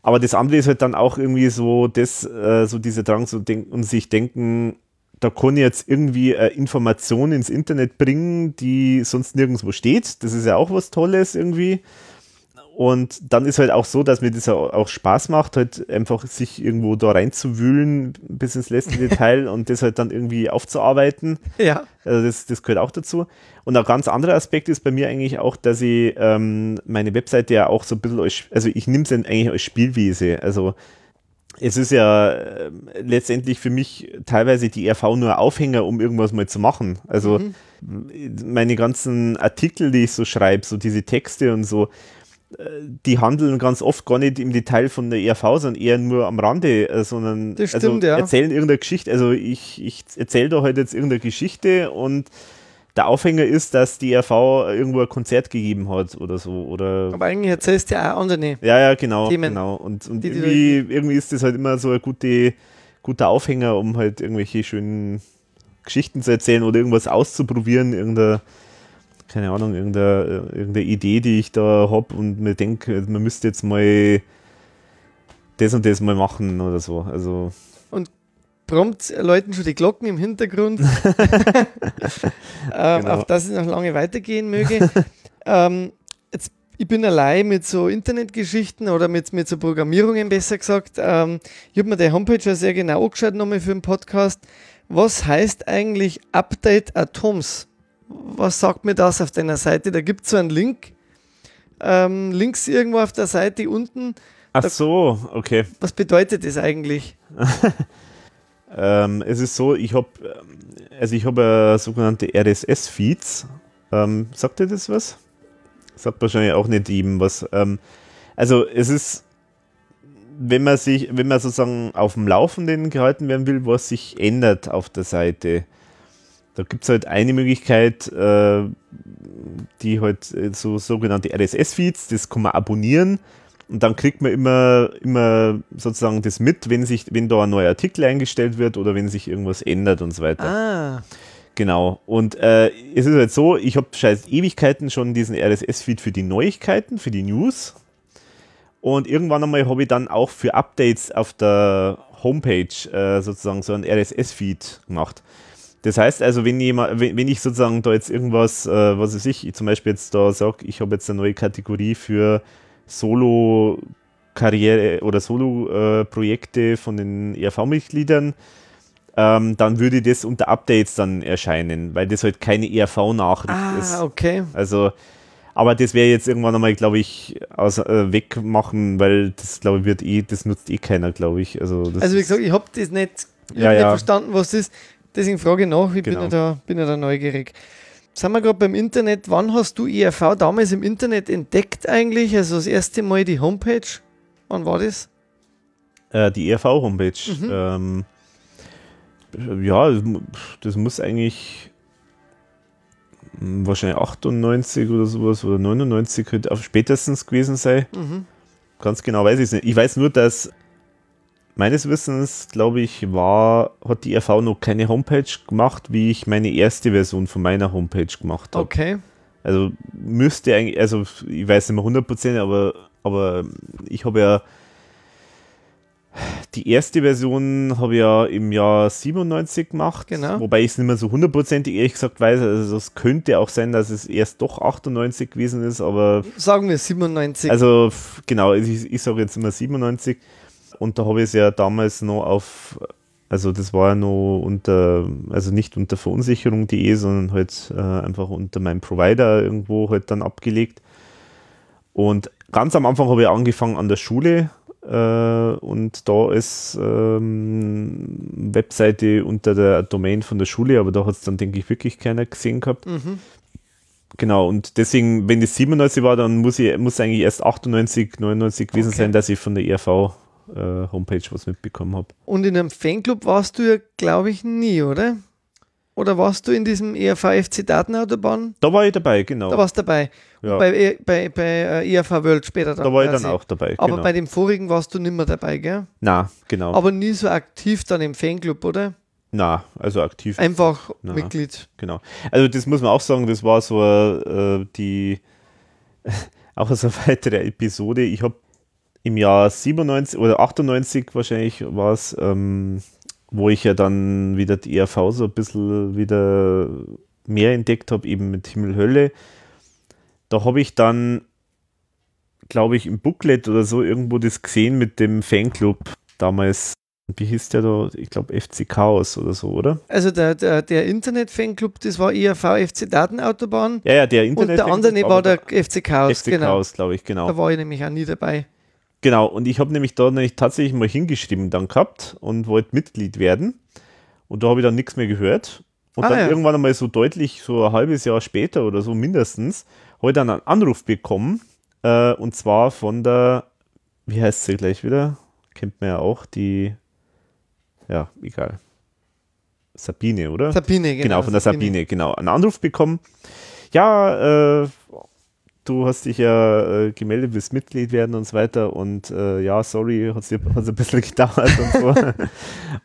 Aber das andere ist halt dann auch irgendwie so, das, äh, so dieser Drang so denk und sich denken, da kann ich jetzt irgendwie äh, Informationen ins Internet bringen, die sonst nirgendwo steht. Das ist ja auch was Tolles irgendwie. Und dann ist halt auch so, dass mir das auch Spaß macht, halt einfach sich irgendwo da reinzuwühlen bis ins letzte Detail und das halt dann irgendwie aufzuarbeiten. Ja. Also das, das gehört auch dazu. Und ein ganz anderer Aspekt ist bei mir eigentlich auch, dass ich ähm, meine Webseite ja auch so ein bisschen als, also ich nehme es eigentlich als Spielwiese. Also es ist ja äh, letztendlich für mich teilweise die RV nur Aufhänger, um irgendwas mal zu machen. Also mhm. meine ganzen Artikel, die ich so schreibe, so diese Texte und so, die handeln ganz oft gar nicht im Detail von der ERV, sondern eher nur am Rande, äh, sondern das also stimmt, also ja. erzählen irgendeine Geschichte. Also ich, ich erzähle da halt jetzt irgendeine Geschichte und der Aufhänger ist, dass die RV irgendwo ein Konzert gegeben hat oder so. Oder Aber eigentlich erzählst du ja auch andere Ja, ja, genau. Themen, genau. Und, und die, irgendwie, irgendwie ist das halt immer so ein gute, guter Aufhänger, um halt irgendwelche schönen Geschichten zu erzählen oder irgendwas auszuprobieren, irgendeine, keine Ahnung, irgendeine, irgendeine Idee, die ich da habe und mir denke, man müsste jetzt mal das und das mal machen oder so. Also prompt läuten schon die Glocken im Hintergrund, ähm, genau. auf dass es noch lange weitergehen möge. ähm, jetzt, ich bin allein mit so Internetgeschichten oder mit, mit so Programmierungen besser gesagt. Ähm, ich habe mir die Homepage ja sehr genau angeschaut nochmal für den Podcast. Was heißt eigentlich Update Atoms? Was sagt mir das auf deiner Seite? Da gibt es so einen Link. Ähm, links irgendwo auf der Seite unten. Ach so, okay. Was bedeutet das eigentlich? Ähm, es ist so, ich habe also ich habe äh, sogenannte RSS-Feeds. Ähm, sagt ihr das was? Sagt wahrscheinlich auch nicht ihm was. Ähm, also es ist, wenn man sich, wenn man sozusagen auf dem Laufenden gehalten werden will, was sich ändert auf der Seite, da gibt es halt eine Möglichkeit, äh, die halt äh, so sogenannte RSS-Feeds, das kann man abonnieren Und dann kriegt man immer, immer sozusagen das mit, wenn sich, wenn da ein neuer Artikel eingestellt wird oder wenn sich irgendwas ändert und so weiter. Ah, Genau. Und äh, es ist halt so, ich habe scheiß Ewigkeiten schon diesen RSS-Feed für die Neuigkeiten, für die News. Und irgendwann einmal habe ich dann auch für Updates auf der Homepage äh, sozusagen so einen RSS-Feed gemacht. Das heißt also, wenn, jemand, wenn, ich sozusagen da jetzt irgendwas, äh, was weiß ich, zum Beispiel jetzt da sage, ich habe jetzt eine neue Kategorie für Solo-Karriere oder Solo-Projekte von den ERV-Mitgliedern, ähm, dann würde das unter Updates dann erscheinen, weil das halt keine ERV-Nachricht ist. ah okay. Also, aber das wäre jetzt irgendwann einmal, glaube ich, aus, äh, wegmachen, weil das, glaube ich, wird eh, das nutzt eh keiner, glaube ich. Also, das Also wie gesagt, ich habe das nicht, ich Ja, hab nicht ja. verstanden, was das ist. Deswegen frage ich nach, ich bin, Genau. ja da, bin ja da neugierig. Sind wir gerade beim Internet, wann hast du ERV damals im Internet entdeckt eigentlich? Also das erste Mal die Homepage? Wann war das? Äh, die ERV-Homepage. Mhm. Ähm, ja, das mu- das muss eigentlich mh, wahrscheinlich 98 oder sowas oder 99 könnte auf spätestens gewesen sein. Mhm. Ganz genau weiß ich es nicht. Ich weiß nur, dass meines Wissens, glaube ich, war, hat die ERV noch keine Homepage gemacht, wie ich meine erste Version von meiner Homepage gemacht habe. Okay. Also müsste eigentlich, also ich weiß nicht mehr 100%, aber, aber ich habe ja die erste Version habe ich ja im Jahr 97 gemacht, Genau. wobei ich es nicht mehr so hundertprozentig ehrlich gesagt weiß. Also es könnte auch sein, dass es erst doch 98 gewesen ist, aber Sagen wir 97. also genau, ich, ich sage jetzt immer 97 und da habe ich es ja damals noch auf, also das war ja noch unter, also nicht unter verunsicherung.de, sondern halt äh, einfach unter meinem Provider irgendwo halt dann abgelegt. Und ganz am Anfang habe ich angefangen an der Schule äh, und da ist ähm, Webseite unter der Domain von der Schule, aber da hat es dann, denke ich, wirklich keiner gesehen gehabt. mhm. Genau, und deswegen, wenn das 97 war, dann muss ich muss eigentlich erst 98, 99 gewesen Okay. sein, dass ich von der ERV äh, Homepage was mitbekommen habe. Und in einem Fanclub warst du ja, glaube ich, nie, oder? Oder warst du in diesem ERV FC Datenautobahn? Da war ich dabei, genau. Da warst du dabei. ja, bei, E- bei, bei äh, ERV World später da war ich dann quasi. auch dabei. Aber genau. bei dem vorigen warst du nicht mehr dabei, gell? Na, genau. Aber nie so aktiv dann im Fanclub, oder? Na, also aktiv. Einfach Na. Mitglied. Genau. Also das muss man auch sagen, das war so äh, die auch so eine weitere Episode. Ich habe im Jahr 97 oder 98 wahrscheinlich war es, ähm, wo ich ja dann wieder die ERV so ein bisschen wieder mehr entdeckt habe, eben mit Himmel Hölle. Da habe ich dann, glaube ich, im Booklet oder so irgendwo das gesehen mit dem Fanclub damals. Wie hieß der da? Ich glaube FC Chaos oder so, oder? Also der, der, der Internet-Fanclub, das war ERV FC Datenautobahn. Ja, ja, der Und Internet. der andere war der FC Chaos, FC genau. Chaos, glaube ich, genau. Da war ich nämlich auch nie dabei. Genau, und ich habe nämlich da nämlich tatsächlich mal hingeschrieben dann gehabt und wollte Mitglied werden. Und da habe ich dann nichts mehr gehört. Und Ah, dann ja. irgendwann einmal so deutlich, so ein halbes Jahr später oder so mindestens, habe ich dann einen Anruf bekommen. Äh, und zwar von der, wie heißt sie gleich wieder? Kennt man ja auch, die, ja, egal. Sabine, oder? Sabine, genau. Genau, von der Sabine, genau. Einen Anruf bekommen. Ja, äh, du hast dich ja äh, gemeldet, willst Mitglied werden und so weiter. Und äh, ja, sorry, hat es ein bisschen gedauert und so.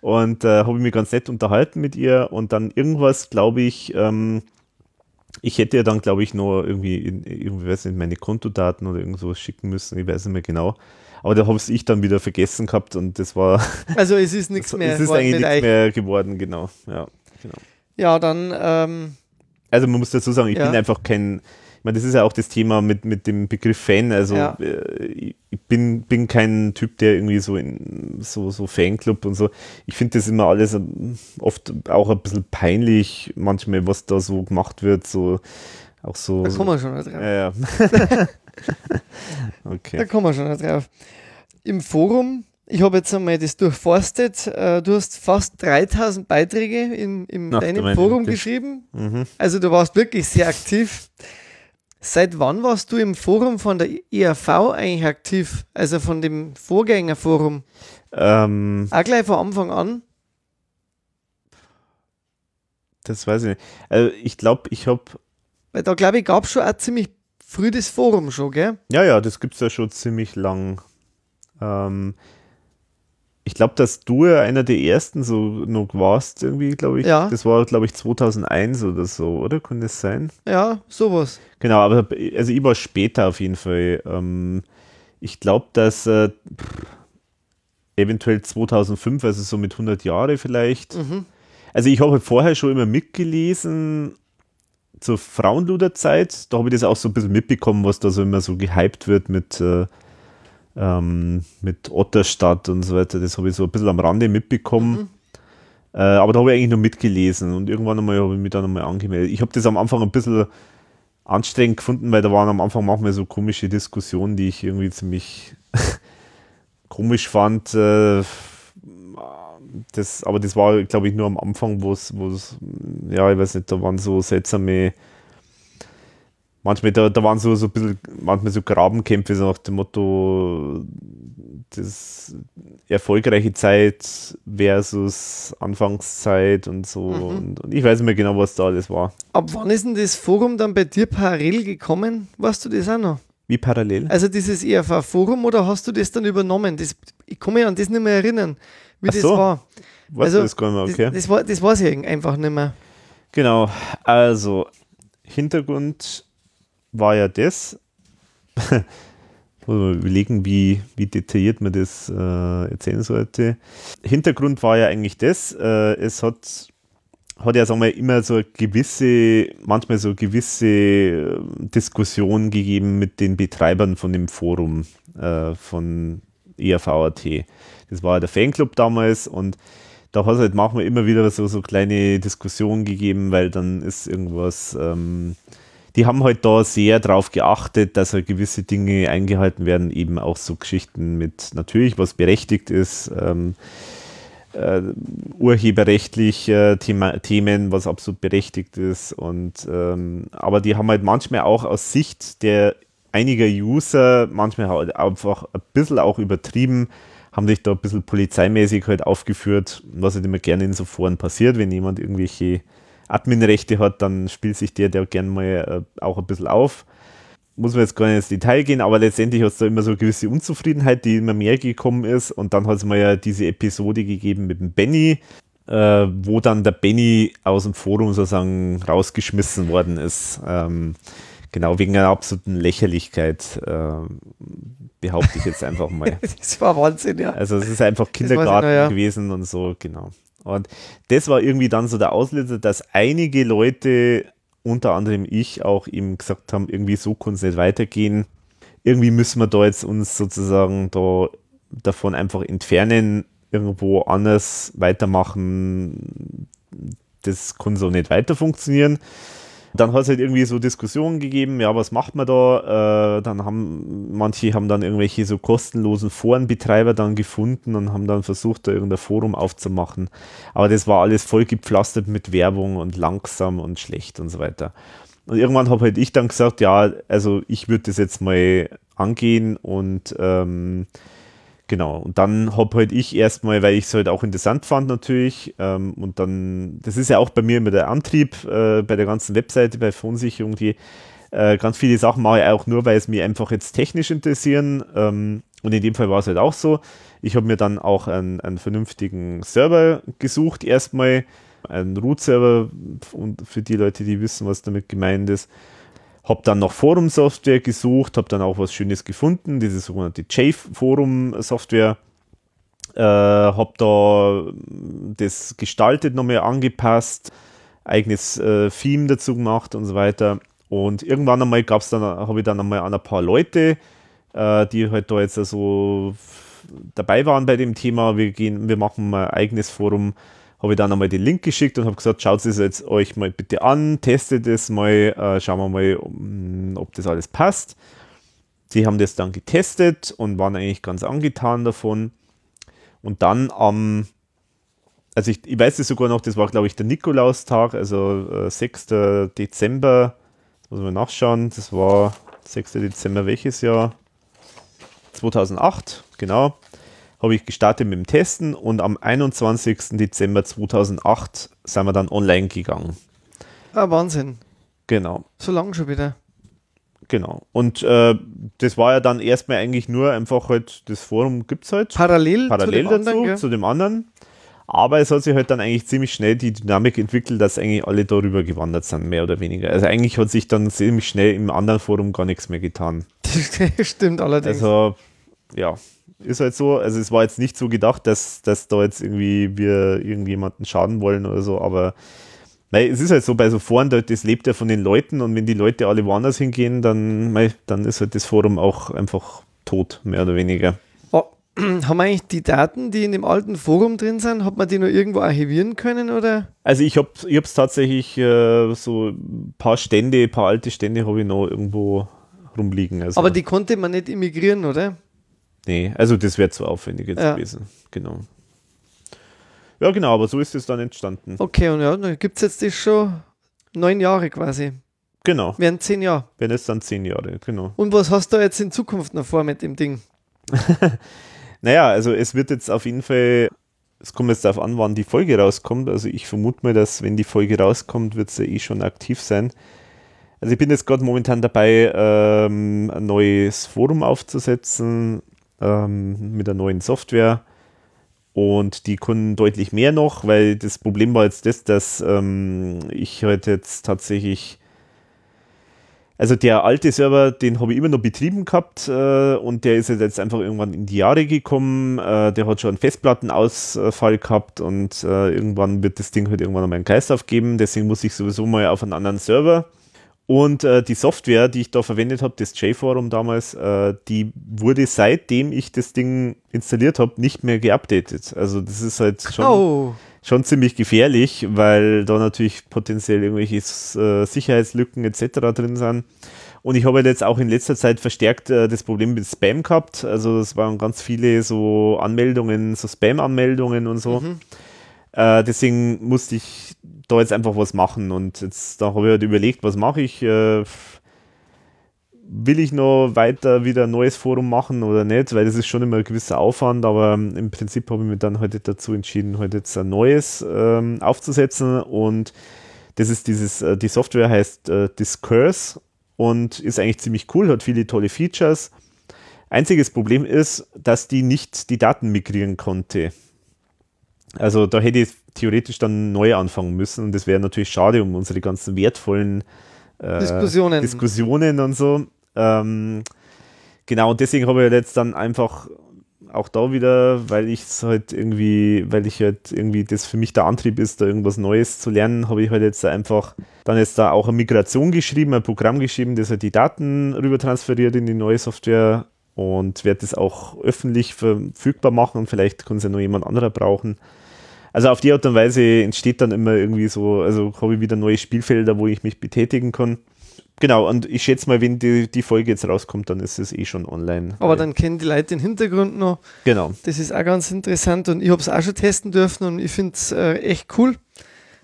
und äh, habe ich mich ganz nett unterhalten mit ihr. Und dann irgendwas, glaube ich, ähm, ich hätte ja dann, glaube ich, nur irgendwie, in, irgendwie weiß nicht, meine Kontodaten oder irgendwas schicken müssen. Ich weiß nicht mehr genau. Aber da habe ich dann wieder vergessen gehabt und das war, Also es ist nichts mehr. es ist eigentlich nichts mehr geworden, genau. Ja, genau. Ja, dann, ähm, Also man muss dazu sagen, ich Ja. bin einfach kein, ich meine, das ist ja auch das Thema mit, mit dem Begriff Fan. Also Ja. äh, ich bin, bin kein Typ, der irgendwie so in so, so Fanclub und so. Ich finde das immer alles ähm, oft auch ein bisschen peinlich, manchmal, was da so gemacht wird. So auch so. da kommen wir schon drauf. ja, ja. Da okay. kommen wir schon drauf. Im Forum, ich habe jetzt einmal das durchforstet, äh, du hast fast 3000 Beiträge in, in Ach, deinem Forum geschrieben. Mhm. Also du warst wirklich sehr aktiv. Seit wann warst du im Forum von der IAV eigentlich aktiv? Also von dem Vorgängerforum? Ähm, Auch gleich von Anfang an? das weiß ich nicht. Also ich glaube, ich habe Weil da glaube ich, gab es schon auch ziemlich früh das Forum schon, gell? Ja, ja, das gibt es ja schon ziemlich lang. Ähm, ich glaube, dass du ja einer der ersten so noch warst, irgendwie, glaube ich. Ja. Das war, glaube ich, 2001 oder so, oder? Kann das sein? Ja, sowas. Genau, aber also ich war später auf jeden Fall. Ähm, ich glaube, dass äh, pff, eventuell 2005, also so mit 100 Jahre vielleicht. Mhm. Also ich habe halt vorher schon immer mitgelesen zur Frauenluderzeit. Da habe ich das auch so ein bisschen mitbekommen, was da so immer so gehypt wird mit, äh, ähm, mit Otterstadt und so weiter. Das habe ich so ein bisschen am Rande mitbekommen. Äh, aber da habe ich eigentlich nur mitgelesen und irgendwann einmal habe ich mich dann einmal angemeldet. Ich habe das am Anfang ein bisschen anstrengend gefunden, weil da waren am Anfang manchmal so komische Diskussionen, die ich irgendwie ziemlich komisch fand. Äh, das, aber das war, glaube ich, nur am Anfang, wo es, ja, ich weiß nicht, da waren so seltsame, manchmal, da, da waren so, so ein bisschen, manchmal so Grabenkämpfe, so nach dem Motto, das erfolgreiche Zeit versus Anfangszeit und so. Mhm. Und, und ich weiß nicht mehr genau, was da alles war. Ab wann ist denn das Forum dann bei dir parallel gekommen? Weißt du das auch noch? Wie parallel? Also dieses ERV-Forum oder hast du das dann übernommen? Das, ich kann mich an das nicht mehr erinnern, wie Ach das so. war. Weißt also, du das gar nicht mehr, okay. Das, das, war, das weiß ich einfach nicht mehr. Genau, also Hintergrund war ja das. Muss überlegen, wie, wie detailliert man das äh, erzählen sollte. Hintergrund war ja eigentlich das, äh, es hat, hat ja sagen wir, immer so gewisse, manchmal so gewisse äh, Diskussion gegeben mit den Betreibern von dem Forum äh, von ERVAT. Das war ja der Fanclub damals und da hat es halt manchmal immer wieder so, so kleine Diskussionen gegeben, weil dann ist irgendwas, ähm, die haben halt da sehr drauf geachtet, dass halt gewisse Dinge eingehalten werden, eben auch so Geschichten mit natürlich, was berechtigt ist, ähm, äh, urheberrechtlich äh, Thema, Themen, was absolut berechtigt ist. Und ähm, aber die haben halt manchmal auch aus Sicht der einiger User manchmal halt einfach ein bisschen auch übertrieben, haben sich da ein bisschen polizeimäßig halt aufgeführt, was halt immer gerne in so Foren passiert, wenn jemand irgendwelche Adminrechte hat, dann spielt sich der, der gern mal äh, auch ein bisschen auf. Muss man jetzt gar nicht ins Detail gehen, aber letztendlich hat es da immer so eine gewisse Unzufriedenheit, die immer mehr gekommen ist. Und dann hat es mal ja diese Episode gegeben mit dem Benny, äh, wo dann der Benny aus dem Forum sozusagen rausgeschmissen worden ist. Ähm, genau, wegen einer absoluten Lächerlichkeit, äh, behaupte ich jetzt einfach mal. Das war Wahnsinn, ja. Also es ist einfach Kindergarten noch, ja. gewesen und so, genau. Und das war irgendwie dann so der Auslöser, dass einige Leute, unter anderem ich, auch eben gesagt haben, irgendwie so kann es nicht weitergehen. Irgendwie müssen wir da jetzt uns sozusagen da davon einfach entfernen, irgendwo anders weitermachen. Das kann so nicht weiter funktionieren. Dann hat es halt irgendwie so Diskussionen gegeben, ja, was macht man da? Äh, dann haben manche haben dann irgendwelche so kostenlosen Forenbetreiber dann gefunden und haben dann versucht, da irgendein Forum aufzumachen. Aber das war alles voll gepflastert mit Werbung und langsam und schlecht und so weiter. Und irgendwann habe halt ich dann gesagt, ja, also ich würde das jetzt mal angehen und ähm, Genau, und dann habe halt ich erstmal, weil ich es halt auch interessant fand natürlich, ähm, und dann, das ist ja auch bei mir immer der Antrieb äh, bei der ganzen Webseite, bei Verunsicherung, die äh, ganz viele Sachen mache ich auch nur, weil es mir einfach jetzt technisch interessieren. Ähm, und in dem Fall war es halt auch so. Ich habe mir dann auch einen, einen vernünftigen Server gesucht, erstmal einen Root-Server und für die Leute, die wissen, was damit gemeint ist. Habe dann noch Forum-Software gesucht, habe dann auch was Schönes gefunden, diese sogenannte Jave-Forum-Software. Äh, habe da das gestaltet, nochmal angepasst, eigenes äh, Theme dazu gemacht und so weiter. Und irgendwann einmal gab es dann, habe ich dann einmal an ein paar Leute, äh, die halt da jetzt also dabei waren bei dem Thema, wir gehen, wir machen ein eigenes Forum, habe ich dann einmal den Link geschickt und habe gesagt, schaut es euch mal bitte an, testet es mal, äh, schauen wir mal, ob das alles passt. Sie haben das dann getestet und waren eigentlich ganz angetan davon. Und dann am, also ich, ich weiß es sogar noch, das war glaube ich der Nikolaustag, also äh, 6. Dezember, muss man nachschauen, das war 6. Dezember welches Jahr? 2008, genau habe ich gestartet mit dem Testen und am 21. Dezember 2008 sind wir dann online gegangen. Ah, Wahnsinn. Genau, So lange schon wieder. Genau. Und äh, das war ja dann erstmal eigentlich nur einfach halt, das Forum gibt es halt. Parallel, parallel zu dem dazu, anderen, zu dem anderen. Aber es hat sich halt dann eigentlich ziemlich schnell die Dynamik entwickelt, dass eigentlich alle darüber gewandert sind, mehr oder weniger. Also eigentlich hat sich dann ziemlich schnell im anderen Forum gar nichts mehr getan. Das stimmt allerdings. Also, ja, ist halt so. Also es war jetzt nicht so gedacht, dass, dass da jetzt irgendwie wir irgendjemanden schaden wollen oder so, aber mei, es ist halt so bei so Foren, da- das lebt ja von den Leuten und wenn die Leute alle woanders hingehen, dann, mei, dann ist halt das Forum auch einfach tot, mehr oder weniger. Oh, haben wir eigentlich die Daten, die in dem alten Forum drin sind, hat man die nur irgendwo archivieren können oder? Also ich habe ich hab's tatsächlich äh, so ein paar Stände, ein paar alte Stände habe ich noch irgendwo rumliegen. Also, Aber die konnte man nicht immigrieren, oder? Nee, also das wäre zu aufwendig jetzt Ja. gewesen. Genau. Ja, genau, aber so ist es dann entstanden. Okay, und ja, dann gibt es jetzt das schon neun Jahre quasi. Genau, Wären zehn Jahre. wenn es dann zehn Jahre, genau. Und was hast du jetzt in Zukunft noch vor mit dem Ding? Naja, also es wird jetzt auf jeden Fall, es kommt jetzt darauf an, wann die Folge rauskommt. Also ich vermute mal, dass wenn die Folge rauskommt, wird sie eh schon aktiv sein. Also ich bin jetzt gerade momentan dabei, ähm, ein neues Forum aufzusetzen ähm, mit einer neuen Software. Und die können deutlich mehr noch, weil das Problem war jetzt das, dass ähm, ich halt jetzt tatsächlich also der alte Server, den habe ich immer noch betrieben gehabt äh, und der ist halt jetzt einfach irgendwann in die Jahre gekommen. Äh, der hat schon einen Festplattenausfall gehabt und äh, irgendwann wird das Ding halt irgendwann einmal einen Geist aufgeben. Deswegen muss ich sowieso mal auf einen anderen Server. Und äh, die Software, die ich da verwendet habe, das J-Forum damals, äh, die wurde seitdem ich das Ding installiert habe, nicht mehr geupdatet. Also das ist halt schon Oh, schon ziemlich gefährlich, weil da natürlich potenziell irgendwelche äh, Sicherheitslücken etc. drin sind. Und ich habe halt jetzt auch in letzter Zeit verstärkt äh, das Problem mit Spam gehabt. Also es waren ganz viele so Anmeldungen, so Spam-Anmeldungen und so. Äh, deswegen musste ich da jetzt einfach was machen. Und jetzt da habe ich halt überlegt, was mache ich? Äh, will ich noch weiter wieder ein neues Forum machen oder nicht, weil das ist schon immer ein gewisser Aufwand, aber ähm, im Prinzip habe ich mich dann heute dazu entschieden, heute jetzt ein neues ähm, aufzusetzen und das ist dieses, äh, die Software heißt äh, Discourse und ist eigentlich ziemlich cool, hat viele tolle Features. Einziges Problem ist, dass die nicht die Daten migrieren konnte. Also da hätte ich theoretisch dann neu anfangen müssen und das wäre natürlich schade um unsere ganzen wertvollen äh, Diskussionen. Diskussionen und so. Ähm, genau, und deswegen habe ich halt jetzt dann einfach auch da wieder, weil ich es halt irgendwie, weil ich halt irgendwie das für mich der Antrieb ist, da irgendwas Neues zu lernen, habe ich halt jetzt einfach dann jetzt da auch eine Migration geschrieben, ein Programm geschrieben, das halt die Daten rüber transferiert in die neue Software und werde das auch öffentlich verfügbar machen und vielleicht kann es ja noch jemand anderer brauchen. Also auf die Art und Weise entsteht dann immer irgendwie so, also habe ich wieder neue Spielfelder, wo ich mich betätigen kann. Genau, und ich schätze mal, wenn die, die Folge jetzt rauskommt, dann ist es eh schon online. aber dann kennen die Leute den Hintergrund noch. Genau. Das ist auch ganz interessant und ich habe es auch schon testen dürfen und ich finde es äh, echt cool.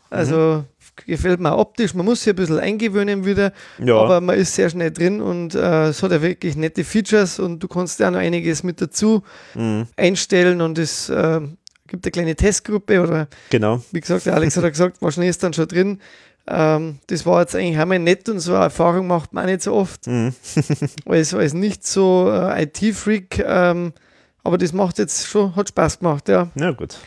Also gefällt mir optisch. Man muss sich ein bisschen eingewöhnen wieder, Ja. aber man ist sehr schnell drin und äh, es hat ja wirklich nette Features und du kannst ja noch einiges mit dazu Mhm. einstellen und es äh, gibt eine kleine Testgruppe oder Genau. wie gesagt, der Alex hat ja gesagt, wahrscheinlich ist dann schon drin. Ähm, das war jetzt eigentlich einmal nett und so eine Erfahrung macht man nicht so oft, Mhm. als, als nicht so äh, IT-Freak. Ähm, aber das macht jetzt schon, hat Spaß gemacht, ja. Na gut.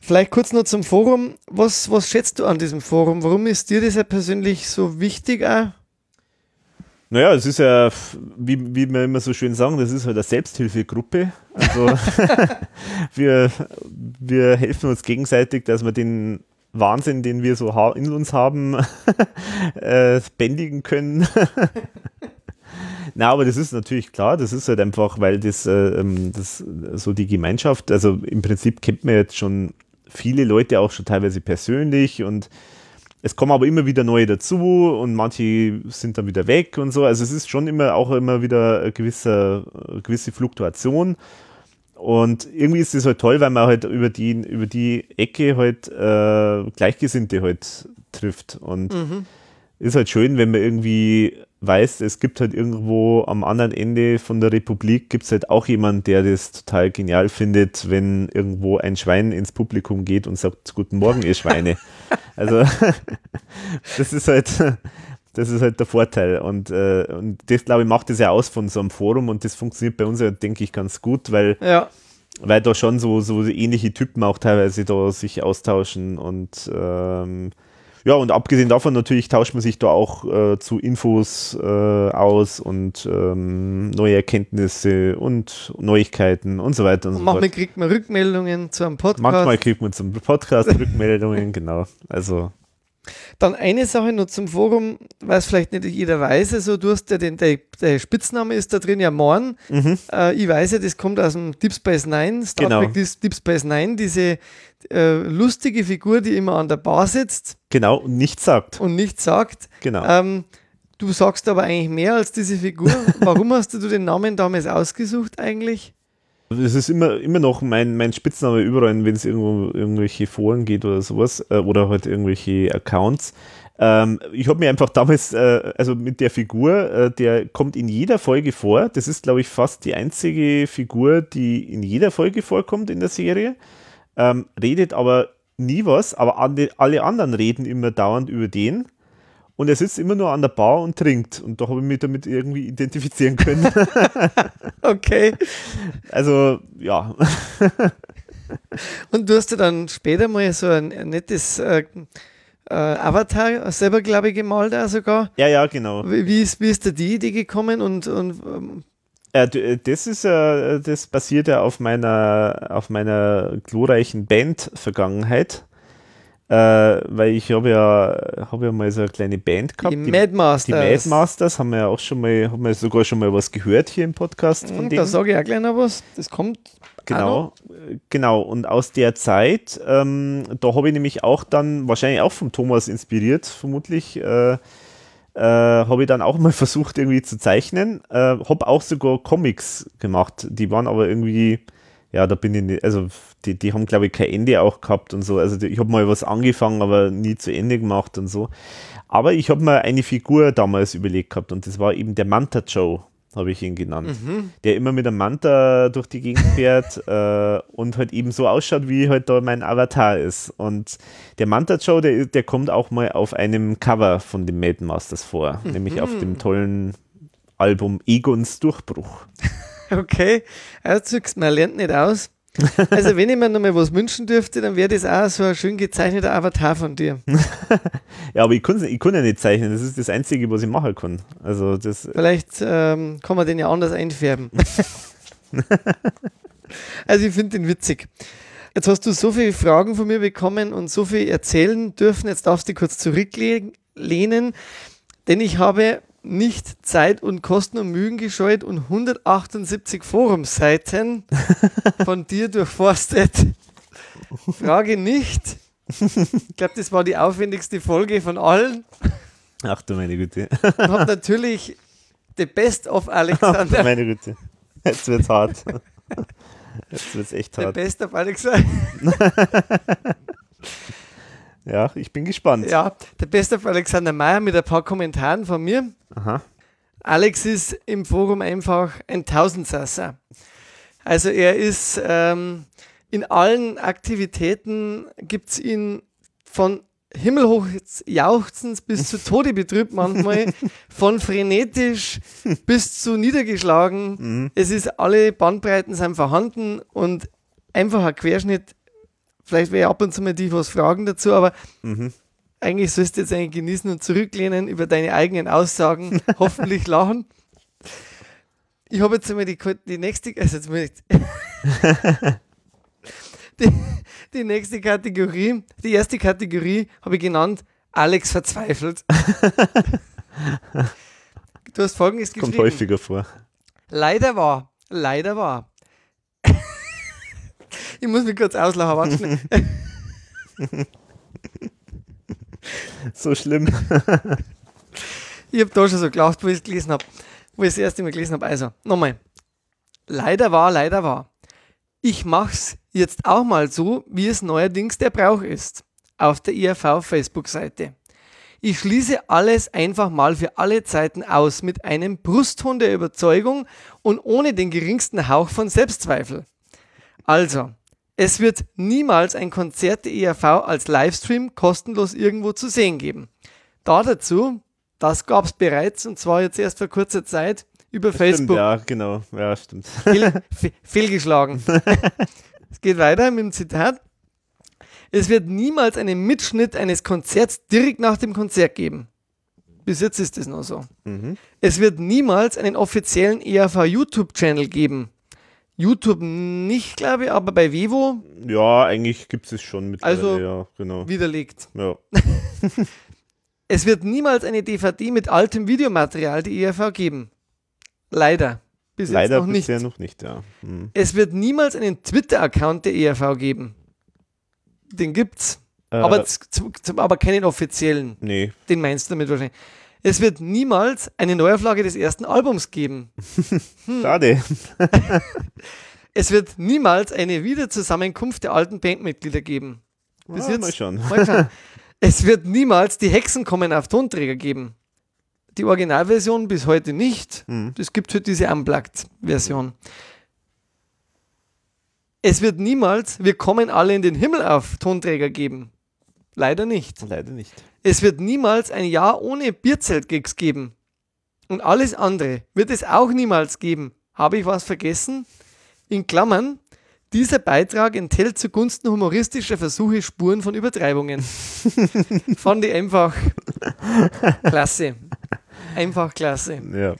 Vielleicht kurz noch zum Forum. Was, was schätzt du an diesem Forum? Warum ist dir das ja persönlich so wichtig auch? Naja, es ist ja, wie, wie wir immer so schön sagen, das ist halt eine Selbsthilfegruppe. Also wir, wir helfen uns gegenseitig, dass wir den Wahnsinn, den wir so in uns haben, äh, bändigen können. Na, aber das ist natürlich klar, das ist halt einfach, weil das, äh, ähm, das so die Gemeinschaft, also im Prinzip kennt man jetzt schon viele Leute auch schon teilweise persönlich und es kommen aber immer wieder neue dazu und manche sind dann wieder weg und so. Also es ist schon immer auch immer wieder eine gewisse, eine gewisse Fluktuation. Und irgendwie ist es halt toll, weil man halt über die, über die Ecke halt äh, Gleichgesinnte halt trifft. Und ist halt schön, wenn man irgendwie weiß, es gibt halt irgendwo am anderen Ende von der Republik gibt es halt auch jemanden, der das total genial findet, wenn irgendwo ein Schwein ins Publikum geht und sagt, guten Morgen, ihr Schweine. also das ist halt, Das ist halt der Vorteil. Und, äh, und das, glaube ich, macht das ja aus von so einem Forum und das funktioniert bei uns ja, denke ich, ganz gut, weil, Ja. weil da schon so, so ähnliche Typen auch teilweise da sich austauschen und ähm, ja, und abgesehen davon natürlich tauscht man sich da auch äh, zu Infos äh, aus und ähm, neue Erkenntnisse und Neuigkeiten und so weiter und so fort. Manchmal kriegt man Rückmeldungen zu einem Podcast. Manchmal kriegt man zum Podcast Rückmeldungen, genau. Also, Dann eine Sache noch zum Forum, was vielleicht nicht jeder weiß. Also du hast ja den, der, der Spitzname ist da drin ja Morn. mhm. Äh, ich weiß ja, das kommt aus dem Deep Space Nine, Star Genau. Trek Deep Space Nine, diese äh, lustige Figur, die immer an der Bar sitzt genau, und nichts sagt. und nichts sagt. Genau. Ähm, du sagst aber eigentlich mehr als diese Figur. Warum hast du den Namen damals ausgesucht eigentlich? Das ist immer, immer noch mein, mein Spitzname überall, wenn es irgendwo irgendwelche Foren geht oder sowas äh, oder halt irgendwelche Accounts. Ähm, ich habe mir einfach damals, äh, also mit der Figur, äh, der kommt in jeder Folge vor. Das ist, glaube ich, fast die einzige Figur, die in jeder Folge vorkommt in der Serie. Ähm, redet aber nie was, aber alle, alle anderen reden immer dauernd über den. Und er sitzt immer nur an der Bar und trinkt. Und da habe ich mich damit irgendwie identifizieren können. Okay. also, ja. Und du hast ja dann später mal so ein, ein nettes äh, äh, Avatar selber, glaube ich, gemalt auch sogar. Ja, ja, genau. Wie, wie, ist, wie ist da die Idee gekommen und, und ähm, Äh, äh, das ist äh, das basiert ja auf meiner auf meiner glorreichen Band-Vergangenheit. Äh, weil ich habe ja, habe ja mal so eine kleine Band gehabt. die Mad Masters? die Mad Masters haben wir ja auch schon mal, haben wir sogar schon mal was gehört hier im Podcast von Hm. Da sage ich auch gleich noch was. Das kommt. Genau, genau. Und aus der Zeit, ähm, da habe ich nämlich auch dann, wahrscheinlich auch vom Thomas inspiriert, vermutlich, äh, äh, habe ich dann auch mal versucht irgendwie zu zeichnen. Äh, habe auch sogar Comics gemacht. Die waren aber irgendwie, ja, da bin ich nicht, also die, die haben glaube ich kein Ende auch gehabt und so. Also die, ich habe mal was angefangen, aber nie zu Ende gemacht und so. Aber ich habe mir eine Figur damals überlegt gehabt und das war eben der Manta Joe, habe ich ihn genannt Mhm. der immer mit einem Manta durch die Gegend fährt äh, und halt eben so ausschaut, wie halt da mein Avatar ist. Und der Manta Joe, der, der kommt auch mal auf einem Cover von den Maiden Masters vor, nämlich auf dem tollen Album Egons Durchbruch. Okay, also man lernt nicht aus. Also wenn ich mir nochmal was wünschen dürfte, dann wäre das auch so ein schön gezeichneter Avatar von dir. Ja, aber ich kann ich kann ja nicht zeichnen, das ist das Einzige, was ich machen kann. Also das, Vielleicht ähm, kann man den ja anders einfärben. also ich finde den witzig. Jetzt hast du so viele Fragen von mir bekommen und so viel erzählen dürfen. Jetzt darfst du kurz zurücklehnen, denn ich habe nicht Zeit und Kosten und Mühen gescheut und 178 Forumseiten von dir durchforstet. Frage nicht. Ich glaube, das war die aufwendigste Folge von allen. ach du meine Güte. Und habe natürlich the best of Ach Alexander du meine Güte. Jetzt wird's hart. Jetzt wird's echt The hart. best of Alexander. Ja, ich bin gespannt. Ja, der best of Alexander Meyer mit ein paar Kommentaren von mir. Aha. Alex ist im Forum einfach ein Tausendsasser. Also er ist ähm, in allen Aktivitäten gibt es ihn von himmelhoch jauchzens bis zu Tode betrübt manchmal, von frenetisch bis zu niedergeschlagen. Mhm. Es ist alle Bandbreiten sind vorhanden und einfach ein Querschnitt. Vielleicht wäre ab und zu mal die was fragen dazu, aber Mhm. eigentlich sollst du jetzt eigentlich genießen und zurücklehnen über deine eigenen Aussagen, hoffentlich lachen. Ich habe jetzt einmal die, die nächste, also jetzt ich, die, die nächste Kategorie, die erste Kategorie habe ich genannt, Alex verzweifelt. Du hast folgendes Kommt geschrieben. häufiger vor. Leider war, leider war. ich muss mich kurz auslachen. So schlimm. Ich habe da schon so gelacht, wo ich es gelesen habe. Wo ich das erste Mal gelesen habe. Also, nochmal. Leider war, leider war. Ich mach's jetzt auch mal so, wie es neuerdings der Brauch ist. Auf der IRV Facebook-Seite. Ich schließe alles einfach mal für alle Zeiten aus mit einem Brustton der Überzeugung und ohne den geringsten Hauch von Selbstzweifel. Also, es wird niemals ein Konzert der IRV als Livestream kostenlos irgendwo zu sehen geben. Da dazu Das gab es bereits und zwar jetzt erst vor kurzer Zeit über Stimmt, Facebook. ja, genau. Ja, stimmt. Fehl, fe- fehlgeschlagen. es geht weiter mit dem Zitat. Es wird niemals einen Mitschnitt eines Konzerts direkt nach dem Konzert geben. Bis jetzt ist es noch so. Mhm. Es wird niemals einen offiziellen ERV YouTube-Channel geben. YouTube nicht, glaube ich, aber bei Vivo Ja, eigentlich gibt es schon mittlerweile, Also- ja, genau. widerlegt. Ja. Es wird niemals eine DVD mit altem Videomaterial der ERV geben. Leider. Bis Leider jetzt noch nicht. bisher noch nicht, ja. Mhm. Es wird niemals einen Twitter-Account der ERV geben. Den gibt's. Äh, aber, aber keinen offiziellen. nee, Den meinst du damit wahrscheinlich. Es wird niemals eine Neuauflage des ersten Albums geben. Hm. schade. Es wird niemals eine Wiederzusammenkunft der alten Bandmitglieder geben. Bis Ah, jetzt. Mal schauen. Mal es wird niemals die Hexen kommen auf Tonträger geben. Die Originalversion bis heute nicht. Mhm. Es gibt halt diese Unplugged-Version. Es wird niemals Wir kommen alle in den Himmel auf Tonträger geben. Leider nicht. Leider nicht. Es wird niemals ein Jahr ohne Bierzelt-Gigs geben. Und alles andere wird es auch niemals geben. Habe ich was vergessen? In Klammern, dieser Beitrag enthält zugunsten humoristischer Versuche Spuren von Übertreibungen. Fand ich einfach klasse. Einfach klasse. Ja.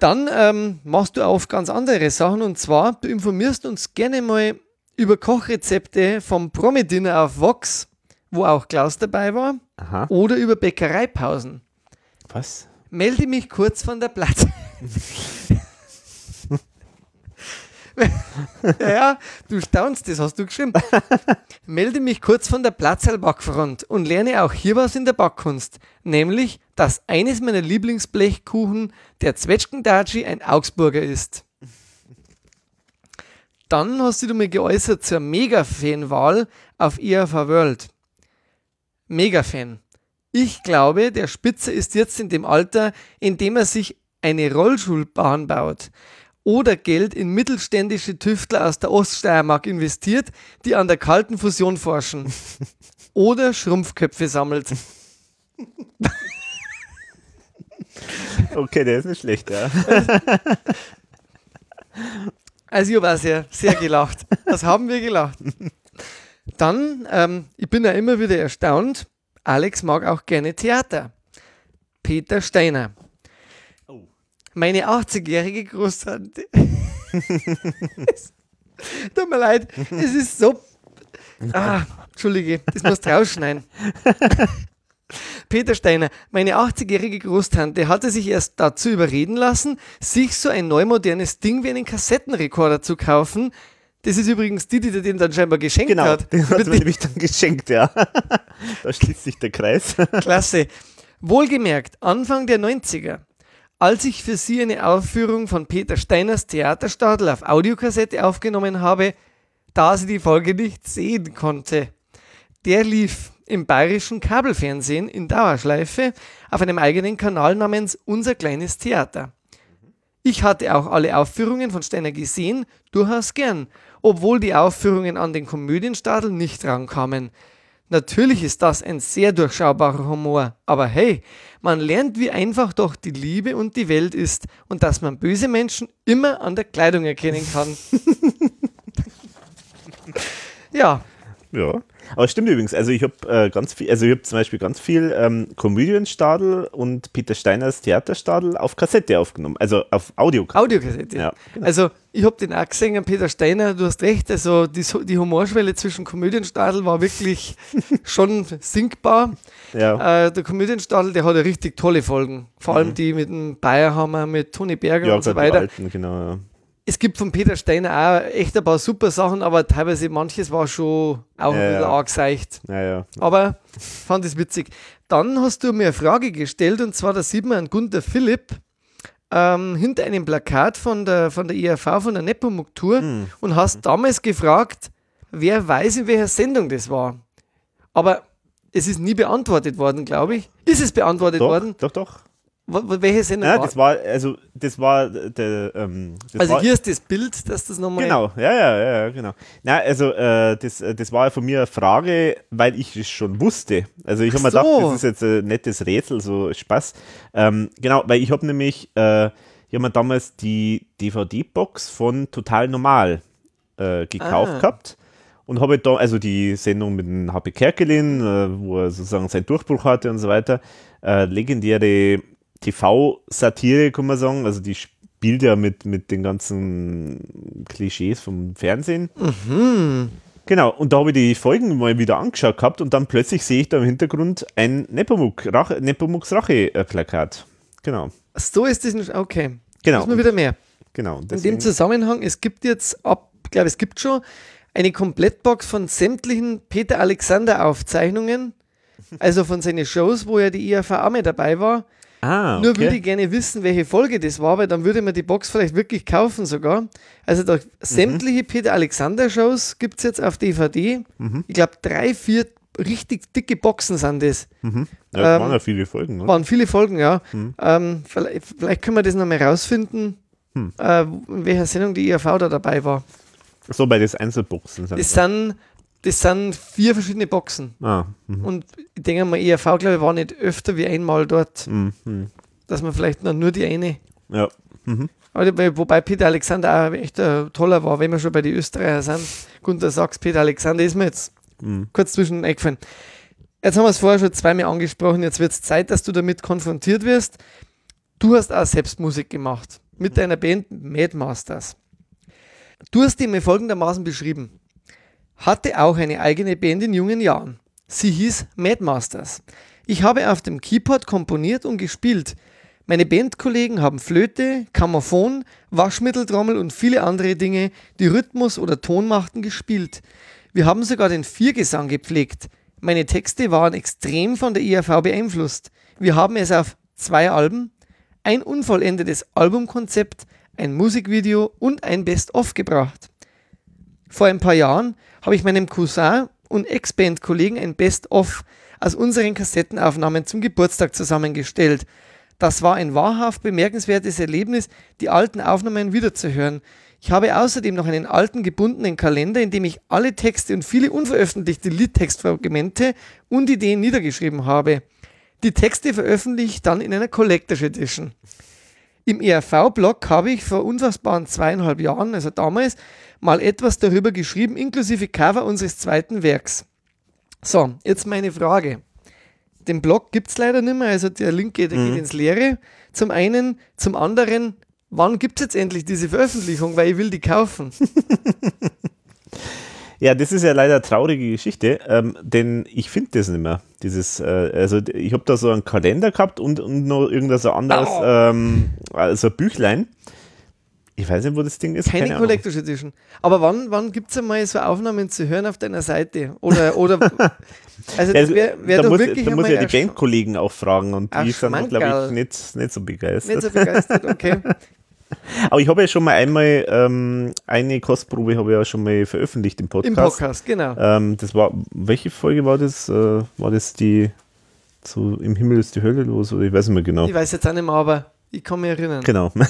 Dann ähm, machst du auf ganz andere Sachen und zwar, du informierst uns gerne mal über Kochrezepte vom Promi-Dinner auf Vox, wo auch Klaus dabei war, Aha. oder über Bäckereipausen. Was? Melde mich kurz von der Platte. ja, ja, du staunst, das hast du geschrieben. Melde mich kurz von der Platzalbackfront und lerne auch hier was in der Backkunst, nämlich, dass eines meiner Lieblingsblechkuchen der Zwetschgendatschi ein Augsburger ist. Dann hast du dich mal geäußert zur Mega-Fan-Wahl auf ERV World. Mega-Fan. Ich glaube, der Spitzer ist jetzt in dem Alter, in dem er sich eine Rollschulbahn baut oder Geld in mittelständische Tüftler aus der Oststeiermark investiert, die an der kalten Fusion forschen. Oder Schrumpfköpfe sammelt. Okay, der ist nicht schlecht, ja. Also ich habe auch sehr, sehr gelacht. Das haben wir gelacht. Dann, ähm, ich bin ja immer wieder erstaunt, Alex mag auch gerne Theater. Peter Steiner. Oh. Meine 80-jährige Großtante. Tut mir leid, es ist so. Ah, Entschuldige, das musst du rausschneiden. Peter Steiner, meine 80-jährige Großtante hatte sich erst dazu überreden lassen, sich so ein neumodernes Ding wie einen Kassettenrekorder zu kaufen. Das ist übrigens die, die dir den dann scheinbar geschenkt Genau, hat. den hat mir nämlich dann geschenkt, ja. da schließt sich der Kreis. Klasse. Wohlgemerkt, Anfang der 90er, als ich für Sie eine Aufführung von Peter Steiners Theaterstadel auf Audiokassette aufgenommen habe, da sie die Folge nicht sehen konnte. Der lief im bayerischen Kabelfernsehen in Dauerschleife auf einem eigenen Kanal namens Unser kleines Theater. Ich hatte auch alle Aufführungen von Steiner gesehen, durchaus gern, obwohl die Aufführungen an den Komödienstadel nicht rankamen. Natürlich ist das ein sehr durchschaubarer Humor, aber hey, man lernt, wie einfach doch die Liebe und die Welt ist und dass man böse Menschen immer an der Kleidung erkennen kann. ja, Ja. Aber stimmt übrigens, also ich habe äh, ganz viel, also ich habe zum Beispiel ganz viel ähm, Komödienstadel und Peter Steiners Theaterstadel auf Kassette aufgenommen, also auf Audiokassette. Audiokassette. Ja, genau. Also, ich habe den auch gesehen, Peter Steiner, du hast recht, also die, die Humorschwelle zwischen Komödienstadel war wirklich schon sinkbar. Ja, Äh, der Komödienstadel, der hat ja richtig tolle Folgen. Vor allem die mit dem Bayerhammer, mit Toni Berger Mhm. ja und so weiter. alten, genau. Ja. Es gibt von Peter Steiner auch echt ein paar super Sachen, aber teilweise manches war schon auch Ja, ein bisschen ja. arg seicht. Ja. Aber fand es witzig. Dann hast du mir eine Frage gestellt und zwar, da sieht man einen Gunter Philipp ähm, hinter einem Plakat von der, von der IRV, von der Nepomuk-Tour Hm. und hast damals gefragt, wer weiß, in welcher Sendung das war. Aber es ist nie beantwortet worden, glaube ich. Ist es beantwortet Doch, worden? doch, doch. Welche Sendung ja, war das war, also das war der, ähm, das Also war, hier ist das Bild, dass das nochmal. Genau, ja, ja, ja, genau. Na, also äh, das, äh, das war von mir eine Frage, weil ich es schon wusste. Also ich habe mir so. gedacht, das ist jetzt ein nettes Rätsel, so Spaß. Ähm, genau, weil ich habe nämlich, äh, ich habe mir damals die DVD-Box von Total Normal äh, gekauft Ah. gehabt und habe da, also die Sendung mit dem HP Kerkelin, äh, wo er sozusagen seinen Durchbruch hatte und so weiter, äh, legendäre TV-Satire, kann man sagen, also die spielt ja mit, mit den ganzen Klischees vom Fernsehen. Genau, und da habe ich die Folgen mal wieder angeschaut gehabt und dann plötzlich sehe ich da im Hintergrund ein Nepomuk, Rache, Nepomuks Rache-Plakat. Genau, So ist das nicht. Okay. genau, Müssen wir wieder mehr. genau. In dem Zusammenhang, es gibt jetzt ab, ich glaube, es gibt schon eine Komplettbox von sämtlichen Peter Alexander Aufzeichnungen, also von seinen Shows, wo ja die IAV auch mit dabei war. Ah, Nur okay. würde ich gerne wissen, welche Folge das war, weil dann würde man die Box vielleicht wirklich kaufen sogar. Also da, sämtliche Peter Alexander Shows gibt es jetzt auf DVD. Ich glaube, drei, vier richtig dicke Boxen sind das. ja, das ähm, waren ja viele Folgen. Ne? Waren viele Folgen, ja. Ähm, vielleicht, vielleicht können wir das nochmal rausfinden, äh, in welcher Sendung die IAV da dabei war. So bei den Einzelboxen. sind Das sind, das sind vier verschiedene Boxen. ah, mhm, Und ich denke mal, IAV, glaube ich, war nicht öfter wie einmal dort, mhm, mhm. dass man vielleicht nur die eine. Ja. Mhm. Aber Wobei Peter Alexander auch echt ein toller war, wenn wir schon bei den Österreicher sind. Gunter Sachs, Peter Alexander ist mir jetzt Mhm. kurz zwischen eingefallen. Jetzt haben wir es vorher schon zweimal angesprochen, jetzt wird es Zeit, dass du damit konfrontiert wirst. Du hast auch selbst Musik gemacht mit deiner Band Mad Masters. Du hast die mir folgendermaßen beschrieben. Hatte auch eine eigene Band in jungen Jahren. Sie hieß Mad Masters. Ich habe auf dem Keyboard komponiert und gespielt. Meine Bandkollegen haben Flöte, Grammophon, Waschmitteltrommel und viele andere Dinge, die Rhythmus oder Ton machten, gespielt. Wir haben sogar den Viergesang gepflegt. Meine Texte waren extrem von der IAV beeinflusst. Wir haben es auf zwei Alben, ein unvollendetes Albumkonzept, ein Musikvideo und ein Best-of gebracht. Vor ein paar Jahren habe ich meinem Cousin und Ex-Band-Kollegen ein Best-of aus unseren Kassettenaufnahmen zum Geburtstag zusammengestellt. Das war ein wahrhaft bemerkenswertes Erlebnis, die alten Aufnahmen wiederzuhören. Ich habe außerdem noch einen alten gebundenen Kalender, in dem ich alle Texte und viele unveröffentlichte Liedtextfragmente und Ideen niedergeschrieben habe. Die Texte veröffentliche ich dann in einer Collector's Edition. Im ERV-Blog habe ich vor unfassbaren zweieinhalb Jahren, also damals, mal etwas darüber geschrieben, inklusive Cover unseres zweiten Werks. So, jetzt meine Frage. Den Blog gibt es leider nicht mehr, also der Link geht, der geht ins Leere. Zum einen, zum anderen, wann gibt es jetzt endlich diese Veröffentlichung, weil ich will die kaufen. Ja, das ist ja leider eine traurige Geschichte, ähm, denn ich finde das nicht mehr. Dieses, äh, also ich habe da so einen Kalender gehabt und, und noch irgendein so anderes, Oh. ähm, also ein Büchlein. Ich weiß nicht, wo das Ding ist. Keine, Ahnung. Collector's Edition. Aber wann, wann gibt es einmal so Aufnahmen zu hören auf deiner Seite? Oder, oder also das wäre wär da muss, wirklich da muss ja die Bandkollegen auch fragen und die sind, glaube ich, nicht, nicht so begeistert. nicht so begeistert, okay. Aber ich habe ja schon mal einmal ähm, eine Kostprobe habe ich ja schon mal veröffentlicht im Podcast. Im Podcast, genau. Ähm, das war, welche Folge war das? Äh, war das die so im Himmel ist die Hölle los oder ich weiß nicht mehr genau. Ich weiß jetzt auch nicht mehr, aber ich kann mich erinnern. Genau.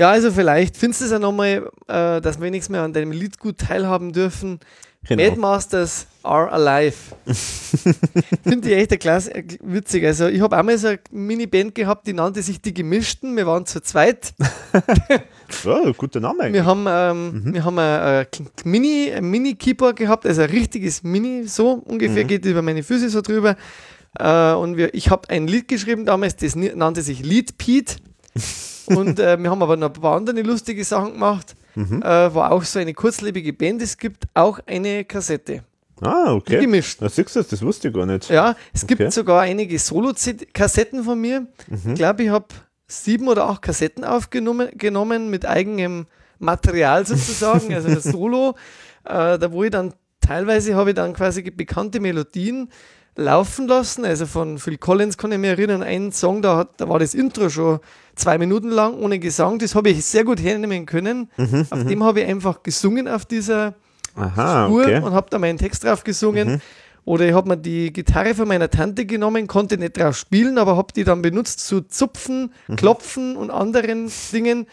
Ja, also vielleicht findest du es ja nochmal, äh, dass wir wenigstens mehr an deinem Lied gut teilhaben dürfen. genau. Mad Masters are alive. Finde ich echt klasse, äh, witzig. Also ich habe einmal so eine Mini-Band gehabt, die nannte sich Die Gemischten. Wir waren zu zweit. Ja, guter Name eigentlich. Wir haben, ähm, wir haben ein, ein Mini, ein Mini-Keyboard gehabt, also ein richtiges Mini, so ungefähr geht über meine Füße so drüber. Äh, und wir, ich habe ein Lied geschrieben damals, das nannte sich Lied Pete. und äh, wir haben aber noch ein paar andere lustige Sachen gemacht, Mhm. äh, wo auch so eine kurzlebige Band es gibt, auch eine Kassette. Ah, okay. Gemischt. Na, siehst du, das wusste ich gar nicht. Ja, es gibt Okay. sogar einige Solo-Kassetten von mir. Ich glaube, ich habe sieben oder acht Kassetten aufgenommen genommen mit eigenem Material sozusagen, also das Solo, äh, da wo ich dann teilweise habe ich dann quasi bekannte Melodien laufen lassen. Also von Phil Collins kann ich mich erinnern, einen Song, da, hat, da war das Intro schon zwei Minuten lang ohne Gesang. Das habe ich sehr gut hernehmen können. auf dem habe ich einfach gesungen auf dieser Aha, Spur okay. und habe da meinen Text drauf gesungen. Mhm. Oder ich habe mir die Gitarre von meiner Tante genommen, konnte nicht drauf spielen, aber habe die dann benutzt zu Zupfen, Mhm. Klopfen und anderen Dingen.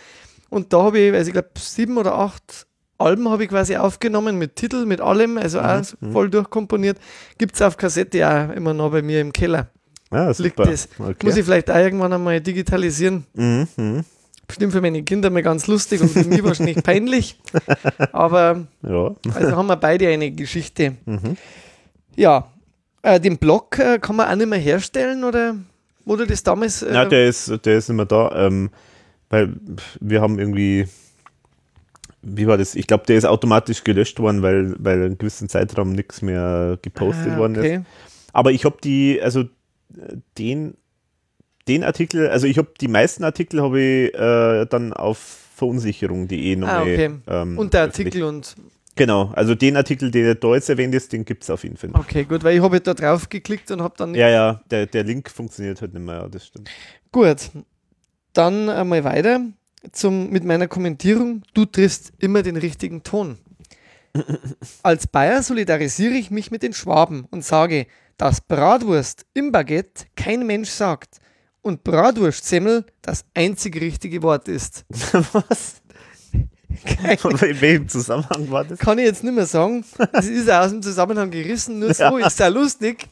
Und da habe ich, also ich glaube, sieben oder acht Alben habe ich quasi aufgenommen mit Titel, mit allem, also auch Mhm. voll durchkomponiert. Gibt es auf Kassette auch immer noch bei mir im Keller. Ja, Liegt das. Okay. Muss ich vielleicht auch irgendwann einmal digitalisieren. Mhm, mhm. Bestimmt für meine Kinder mal ganz lustig und für mich wahrscheinlich peinlich. Aber Ja. also haben wir beide eine Geschichte. Mhm. Ja, äh, den Blog äh, kann man auch nicht mehr herstellen oder wurde das damals? Äh, Na, der ist, der ist nicht mehr da, ähm, weil wir haben irgendwie, wie war das? Ich glaube, der ist automatisch gelöscht worden, weil, weil einen gewissen Zeitraum nichts mehr gepostet ah, worden ist. okay. Aber ich habe die, also den, den Artikel, also ich habe die meisten Artikel habe ich äh, dann auf verunsicherung.de nochmal. Ah, okay. ähm, Und der. Artikel und Genau, also den Artikel, der da jetzt erwähnt ist, den gibt es auf jeden Fall noch. okay, gut, weil ich habe da drauf geklickt und habe dann Ja, ja, der, der Link funktioniert halt nicht mehr, ja, das stimmt. Gut, dann einmal weiter zum, mit meiner Kommentierung. Du triffst immer den richtigen Ton. Als Bayer solidarisiere ich mich mit den Schwaben und sage, dass Bratwurst im Baguette kein Mensch sagt und Bratwurstsemmel das einzig richtige Wort ist. Was? Kein, In welchem Zusammenhang war das? kann ich jetzt nicht mehr sagen. Das ist aus dem Zusammenhang gerissen, nur so Ja. ist ja lustig.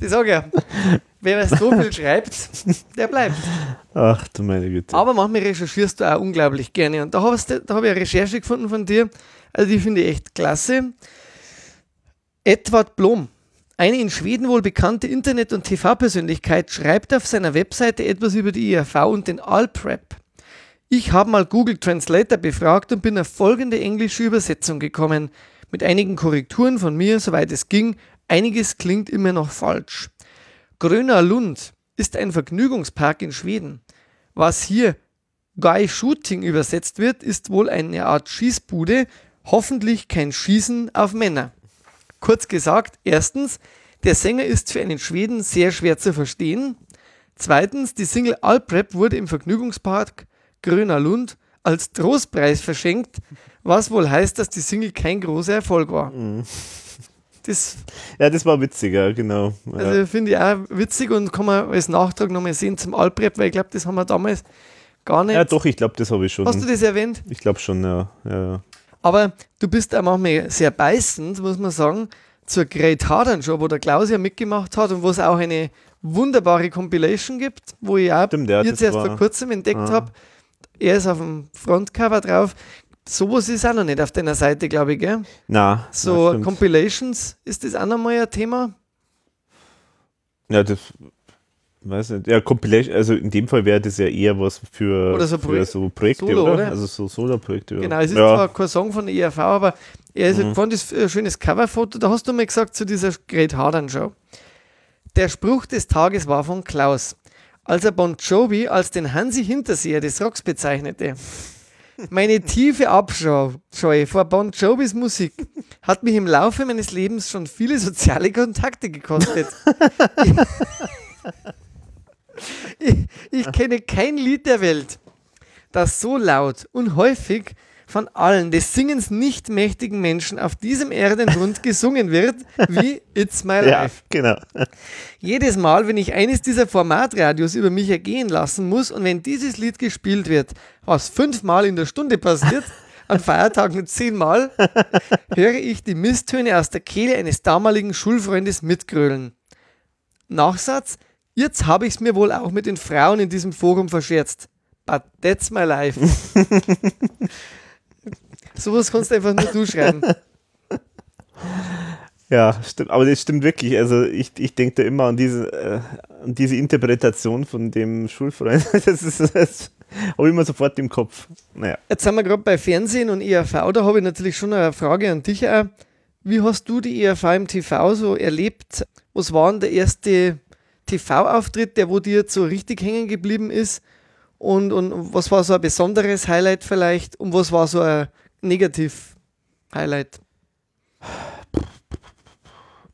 Ich sage ja, wer so viel schreibt, der bleibt. Ach du meine Güte. Aber manchmal recherchierst du auch unglaublich gerne. Und da, hast da habe ich eine Recherche gefunden von dir. Also die finde ich echt klasse. Edward Blom, eine in Schweden wohl bekannte Internet- und TV-Persönlichkeit, schreibt auf seiner Webseite etwas über die IRV und den Alprep. Ich habe mal Google Translator befragt und bin auf folgende englische Übersetzung gekommen. Mit einigen Korrekturen von mir, soweit es ging. Einiges klingt immer noch falsch. Gröna Lund ist ein Vergnügungspark in Schweden. Was hier Guy Shooting übersetzt wird, ist wohl eine Art Schießbude, hoffentlich kein Schießen auf Männer. Kurz gesagt, erstens, der Sänger ist für einen Schweden sehr schwer zu verstehen. Zweitens, die Single Alprep wurde im Vergnügungspark Gröner Lund als Trostpreis verschenkt, was wohl heißt, dass die Single kein großer Erfolg war. Das Ja, das war witziger, genau. Ja. also finde ich auch witzig und kann man als Nachtrag nochmal sehen zum Alprep, weil ich glaube, das haben wir damals gar nicht. ja, doch, ich glaube, das habe ich schon. Hast du das erwähnt? Ich glaube schon, ja. ja, ja. Aber du bist auch manchmal sehr beißend, muss man sagen, zur Great Hardern Show, wo der Klaus ja mitgemacht hat und wo es auch eine wunderbare Compilation gibt, wo ich auch Stimmt, ja, jetzt erst vor kurzem entdeckt Ah. habe. Er ist auf dem Frontcover drauf. Sowas ist auch noch nicht auf deiner Seite, glaube ich, gell? Na, So na. Compilations, ist das auch nochmal ein Thema? Ja, das weiß nicht. Ja, Compilation, also in dem Fall wäre das ja eher was für, Oder so für Projek- so Projekte, Solo, oder? oder? Also so Solo-Projekte. Genau, es ist ja. zwar kein Song von der ERV, aber er ist, Mhm. ein schönes Coverfoto. Da hast du mal gesagt zu dieser Great Hardern Show. Der Spruch des Tages war von Klaus, als er Bon Jovi als den Hansi Hinterseher des Rocks bezeichnete. Meine tiefe Abscheu Scheu vor Bon Jovis Musik hat mich im Laufe meines Lebens schon viele soziale Kontakte gekostet. ich, ich kenne kein Lied der Welt, das so laut und häufig von allen des Singens nicht mächtigen Menschen auf diesem Erdenrund gesungen wird, wie It's My ja, Life. genau. Jedes Mal, wenn ich eines dieser Formatradios über mich ergehen lassen muss und wenn dieses Lied gespielt wird, was fünfmal in der Stunde passiert, an Feiertagen zehnmal, höre ich die Misstöne aus der Kehle eines damaligen Schulfreundes mitgrölen. Nachsatz, jetzt habe ich es mir wohl auch mit den Frauen in diesem Forum verscherzt. But that's my life. Sowas kannst du einfach nur du schreiben. Ja, stimmt, aber das stimmt wirklich. Also ich, ich denke da immer an diese, äh, an diese Interpretation von dem Schulfreund. Das ist das habe ich immer sofort im Kopf. Naja. Jetzt sind wir gerade bei Fernsehen und ERV, da habe ich natürlich schon eine Frage an dich auch. Wie hast du die ERV im TV so erlebt? Was war denn der erste TV-Auftritt, der wo dir jetzt so richtig hängen geblieben ist? Und, und was war so ein besonderes Highlight vielleicht? Und was war so ein Negativ-Highlight?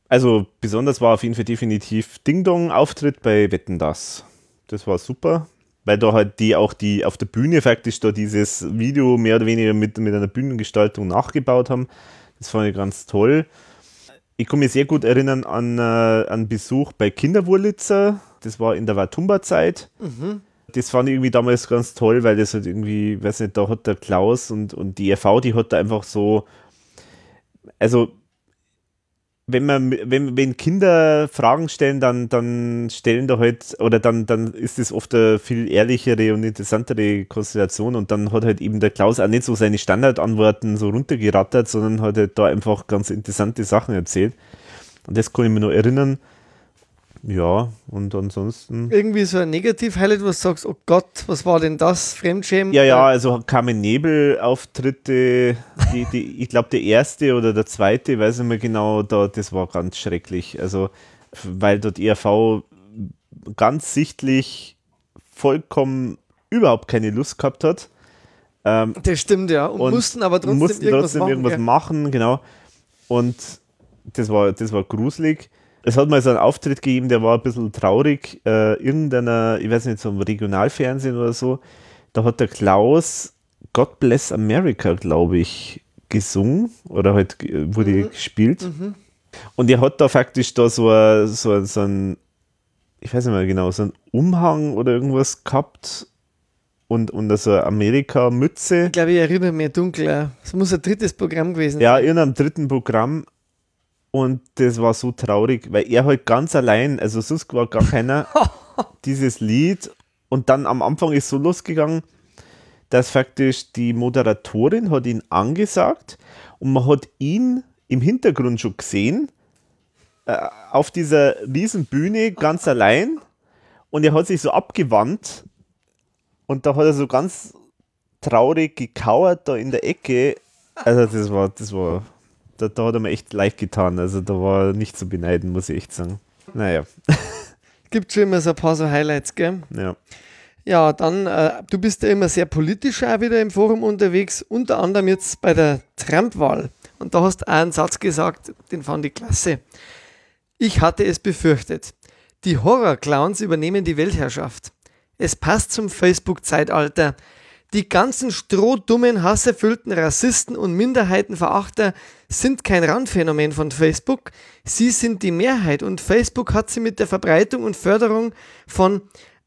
Also besonders war auf jeden Fall definitiv Ding Dong Auftritt bei Wetten das. Das war super, weil da halt die auch die auf der Bühne faktisch da dieses Video mehr oder weniger mit, mit einer Bühnengestaltung nachgebaut haben. Das fand ich ganz toll. Ich kann mich sehr gut erinnern an äh, einen Besuch bei Kinderwurlitzer. Das war in der Watumba-Zeit. Mhm. Das fand ich irgendwie damals ganz toll, weil das halt irgendwie, weiß nicht, da hat der Klaus und, und die EV, die hat da einfach so, also wenn man, wenn, wenn Kinder Fragen stellen, dann, dann stellen da halt, oder dann, dann ist es oft eine viel ehrlichere und interessantere Konstellation und dann hat halt eben der Klaus auch nicht so seine Standardantworten so runtergerattert, sondern hat halt da einfach ganz interessante Sachen erzählt. Und das kann ich mir noch erinnern. Ja, und ansonsten. Irgendwie so ein Negativ-Highlight, wo du sagst, oh Gott, was war denn das? Fremdschämen? Ja, ja, also Carmen Nebel-Auftritte, die, die, ich glaube, der erste oder der zweite, weiß ich nicht mehr genau, da, das war ganz schrecklich. Also, weil dort ERV ganz sichtlich vollkommen überhaupt keine Lust gehabt hat. Ähm, das stimmt, ja. Und, und mussten aber trotzdem, mussten irgendwas, trotzdem machen, irgendwas machen, genau. Und das war, das war gruselig es hat mal so einen Auftritt gegeben, der war ein bisschen traurig. Äh, irgendeiner, ich weiß nicht, so im Regionalfernsehen oder so, da hat der Klaus God Bless America, glaube ich, gesungen oder halt wurde mhm. gespielt. Mhm. Und er hat da faktisch da so, a, so, so ein, ich weiß nicht mehr genau, so ein Umhang oder irgendwas gehabt und, und so eine Amerika-Mütze. Ich glaube, ich erinnere mich dunkel. Es muss ein drittes Programm gewesen sein. Ja, in einem dritten Programm und das war so traurig, weil er halt ganz allein, also sonst war gar keiner, dieses Lied. Und dann am Anfang ist so losgegangen, dass faktisch die Moderatorin hat ihn angesagt und man hat ihn im Hintergrund schon gesehen, äh, auf dieser riesen Bühne ganz allein. Und er hat sich so abgewandt und da hat er so ganz traurig gekauert da in der Ecke. Also das war, das war da, da hat er mir echt leicht getan. Also da war nicht zu beneiden, muss ich echt sagen. Naja. Gibt schon immer so ein paar so Highlights, gell? Ja. Ja, dann, äh, du bist ja immer sehr politisch auch wieder im Forum unterwegs, unter anderem jetzt bei der Trump-Wahl. Und da hast du einen Satz gesagt, den fand ich klasse. Ich hatte es befürchtet. Die Horror-Clowns übernehmen die Weltherrschaft. Es passt zum Facebook-Zeitalter. Die ganzen strohdummen, hasserfüllten Rassisten und Minderheitenverachter sind kein Randphänomen von Facebook. Sie sind die Mehrheit und Facebook hat sie mit der Verbreitung und Förderung von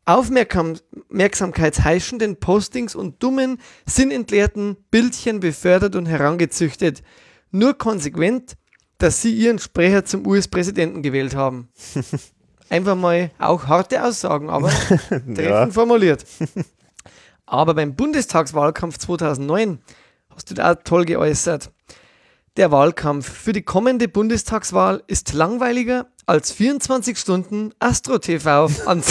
aufmerksamkeitsheischenden Postings und dummen, sinnentleerten Bildchen befördert und herangezüchtet. Nur konsequent, dass sie ihren Sprecher zum US-Präsidenten gewählt haben. Einfach mal auch harte Aussagen, aber treffend ja. formuliert. Aber beim Bundestagswahlkampf 2009 hast du da toll geäußert. Der Wahlkampf für die kommende Bundestagswahl ist langweiliger als 24 Stunden Astro TV an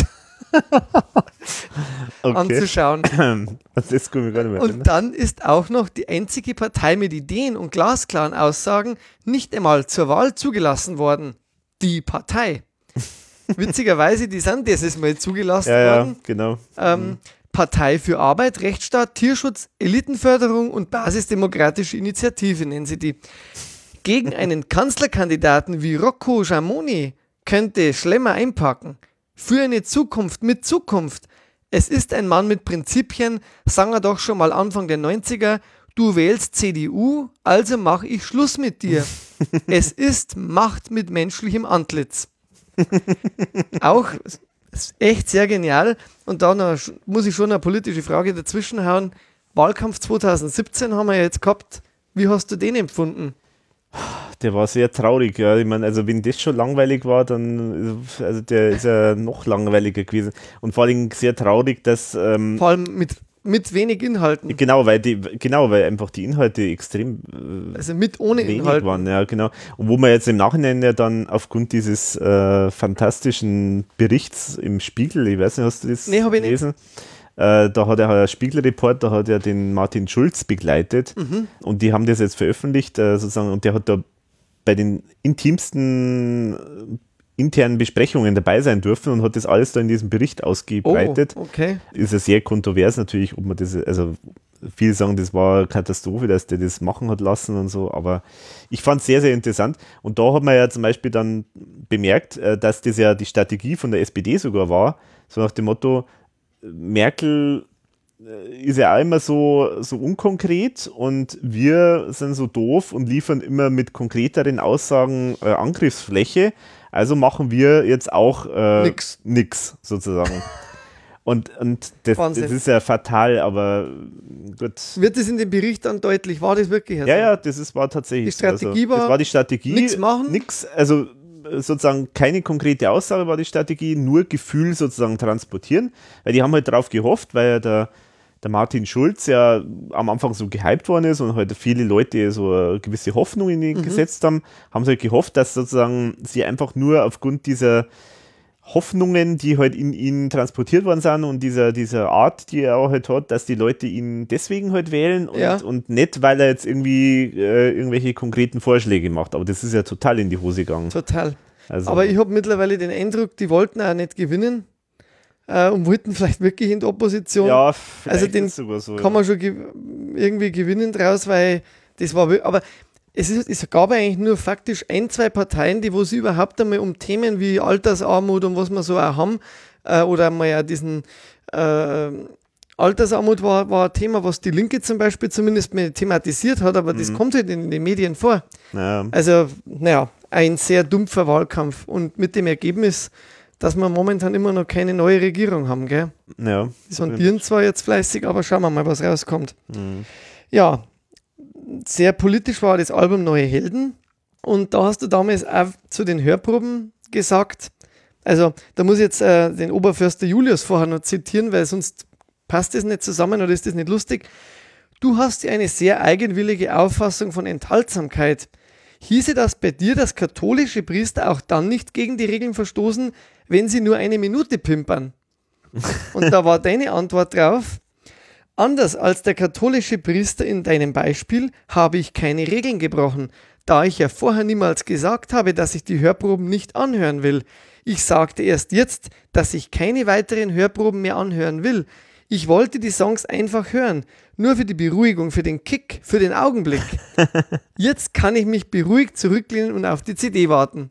anzuschauen. Das und dann ist auch noch die einzige Partei mit Ideen und glasklaren Aussagen nicht einmal zur Wahl zugelassen worden. Die Partei. Witzigerweise, die sind dieses Mal zugelassen ja, worden. Ja, genau. Ähm, mhm. Partei für Arbeit, Rechtsstaat, Tierschutz, Elitenförderung und Basisdemokratische Initiative nennen sie die. Gegen einen Kanzlerkandidaten wie Rocco Schamoni könnte Schlemmer einpacken. Für eine Zukunft mit Zukunft. Es ist ein Mann mit Prinzipien, sang er doch schon mal Anfang der 90er. Du wählst CDU, also mache ich Schluss mit dir. es ist Macht mit menschlichem Antlitz. Auch ist echt sehr genial. Und da muss ich schon eine politische Frage dazwischen hauen. Wahlkampf 2017 haben wir jetzt gehabt. Wie hast du den empfunden? Der war sehr traurig, ja. Ich meine, also wenn das schon langweilig war, dann also der ist ja noch langweiliger gewesen. Und vor allem sehr traurig, dass ähm, vor allem mit mit wenig Inhalten. Genau, weil die, genau, weil einfach die Inhalte extrem äh, also mit ohne wenig Inhalten. waren, ja, genau. Und wo man jetzt im Nachhinein ja dann aufgrund dieses äh, fantastischen Berichts im Spiegel, ich weiß nicht, hast du das nee, hab ich gelesen? Nicht. Äh, da hat er Spiegelreporter hat ja den Martin Schulz begleitet mhm. und die haben das jetzt veröffentlicht äh, sozusagen und der hat da bei den intimsten internen Besprechungen dabei sein dürfen und hat das alles da in diesem Bericht ausgebreitet. Oh, okay. Ist ja sehr kontrovers natürlich, ob man das, also viele sagen, das war eine Katastrophe, dass der das machen hat lassen und so, aber ich fand es sehr, sehr interessant. Und da hat man ja zum Beispiel dann bemerkt, äh, dass das ja die Strategie von der SPD sogar war, so nach dem Motto, Merkel äh, ist ja auch immer so, so unkonkret und wir sind so doof und liefern immer mit konkreteren Aussagen äh, Angriffsfläche. Also machen wir jetzt auch äh, Nix. nix sozusagen. Und, und das, das ist ja fatal, aber gut. Wird das in dem Bericht dann deutlich? War das wirklich so? Ja, ja, das ist, war tatsächlich. Die Strategie so. war, das war die Strategie. nix machen? Nix, also sozusagen keine konkrete Aussage war die Strategie, nur Gefühl sozusagen transportieren, weil die haben halt drauf gehofft, weil ja der, der Martin Schulz ja am Anfang so gehypt worden ist und halt viele Leute so eine gewisse Hoffnung in Mhm. ihn gesetzt haben, haben sie halt gehofft, dass sozusagen sie einfach nur aufgrund dieser Hoffnungen, die halt in ihn transportiert worden sind und dieser, dieser Art, die er auch halt hat, dass die Leute ihn deswegen halt wählen und, Ja. und nicht, weil er jetzt irgendwie äh, irgendwelche konkreten Vorschläge macht. Aber das ist ja total in die Hose gegangen. Total. Also, Aber ich habe mittlerweile den Eindruck, die wollten auch nicht gewinnen äh, und wollten vielleicht wirklich in die Opposition. ja, also den so. Kann man schon ge irgendwie gewinnen draus, weil das war aber es, ist, es gab eigentlich nur faktisch ein, zwei Parteien, die wo sie überhaupt einmal um Themen wie Altersarmut und was wir so auch haben, äh, oder mal ja diesen äh, Altersarmut war, war ein Thema, was die Linke zum Beispiel zumindest mal thematisiert hat, aber das kommt halt in den Medien vor. ja, Also, naja, ein sehr dumpfer Wahlkampf und mit dem Ergebnis, dass wir momentan immer noch keine neue Regierung haben, gell? ja. Die sondieren zwar jetzt fleißig, aber schauen wir mal, was rauskommt. Ja, sehr politisch war das Album Neue Helden. Und da hast du damals auch zu den Hörproben gesagt, also da muss ich jetzt äh, den Oberförster Julius vorher noch zitieren, weil sonst passt das nicht zusammen oder ist das nicht lustig. Du hast ja eine sehr eigenwillige Auffassung von Enthaltsamkeit. Hieße das bei dir, dass katholische Priester auch dann nicht gegen die Regeln verstoßen, wenn sie nur eine Minute pimpern? Und da war deine Antwort drauf, Anders als der katholische Priester in deinem Beispiel habe ich keine Regeln gebrochen, da ich ja vorher niemals gesagt habe, dass ich die Hörproben nicht anhören will. Ich sagte erst jetzt, dass ich keine weiteren Hörproben mehr anhören will. Ich wollte die Songs einfach hören, nur für die Beruhigung, für den Kick, für den Augenblick. Jetzt kann ich mich beruhigt zurücklehnen und auf die CD warten.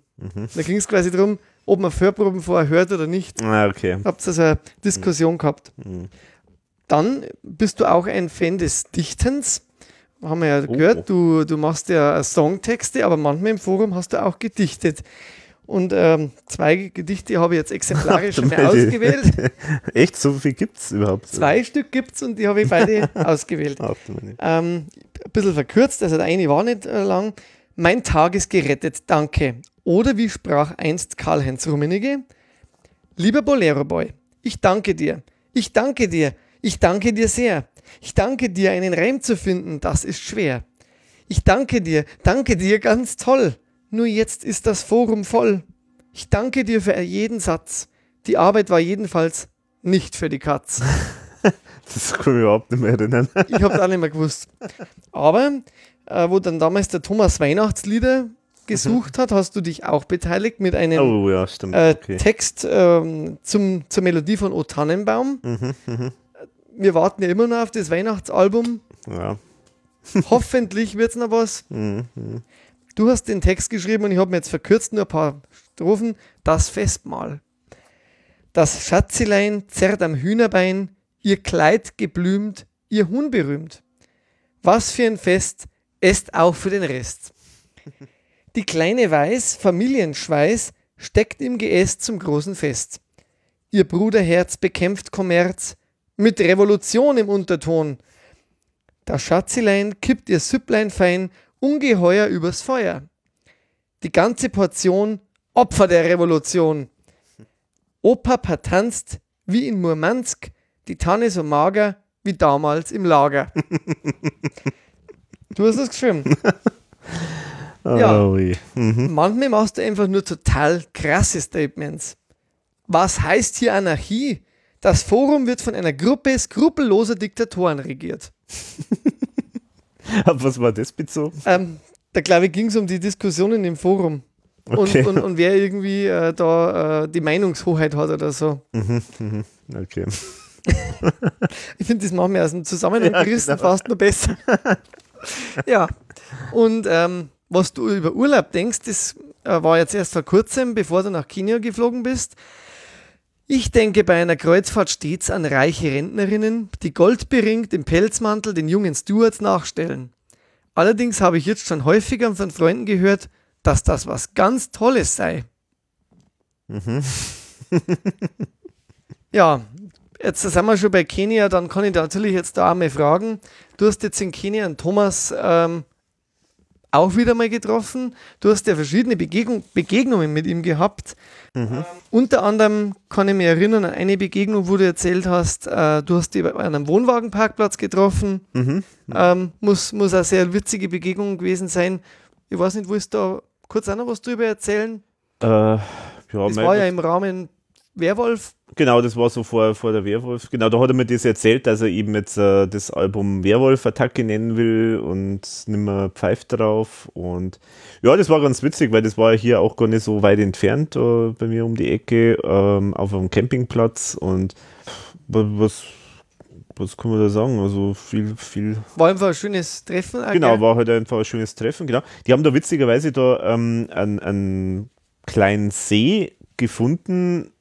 Da ging es quasi darum, ob man Hörproben vorher hört oder nicht. Ah, okay. Habt also eine Diskussion gehabt. Dann bist du auch ein Fan des Dichtens. Haben wir ja Oh. gehört, du, du machst ja Songtexte, aber manchmal im Forum hast du auch gedichtet. Und ähm, zwei Gedichte habe ich jetzt exemplarisch ausgewählt. Echt, so viel gibt es überhaupt? Zwei Stück gibt es und die habe ich beide ausgewählt. Ähm, ein bisschen verkürzt, also der eine war nicht äh, lang. Mein Tag ist gerettet, danke. Oder wie sprach einst Karl-Heinz Rummenigge? Lieber Bolero Boy, ich danke dir. Ich danke dir. Ich danke dir sehr. Ich danke dir, einen Reim zu finden, das ist schwer. Ich danke dir, danke dir, ganz toll. Nur jetzt ist das Forum voll. Ich danke dir für jeden Satz. Die Arbeit war jedenfalls nicht für die Katz. Das kann ich überhaupt nicht mehr erinnern. Ich habe es auch nicht mehr gewusst. Aber äh, wo dann damals der Thomas Weihnachtslieder gesucht hat, hast du dich auch beteiligt mit einem Oh ja, äh, okay. Text ähm, zum, zur Melodie von O Tannenbaum. Mhm, Wir warten ja immer noch auf das Weihnachtsalbum. Ja. Hoffentlich wird es noch was. Mhm, mhm. Du hast den Text geschrieben und ich habe mir jetzt verkürzt nur ein paar Strophen. Das Festmahl. Das Schatzilein zerrt am Hühnerbein, ihr Kleid geblümt, ihr Huhn berühmt. Was für ein Fest, esst auch für den Rest. Die kleine Weiß, Familienschweiß, steckt im Geäst zum großen Fest. Ihr Bruderherz bekämpft Kommerz mit Revolution im Unterton. Das Schatzilein kippt ihr Süpplein fein ungeheuer übers Feuer. Die ganze Portion Opfer der Revolution. Opa tanzt wie in Murmansk, die Tanne so mager wie damals im Lager. du hast es geschrieben. Ja. Oh, je. Mhm. Manchmal machst du einfach nur total krasse Statements. Was heißt hier Anarchie? Das Forum wird von einer Gruppe skrupelloser Diktatoren regiert. Auf was war das bezogen? Ähm, da glaube ich, ging es um die Diskussionen im Forum. Und, Okay. und, und wer irgendwie äh, da äh, die Meinungshoheit hat oder so. Mhm, mhm. Okay. Ich finde das manchmal aus dem Zusammenhang Ja, gerissen genau. fast nur besser. ja. Und ähm, was du über Urlaub denkst, das äh, war jetzt erst vor kurzem, bevor du nach Kenia geflogen bist. Ich denke bei einer Kreuzfahrt stets an reiche Rentnerinnen, die goldberingt im Pelzmantel den jungen Stewards nachstellen. Allerdings habe ich jetzt schon häufiger von Freunden gehört, dass das was ganz Tolles sei. Mhm. ja, jetzt sind wir schon bei Kenia, dann kann ich natürlich jetzt da einmal fragen. Du hast jetzt in Kenia einen Thomas ähm, auch wieder mal getroffen. Du hast ja verschiedene Begegnung, Begegnungen mit ihm gehabt. Mhm. Ähm, unter anderem kann ich mich erinnern an eine Begegnung, wo du erzählt hast, äh, du hast ihn an einem Wohnwagenparkplatz getroffen. Mhm. Ähm, muss, muss eine sehr witzige Begegnung gewesen sein. Ich weiß nicht, willst du da kurz auch noch was drüber erzählen? Äh, ja, das war ja im Rahmen Werwolf. Genau, das war so vor, vor der Werwolf. Genau, da hat er mir das erzählt, dass er eben jetzt äh, das Album Werwolf-Attacke nennen will und nimmer pfeift drauf. Und ja, das war ganz witzig, weil das war ja hier auch gar nicht so weit entfernt, äh, bei mir um die Ecke, ähm, auf einem Campingplatz. Und was, was kann man da sagen? Also viel, viel. War einfach ein schönes Treffen. Genau, war halt einfach ein schönes Treffen, genau. Die haben da witzigerweise da ähm, einen, einen kleinen See gefunden,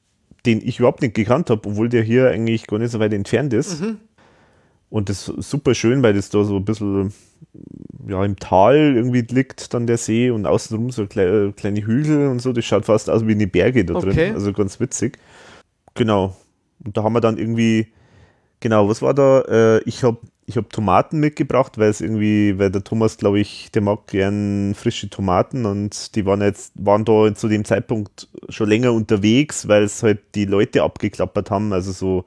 den ich überhaupt nicht gekannt habe, obwohl der hier eigentlich gar nicht so weit entfernt ist. Mhm. Und das ist super schön, weil das da so ein bisschen ja, im Tal irgendwie liegt, dann der See und außenrum so kleine, kleine Hügel und so. Das schaut fast aus wie eine Berge da okay. drin. Also ganz witzig. Genau. Und da haben wir dann irgendwie, genau, was war da? Äh, ich habe ich habe Tomaten mitgebracht, weil es irgendwie, weil der Thomas, glaube ich, der mag gern frische Tomaten und die waren jetzt, waren da zu dem Zeitpunkt schon länger unterwegs, weil es halt die Leute abgeklappert haben, also so,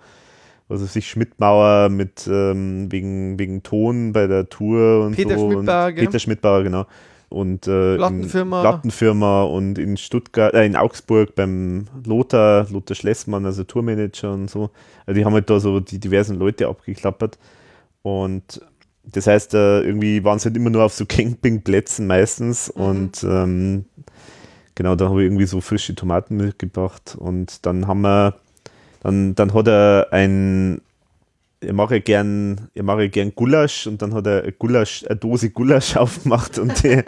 was weiß ich, Schmidtmauer mit, ähm, wegen, wegen Ton bei der Tour und Peter so. Schmidtbauer, und Peter Schmidtbauer, genau. Und äh, Plattenfirma. Plattenfirma und in Stuttgart, äh, in Augsburg beim Lothar, Lothar Schlessmann, also Tourmanager und so. Also die haben halt da so die diversen Leute abgeklappert. Und das heißt, äh, irgendwie waren es halt immer nur auf so Campingplätzen meistens mhm. und ähm, genau, da habe ich irgendwie so frische Tomaten mitgebracht und dann haben wir, dann, dann hat er ein, er mache gern, er mache gern Gulasch und dann hat er Gulasch, eine Dose Gulasch aufgemacht und die,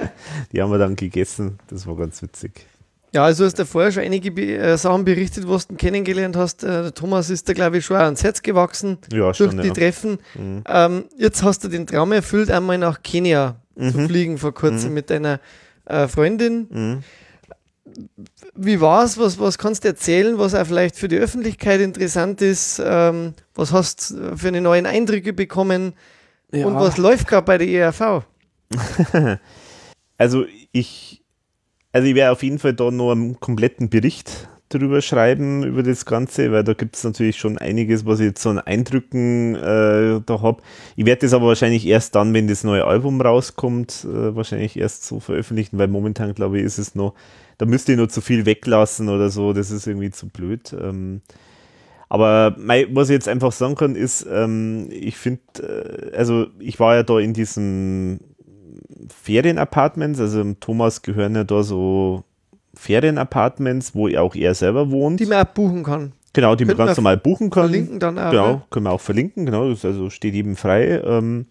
die haben wir dann gegessen. Das war ganz witzig. Ja, also hast du vorher schon einige äh, Sachen berichtet, was du kennengelernt hast. Äh, Thomas ist da, glaube ich, schon ans Herz gewachsen ja, durch schon, die ja. Treffen. Mhm. Ähm, jetzt hast du den Traum erfüllt, einmal nach Kenia mhm. zu fliegen vor kurzem mhm. mit deiner äh, Freundin. Mhm. Wie war es? Was, was kannst du erzählen, was auch vielleicht für die Öffentlichkeit interessant ist? Ähm, was hast du für eine neuen Eindrücke bekommen? Ja. Und was läuft gerade bei der ERV? also ich also ich werde auf jeden Fall da noch einen kompletten Bericht drüber schreiben, über das Ganze, weil da gibt es natürlich schon einiges, was ich jetzt so an Eindrücken äh, da habe. Ich werde das aber wahrscheinlich erst dann, wenn das neue Album rauskommt, äh, wahrscheinlich erst so veröffentlichen, weil momentan, glaube ich, ist es noch, da müsste ich noch zu viel weglassen oder so, das ist irgendwie zu blöd. Ähm, aber mein, was ich jetzt einfach sagen kann, ist, ähm, ich finde, äh, also ich war ja da in diesem Ferienapartments, also Thomas gehören ja da so Ferienapartments, wo auch er selber wohnt. Die man auch buchen kann. Genau, die man ganz normal buchen kann. Verlinken dann auch. Genau, können wir auch verlinken, genau, das also steht jedem frei. Ähm,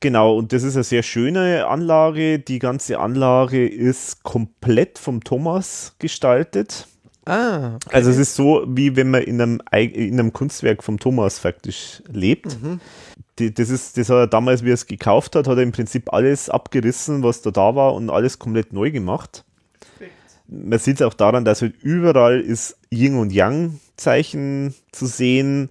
genau, und das ist eine sehr schöne Anlage. Die ganze Anlage ist komplett vom Thomas gestaltet. Ah. Okay. Also es ist so, wie wenn man in einem, in einem Kunstwerk vom Thomas faktisch lebt. Mhm die, das ist, das hat er damals, wie er es gekauft hat, hat er im Prinzip alles abgerissen, was da da war und alles komplett neu gemacht. Perfekt. Man sieht es auch daran, dass halt überall ist Yin und Yang Zeichen zu sehen.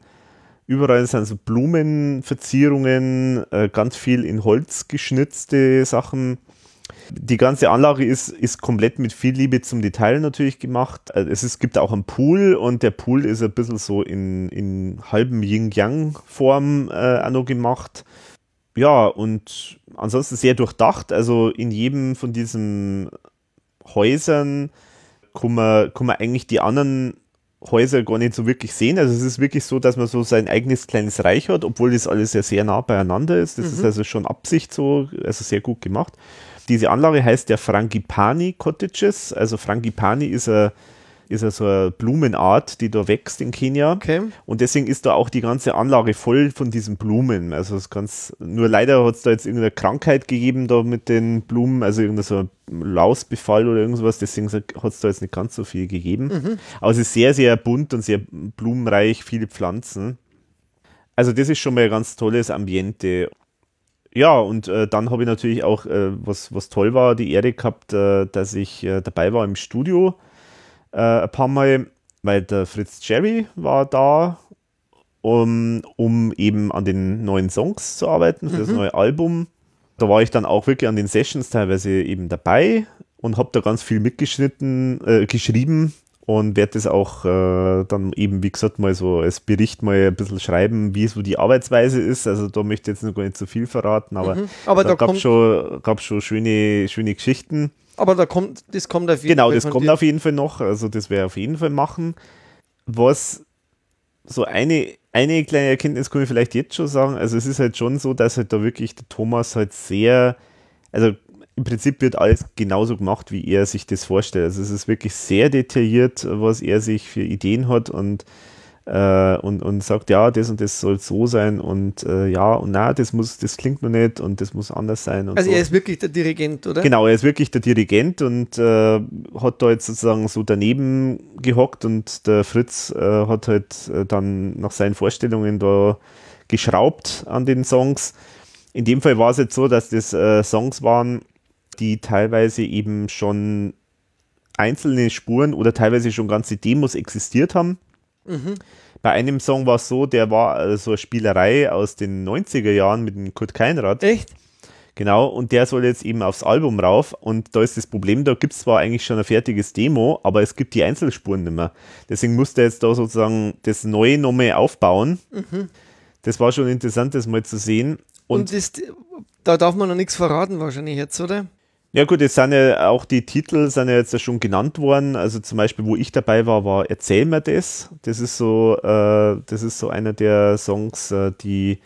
Überall sind so Blumenverzierungen, äh, ganz viel in Holz geschnitzte Sachen. Die ganze Anlage ist, ist komplett mit viel Liebe zum Detail natürlich gemacht. Also es, ist, gibt auch einen Pool und der Pool ist ein bisschen so in, in halbem Yin-Yang-Form äh, auch noch gemacht. Ja, und ansonsten sehr durchdacht. Also in jedem von diesen Häusern kann man, kann man eigentlich die anderen Häuser gar nicht so wirklich sehen. Also es ist wirklich so, dass man so sein eigenes kleines Reich hat, obwohl das alles ja sehr nah beieinander ist. Das mhm. ist also schon Absicht so, also sehr gut gemacht. Diese Anlage heißt der Frangipani Cottages. Also Frangipani ist ein, ist ja so eine Blumenart, die da wächst in Kenia. Okay. Und deswegen ist da auch die ganze Anlage voll von diesen Blumen. Also es ganz, nur leider hat es da jetzt irgendeine Krankheit gegeben da mit den Blumen, also irgendein so Lausbefall oder irgendwas, deswegen hat es da jetzt nicht ganz so viel gegeben. Mhm. Aber es ist sehr, sehr bunt und sehr blumenreich, viele Pflanzen. Also das ist schon mal ein ganz tolles Ambiente. Ja, und äh, dann habe ich natürlich auch, äh, was, was toll war, die Ehre gehabt, äh, dass ich äh, dabei war im Studio äh, ein paar Mal, weil der Fritz Jerry war da, um, um eben an den neuen Songs zu arbeiten für das neue Album. Da war ich dann auch wirklich an den Sessions teilweise eben dabei und habe da ganz viel mitgeschnitten, äh, geschrieben und werde das auch äh, dann eben, wie gesagt, mal so als Bericht mal ein bisschen schreiben, wie so die Arbeitsweise ist. Also da möchte ich jetzt noch gar nicht so viel verraten, aber, Mhm. Aber da, da gab es schon, gab's schon schöne, schöne Geschichten. Aber da kommt, das kommt auf jeden Genau, Fall das von kommt auf jeden Fall noch. Also das werde ich auf jeden Fall machen. Was so eine, eine kleine Erkenntnis kann ich vielleicht jetzt schon sagen. Also es ist halt schon so, dass halt da wirklich der Thomas halt sehr, also im Prinzip wird alles genauso gemacht, wie er sich das vorstellt. Also es ist wirklich sehr detailliert, was er sich für Ideen hat und äh, und, und sagt, ja, das und das soll so sein und äh, ja und na, das muss, das klingt mir nicht und das muss anders sein. Also so. er ist wirklich der Dirigent, oder? Genau, er ist wirklich der Dirigent und äh, hat da jetzt sozusagen so daneben gehockt und der Fritz äh, hat halt äh, dann nach seinen Vorstellungen da geschraubt an den Songs. In dem Fall war es jetzt so, dass das äh, Songs waren, die teilweise eben schon einzelne Spuren oder teilweise schon ganze Demos existiert haben. Bei einem Song war es so, der war äh, so eine Spielerei aus den 90er Jahren mit dem Kurt Keinrad. Echt? Genau, und der soll jetzt eben aufs Album rauf. Und da ist das Problem, da gibt es zwar eigentlich schon ein fertiges Demo, aber es gibt die Einzelspuren nicht mehr. Deswegen musste er jetzt da sozusagen das Neue nochmal aufbauen. Das war schon interessant, das mal zu sehen. Und, Und, das, da darf man noch nichts verraten, wahrscheinlich jetzt, oder? Ja gut, es sind ja auch die Titel sind ja jetzt ja schon genannt worden. Also zum Beispiel, wo ich dabei war, war Erzähl mir das. Das ist so, äh, das ist so einer der Songs, äh, die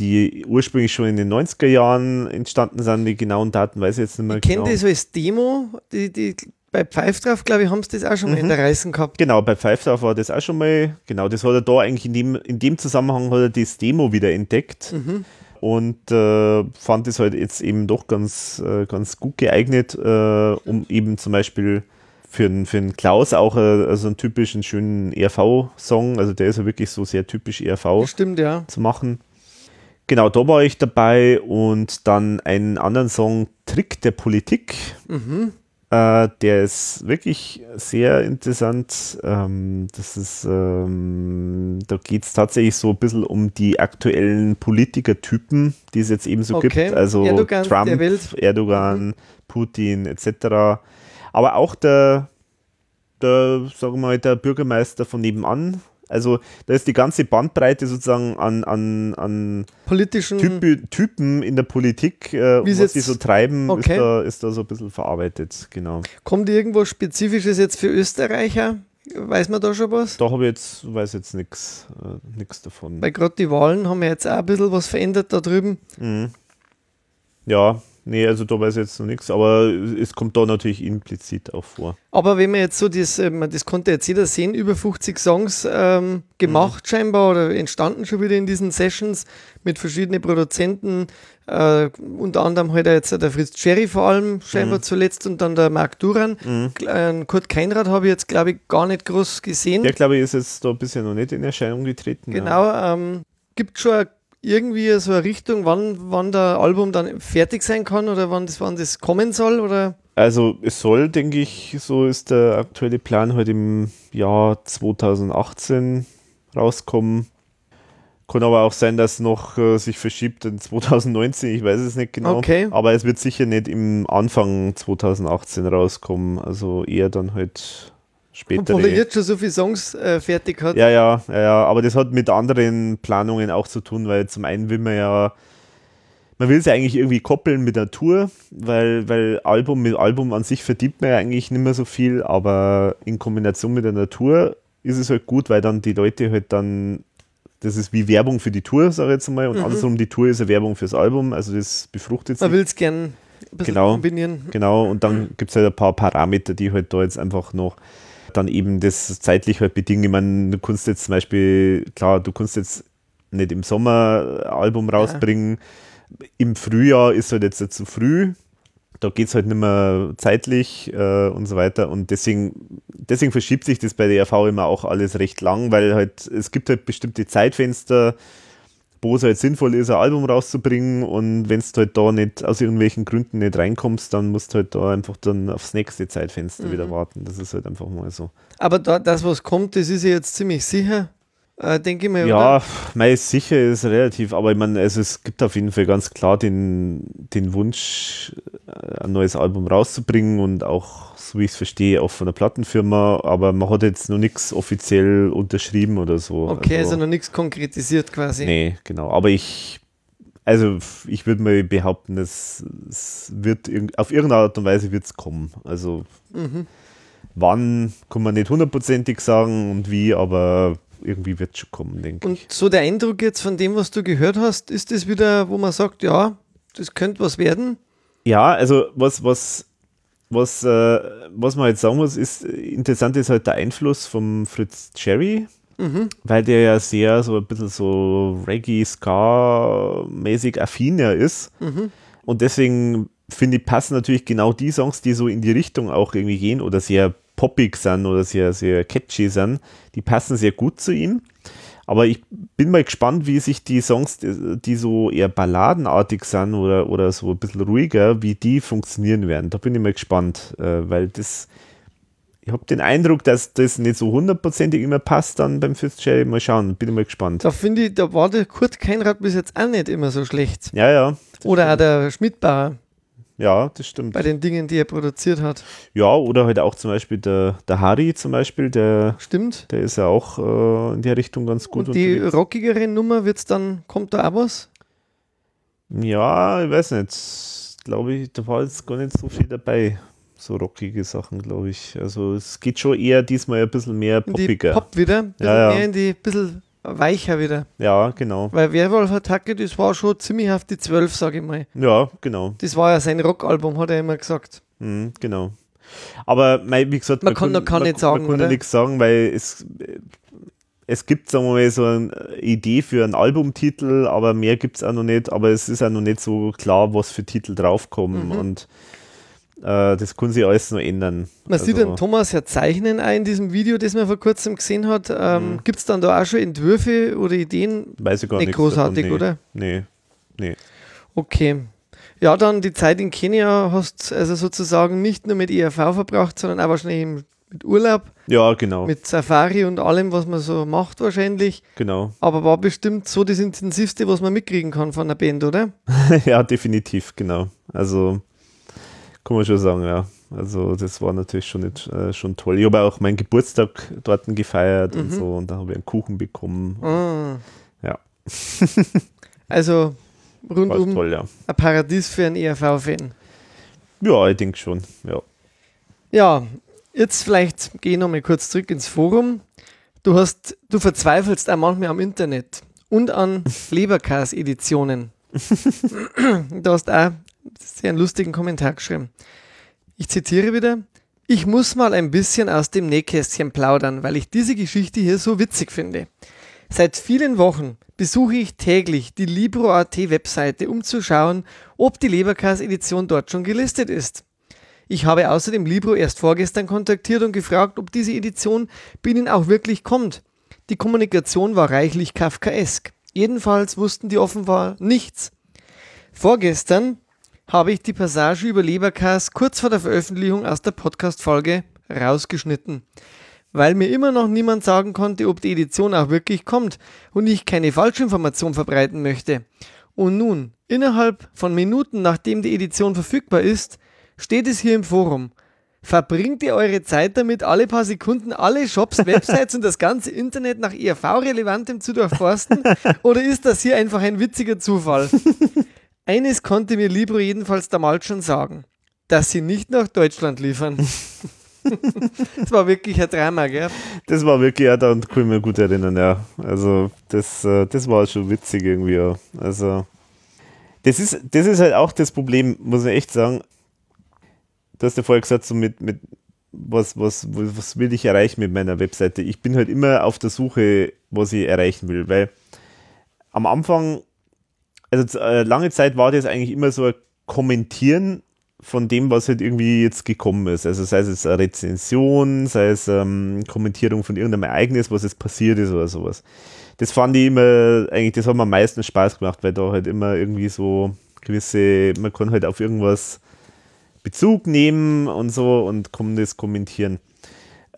die ursprünglich schon in den 90er Jahren entstanden sind. Die genauen Daten weiß ich jetzt nicht mehr Ich kenne genau. das als Demo, die, die, bei Pfeif drauf, glaube ich, haben sie das auch schon Mhm. mal in der Reißen gehabt. Genau, bei Pfeif drauf war das auch schon mal, genau, das hat er da eigentlich in dem, in dem Zusammenhang hat er das Demo wieder entdeckt Mhm. Und äh, fand es halt jetzt eben doch ganz, äh, ganz gut geeignet, äh, um eben zum Beispiel für einen für einen Klaus auch äh, also einen typischen schönen ERV-Song, also der ist ja wirklich so sehr typisch ERV Stimmt, ja. zu machen. Genau, da war ich dabei und dann einen anderen Song, Trick der Politik. Äh, der ist wirklich sehr interessant. Ähm, das ist, ähm, da geht es tatsächlich so ein bisschen um die aktuellen Politikertypen, die es jetzt eben so Okay. gibt. Also Erdogan, Trump. Erdogan, Putin etc. Aber auch der, der, sagen wir mal, der Bürgermeister von nebenan. Also da ist die ganze Bandbreite sozusagen an, an, an Politischen. Typi Typen in der Politik, äh, was die so treiben, Okay. ist, da, ist da so ein bisschen verarbeitet, genau. Kommt irgendwo Spezifisches jetzt für Österreicher? Weiß man da schon was? Da habe ich jetzt, weiß jetzt nichts äh, nix davon. Weil gerade die Wahlen haben ja jetzt auch ein bisschen was verändert da drüben. Mhm. Ja, nee, also da weiß ich jetzt noch nichts, aber es kommt da natürlich implizit auch vor. Aber wenn man jetzt so das, ähm, das konnte jetzt jeder sehen, über 50 Songs ähm, gemacht scheinbar oder entstanden schon wieder in diesen Sessions mit verschiedenen Produzenten, äh, unter anderem halt jetzt der Fritz Cherry vor allem scheinbar zuletzt und dann der Marc Duran. Äh, Kurt Keinrad habe ich jetzt glaube ich gar nicht groß gesehen. Der, glaube ich, ist jetzt da bisher noch nicht in Erscheinung getreten. Ja. Genau, ähm, gibt schon irgendwie so eine Richtung, wann, wann der Album dann fertig sein kann oder wann das, wann das kommen soll oder Also es soll, denke ich, so ist der aktuelle Plan heute im Jahr 2018 rauskommen. Kann aber auch sein, dass noch äh, sich verschiebt in 2019, ich weiß es nicht genau. Okay. Aber es wird sicher nicht im Anfang 2018 rauskommen, also eher dann halt später. obwohl er jetzt schon so viele Songs äh, fertig hat. Ja, ja, ja, aber das hat mit anderen Planungen auch zu tun, weil zum einen will man ja, man will es ja eigentlich irgendwie koppeln mit der Tour, weil, weil Album mit Album an sich verdient man ja eigentlich nicht mehr so viel, aber in Kombination mit der Natur ist es halt gut, weil dann die Leute halt dann, das ist wie Werbung für die Tour, sage ich jetzt mal, und andersrum, die Tour ist eine Werbung fürs Album, also das befruchtet sich. Man will es gern ein bisschen Genau. kombinieren. Genau, und dann gibt es halt ein paar Parameter, die halt da jetzt einfach noch dann eben das zeitlich halt bedingen. Ich meine, du kannst jetzt zum Beispiel, klar, du kannst jetzt nicht im Sommer ein Album rausbringen. Ja. Im Frühjahr ist halt jetzt zu früh. Da geht es halt nicht mehr zeitlich äh, und so weiter. Und deswegen, deswegen verschiebt sich das bei der RV immer auch alles recht lang, weil halt es gibt halt bestimmte Zeitfenster, wo es halt sinnvoll ist, ein Album rauszubringen und wenn du halt da nicht aus irgendwelchen Gründen nicht reinkommst, dann musst du halt da einfach dann aufs nächste Zeitfenster mhm. wieder warten. Das ist halt einfach mal so. Aber da, das, was kommt, das ist ja jetzt ziemlich sicher. Äh, denke ich mir. Ja, mei, sicher ist relativ, aber ich meine, also es gibt auf jeden Fall ganz klar den, den Wunsch, äh, ein neues Album rauszubringen und auch, so wie ich es verstehe, auch von der Plattenfirma, aber man hat jetzt noch nichts offiziell unterschrieben oder so. Okay, also, also noch nichts konkretisiert quasi. Nee, genau. Aber ich, also ich würde mal behaupten, es, es wird auf irgendeine Art und Weise wird es kommen. Also mhm. wann kann man nicht hundertprozentig sagen und wie, aber irgendwie wird schon kommen, denke ich. Und so der Eindruck jetzt von dem, was du gehört hast, ist das wieder, wo man sagt, ja, das könnte was werden? Ja, also was, was, was, äh, was man jetzt sagen muss, ist, interessant ist halt der Einfluss vom Fritz Cherry, mhm. weil der ja sehr so ein bisschen so Reggae-Ska-mäßig affin ja ist. Mhm. Und deswegen finde ich, passen natürlich genau die Songs, die so in die Richtung auch irgendwie gehen oder sehr poppig sind oder sehr, sehr catchy sind, die passen sehr gut zu ihm. Aber ich bin mal gespannt, wie sich die Songs, die so eher balladenartig sind oder, oder so ein bisschen ruhiger, wie die funktionieren werden. Da bin ich mal gespannt, äh, weil das, ich habe den Eindruck, dass das nicht so hundertprozentig immer passt dann beim Fitzgerald. Mal schauen, bin ich mal gespannt. Da finde ich, da war der Kurt Keinrad bis jetzt auch nicht immer so schlecht. Ja, ja. Oder auch der Schmidtbauer. Ja, das stimmt. Bei den Dingen, die er produziert hat. Ja, oder halt auch zum Beispiel der, der Harry zum Beispiel, der stimmt. Der ist ja auch äh, in der Richtung ganz gut. Und die unterwegs. rockigere Nummer wird's dann, kommt da auch was? Ja, ich weiß nicht. Glaube ich, da war jetzt gar nicht so viel dabei. So rockige Sachen, glaube ich. Also es geht schon eher diesmal ein bisschen mehr poppiger. Pop wieder, ein ja, ja. mehr in die bisschen weicher wieder. Ja, genau. Weil Werwolf-Attacke, das war schon ziemlich auf die 12, sage ich mal. Ja, genau. Das war ja sein Rockalbum, hat er immer gesagt. Mhm, genau. Aber wie gesagt, man, man kann noch gar nicht sagen, man kann nichts sagen, weil es, es gibt, sagen wir mal, so eine Idee für einen Albumtitel, aber mehr gibt es auch noch nicht. Aber es ist auch noch nicht so klar, was für Titel draufkommen. Mhm. Und das kann sich alles noch ändern. Man also, sieht den Thomas ja zeichnen auch in diesem Video, das man vor kurzem gesehen hat. Ähm, mhm. Gibt es dann da auch schon Entwürfe oder Ideen? Weiß ich gar nicht. großartig, nee, oder? Nee, nee. Okay. Ja, dann die Zeit in Kenia hast also sozusagen nicht nur mit ERV verbracht, sondern auch wahrscheinlich mit Urlaub. Ja, genau. Mit Safari und allem, was man so macht wahrscheinlich. Genau. Aber war bestimmt so das Intensivste, was man mitkriegen kann von der Band, oder? ja, definitiv, genau. Also kann man schon sagen, ja. Also das war natürlich schon, nicht, äh, schon toll. Ich habe auch meinen Geburtstag dort gefeiert mhm. und so und da habe ich einen Kuchen bekommen. Ah. Ja. also rundum toll, ja. ein Paradies für einen ERV-Fan. Ja, ich denke schon, ja. Ja, jetzt vielleicht gehe ich nochmal kurz zurück ins Forum. Du hast, du verzweifelst auch manchmal am Internet und an Leberkas-Editionen. du hast auch sehr lustigen Kommentar geschrieben. Ich zitiere wieder. Ich muss mal ein bisschen aus dem Nähkästchen plaudern, weil ich diese Geschichte hier so witzig finde. Seit vielen Wochen besuche ich täglich die Libro.at Webseite, um zu schauen, ob die Leberkas-Edition dort schon gelistet ist. Ich habe außerdem Libro erst vorgestern kontaktiert und gefragt, ob diese Edition bei Ihnen auch wirklich kommt. Die Kommunikation war reichlich kafkaesk. Jedenfalls wussten die offenbar nichts. Vorgestern habe ich die Passage über Leberkas kurz vor der Veröffentlichung aus der Podcast-Folge rausgeschnitten, weil mir immer noch niemand sagen konnte, ob die Edition auch wirklich kommt und ich keine Falschinformation verbreiten möchte. Und nun, innerhalb von Minuten nachdem die Edition verfügbar ist, steht es hier im Forum. Verbringt ihr eure Zeit damit, alle paar Sekunden alle Shops, Websites und das ganze Internet nach ERV-Relevantem zu durchforsten? Oder ist das hier einfach ein witziger Zufall? Eines konnte mir Libro jedenfalls damals schon sagen, dass sie nicht nach Deutschland liefern. das war wirklich ein Drama, gell? Das war wirklich, ja, da kann ich mich gut erinnern, ja. Also, das, äh, das war schon witzig irgendwie, ja. Also, das ist, das ist halt auch das Problem, muss ich echt sagen. Du hast ja vorher gesagt, so mit, mit, was, was, was will ich erreichen mit meiner Webseite? Ich bin halt immer auf der Suche, was ich erreichen will, weil am Anfang, also äh, lange Zeit war das eigentlich immer so ein Kommentieren von dem, was halt irgendwie jetzt gekommen ist. Also sei es eine Rezension, sei es ähm, Kommentierung von irgendeinem Ereignis, was jetzt passiert ist oder sowas. Das fand ich immer, eigentlich, das hat mir am meisten Spaß gemacht, weil da halt immer irgendwie so gewisse, man kann halt auf irgendwas Bezug nehmen und so und kann das kommentieren.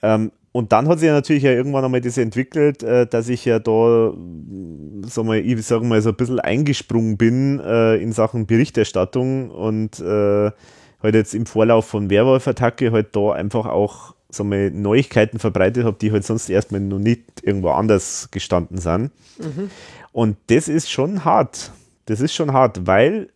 Ähm, und dann hat sich ja natürlich ja irgendwann einmal das entwickelt, äh, dass ich ja da, sag mal, ich sag mal, so ein bisschen eingesprungen bin äh, in Sachen Berichterstattung und äh, halt jetzt im Vorlauf von Werwolf-Attacke halt da einfach auch sag mal, Neuigkeiten verbreitet habe, die halt sonst erstmal noch nicht irgendwo anders gestanden sind. Mhm. Und das ist schon hart. Das ist schon hart, weil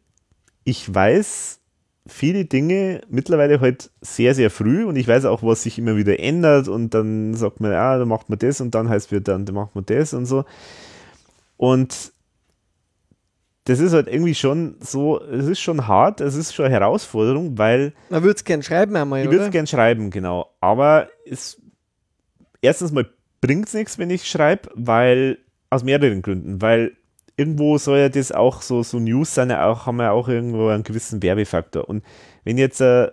ich weiß, viele Dinge mittlerweile halt sehr, sehr früh und ich weiß auch, was sich immer wieder ändert und dann sagt man, ja, dann macht man das und dann heißt es dann, dann macht man das und so. Und das ist halt irgendwie schon so, es ist schon hart, es ist schon eine Herausforderung, weil. Man würde es gern schreiben einmal, Ich würde es gern schreiben, genau. Aber es, erstens mal bringt es nichts, wenn ich schreibe, weil, aus mehreren Gründen, weil irgendwo soll ja das auch so, so News sein, auch, haben ja auch irgendwo einen gewissen Werbefaktor. Und wenn jetzt, äh,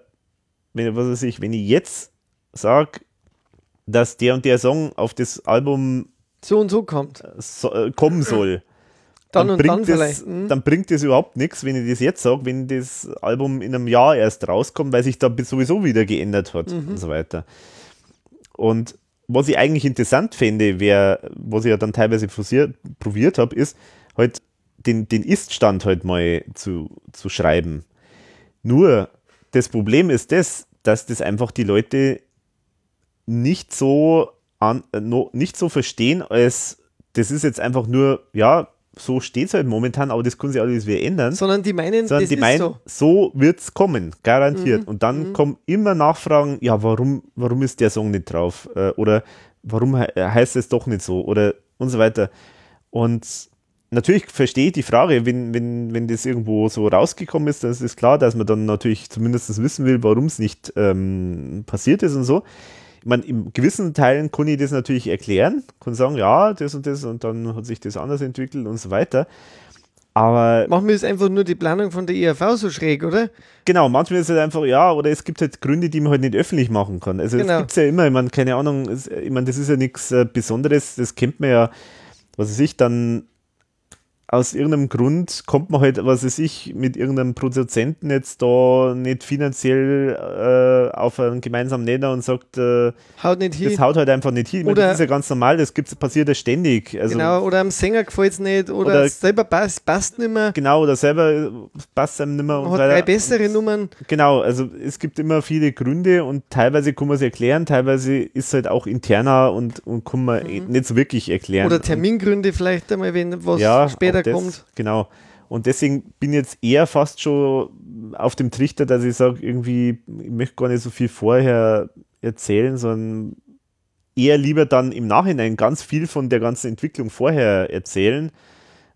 wenn, was weiß ich, wenn ich jetzt sage, dass der und der Song auf das Album so und so kommt, so, äh, kommen soll, dann, dann, bringt dann, das, hm? dann bringt das überhaupt nichts, wenn ich das jetzt sage, wenn das Album in einem Jahr erst rauskommt, weil sich da sowieso wieder geändert hat mhm. und so weiter. Und was ich eigentlich interessant fände, wäre, was ich ja dann teilweise probiert habe, ist, halt den, den Ist-Stand halt mal zu, zu schreiben. Nur das Problem ist das, dass das einfach die Leute nicht so an, äh, no, nicht so verstehen, als das ist jetzt einfach nur, ja, so steht es halt momentan, aber das können sie alles wieder ändern. Sondern die meinen, Sondern die meinen, so, so wird es kommen, garantiert. Mhm. Und dann mhm. kommen immer Nachfragen, ja, warum, warum ist der Song nicht drauf? Äh, oder warum he heißt es doch nicht so? Oder und so weiter. Und natürlich verstehe ich die Frage, wenn, wenn, wenn das irgendwo so rausgekommen ist, dann ist es klar, dass man dann natürlich zumindest wissen will, warum es nicht ähm, passiert ist und so. Ich meine, in gewissen Teilen kann ich das natürlich erklären, kann sagen, ja, das und das und dann hat sich das anders entwickelt und so weiter. Aber. Machen wir jetzt einfach nur die Planung von der ERV so schräg, oder? Genau, manchmal ist es halt einfach, ja, oder es gibt halt Gründe, die man halt nicht öffentlich machen kann. Also, genau. das gibt es ja immer, ich meine, keine Ahnung, ich meine, das ist ja nichts äh, Besonderes, das kennt man ja, was weiß ich, dann aus irgendeinem Grund kommt man halt, was weiß ich, mit irgendeinem Produzenten jetzt da nicht finanziell äh, auf einen gemeinsamen Nenner und sagt, äh, haut nicht hin. das haut halt einfach nicht hin. Oder meine, das ist ja ganz normal, das gibt's, passiert ja ständig. Also, genau, oder am Sänger gefällt es nicht oder, oder selber passt, passt nicht mehr. Genau, oder selber passt einem nicht mehr. Man hat drei bessere Nummern. Genau, also es gibt immer viele Gründe und teilweise kann man es erklären, teilweise ist es halt auch interner und, und kann man mhm. nicht so wirklich erklären. Oder Termingründe vielleicht einmal, wenn was ja, später das, kommt. Genau. Und deswegen bin ich jetzt eher fast schon auf dem Trichter, dass ich sage, irgendwie, ich möchte gar nicht so viel vorher erzählen, sondern eher lieber dann im Nachhinein ganz viel von der ganzen Entwicklung vorher erzählen,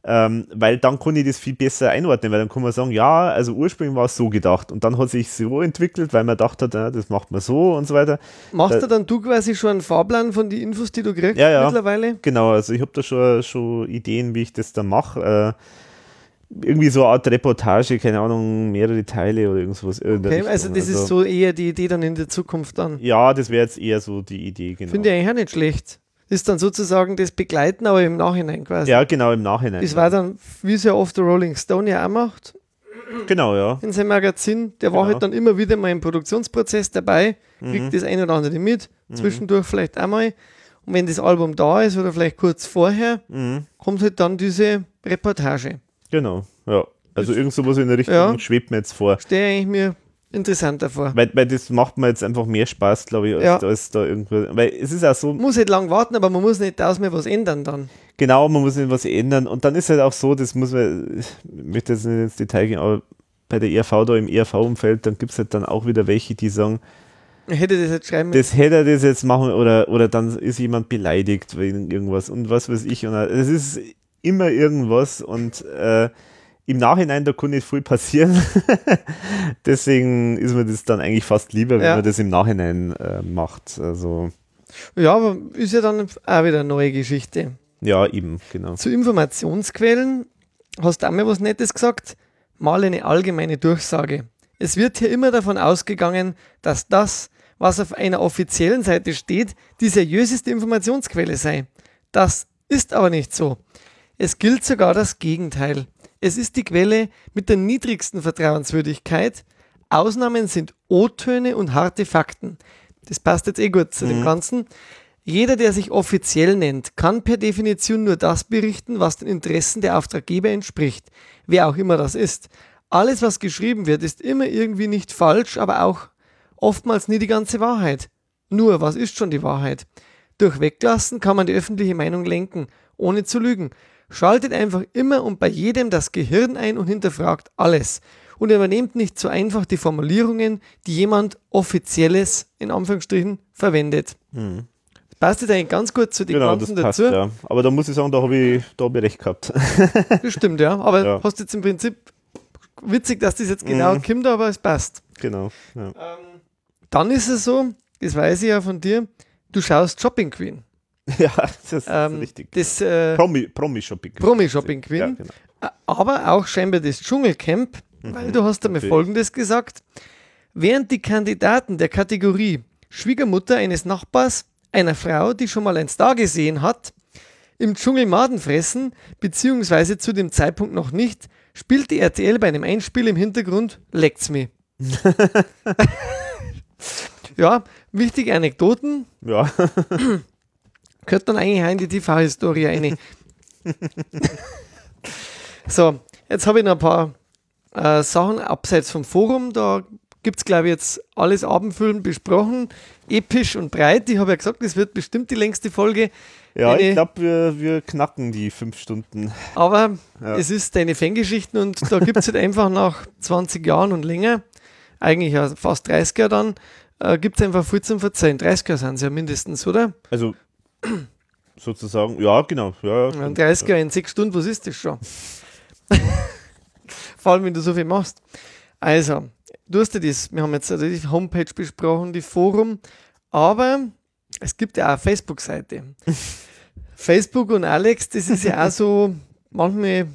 ähm, weil dann kann ich das viel besser einordnen, weil dann kann man sagen, ja, also ursprünglich war es so gedacht und dann hat sich so entwickelt, weil man dachte, ja, das macht man so und so weiter. Machst da, du dann du quasi schon einen Fahrplan von den Infos, die du kriegst ja, ja, mittlerweile? Genau, also ich habe da schon, schon Ideen, wie ich das dann mache. Äh, irgendwie so eine Art Reportage, keine Ahnung, mehrere Teile oder irgendwas. Okay, also das also, ist so eher die Idee dann in der Zukunft dann. Ja, das wäre jetzt eher so die Idee, genau. Finde ich eigentlich auch nicht schlecht ist dann sozusagen das Begleiten, aber im Nachhinein quasi. Ja, genau, im Nachhinein. Das war dann, wie es ja oft der Rolling Stone ja auch macht. Genau, ja. In seinem Magazin. Der genau. war halt dann immer wieder mal im Produktionsprozess dabei, kriegt mhm. das ein oder andere mit, mhm. zwischendurch vielleicht einmal. Und wenn das Album da ist oder vielleicht kurz vorher, mhm. kommt halt dann diese Reportage. Genau, ja. Also irgend sowas in der Richtung ja. schwebt mir jetzt vor. Stehe eigentlich mir interessanter vor. Weil, weil das macht mir jetzt einfach mehr Spaß, glaube ich, als, ja. als da irgendwo. Weil es ist auch so. Man muss nicht lang warten, aber man muss nicht tausendmal was ändern dann. Genau, man muss nicht was ändern. Und dann ist halt auch so, das muss man, ich möchte jetzt nicht ins Detail gehen, aber bei der ERV da im ERV-Umfeld, dann gibt es halt dann auch wieder welche, die sagen, Hätte das jetzt schreiben Das hätte er das jetzt machen oder, oder dann ist jemand beleidigt wegen irgendwas und was weiß ich. Und es ist immer irgendwas und äh, im Nachhinein, da kann nicht viel passieren. Deswegen ist mir das dann eigentlich fast lieber, wenn Ja. man das im Nachhinein äh, macht. Also, Ja, aber ist ja dann auch wieder eine neue Geschichte. ja, eben, genau. Zu Informationsquellen hast du auch mal was Nettes gesagt. Mal eine allgemeine Durchsage. Es wird hier immer davon ausgegangen, dass das, was auf einer offiziellen Seite steht, die seriöseste Informationsquelle sei. Das ist aber nicht so. Es gilt sogar das Gegenteil. Es ist die Quelle mit der niedrigsten Vertrauenswürdigkeit. Ausnahmen sind O-Töne und harte Fakten. Das passt jetzt eh gut zu dem Ganzen. Jeder, der sich offiziell nennt, kann per Definition nur das berichten, was den Interessen der Auftraggeber entspricht, wer auch immer das ist. Alles, was geschrieben wird, ist immer irgendwie nicht falsch, aber auch oftmals nie die ganze Wahrheit. Nur, was ist schon die Wahrheit? Durch Weglassen kann man die öffentliche Meinung lenken, ohne zu lügen. Schaltet einfach immer und bei jedem das Gehirn ein und hinterfragt alles. Und übernehmt nicht so einfach die Formulierungen, die jemand Offizielles, in Anführungsstrichen, verwendet. Das passt jetzt eigentlich ganz gut zu den Genau, das Ganzen passt, dazu. ja. Aber da muss ich sagen, da habe ich, da hab ich recht gehabt. Das stimmt, ja. Aber Ja. hast jetzt im Prinzip witzig, dass das jetzt genau Mhm. kommt, aber es passt. genau. Ja. Dann ist es so, das weiß ich ja von dir, du schaust Shopping Queen. ja, das ist Ähm, richtig. das äh, Promi, Promi-Shopping. Promi-Shopping Queen. Ja, genau. Aber auch scheinbar das Dschungelcamp, weil du hast einmal. Folgendes gesagt. Während die Kandidaten der Kategorie Schwiegermutter eines Nachbars, einer Frau, die schon mal ein Star gesehen hat, im Dschungel Maden fressen, beziehungsweise zu dem Zeitpunkt noch nicht, spielte RTL bei einem Einspiel im Hintergrund Leckt's Me. ja, wichtige Anekdoten, Ja, gehört dann eigentlich auch in die TV-Historie rein. so, jetzt habe ich noch ein paar äh, Sachen abseits vom Forum. Da gibt es, glaube ich, jetzt alles abendfüllend besprochen. Episch und breit. Ich habe ja gesagt, das wird bestimmt die längste Folge. ja Eine- ich glaube, wir, wir knacken die fünf Stunden. Aber Ja. es ist deine Fangeschichten und da gibt es halt einfach nach 20 Jahren und länger, eigentlich ja fast 30 Jahre dann, äh, gibt es einfach viel zum Verzeihen. 30 Jahre sind es ja mindestens, oder? Also sozusagen, ja, genau. Ja, ja, Ja, 30 Jahre in 6 Stunden, was ist das schon? Vor allem, wenn du so viel machst. Also, du hast ja das, wir haben jetzt also die Homepage besprochen, die Forum, aber es gibt ja auch eine Facebook-Seite. Facebook und Alex, das ist ja auch so manchmal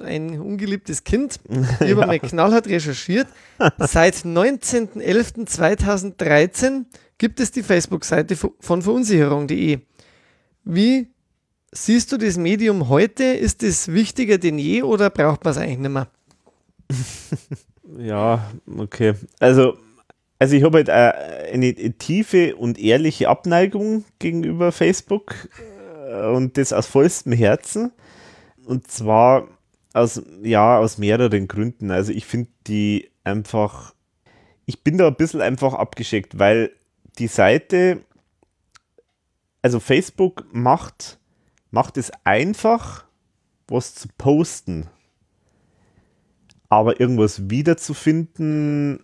ein ungeliebtes Kind. Ich habe mal knallhart recherchiert. Seit 19.11.2013 gibt es die Facebook-Seite von verunsicherung.de. Wie siehst du das Medium heute? Ist es wichtiger denn je oder braucht man es eigentlich nicht mehr? Ja, okay. Also, also ich habe halt eine tiefe und ehrliche Abneigung gegenüber Facebook äh, und das aus vollstem Herzen. Und zwar aus, ja, aus mehreren Gründen. Also ich finde die einfach, ich bin da ein bisschen einfach abgeschickt, weil die Seite, also Facebook macht, macht es einfach, was zu posten. Aber irgendwas wiederzufinden,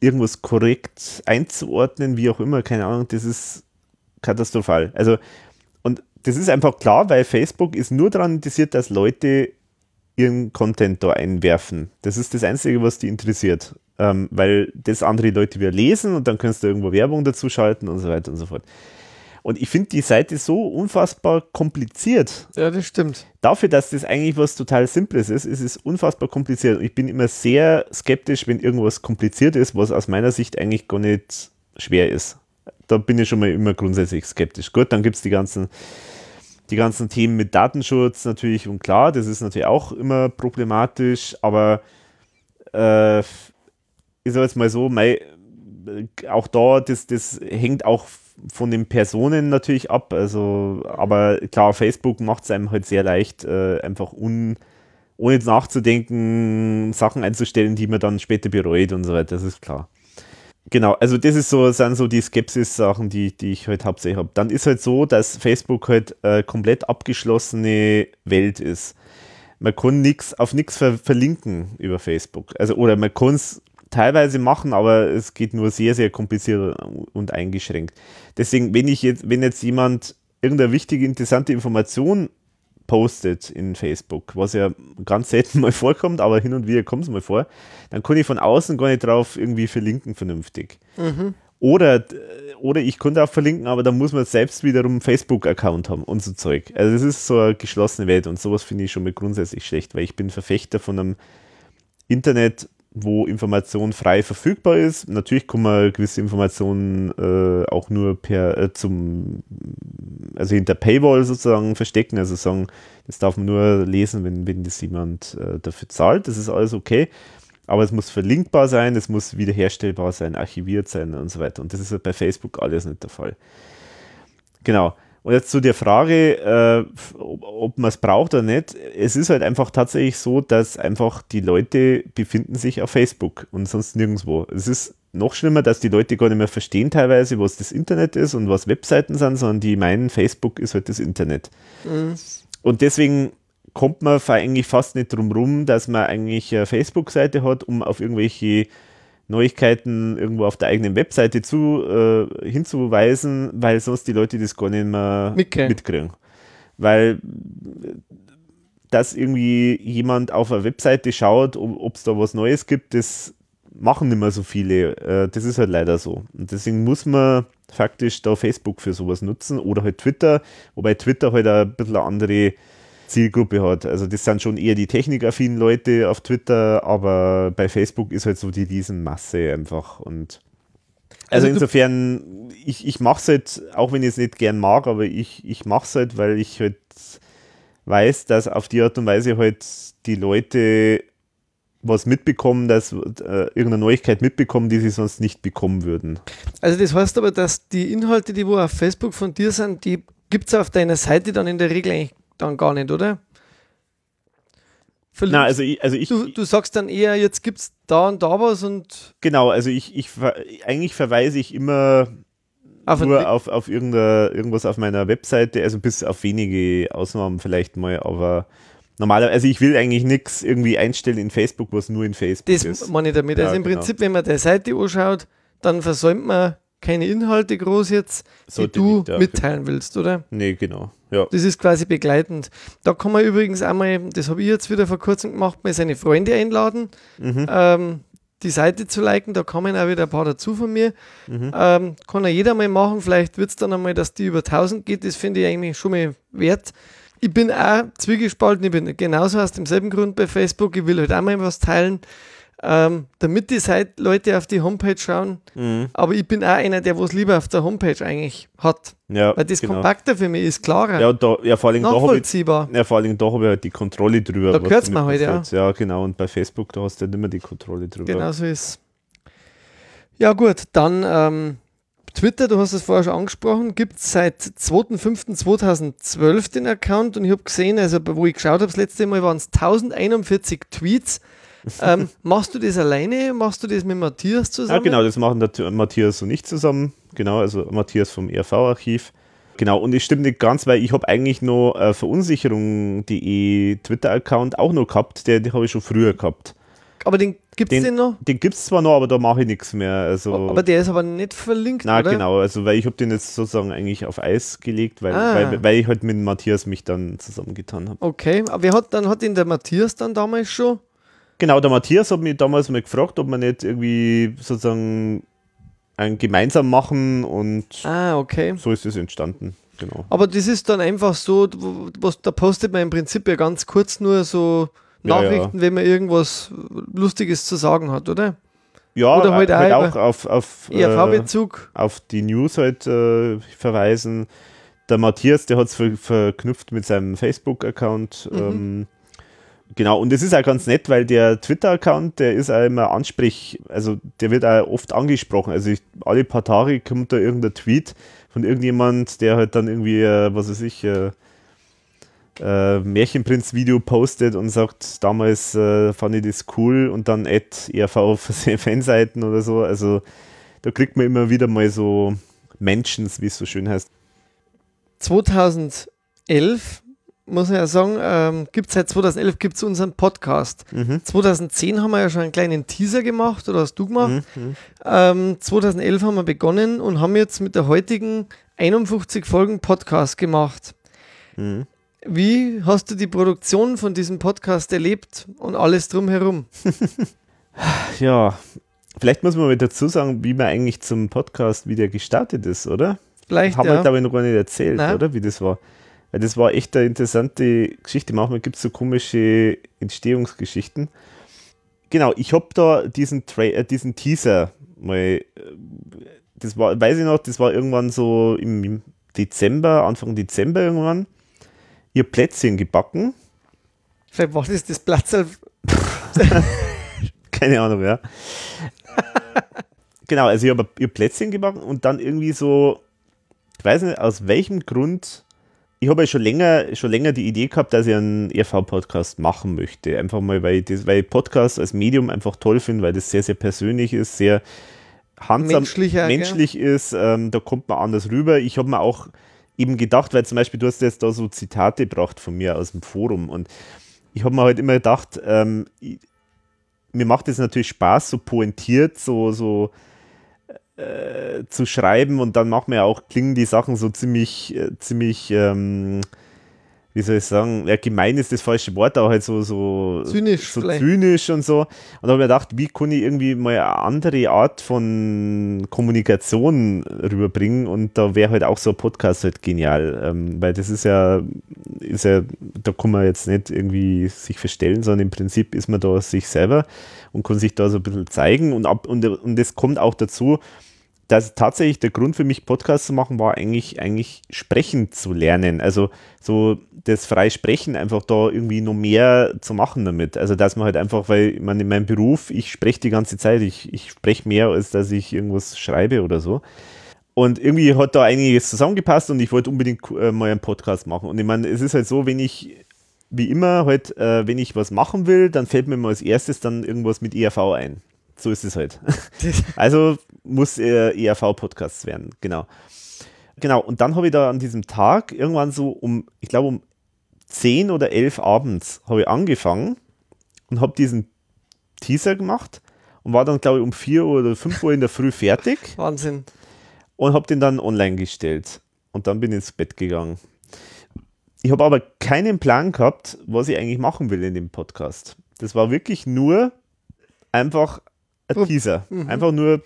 irgendwas korrekt einzuordnen, wie auch immer, keine Ahnung, das ist katastrophal. Also, und das ist einfach klar, weil Facebook ist nur daran interessiert, dass Leute ihren Content da einwerfen. Das ist das Einzige, was die interessiert. Ähm, weil das andere Leute wieder lesen und dann kannst du irgendwo Werbung dazu schalten und so weiter und so fort. Und ich finde die Seite so unfassbar kompliziert Ja, das stimmt. dafür, dass das eigentlich was total Simples ist, ist es unfassbar kompliziert. Und ich bin immer sehr skeptisch, wenn irgendwas kompliziert ist, was aus meiner Sicht eigentlich gar nicht schwer ist. Da bin ich schon mal immer grundsätzlich skeptisch. Gut, dann gibt es die ganzen, die ganzen Themen mit Datenschutz natürlich und klar, das ist natürlich auch immer problematisch, aber äh, ich sage jetzt mal so, mei, auch da, das, das hängt auch von den Personen natürlich ab. Also, aber klar, Facebook macht es einem halt sehr leicht, äh, einfach un, ohne nachzudenken, Sachen einzustellen, die man dann später bereut und so weiter, das ist klar. Genau, also das ist so, sind so die Skepsis-Sachen, die, die ich halt hauptsächlich habe. Dann ist halt so, dass Facebook halt äh, komplett abgeschlossene Welt ist. Man kann nix, auf nichts ver verlinken über Facebook. Also, oder man kann es teilweise machen, aber es geht nur sehr, sehr kompliziert und eingeschränkt. Deswegen, wenn ich jetzt, wenn jetzt jemand irgendeine wichtige, interessante Information postet in Facebook, was ja ganz selten mal vorkommt, aber hin und wieder kommt es mal vor, dann kann ich von außen gar nicht drauf irgendwie verlinken vernünftig. Mhm. Oder, oder ich konnte auch verlinken, aber dann muss man selbst wiederum einen Facebook-Account haben und so Zeug. Also es ist so eine geschlossene Welt und sowas finde ich schon mal grundsätzlich schlecht, weil ich bin Verfechter von einem Internet, wo Information frei verfügbar ist. Natürlich kann man gewisse Informationen äh, auch nur per äh, zum, also hinter Paywall sozusagen verstecken, also sagen, das darf man nur lesen, wenn, wenn das jemand äh, dafür zahlt. Das ist alles okay. Aber es muss verlinkbar sein, es muss wiederherstellbar sein, archiviert sein und so weiter. Und das ist bei Facebook alles nicht der Fall. Genau. Und jetzt zu der Frage, äh, ob, ob man es braucht oder nicht. Es ist halt einfach tatsächlich so, dass einfach die Leute befinden sich auf Facebook und sonst nirgendwo. Es ist noch schlimmer, dass die Leute gar nicht mehr verstehen teilweise, was das Internet ist und was Webseiten sind, sondern die meinen, Facebook ist halt das Internet. Mhm. Und deswegen kommt man eigentlich fast nicht drum rum, dass man eigentlich eine Facebook-Seite hat, um auf irgendwelche Neuigkeiten irgendwo auf der eigenen Webseite zu, äh, hinzuweisen, weil sonst die Leute das gar nicht mehr Mitkriegen. mitkriegen. Weil dass irgendwie jemand auf eine Webseite schaut, ob es da was Neues gibt, das machen nicht mehr so viele. Äh, das ist halt leider so. Und deswegen muss man faktisch da Facebook für sowas nutzen oder halt Twitter, wobei Twitter halt ein bisschen eine andere Zielgruppe hat. Also das sind schon eher die technikaffinen Leute auf Twitter, aber bei Facebook ist halt so die Riesenmasse einfach und also, Also insofern, ich, ich mache es halt, auch wenn ich es nicht gern mag, aber ich, ich mache es halt, weil ich halt weiß, dass auf die Art und Weise halt die Leute was mitbekommen, dass äh, irgendeine Neuigkeit mitbekommen, die sie sonst nicht bekommen würden. Also das heißt aber, dass die Inhalte, die wo auf Facebook von dir sind, die gibt es auf deiner Seite dann in der Regel eigentlich dann gar nicht, oder? Na, also ich, also ich, du, du sagst dann eher, jetzt gibt es da und da was und genau, also ich, ich eigentlich verweise ich immer auf nur auf, auf irgendwas auf meiner Webseite, also bis auf wenige Ausnahmen vielleicht mal, aber normalerweise, also ich will eigentlich nichts irgendwie einstellen in Facebook, was nur in Facebook Das ist. meine ich damit. Ja, also im genau. Prinzip, wenn man der Seite anschaut, dann versäumt man keine Inhalte groß jetzt, die Sollte du ja. mitteilen willst, oder? Nee, genau. Ja. Das ist quasi begleitend. Da kann man übrigens einmal, das habe ich jetzt wieder vor kurzem gemacht, mal seine Freunde einladen, Mhm. ähm, die Seite zu liken. Da kommen auch wieder ein paar dazu von mir. Mhm. Ähm, kann ja jeder mal machen. Vielleicht wird es dann einmal, dass die über 1000 geht. Das finde ich eigentlich schon mal wert. Ich bin auch zwiegespalten. Ich bin genauso aus demselben Grund bei Facebook. Ich will halt auch mal was teilen, ähm, damit die Seite Leute auf die Homepage schauen. Mhm. Aber ich bin auch einer, der was lieber auf der Homepage eigentlich hat. Ja, Weil das genau. kompakter für mich ist, klarer, Ja, da, ja, vor allem da habe ich, ja, vor allem da habe ich halt die Kontrolle drüber. Da gehört's damit mir halt, passiert. Ja, genau. Und bei Facebook, da hast du ja nicht mehr die Kontrolle drüber. Genau so ist Ja gut, dann ähm, Twitter, du hast es vorher schon angesprochen, gibt es seit 2.5.2012 den Account und ich habe gesehen, also wo ich geschaut habe, das letzte Mal waren es 1041 Tweets. Ähm, machst du das alleine? Machst du das mit Matthias Ja, zusammen? genau, das machen der Matthias und ich zusammen. Genau, also Matthias vom ERV-Archiv. Genau, und es stimmt nicht ganz, weil ich habe eigentlich noch äh, Verunsicherung.de Twitter-Account auch noch gehabt, der, den habe ich schon früher gehabt. Aber den gibt es Den- den, noch? Den gibt es zwar noch, aber da mache ich nichts mehr. Also, Aber der ist aber nicht verlinkt, na genau, also weil ich habe den jetzt sozusagen eigentlich auf Eis gelegt, weil, Ah. weil, weil ich halt mit Matthias mich dann zusammengetan habe. Okay, aber wer hat, dann hat ihn der Matthias dann damals schon. Genau, der Matthias hat mich damals mal gefragt, ob wir nicht irgendwie sozusagen ein gemeinsam machen und Ah, okay. so ist es entstanden. Genau. Aber das ist dann einfach so, was, da postet man im Prinzip ja ganz kurz nur so Ja, Nachrichten, wenn man irgendwas Lustiges zu sagen hat, oder? Ja, Oder halt halt, auch auf, auf, äh, ERV-Bezug. auf die News halt äh, verweisen. Der Matthias, der hat es ver verknüpft mit seinem Facebook-Account. Mhm. Ähm, genau, und das ist auch ganz nett, weil der Twitter-Account, der ist auch immer ansprech, also der wird auch oft angesprochen. Also ich, alle paar Tage kommt da irgendein Tweet von irgendjemand, der halt dann irgendwie, äh, was weiß ich, äh, äh, Märchenprinz-Video postet und sagt, damals äh, fand ich das cool und dann Ad ERV auf Fanseiten oder so. Also da kriegt man immer wieder mal so Mentions, wie es so schön heißt. 2011, muss man ja sagen, ähm, gibt seit 2011 gibt es unseren Podcast. Mhm. 2010 haben wir ja schon einen kleinen Teaser gemacht, oder hast du gemacht? Mhm. Ähm, 2011 haben wir begonnen und haben jetzt mit der heutigen 51 Folgen Podcast gemacht. Mhm. Wie hast du die Produktion von diesem Podcast erlebt und alles drumherum? Ja, vielleicht muss man mal dazu sagen, wie man eigentlich zum Podcast wieder gestartet ist, oder? Vielleicht, Haben ja. wir, glaube ich, noch gar nicht erzählt, Nein. oder? Wie das war. Weil das war echt eine interessante Geschichte. Manchmal gibt es so komische Entstehungsgeschichten. Genau, ich habe da diesen, Tra äh, diesen Teaser mal, äh, das war, weiß ich noch, das war irgendwann so im Dezember, Anfang Dezember irgendwann. Ihr Plätzchen gebacken. Vielleicht war das das Platzl. Keine Ahnung, ja. genau, also ich habe ihr Plätzchen gebacken und dann irgendwie so, ich weiß nicht, aus welchem Grund, ich habe ja schon länger, schon länger die Idee gehabt, dass ich einen ERV-Podcast machen möchte. Einfach mal, weil ich, das, weil ich Podcast als Medium einfach toll finde, weil das sehr, sehr persönlich ist, sehr handsam, Menschlicher, gell? menschlich ist, ähm, da kommt man anders rüber. Ich habe mir auch eben gedacht, weil zum Beispiel du hast jetzt da so Zitate gebracht von mir aus dem Forum und ich habe mir halt immer gedacht, ähm, ich, mir macht es natürlich Spaß, so pointiert, so, so äh, zu schreiben und dann macht mir ja auch, klingen die Sachen so ziemlich, äh, ziemlich, ähm, wie soll ich sagen, ja, gemein ist das falsche Wort, aber halt so, so Zynisch so vielleicht. zynisch und so. Und da habe ich mir gedacht, wie kann ich irgendwie mal eine andere Art von Kommunikation rüberbringen und da wäre halt auch so ein Podcast halt genial, ähm, weil das ist ja, ist ja, da kann man jetzt nicht irgendwie sich verstellen, sondern im Prinzip ist man da sich selber und kann sich da so ein bisschen zeigen und ab und, und das kommt auch dazu, dass tatsächlich der Grund für mich, Podcast zu machen, war eigentlich, eigentlich sprechen zu lernen. Also so das freie Sprechen einfach da irgendwie noch mehr zu machen damit. Also dass man halt einfach, weil ich meine, in meinem Beruf, ich spreche die ganze Zeit, ich, ich spreche mehr, als dass ich irgendwas schreibe oder so. Und irgendwie hat da einiges zusammengepasst und ich wollte unbedingt äh, mal einen Podcast machen. Und ich meine, es ist halt so, wenn ich, wie immer, halt, äh, wenn ich was machen will, dann fällt mir mal als erstes dann irgendwas mit ERV ein. So ist es halt. Also muss äh, ERV-Podcasts werden, genau. Genau, und dann habe ich da an diesem Tag irgendwann so um, ich glaube um 10 oder 11 abends habe ich angefangen und habe diesen Teaser gemacht und war dann, glaube ich, um 4 Uhr oder 5 Uhr in der Früh fertig Wahnsinn. und habe den dann online gestellt. Und dann bin ich ins Bett gegangen. Ich habe aber keinen Plan gehabt, was ich eigentlich machen will in dem Podcast. Das war wirklich nur einfach ein Teaser. Einfach nur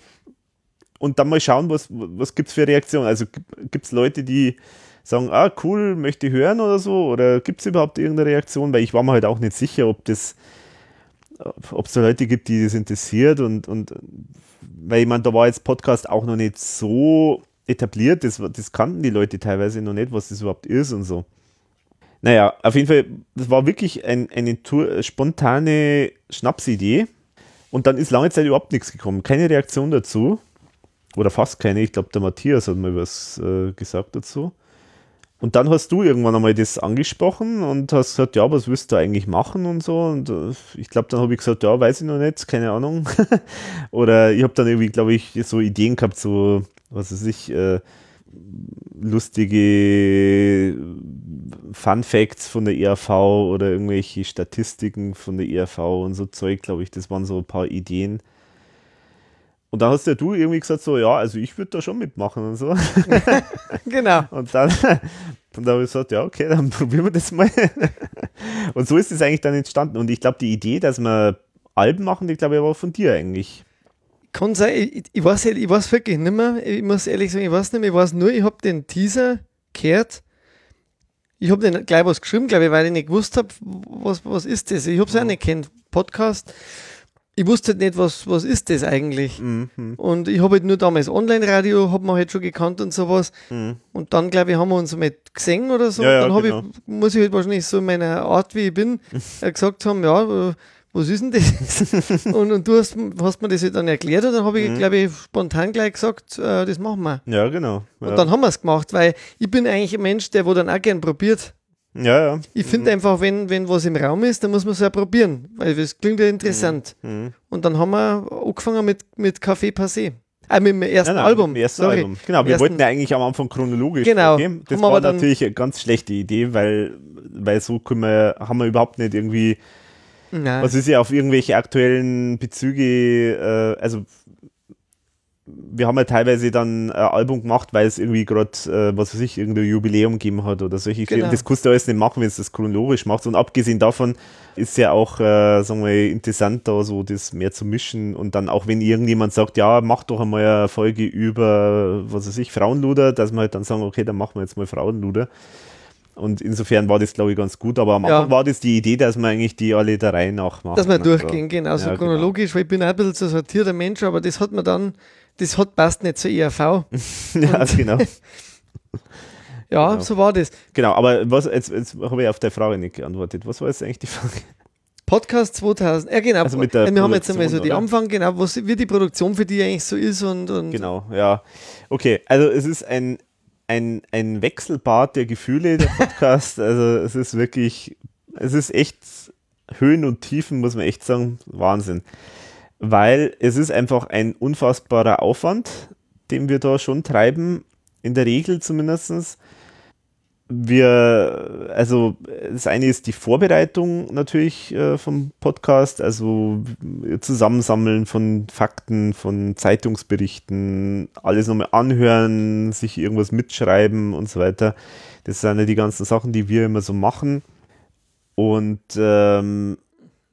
und dann mal schauen, was, was gibt es für Reaktionen. Also gibt es Leute, die sagen, ah, cool, möchte ich hören oder so? Oder gibt es überhaupt irgendeine Reaktion? Weil ich war mir halt auch nicht sicher, ob das, ob es da Leute gibt, die das interessiert und, und weil ich meine, da war jetzt Podcast auch noch nicht so etabliert, das, das kannten die Leute teilweise noch nicht, was das überhaupt ist und so. Naja, auf jeden Fall, das war wirklich ein, eine Tour, spontane Schnapsidee und dann ist lange Zeit überhaupt nichts gekommen, keine Reaktion dazu oder fast keine, ich glaube der Matthias hat mal was äh, gesagt dazu. Und dann hast du irgendwann einmal das angesprochen und hast gesagt, ja, was willst du eigentlich machen und so. Und äh, ich glaube, dann habe ich gesagt, ja, weiß ich noch nicht, keine Ahnung. Oder ich habe dann irgendwie, glaube ich, so Ideen gehabt, so, was weiß ich, äh, lustige Fun Facts von der ERV oder irgendwelche Statistiken von der ERV und so Zeug, glaube ich, das waren so ein paar Ideen. Und dann hast ja du irgendwie gesagt, so, ja, also ich würde da schon mitmachen und so. Genau. Und dann, dann habe ich gesagt, ja, okay, dann probieren wir das mal. Und so ist es eigentlich dann entstanden. Und ich glaube, die Idee, dass wir Alben machen, die glaube ich war von dir eigentlich. Kann sein, ich, ich, weiß, ich weiß wirklich nicht mehr. Ich muss ehrlich sagen, ich weiß nicht mehr. Ich weiß nur, ich habe den Teaser gehört. Ich habe den gleich was geschrieben, glaube ich, weil ich nicht gewusst habe, was, was ist das. Ich habe es auch nicht kennt, Podcast. Ich wusste halt nicht, was, was ist das eigentlich. Mhm. Und ich habe halt nur damals Online-Radio, hat man halt schon gekannt und sowas. Mhm. Und dann, glaube ich, haben wir uns mit gesehen oder so. Ja, ja, dann habe genau. ich, muss ich halt wahrscheinlich so in meiner Art, wie ich bin, äh, gesagt haben, ja, äh, was ist denn das? und, und du hast, hast mir das dann erklärt und dann habe Mhm. ich, glaube ich, spontan gleich gesagt, äh, das machen wir. Ja, genau. Ja, Und dann haben wir es gemacht, weil ich bin eigentlich ein Mensch, der wo dann auch gern probiert. ja. ja. Ich finde einfach, wenn, wenn was im Raum ist, dann muss man es ja probieren, weil das klingt ja interessant. Mhm. Und dann haben wir angefangen mit, mit Café Passé. Äh, mit dem ersten Nein, nein, Album. mit dem ersten sorry. Album. Genau, wir ersten- wollten ja eigentlich am Anfang chronologisch. Genau. vorgehen. Das Haben war aber dann- natürlich eine ganz schlechte Idee, weil, weil so können wir, haben wir überhaupt nicht irgendwie Nein. Was ist ja auf irgendwelche aktuellen Bezüge, äh, also wir haben ja teilweise dann ein Album gemacht, weil es irgendwie gerade, äh, was weiß ich, irgendein Jubiläum gegeben hat oder solche genau. Das kannst du alles nicht machen, wenn du das chronologisch machst. Und abgesehen davon ist ja auch, äh, sagen wir, interessant, da so das mehr zu mischen. Und dann auch, wenn irgendjemand sagt, ja, mach doch einmal eine Folge über, was weiß ich, Frauenluder, dass wir halt dann sagen, okay, dann machen wir jetzt mal Frauenluder. Und insofern war das, glaube ich, ganz gut. Aber am Anfang ja. war das die Idee, dass man eigentlich die alle der Reihe nach macht. Dass wir durchgehen, genau, so ja, chronologisch, genau. weil ich bin auch ein bisschen so sortierter Mensch, aber das hat man dann das hat passt nicht zur ERV. ja, genau. ja, genau. so war das. Genau, aber was, jetzt, jetzt habe ich auf der Frage nicht geantwortet. Was war jetzt eigentlich die Frage? Podcast 2000, ja genau, also wir Produktion, haben jetzt einmal so die oder? Anfang, genau, was, wie die Produktion für die eigentlich so ist und, und Genau, ja. Okay, also es ist ein, ein, ein Wechselbad der Gefühle, der Podcast, also es ist wirklich, es ist echt Höhen und Tiefen, muss man echt sagen, Wahnsinn. Weil es ist einfach ein unfassbarer Aufwand, den wir da schon treiben, in der Regel zumindest. Wir, also das eine ist die Vorbereitung natürlich äh, vom Podcast, also Zusammensammeln von Fakten, von Zeitungsberichten, alles nochmal anhören, sich irgendwas mitschreiben und so weiter. Das sind ja die ganzen Sachen, die wir immer so machen. Und ähm,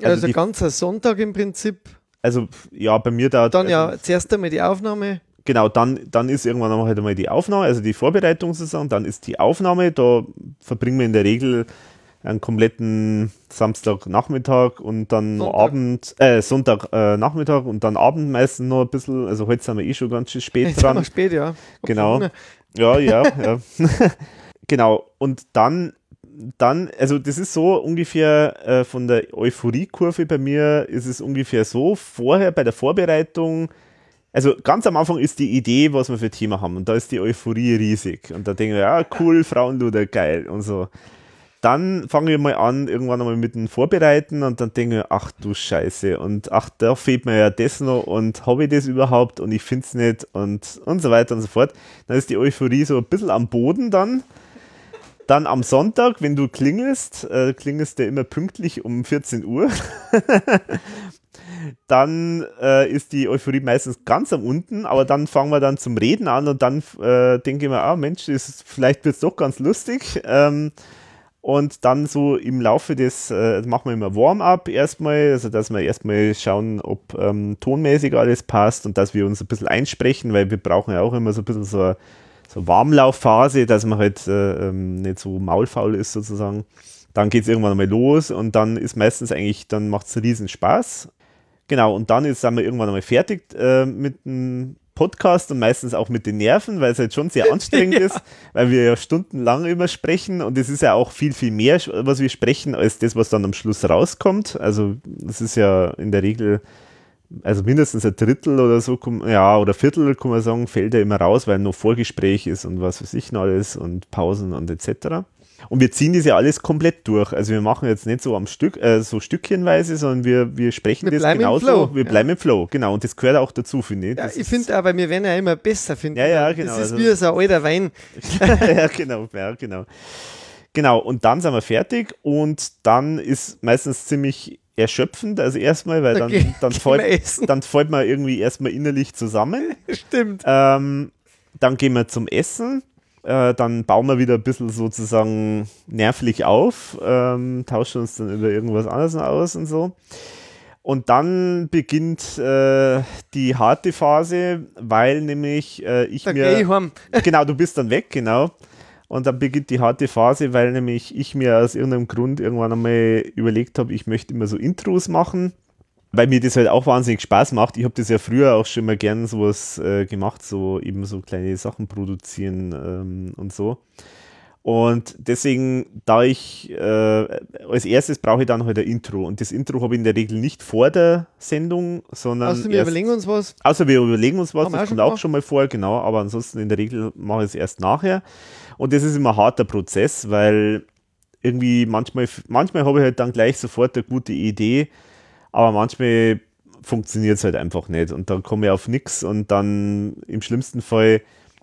also, also ganzer Sonntag im Prinzip also ja, bei mir da. Dann ja, zuerst einmal die Aufnahme. Genau, dann, dann ist irgendwann halt einmal die Aufnahme, also die Vorbereitung sozusagen, dann ist die Aufnahme, da verbringen wir in der Regel einen kompletten Samstagnachmittag und dann Sonntag. Abend, äh, Sonntagnachmittag äh, und dann Abend meistens noch ein bisschen, also heute sind wir eh schon ganz schön spät Jetzt dran. Sind wir spät, ja. Genau. Ja, ja, ja. genau. Und dann dann, also das ist so ungefähr äh, von der Euphoriekurve bei mir ist es ungefähr so, vorher bei der Vorbereitung, also ganz am Anfang ist die Idee, was wir für Thema haben. Und da ist die Euphorie riesig. Und da denke ich, ja cool, Frauenluder, geil und so. Dann fangen wir mal an, irgendwann einmal mit dem Vorbereiten. Und dann denke ich, ach du Scheiße. Und ach, da fehlt mir ja das noch. Und habe ich das überhaupt? Und ich finde es nicht. Und, und so weiter und so fort. Dann ist die Euphorie so ein bisschen am Boden dann. Dann am Sonntag, wenn du klingelst, äh, klingelst du immer pünktlich um 14 Uhr. dann äh, ist die Euphorie meistens ganz am unten, aber dann fangen wir dann zum Reden an und dann äh, denke ich mir, ah Mensch, ist, vielleicht wird es doch ganz lustig. Ähm, und dann so im Laufe des, äh, machen wir immer Warm-up erstmal, also dass wir erstmal schauen, ob ähm, tonmäßig alles passt und dass wir uns ein bisschen einsprechen, weil wir brauchen ja auch immer so ein bisschen so so Warmlaufphase, dass man halt äh, ähm, nicht so maulfaul ist sozusagen. Dann geht es irgendwann mal los und dann ist meistens eigentlich, dann macht es riesen Spaß. Genau, und dann ist, sind wir irgendwann einmal fertig äh, mit dem Podcast und meistens auch mit den Nerven, weil es halt schon sehr anstrengend ja. ist, weil wir ja stundenlang immer sprechen und es ist ja auch viel, viel mehr, was wir sprechen, als das, was dann am Schluss rauskommt. Also das ist ja in der Regel also mindestens ein Drittel oder so, ja, oder Viertel, kann man sagen, fällt ja immer raus, weil noch Vorgespräch ist und was weiß ich noch alles und Pausen und etc. Und wir ziehen das ja alles komplett durch. Also wir machen jetzt nicht so am Stück, äh, so stückchenweise, sondern wir, wir sprechen wir das genauso. Wir bleiben ja. im Flow, genau. Und das gehört auch dazu, finde ich. Ja, ich finde aber, wir werden ja immer besser, finde ich. Ja, ja, genau. Das ist also, wie so ein alter Wein. ja, genau, ja, genau. Genau, und dann sind wir fertig und dann ist meistens ziemlich erschöpfend. Also erstmal, weil dann, okay. dann, fällt, dann fällt man irgendwie erstmal innerlich zusammen. Stimmt. Ähm, dann gehen wir zum Essen. Äh, dann bauen wir wieder ein bisschen sozusagen nervlich auf, ähm, tauschen uns dann über irgendwas anderes aus und so. Und dann beginnt äh, die harte Phase, weil nämlich äh, ich da mir. Genau, du bist dann weg, genau. Und dann beginnt die harte Phase, weil nämlich ich mir aus irgendeinem Grund irgendwann einmal überlegt habe, ich möchte immer so Intros machen, weil mir das halt auch wahnsinnig Spaß macht. Ich habe das ja früher auch schon mal gern sowas äh, gemacht, so eben so kleine Sachen produzieren ähm, und so. Und deswegen, da ich äh, als erstes brauche ich dann halt ein Intro. Und das Intro habe ich in der Regel nicht vor der Sendung, sondern. Außer wir erst, überlegen uns was. Außer wir überlegen uns was, Haben das kommt auch schon mal vor, genau. Aber ansonsten in der Regel mache ich es erst nachher. Und das ist immer ein harter Prozess, weil irgendwie manchmal, manchmal habe ich halt dann gleich sofort eine gute Idee, aber manchmal funktioniert es halt einfach nicht und dann komme ich auf nichts und dann im schlimmsten Fall,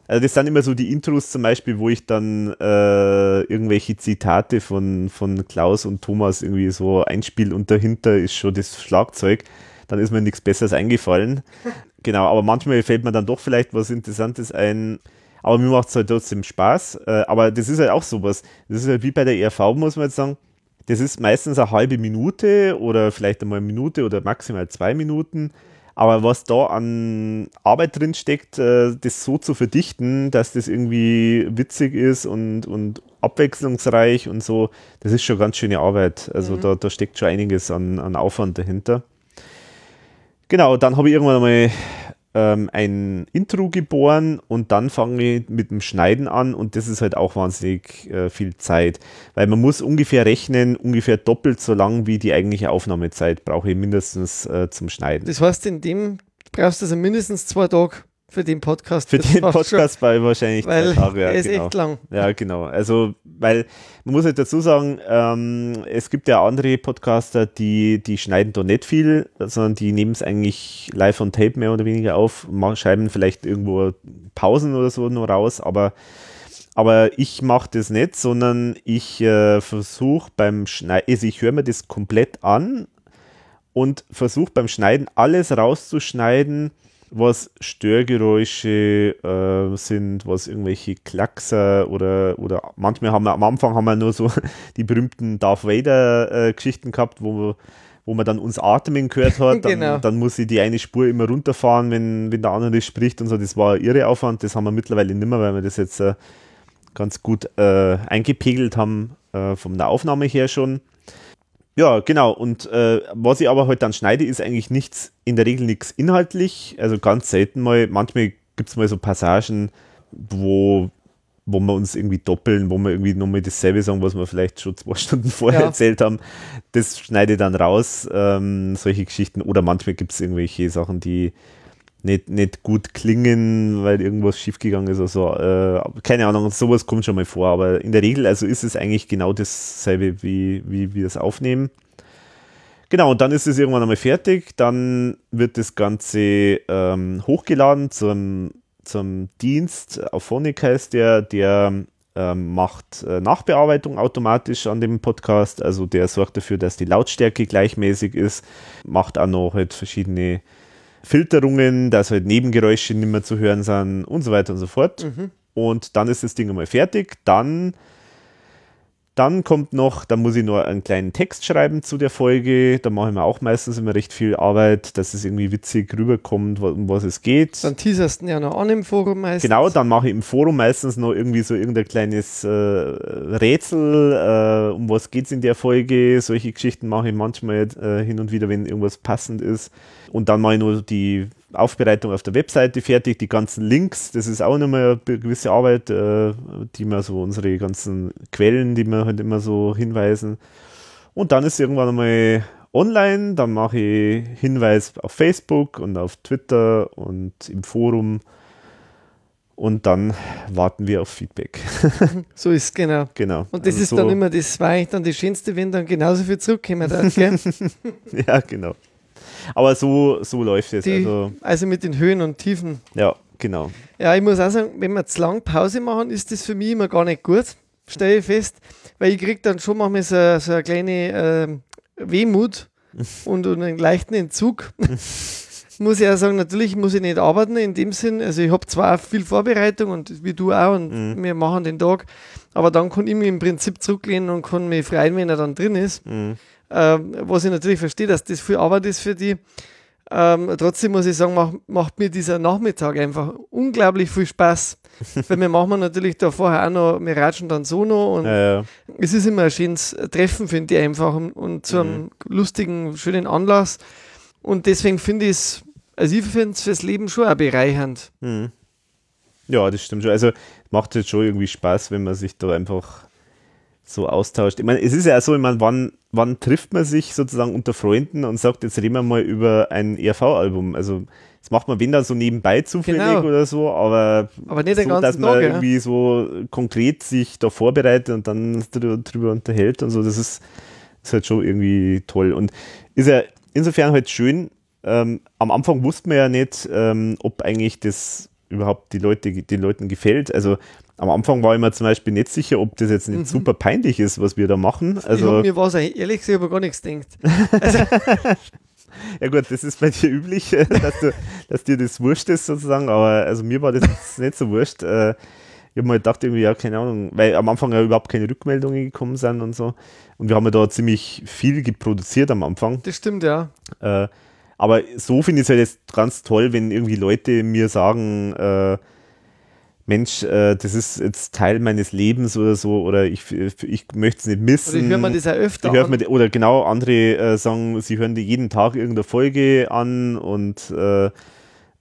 also das sind immer so die Intros zum Beispiel, wo ich dann äh, irgendwelche Zitate von, von Klaus und Thomas irgendwie so einspiele und dahinter ist schon das Schlagzeug dann ist mir nichts Besseres eingefallen. genau, aber manchmal fällt mir dann doch vielleicht was Interessantes ein. Aber mir macht es halt trotzdem Spaß. Äh, aber das ist halt auch sowas. Das ist halt wie bei der ERV, muss man jetzt sagen. Das ist meistens eine halbe Minute oder vielleicht einmal eine Minute oder maximal zwei Minuten. Aber was da an Arbeit drin steckt, äh, das so zu verdichten, dass das irgendwie witzig ist und, und abwechslungsreich und so, das ist schon ganz schöne Arbeit. Also mhm. da, da steckt schon einiges an, an Aufwand dahinter. Genau, dann habe ich irgendwann einmal ähm, ein Intro geboren und dann fange ich mit dem Schneiden an und das ist halt auch wahnsinnig äh, viel Zeit, weil man muss ungefähr rechnen, ungefähr doppelt so lang wie die eigentliche Aufnahmezeit brauche ich mindestens äh, zum Schneiden. Das heißt, in dem brauchst du also mindestens zwei Tage für den Podcast. Für den Podcast war wahrscheinlich weil zwei Tage. Ja, er ist genau. echt lang. Ja, genau. Also, weil man muss halt dazu sagen, ähm, es gibt ja andere Podcaster, die, die schneiden da nicht viel, sondern die nehmen es eigentlich live on tape mehr oder weniger auf, schreiben vielleicht irgendwo Pausen oder so nur raus, aber aber ich mache das nicht, sondern ich äh, versuche beim Schneiden, also ich höre mir das komplett an und versuche beim Schneiden alles rauszuschneiden, was Störgeräusche äh, sind, was irgendwelche Klackser oder, oder manchmal haben wir am Anfang haben wir nur so die berühmten Darth Vader-Geschichten äh, gehabt, wo, wo man dann uns atmen gehört hat. Dann, genau. dann muss ich die eine Spur immer runterfahren, wenn, wenn der andere spricht und so. Das war irre Aufwand. Das haben wir mittlerweile nicht mehr, weil wir das jetzt äh, ganz gut äh, eingepegelt haben äh, von der Aufnahme her schon. Ja, genau. Und äh, was ich aber halt dann schneide, ist eigentlich nichts, in der Regel nichts inhaltlich. Also ganz selten mal. Manchmal gibt es mal so Passagen, wo, wo wir uns irgendwie doppeln, wo wir irgendwie nochmal dasselbe sagen, was wir vielleicht schon zwei Stunden vorher ja. erzählt haben. Das schneide ich dann raus, ähm, solche Geschichten. Oder manchmal gibt es irgendwelche Sachen, die nicht, nicht gut klingen, weil irgendwas schiefgegangen ist oder so. Äh, keine Ahnung, sowas kommt schon mal vor, aber in der Regel also ist es eigentlich genau dasselbe, wie, wie wir es aufnehmen. Genau, und dann ist es irgendwann einmal fertig, dann wird das Ganze ähm, hochgeladen zum, zum Dienst, Auphonic heißt der, der ähm, macht äh, Nachbearbeitung automatisch an dem Podcast, also der sorgt dafür, dass die Lautstärke gleichmäßig ist, macht auch noch halt verschiedene Filterungen, dass halt Nebengeräusche nicht mehr zu hören sind und so weiter und so fort. Mhm. Und dann ist das Ding einmal fertig. Dann dann kommt noch, da muss ich nur einen kleinen Text schreiben zu der Folge. Da mache ich mir auch meistens immer recht viel Arbeit, dass es irgendwie witzig rüberkommt, um was es geht. Dann teaserst du ja noch an im Forum meistens. Genau, dann mache ich im Forum meistens noch irgendwie so irgendein kleines äh, Rätsel, äh, um was geht es in der Folge. Solche Geschichten mache ich manchmal äh, hin und wieder, wenn irgendwas passend ist. Und dann mache ich nur die Aufbereitung auf der Webseite fertig, die ganzen Links, das ist auch nochmal eine gewisse Arbeit, äh, die wir so unsere ganzen Quellen, die wir halt immer so hinweisen. Und dann ist irgendwann einmal online, dann mache ich Hinweis auf Facebook und auf Twitter und im Forum und dann warten wir auf Feedback. so ist es genau. genau. Und das also ist so dann immer das war eigentlich dann das Schönste, wenn dann genauso viel zurückkommen darf, ja, genau. Aber so, so läuft es. Also, also mit den Höhen und Tiefen. Ja, genau. Ja, ich muss auch sagen, wenn wir zu lang Pause machen, ist das für mich immer gar nicht gut, stelle ich fest. Weil ich kriege dann schon manchmal so, so eine kleine äh, Wehmut und, und einen leichten Entzug. muss ich auch sagen, natürlich muss ich nicht arbeiten in dem Sinn. Also ich habe zwar viel Vorbereitung und wie du auch und mhm. wir machen den Tag, aber dann kann ich mich im Prinzip zurücklehnen und kann mich freuen, wenn er dann drin ist. Mhm. Ähm, was ich natürlich verstehe, dass das viel Arbeit ist für die. Ähm, trotzdem muss ich sagen, macht, macht mir dieser Nachmittag einfach unglaublich viel Spaß. Weil wir machen natürlich da vorher auch noch, wir ratschen dann so noch und ja, ja. es ist immer ein schönes Treffen, finde ich einfach und, und zu einem mhm. lustigen, schönen Anlass. Und deswegen finde ich es, also ich finde es fürs Leben schon auch bereichernd. Mhm. Ja, das stimmt schon. Also macht jetzt schon irgendwie Spaß, wenn man sich da einfach so austauscht. Ich meine, es ist ja so, ich meine, wann, wann trifft man sich sozusagen unter Freunden und sagt, jetzt reden wir mal über ein ERV-Album? Also, das macht man wenn dann so nebenbei zufällig genau. oder so, aber, aber nicht so, dass man Tag, irgendwie ja. so konkret sich da vorbereitet und dann drüber unterhält und so, das ist, ist halt schon irgendwie toll. Und ist ja insofern halt schön, ähm, am Anfang wusste man ja nicht, ähm, ob eigentlich das überhaupt die Leute, den Leuten gefällt. Also am Anfang war ich mir zum Beispiel nicht sicher, ob das jetzt nicht mhm. super peinlich ist, was wir da machen. Also, ich mir war es ehrlich gesagt aber gar nichts denkt. Also, Ja gut, das ist bei dir üblich, dass, du, dass dir das wurscht ist sozusagen, aber also mir war das jetzt nicht so wurscht. Äh, ich habe mir gedacht, irgendwie, ja, keine Ahnung, weil am Anfang ja überhaupt keine Rückmeldungen gekommen sind und so. Und wir haben ja da ziemlich viel geproduziert am Anfang. Das stimmt, ja. Äh, aber so finde ich es halt jetzt ganz toll, wenn irgendwie Leute mir sagen, äh, Mensch, äh, das ist jetzt Teil meines Lebens oder so, oder ich, ich möchte es nicht missen. Oder ich höre mir das ja öfter an. Mir, oder genau, andere äh, sagen, sie hören die jeden Tag irgendeine Folge an und äh,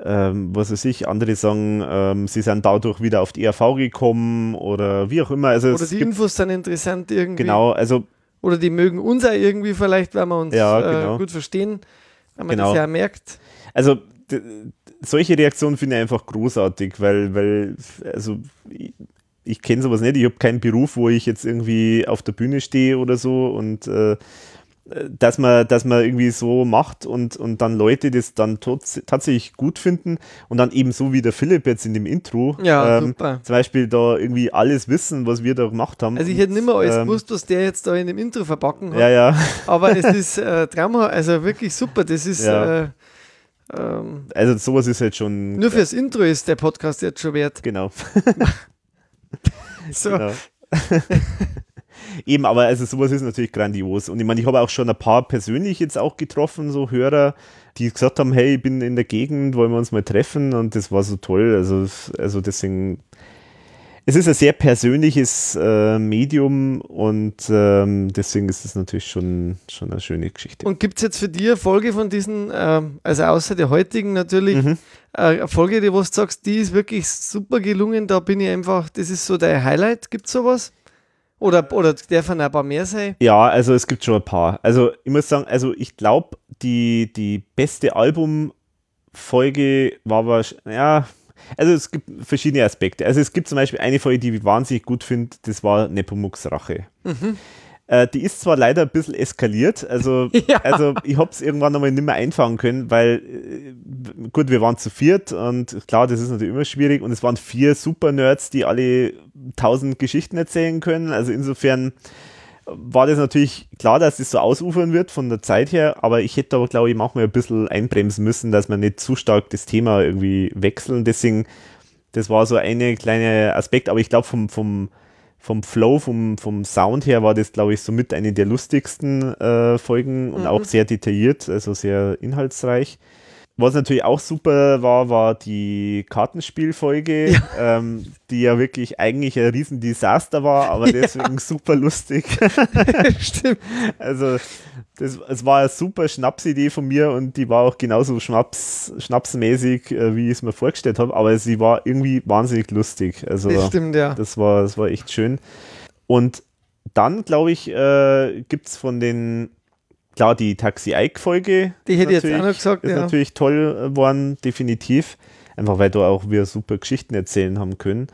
ähm, was weiß ich, andere sagen, ähm, sie sind dadurch wieder auf die ERV gekommen oder wie auch immer. Also oder die Infos sind interessant irgendwie. Genau, also. Oder die mögen uns auch irgendwie vielleicht, weil wir uns ja, äh, genau. gut verstehen, wenn man genau. das ja merkt. Also solche Reaktionen finde ich einfach großartig, weil, weil also ich, ich kenne sowas nicht. Ich habe keinen Beruf, wo ich jetzt irgendwie auf der Bühne stehe oder so und äh, dass man, dass man irgendwie so macht und, und dann Leute das dann tatsächlich gut finden und dann eben so wie der Philipp jetzt in dem Intro ja, ähm, zum Beispiel da irgendwie alles wissen, was wir da gemacht haben. Also ich hätte nicht mehr alles ähm, gewusst, was der jetzt da in dem Intro verbacken hat. Ja, ja. Aber es ist äh, Drama, also wirklich super. Das ist ja. äh, ähm, also sowas ist halt schon. Nur fürs Intro ist der Podcast jetzt schon wert. Genau. so. Genau. Eben, aber also sowas ist natürlich grandios. Und ich meine, ich habe auch schon ein paar persönlich jetzt auch getroffen, so Hörer, die gesagt haben, hey, ich bin in der Gegend, wollen wir uns mal treffen und das war so toll. Also, also deswegen es ist ein sehr persönliches äh, Medium und ähm, deswegen ist es natürlich schon, schon eine schöne Geschichte. Und gibt es jetzt für dich eine Folge von diesen, äh, also außer der heutigen natürlich, mhm. äh, eine Folge, die du sagst, die ist wirklich super gelungen, da bin ich einfach, das ist so dein Highlight, gibt es sowas? Oder, oder darf ein paar mehr sein? Ja, also es gibt schon ein paar. Also ich muss sagen, also ich glaube, die, die beste Albumfolge war wahrscheinlich, ja, also es gibt verschiedene Aspekte. Also es gibt zum Beispiel eine Folge, die ich wahnsinnig gut finde, das war Nepomuk's Rache. Mhm. Äh, die ist zwar leider ein bisschen eskaliert, also, ja. also ich habe es irgendwann einmal nicht mehr einfangen können, weil äh, gut, wir waren zu viert und klar, das ist natürlich immer schwierig und es waren vier Super-Nerds, die alle tausend Geschichten erzählen können, also insofern war das natürlich klar, dass das so ausufern wird von der Zeit her, aber ich hätte aber, glaube ich, manchmal ein bisschen einbremsen müssen, dass man nicht zu stark das Thema irgendwie wechseln. Deswegen, das war so eine kleine Aspekt, aber ich glaube, vom, vom, vom Flow, vom, vom Sound her war das, glaube ich, somit eine der lustigsten äh, Folgen und mhm. auch sehr detailliert, also sehr inhaltsreich. Was natürlich auch super war, war die Kartenspielfolge, ja. Ähm, die ja wirklich eigentlich ein Riesendesaster war, aber deswegen ja. super lustig. Stimmt. Also das, es war eine super Schnapsidee von mir und die war auch genauso Schnaps, schnapsmäßig, äh, wie ich es mir vorgestellt habe, aber sie war irgendwie wahnsinnig lustig. Also das stimmt, ja. Das war, das war echt schön. Und dann, glaube ich, äh, gibt es von den klar, die Taxi Ike-Folge. Die hätte ich jetzt auch noch gesagt. Ist ja. natürlich toll geworden, definitiv. Einfach weil da auch wir super Geschichten erzählen haben können.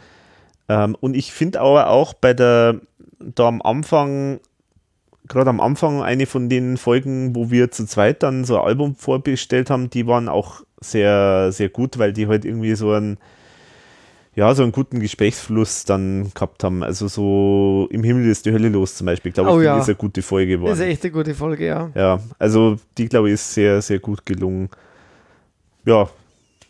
Ähm, und ich finde aber auch bei der, da am Anfang, gerade am Anfang, eine von den Folgen, wo wir zu zweit dann so ein Album vorbestellt haben, die waren auch sehr, sehr gut, weil die halt irgendwie so ein ja, so einen guten Gesprächsfluss dann gehabt haben. Also so im Himmel ist die Hölle los zum Beispiel, glaube ich, oh, ja. ist eine gute Folge geworden. Das ist echt eine gute Folge, ja. Ja, also die, glaube ich, ist sehr, sehr gut gelungen. Ja,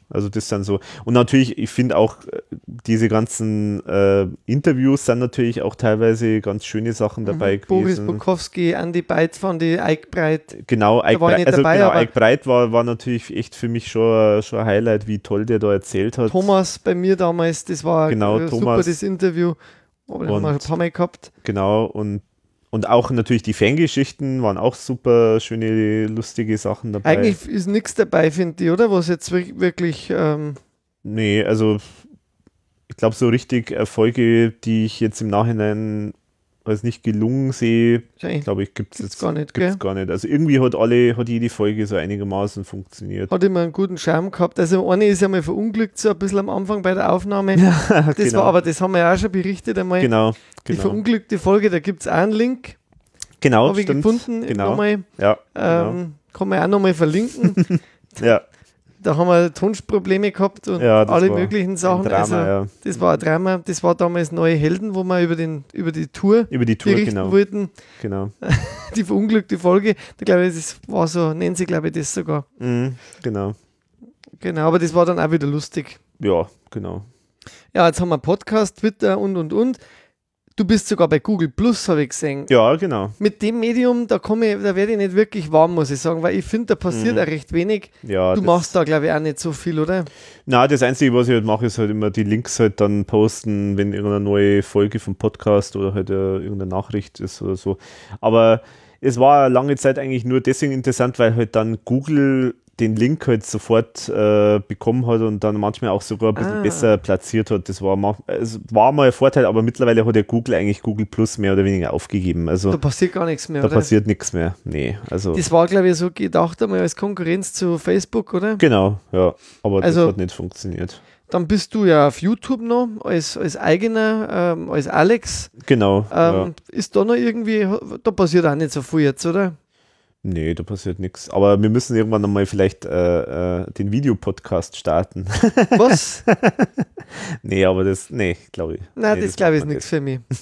also das dann so. Und natürlich, ich finde auch, äh, diese ganzen äh, Interviews sind natürlich auch teilweise ganz schöne Sachen mhm. dabei mhm. gewesen. Boris Bukowski, Andy Beit von die Breit. Genau, Breit, also dabei, genau, Breit war, war natürlich echt für mich schon, schon ein Highlight, wie toll der da erzählt hat. Thomas bei mir damals, das war genau, super, Thomas. das Interview. Und, haben wir ein paar Mal gehabt. Genau, und und auch natürlich die Fangeschichten waren auch super schöne, lustige Sachen dabei. Eigentlich ist nichts dabei, finde ich, oder? Was jetzt wirklich. Ähm nee, also ich glaube, so richtig Erfolge, die ich jetzt im Nachhinein als nicht gelungen sehe, glaube ich, gibt es jetzt gar nicht. Gibt's gar nicht. Also irgendwie hat alle, hat jede Folge so einigermaßen funktioniert. Hat immer einen guten Charme gehabt. Also eine ist ja mal verunglückt, so ein bisschen am Anfang bei der Aufnahme. Ja, das genau. war aber, das haben wir ja auch schon berichtet einmal. Genau. Die genau. verunglückte Folge, da gibt es auch einen Link. Genau, Habe ich gefunden. Genau. Nochmal. Ja, genau. Ähm, kann man auch nochmal verlinken. ja. Da haben wir Tonprobleme gehabt und Ja, alle möglichen Sachen. Drama, also, ja. das war ein Drama. Das war damals Neue Helden, wo wir über, den, über die Tour Über die Tour, berichten genau. wollten. genau. Die verunglückte Folge. Da glaube ich, das war so, nennen sie, glaube ich, das sogar. Mhm, genau. Genau, aber das war dann auch wieder lustig. Ja, genau. Ja, jetzt haben wir Podcast, Twitter und und und. Du bist sogar bei Google Plus, habe ich gesehen. Ja, genau. Mit dem Medium, da komme ich, da werde ich nicht wirklich warm, muss ich sagen, weil ich finde, da passiert Mhm. auch recht wenig. Ja, Du machst da, glaube ich, auch nicht so viel, oder? Na, das Einzige, was ich halt mache, ist halt immer die Links halt dann posten, wenn irgendeine neue Folge vom Podcast oder halt äh, irgendeine Nachricht ist oder so. Aber es war lange Zeit eigentlich nur deswegen interessant, weil halt dann Google den Link halt sofort äh, bekommen hat und dann manchmal auch sogar ein bisschen Ah. besser platziert hat. Das war, ma- es war mal ein Vorteil, aber mittlerweile hat ja Google eigentlich Google Plus mehr oder weniger aufgegeben. Also Da passiert gar nichts mehr, da oder? passiert nichts mehr. Nee, also Das war, glaube ich, so gedacht einmal als Konkurrenz zu Facebook, oder? genau, ja. Aber Also- das hat nicht funktioniert. Dann bist du ja auf YouTube noch als, als eigener, ähm, als Alex. Genau. ja. Ähm, Ist da noch irgendwie, da passiert auch nicht so viel jetzt, oder? Nee, da passiert nichts. Aber wir müssen irgendwann nochmal vielleicht äh, äh, den Videopodcast starten. Was? nee, aber das, nee, glaube ich. Nein, nee, das glaube ich ist nichts für mich.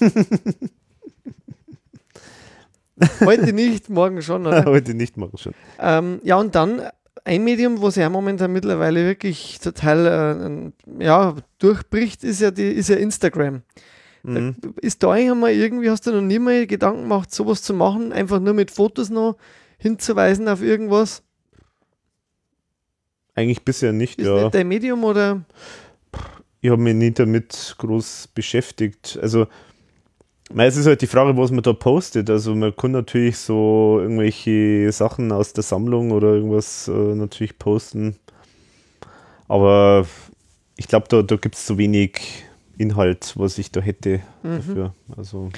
Heute nicht, morgen schon, oder? Heute nicht machen schon. ähm, ja, und dann ein Medium, wo sich ja momentan mittlerweile wirklich total äh, ja, durchbricht, ist ja, die, ist ja Instagram. Mhm. Ist da eigentlich einmal irgendwie, hast du noch nie mal Gedanken gemacht, sowas zu machen, einfach nur mit Fotos noch hinzuweisen auf irgendwas? Eigentlich bisher nicht, Ist ja. nicht dein Medium oder? Ich habe mich nicht damit groß beschäftigt. Also, es ist halt die Frage, was man da postet. Also, man kann natürlich so irgendwelche Sachen aus der Sammlung oder irgendwas äh, natürlich posten. Aber ich glaube, da, da gibt es zu wenig Inhalt, was ich da hätte Mhm. dafür. Also,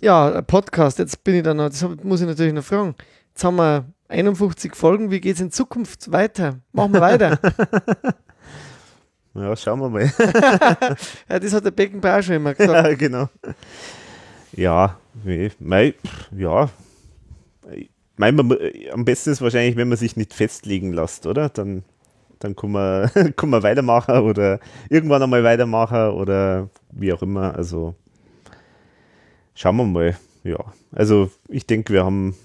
Ja, Podcast, jetzt bin ich da noch, das muss ich natürlich noch fragen. Jetzt haben wir 51 Folgen, wie geht es in Zukunft weiter? Machen wir weiter. ja, schauen wir mal. ja, das hat der Beckenbauer auch schon immer gesagt. ja, genau. Ja, mei, ja. Mei, man, am besten ist wahrscheinlich, wenn man sich nicht festlegen lässt, oder? Dann, dann kann, man, kann man weitermachen oder irgendwann einmal weitermachen oder wie auch immer. Also schauen wir mal. Ja, also ich denke, wir haben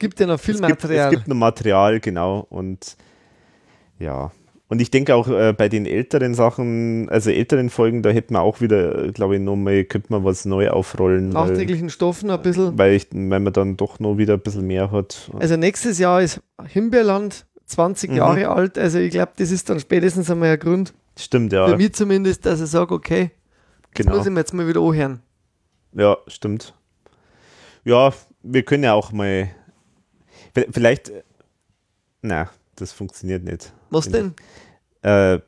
gibt ja noch viel es gibt, Material. es gibt noch Material, genau. Und ja. Und ich denke auch äh, bei den älteren Sachen, also älteren Folgen, da hätten wir auch wieder, glaube ich, nochmal, könnte man was neu aufrollen. Nachträglichen Stoffen ein bisschen. weil, ich, weil man dann doch noch wieder ein bisschen mehr hat. Also nächstes Jahr ist Himbeerland 20 Mhm. Jahre alt. Also ich glaube, das ist dann spätestens einmal ein Grund, Stimmt, ja. für mich zumindest, dass ich sage, okay, das genau. muss ich mir jetzt mal wieder anhören. Ja, stimmt. Ja, wir können ja auch mal. Vielleicht. Na, das funktioniert nicht. Was denn? äh,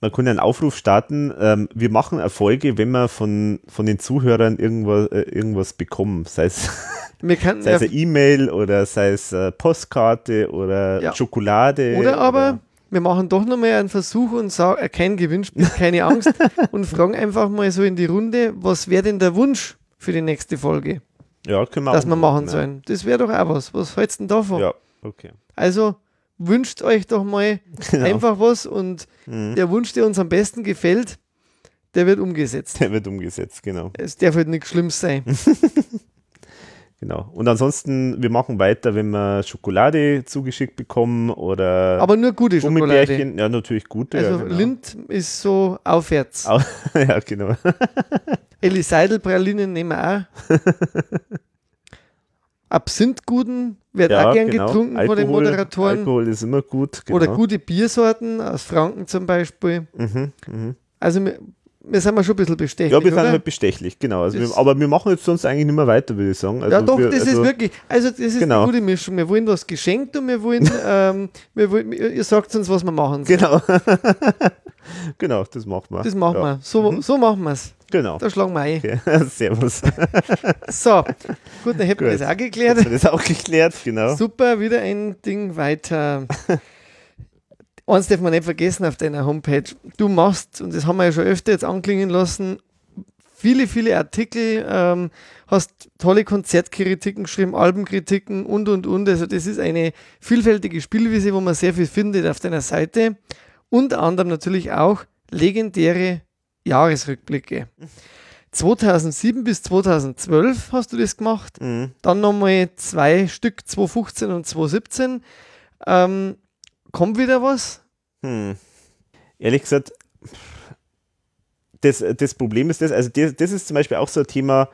man kann ja einen Aufruf starten. Ähm, wir machen Erfolge, wenn wir von, von den Zuhörern irgendwas, äh, irgendwas bekommen. Sei es, sei es eine E-Mail oder sei es äh, Postkarte oder Ja. Schokolade. oder aber wir machen doch nochmal einen Versuch und sagen, äh, kein Gewinnspiel, keine Angst und fragen einfach mal so in die Runde, was wäre denn der Wunsch für die nächste Folge, ja, können wir dass wir machen ja. sollen? Das wäre doch auch was. Was hältst du denn davon? Ja, okay. Also wünscht euch doch mal Genau. einfach was und Mhm. der Wunsch, der uns am besten gefällt, der wird umgesetzt. Der wird umgesetzt, genau. Es darf halt nichts Schlimmes sein. genau. Und ansonsten, wir machen weiter, wenn wir Schokolade zugeschickt bekommen oder Aber nur gute Schokolade. Ja, natürlich gute. Also ja, genau. Lind ist so aufwärts. Au- ja, genau. Elli Seidel Pralinen nehmen wir auch. Absinthguten wird Ja, auch gern genau. getrunken von den Alkohol- Moderatoren. Alkohol ist immer gut. Genau. Oder gute Biersorten aus Franken zum Beispiel. Mhm, mhm. Also wir, wir sind mal schon ein bisschen bestechlich, Ja, wir sind halt bestechlich, genau. Also wir, aber wir machen jetzt sonst eigentlich nicht mehr weiter, würde ich sagen. Also ja, doch, wir, das also, ist wirklich, also das ist Genau. eine gute Mischung. Wir wollen was geschenkt und wir wollen, ähm, wir wollen ihr sagt uns, was wir machen. sollen. Genau. genau, das machen wir. Das machen ja. wir. So, so machen wir es. Genau. Da schlagen wir ein. Okay. Servus. So, gut, dann hätten wir das auch geklärt. Wir das auch geklärt, genau. Super, wieder ein Ding weiter. Eins darf man nicht vergessen auf deiner Homepage. Du machst, und das haben wir ja schon öfter jetzt anklingen lassen, viele, viele Artikel, ähm, hast tolle Konzertkritiken geschrieben, Albenkritiken und, und, und. Also das ist eine vielfältige Spielwiese, wo man sehr viel findet auf deiner Seite. Unter anderem natürlich auch legendäre Jahresrückblicke. 2007 bis 2012 hast du das gemacht. Mhm. Dann nochmal zwei Stück, 2015 und 2017. Ähm, kommt wieder was? Hm. Ehrlich gesagt, das, das Problem ist das, also das, das ist zum Beispiel auch so ein Thema,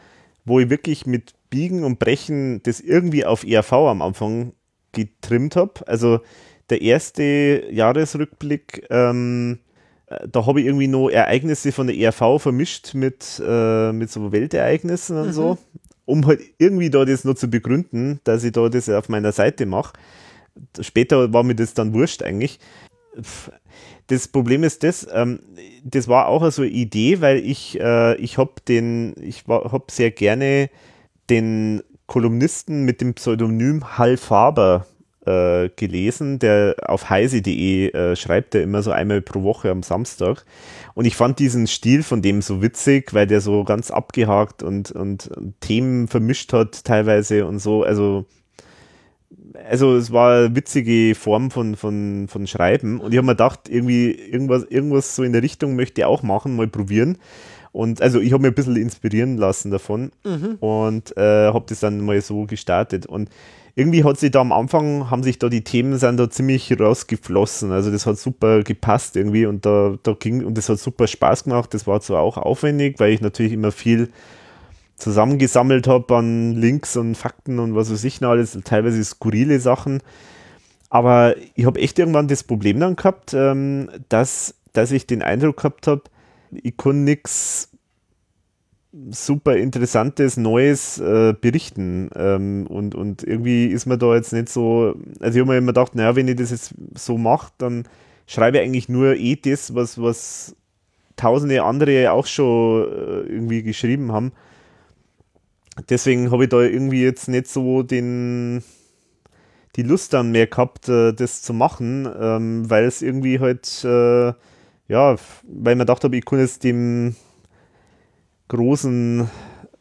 wo ich wirklich mit Biegen und Brechen das irgendwie auf ERV am Anfang getrimmt habe. Also der erste Jahresrückblick, ähm, da habe ich irgendwie noch Ereignisse von der ERV vermischt mit, äh, mit so Weltereignissen und Mhm. so, um halt irgendwie da das noch zu begründen, dass ich da das auf meiner Seite mache. Später war mir das dann wurscht eigentlich. Das Problem ist das, ähm, das war auch so eine Idee, weil ich, äh, ich habe den, ich habe sehr gerne den Kolumnisten mit dem Pseudonym Hal Faber äh, gelesen, der auf heise.de äh, schreibt, der immer so einmal pro Woche am Samstag. Und ich fand diesen Stil von dem so witzig, weil der so ganz abgehakt und, und Themen vermischt hat teilweise und so. Also also es war eine witzige Form von, von, von Schreiben und ich habe mir gedacht, irgendwie irgendwas, irgendwas so in der Richtung möchte ich auch machen, mal probieren. Und also ich habe mir ein bisschen inspirieren lassen davon und äh, habe das dann mal so gestartet. Und irgendwie hat sich da am Anfang, haben sich da die Themen sind da ziemlich rausgeflossen. Also das hat super gepasst irgendwie und da, da ging und das hat super Spaß gemacht. Das war zwar auch aufwendig, weil ich natürlich immer viel zusammengesammelt habe an Links und Fakten und was weiß ich noch alles, teilweise skurrile Sachen. Aber ich habe echt irgendwann das Problem dann gehabt, ähm, dass, dass ich den Eindruck gehabt habe, ich kann nichts super interessantes, Neues äh, berichten. Ähm, und, und irgendwie ist mir da jetzt nicht so, also ich habe mir immer gedacht, naja, wenn ich das jetzt so mache, dann schreibe ich eigentlich nur eh das, was, was tausende andere auch schon äh, irgendwie geschrieben haben. Deswegen habe ich da irgendwie jetzt nicht so den, die Lust dann mehr gehabt, äh, das zu machen, ähm, weil es irgendwie halt, äh, ja, weil man gedacht habe, ich kann jetzt dem großen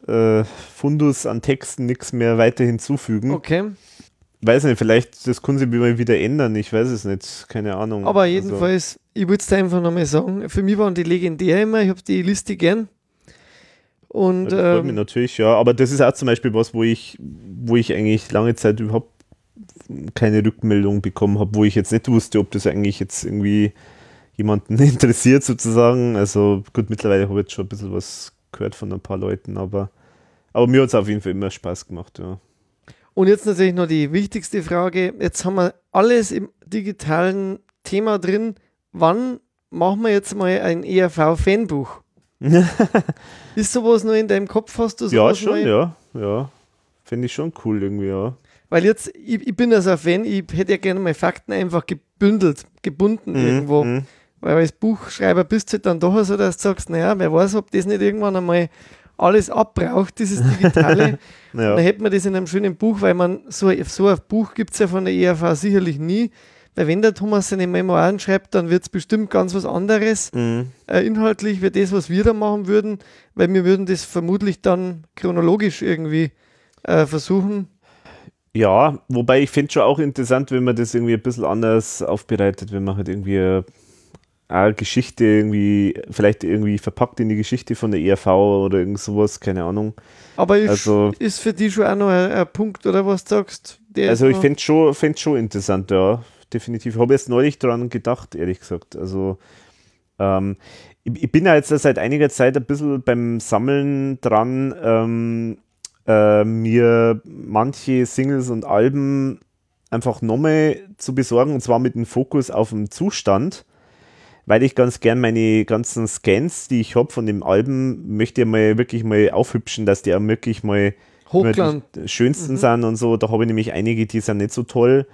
äh, Fundus an Texten nichts mehr weiter hinzufügen. Okay. Weiß nicht, vielleicht das kann sich mal wieder ändern, ich weiß es nicht, keine Ahnung. Aber Also, jedenfalls, ich würde es einfach nochmal sagen, für mich waren die legendär immer, ich habe die Liste gern. Und das freut mich ähm, natürlich, ja, aber das ist auch zum Beispiel was, wo ich, wo ich eigentlich lange Zeit überhaupt keine Rückmeldung bekommen habe, wo ich jetzt nicht wusste, ob das eigentlich jetzt irgendwie jemanden interessiert sozusagen. Also gut, mittlerweile habe ich jetzt schon ein bisschen was gehört von ein paar Leuten, aber, aber mir hat es auf jeden Fall immer Spaß gemacht, ja. Und jetzt natürlich noch die wichtigste Frage. Jetzt haben wir alles im digitalen Thema drin. Wann machen wir jetzt mal ein ERV-Fanbuch? Ist sowas noch in deinem Kopf? Hast du Ja, sowas schon, mal? ja, ja. Finde ich schon cool irgendwie, ja. Weil jetzt, ich, ich bin also ein Fan, ich hätte ja gerne mal Fakten einfach gebündelt, gebunden irgendwo. Mhm. Weil als Buchschreiber bist du halt dann doch so, dass du sagst, naja, wer weiß, ob das nicht irgendwann einmal alles abbraucht, dieses Digitale. Ja. Dann hätte man das in einem schönen Buch, weil man so, so ein Buch gibt es ja von der ERV sicherlich nie. Weil wenn der Thomas seine Memoiren schreibt, dann wird es bestimmt ganz was anderes Mhm. äh, inhaltlich wie das, was wir da machen würden, weil wir würden das vermutlich dann chronologisch irgendwie äh, versuchen. Ja, wobei ich finde schon auch interessant, wenn man das irgendwie ein bisschen anders aufbereitet, wenn man halt irgendwie äh, eine Geschichte irgendwie, vielleicht irgendwie verpackt in die Geschichte von der ERV oder irgend sowas, keine Ahnung. Aber ist, Also- ist für dich schon auch noch ein, ein Punkt, oder was du sagst? Der Also ich finde schon, fänd schon interessant, ja, definitiv. Ich habe jetzt neulich dran gedacht, ehrlich gesagt. Also ähm, ich, ich bin ja jetzt seit einiger Zeit ein bisschen beim Sammeln dran, ähm, äh, mir manche Singles und Alben einfach nochmal zu besorgen und zwar mit dem Fokus auf den Zustand, weil ich ganz gern meine ganzen Scans, die ich habe von den Alben, möchte ich mal wirklich mal aufhübschen, dass die auch wirklich mal die schönsten sind und so. Da habe ich nämlich einige, die sind nicht so toll.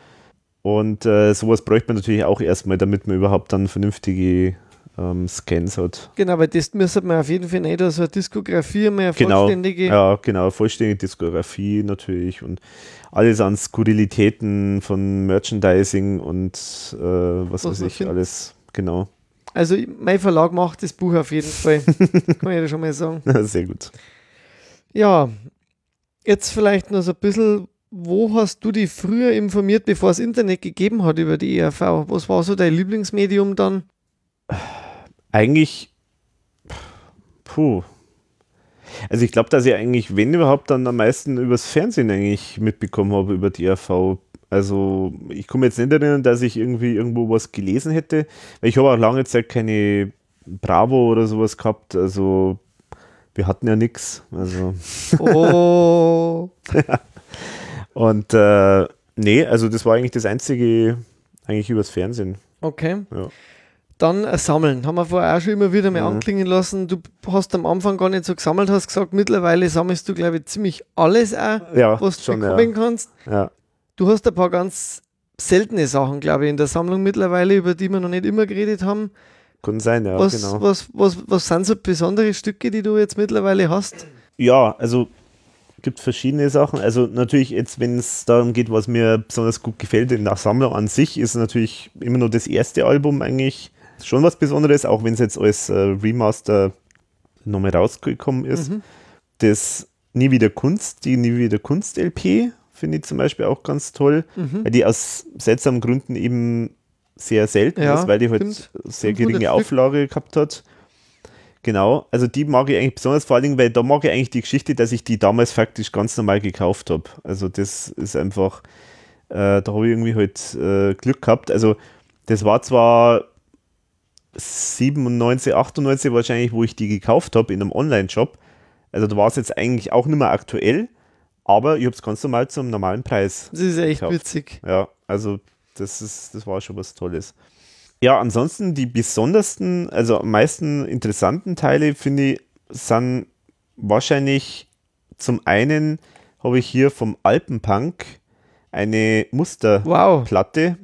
Und äh, sowas bräuchte man natürlich auch erstmal, damit man überhaupt dann vernünftige ähm, Scans hat. Genau, weil das müsste man auf jeden Fall nicht, also eine Diskografie, mehr Genau. vollständige. Ja, genau, vollständige Diskografie natürlich und alles an Skurrilitäten von Merchandising und äh, was Was weiß ich, alles, genau. Also mein Verlag macht das Buch auf jeden Fall. Kann ich dir schon mal sagen. Sehr gut. Ja, jetzt vielleicht noch so ein bisschen, wo hast du dich früher informiert, bevor es Internet gegeben hat über die ERV? Was war so dein Lieblingsmedium dann? Eigentlich, puh. Also ich glaube, dass ich eigentlich, wenn überhaupt, dann am meisten übers Fernsehen eigentlich mitbekommen habe über die ERV. Also ich komme jetzt nicht erinnern, dass ich irgendwie irgendwo was gelesen hätte. Weil ich habe auch lange Zeit keine Bravo oder sowas gehabt. Also wir hatten ja nichts. Also. Oh. Und äh, nee, also das war eigentlich das einzige, eigentlich übers Fernsehen. Okay. Ja. Dann äh, sammeln. Haben wir vorher auch schon immer wieder mal Mhm. anklingen lassen. Du hast am Anfang gar nicht so gesammelt, hast gesagt, mittlerweile sammelst du, glaube ich, ziemlich alles auch, Ja, was du schon, ja. bekommen kannst. ja. Du hast ein paar ganz seltene Sachen, glaube ich, in der Sammlung mittlerweile, über die wir noch nicht immer geredet haben. Kann sein, ja, was, genau. was, was, was sind so besondere Stücke, die du jetzt mittlerweile hast? Ja, also gibt verschiedene Sachen. Also natürlich jetzt, wenn es darum geht, was mir besonders gut gefällt in der Sammlung an sich, ist natürlich immer nur das erste Album eigentlich schon was Besonderes, auch wenn es jetzt als äh, Remaster nochmal rausgekommen ist. Mhm. Das Nie wieder Kunst, die Nie wieder Kunst LP finde ich zum Beispiel auch ganz toll, Mhm. weil die aus seltsamen Gründen eben sehr selten Ja, ist, weil die halt stimmt. sehr 500 geringe. Auflage gehabt hat. Genau, also die mag ich eigentlich besonders vor allen Dingen, weil da mag ich eigentlich die Geschichte, dass ich die damals faktisch ganz normal gekauft habe. Also das ist einfach, äh, da habe ich irgendwie halt äh, Glück gehabt. Also das war zwar 97, 98 wahrscheinlich, wo ich die gekauft habe in einem Online-Shop. Also da war es jetzt eigentlich auch nicht mehr aktuell, aber ich habe es ganz normal zum normalen Preis Das ist echt Gekauft. witzig. ja, also das ist, das war schon was Tolles. Ja, ansonsten die besondersten, also am meisten interessanten Teile, finde ich, sind wahrscheinlich zum einen habe ich hier vom Alpenpunk eine Musterplatte.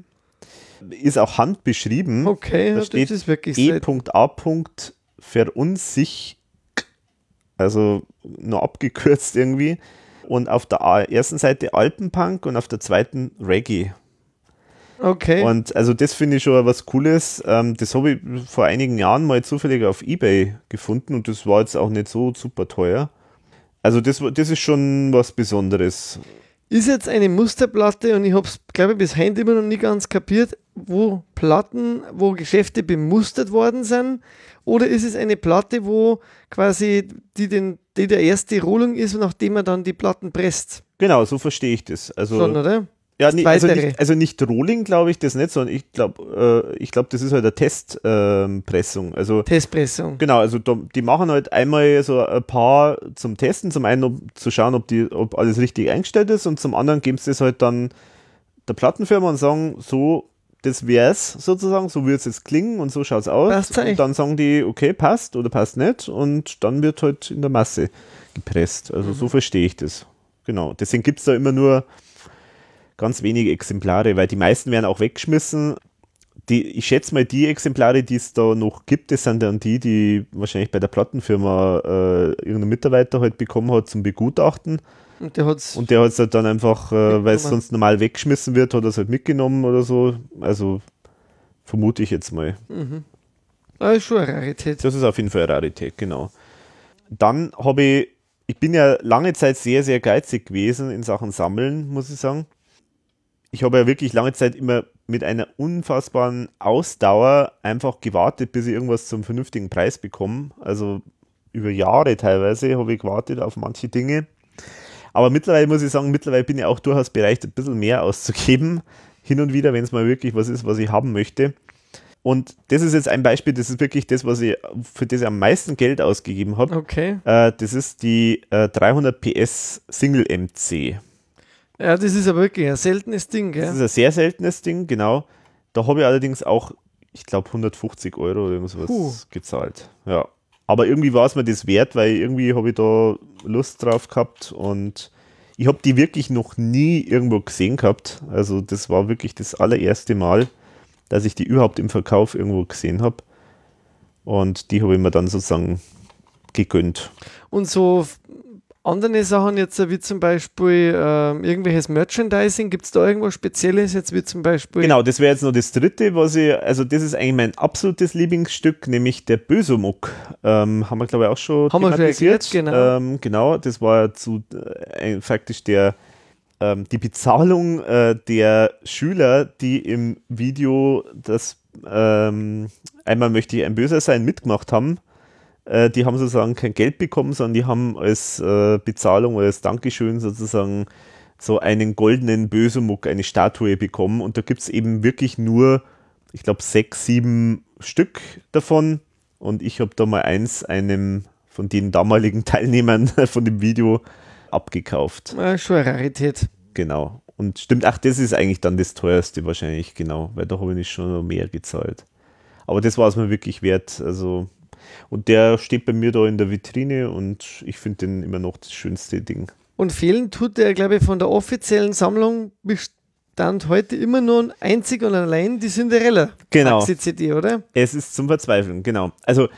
Wow. Ist auch handbeschrieben. Okay, Da das steht ist wirklich E selten. E.A. Verunsich, also nur abgekürzt irgendwie. Und auf der ersten Seite Alpenpunk und auf der zweiten Reggae. Okay. Und also das finde ich schon was Cooles. Ähm, das habe ich vor einigen Jahren mal zufällig auf Ebay gefunden und das war jetzt auch nicht so super teuer. Also das, das ist schon was Besonderes. Ist jetzt eine Musterplatte und ich habe es, glaube ich, bis heute immer noch nie ganz kapiert, wo Platten, wo Geschäfte bemustert worden sind. Oder ist es eine Platte, wo quasi die, den, die der erste Rohlung ist, nachdem man dann die Platten presst? Genau, so verstehe ich das. Also Schon, oder? Ja, nee, also, nicht, also nicht Rolling, glaube ich, das nicht, sondern ich glaube, äh, ich glaube, das ist halt eine Testpressung. also Testpressung. genau, also die machen halt einmal so ein paar zum Testen, zum einen um zu schauen, ob die, ob alles richtig eingestellt ist, und zum anderen geben sie das halt dann der Plattenfirma und sagen, so, das wär's sozusagen, so wird es jetzt klingen und so schaut's aus. Passt's eigentlich? und dann sagen die, okay, passt oder passt nicht, und dann wird halt in der Masse gepresst. Also Mhm. so verstehe ich das. Genau. Deswegen gibt es da immer nur ganz wenige Exemplare, weil die meisten werden auch weggeschmissen. Die, ich schätze mal, die Exemplare, die es da noch gibt, das sind dann die, die wahrscheinlich bei der Plattenfirma äh, irgendein Mitarbeiter halt bekommen hat zum Begutachten. Und der hat's. Und der hat es halt dann einfach, äh, weil es sonst normal weggeschmissen wird, hat er es halt mitgenommen oder so. Also vermute ich jetzt mal. Mhm. Das ist schon eine Rarität. Das ist auf jeden Fall eine Rarität, genau. Dann habe ich, ich bin ja lange Zeit sehr, sehr geizig gewesen in Sachen Sammeln, muss ich sagen. Ich habe ja wirklich lange Zeit immer mit einer unfassbaren Ausdauer einfach gewartet, bis ich irgendwas zum vernünftigen Preis bekomme. Also über Jahre teilweise habe ich gewartet auf manche Dinge. Aber mittlerweile muss ich sagen, mittlerweile bin ich auch durchaus bereit, ein bisschen mehr auszugeben. Hin und wieder, wenn es mal wirklich was ist, was ich haben möchte. Und das ist jetzt ein Beispiel, das ist wirklich das, was ich, für das ich am meisten Geld ausgegeben habe. Okay. Äh, das ist die äh, 300 PS Single MC. Ja, das ist aber wirklich ein seltenes Ding, Das gell? ist ein sehr seltenes Ding, genau. Da habe ich allerdings auch, ich glaube, 150 Euro oder irgendwas Puh. gezahlt. Ja. Aber irgendwie war es mir das wert, weil irgendwie habe ich da Lust drauf gehabt und ich habe die wirklich noch nie irgendwo gesehen gehabt. Also das war wirklich das allererste Mal, dass ich die überhaupt im Verkauf irgendwo gesehen habe. Und die habe ich mir dann sozusagen gegönnt. Und so andere Sachen jetzt, wie zum Beispiel ähm, irgendwelches Merchandising, gibt es da irgendwas Spezielles jetzt, wie zum Beispiel? Genau, das wäre jetzt noch das dritte, was ich, also das ist eigentlich mein absolutes Lieblingsstück, nämlich der Bösomuk. Ähm, haben wir, glaube ich, auch schon haben thematisiert. Schon erklärt, genau. Ähm, genau, das war zu äh, faktisch der ähm, die Bezahlung äh, der Schüler, die im Video das ähm, einmal möchte ich ein Böser sein mitgemacht haben äh, die haben sozusagen kein Geld bekommen, sondern die haben als äh, Bezahlung, als Dankeschön sozusagen so einen goldenen Bösemuck, eine Statue bekommen. Und da gibt es eben wirklich nur, ich glaube, sechs, sieben Stück davon. Und ich habe da mal eins einem von den damaligen Teilnehmern von dem Video abgekauft. Ja, schon eine Rarität. Genau. Und stimmt, ach, das ist eigentlich dann das teuerste wahrscheinlich, genau, weil da habe ich nicht schon mehr gezahlt. Aber das war es mir wirklich wert. Also und der steht bei mir da in der Vitrine und ich finde den immer noch das schönste Ding. Und fehlen tut der, glaube ich, von der offiziellen Sammlung bestand heute immer nur einzig und allein die Cinderella. Genau. CD, oder? Es ist zum Verzweifeln, genau. Also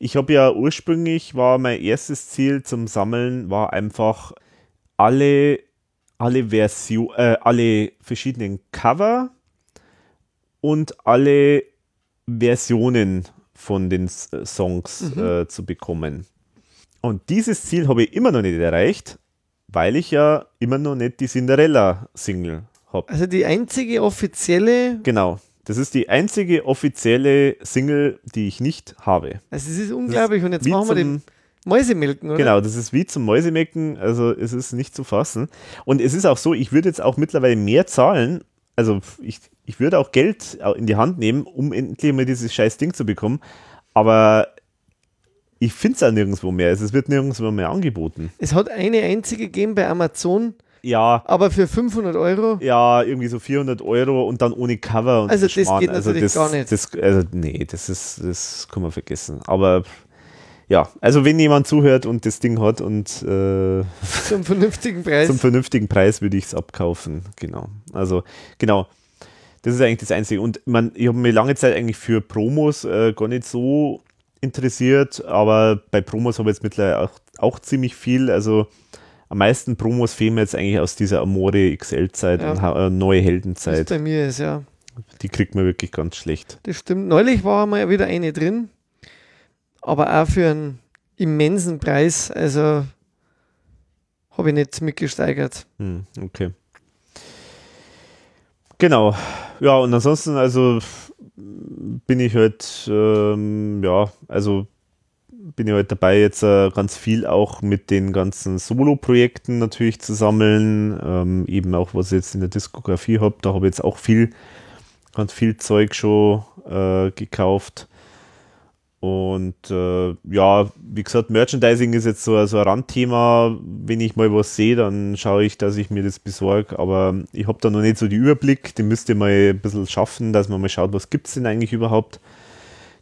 ich habe ja ursprünglich, war mein erstes Ziel zum Sammeln, war einfach alle, alle Version, äh, alle verschiedenen Cover und alle Versionen von den äh, Songs mhm. äh, zu bekommen. Und dieses Ziel habe ich immer noch nicht erreicht, weil ich ja immer noch nicht die Cinderella-Single habe. Also die einzige offizielle. Genau. Das ist die einzige offizielle Single, die ich nicht habe. Also es ist unglaublich. Ist Und jetzt machen wir den Mäusemelken, oder? Genau, das ist wie zum Mäusemelken. Also es ist nicht zu fassen. Und es ist auch so, ich würde jetzt auch mittlerweile mehr zahlen. Also ich, ich würde auch Geld in die Hand nehmen, um endlich mal dieses scheiß Ding zu bekommen. Aber ich finde es auch nirgendwo mehr. Also es wird nirgendwo mehr angeboten. Es hat eine einzige gegeben bei Amazon. Ja. Aber für 500 Euro? Ja, irgendwie so 400 Euro und dann ohne Cover. Und also das Schmarrn. geht natürlich also das, gar nicht. Das, also nee, das ist, das kann man vergessen. Aber ja, also wenn jemand zuhört und das Ding hat und äh, zum vernünftigen Preis. Zum vernünftigen Preis würde ich es abkaufen. Genau. Also genau. Das ist eigentlich das Einzige. Und man, ich habe mich lange Zeit eigentlich für Promos äh, gar nicht so interessiert, aber bei Promos habe ich jetzt mittlerweile auch, auch ziemlich viel. Also am meisten Promos fehlen mir jetzt eigentlich aus dieser Amore XL-Zeit ja. und äh, neue Heldenzeit. Das bei mir ist, ja. Die kriegt man wirklich ganz schlecht. Das stimmt. Neulich war mal wieder eine drin, aber auch für einen immensen Preis. Also habe ich nicht mitgesteigert. Hm, okay. Genau. Ja, und ansonsten, also bin ich halt, ähm, ja, also bin ich halt dabei, jetzt äh, ganz viel auch mit den ganzen Solo-Projekten natürlich zu sammeln. Ähm, eben auch, was ich jetzt in der Diskografie habe. Da habe ich jetzt auch viel, ganz viel Zeug schon äh, gekauft. Und äh, ja, wie gesagt, Merchandising ist jetzt so, so ein Randthema. Wenn ich mal was sehe, dann schaue ich, dass ich mir das besorge. Aber ich habe da noch nicht so den Überblick. Den müsst ihr mal ein bisschen schaffen, dass man mal schaut, was gibt es denn eigentlich überhaupt.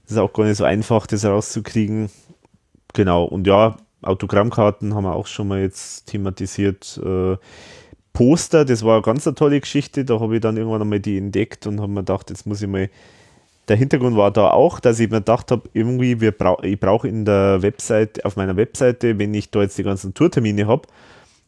Das ist auch gar nicht so einfach, das rauszukriegen. Genau, und ja, Autogrammkarten haben wir auch schon mal jetzt thematisiert. Äh, Poster, das war eine ganz eine tolle Geschichte. Da habe ich dann irgendwann einmal die entdeckt und habe mir gedacht, jetzt muss ich mal der Hintergrund war da auch, dass ich mir gedacht habe, irgendwie, wir brauch, ich brauche in der Website, auf meiner Webseite, wenn ich da jetzt die ganzen Tourtermine habe,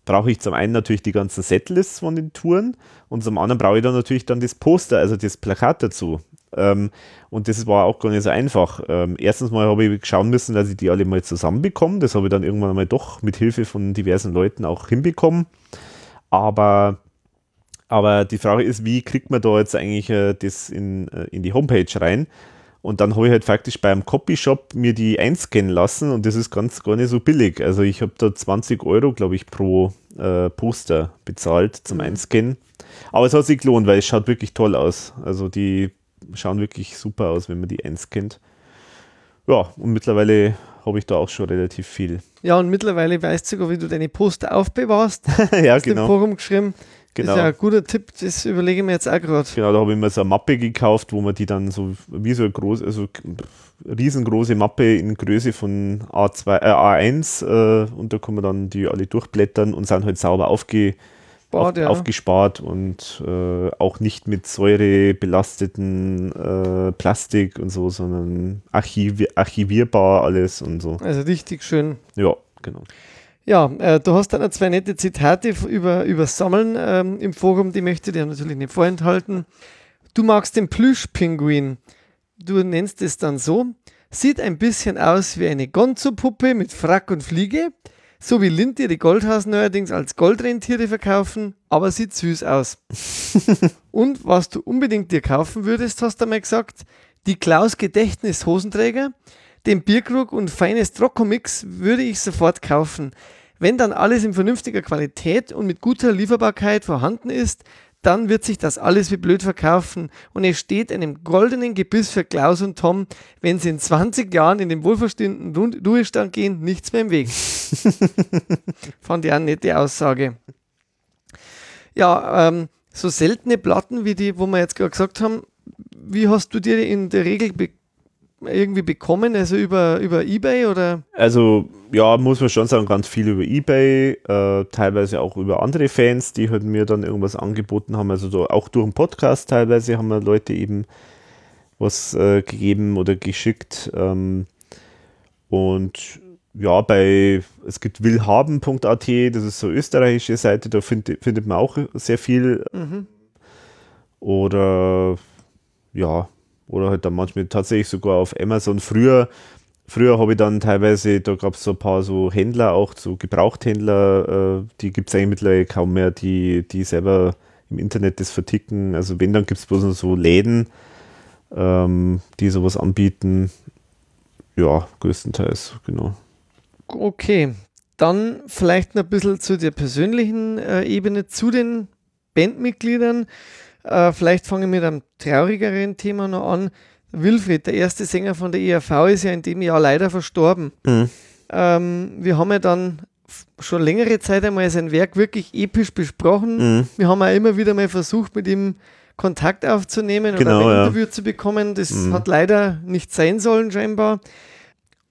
brauche ich zum einen natürlich die ganzen Setlists von den Touren und zum anderen brauche ich dann natürlich dann das Poster, also das Plakat dazu. Ähm, und das war auch gar nicht so einfach. Ähm, erstens mal habe ich schauen müssen, dass ich die alle mal zusammenbekomme. Das habe ich dann irgendwann mal doch mit Hilfe von diversen Leuten auch hinbekommen. Aber aber die Frage ist, wie kriegt man da jetzt eigentlich äh, das in, äh, in die Homepage rein? Und dann habe ich halt faktisch beim Copyshop mir die einscannen lassen und das ist ganz gar nicht so billig. Also ich habe da 20 Euro, glaube ich, pro äh, Poster bezahlt zum mhm. Einscannen. Aber es hat sich gelohnt, weil es schaut wirklich toll aus. Also die schauen wirklich super aus, wenn man die einscannt. Ja, und mittlerweile habe ich da auch schon relativ viel. Ja, und mittlerweile weißt du sogar, wie du deine Poster aufbewahrst. ja, Hast genau. Im Forum geschrieben. Genau. Das ist ja ein guter Tipp, das überlege ich mir jetzt auch gerade. Genau, da habe ich mir so eine Mappe gekauft, wo man die dann so wie so eine große, also riesengroße Mappe in Größe von A2, äh, A1 äh, und da kann man dann die alle durchblättern und sind halt sauber aufge, Bad, auf, ja. aufgespart und äh, auch nicht mit Säure belasteten äh, Plastik und so, sondern archiv archivierbar alles und so. Also richtig schön. Ja, genau. Ja, äh, du hast dann noch zwei nette Zitate über, über Sammeln ähm, im Forum, die möchte ich dir natürlich nicht vorenthalten. Du magst den Plüschpinguin. Du nennst es dann so. Sieht ein bisschen aus wie eine Gonzo-Puppe mit Frack und Fliege. So wie Lindt die Goldhasen neuerdings als Goldrentiere verkaufen, aber sieht süß aus. und was du unbedingt dir kaufen würdest, hast du mal gesagt, die Klaus Gedächtnis Hosenträger, den Bierkrug und feines Trockomix würde ich sofort kaufen. Wenn dann alles in vernünftiger Qualität und mit guter Lieferbarkeit vorhanden ist, dann wird sich das alles wie blöd verkaufen und es steht einem goldenen Gebiss für Klaus und Tom, wenn sie in 20 Jahren in den wohlverstehenden Ruhestand gehen, nichts mehr im Weg. Fand ich eine nette Aussage. Ja, ähm, so seltene Platten wie die, wo wir jetzt gerade gesagt haben, wie hast du dir in der Regel be irgendwie bekommen, also über, über Ebay oder? Also ja, muss man schon sagen, ganz viel über Ebay, äh, teilweise auch über andere Fans, die halt mir dann irgendwas angeboten haben, also da, auch durch den Podcast teilweise haben wir Leute eben was äh, gegeben oder geschickt ähm, und ja, bei, es gibt willhaben.at, das ist so eine österreichische Seite, da find, findet man auch sehr viel. Mhm. Oder ja, oder halt dann manchmal tatsächlich sogar auf Amazon. Früher, früher habe ich dann teilweise, da gab es so ein paar so Händler, auch so Gebrauchthändler, äh, die gibt es eigentlich mittlerweile kaum mehr, die, die selber im Internet das verticken. Also wenn, dann gibt es bloß noch so Läden, ähm, die sowas anbieten. Ja, größtenteils, genau. Okay, dann vielleicht noch ein bisschen zu der persönlichen äh, Ebene, zu den Bandmitgliedern. Äh, vielleicht fange ich mit einem traurigeren Thema noch an. Wilfried, der erste Sänger von der ERV, ist ja in dem Jahr leider verstorben. Mhm. Ähm, wir haben ja dann schon längere Zeit einmal sein Werk wirklich episch besprochen. Mhm. Wir haben auch immer wieder mal versucht, mit ihm Kontakt aufzunehmen genau, oder ein ja. Interview zu bekommen. Das mhm. hat leider nicht sein sollen, scheinbar.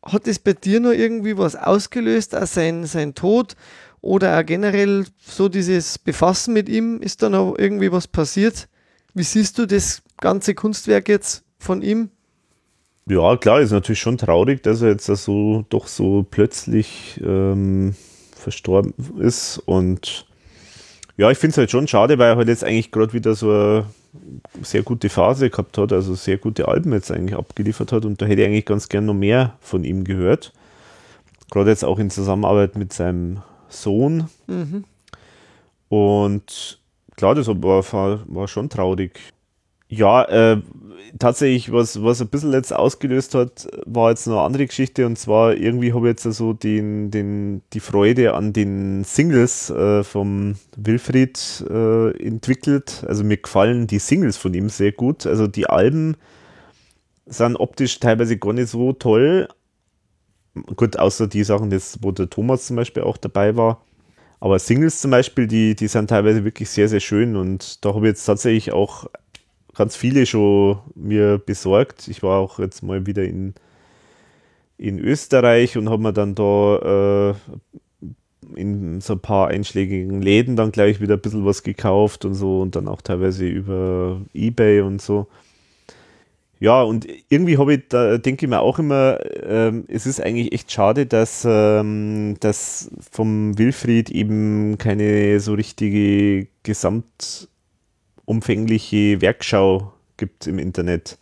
Hat es bei dir noch irgendwie was ausgelöst, auch sein, sein Tod? Oder auch generell so dieses Befassen mit ihm, ist da noch irgendwie was passiert? Wie siehst du das ganze Kunstwerk jetzt von ihm? Ja, klar, ist natürlich schon traurig, dass er jetzt so doch so plötzlich ähm, verstorben ist. Und ja, ich finde es halt schon schade, weil er halt jetzt eigentlich gerade wieder so eine sehr gute Phase gehabt hat, also sehr gute Alben jetzt eigentlich abgeliefert hat. Und da hätte ich eigentlich ganz gern noch mehr von ihm gehört. Gerade jetzt auch in Zusammenarbeit mit seinem Sohn. Mhm. Und klar, das war, war schon traurig. Ja, äh, tatsächlich, was, was ein bisschen jetzt ausgelöst hat, war jetzt noch eine andere Geschichte und zwar irgendwie habe ich jetzt also den, den, die Freude an den Singles äh, vom Wilfried äh, entwickelt. Also mir gefallen die Singles von ihm sehr gut. Also die Alben sind optisch teilweise gar nicht so toll, Gut, außer die Sachen, jetzt, wo der Thomas zum Beispiel auch dabei war. Aber Singles zum Beispiel, die, die sind teilweise wirklich sehr, sehr schön und da habe ich jetzt tatsächlich auch ganz viele schon mir besorgt. Ich war auch jetzt mal wieder in, in Österreich und habe mir dann da äh, in so ein paar einschlägigen Läden dann gleich wieder ein bisschen was gekauft und so und dann auch teilweise über Ebay und so. Ja, und irgendwie habe ich, da denke ich mir auch immer, ähm, es ist eigentlich echt schade, dass, ähm, dass vom Wilfried eben keine so richtige gesamtumfängliche Werkschau gibt im Internet.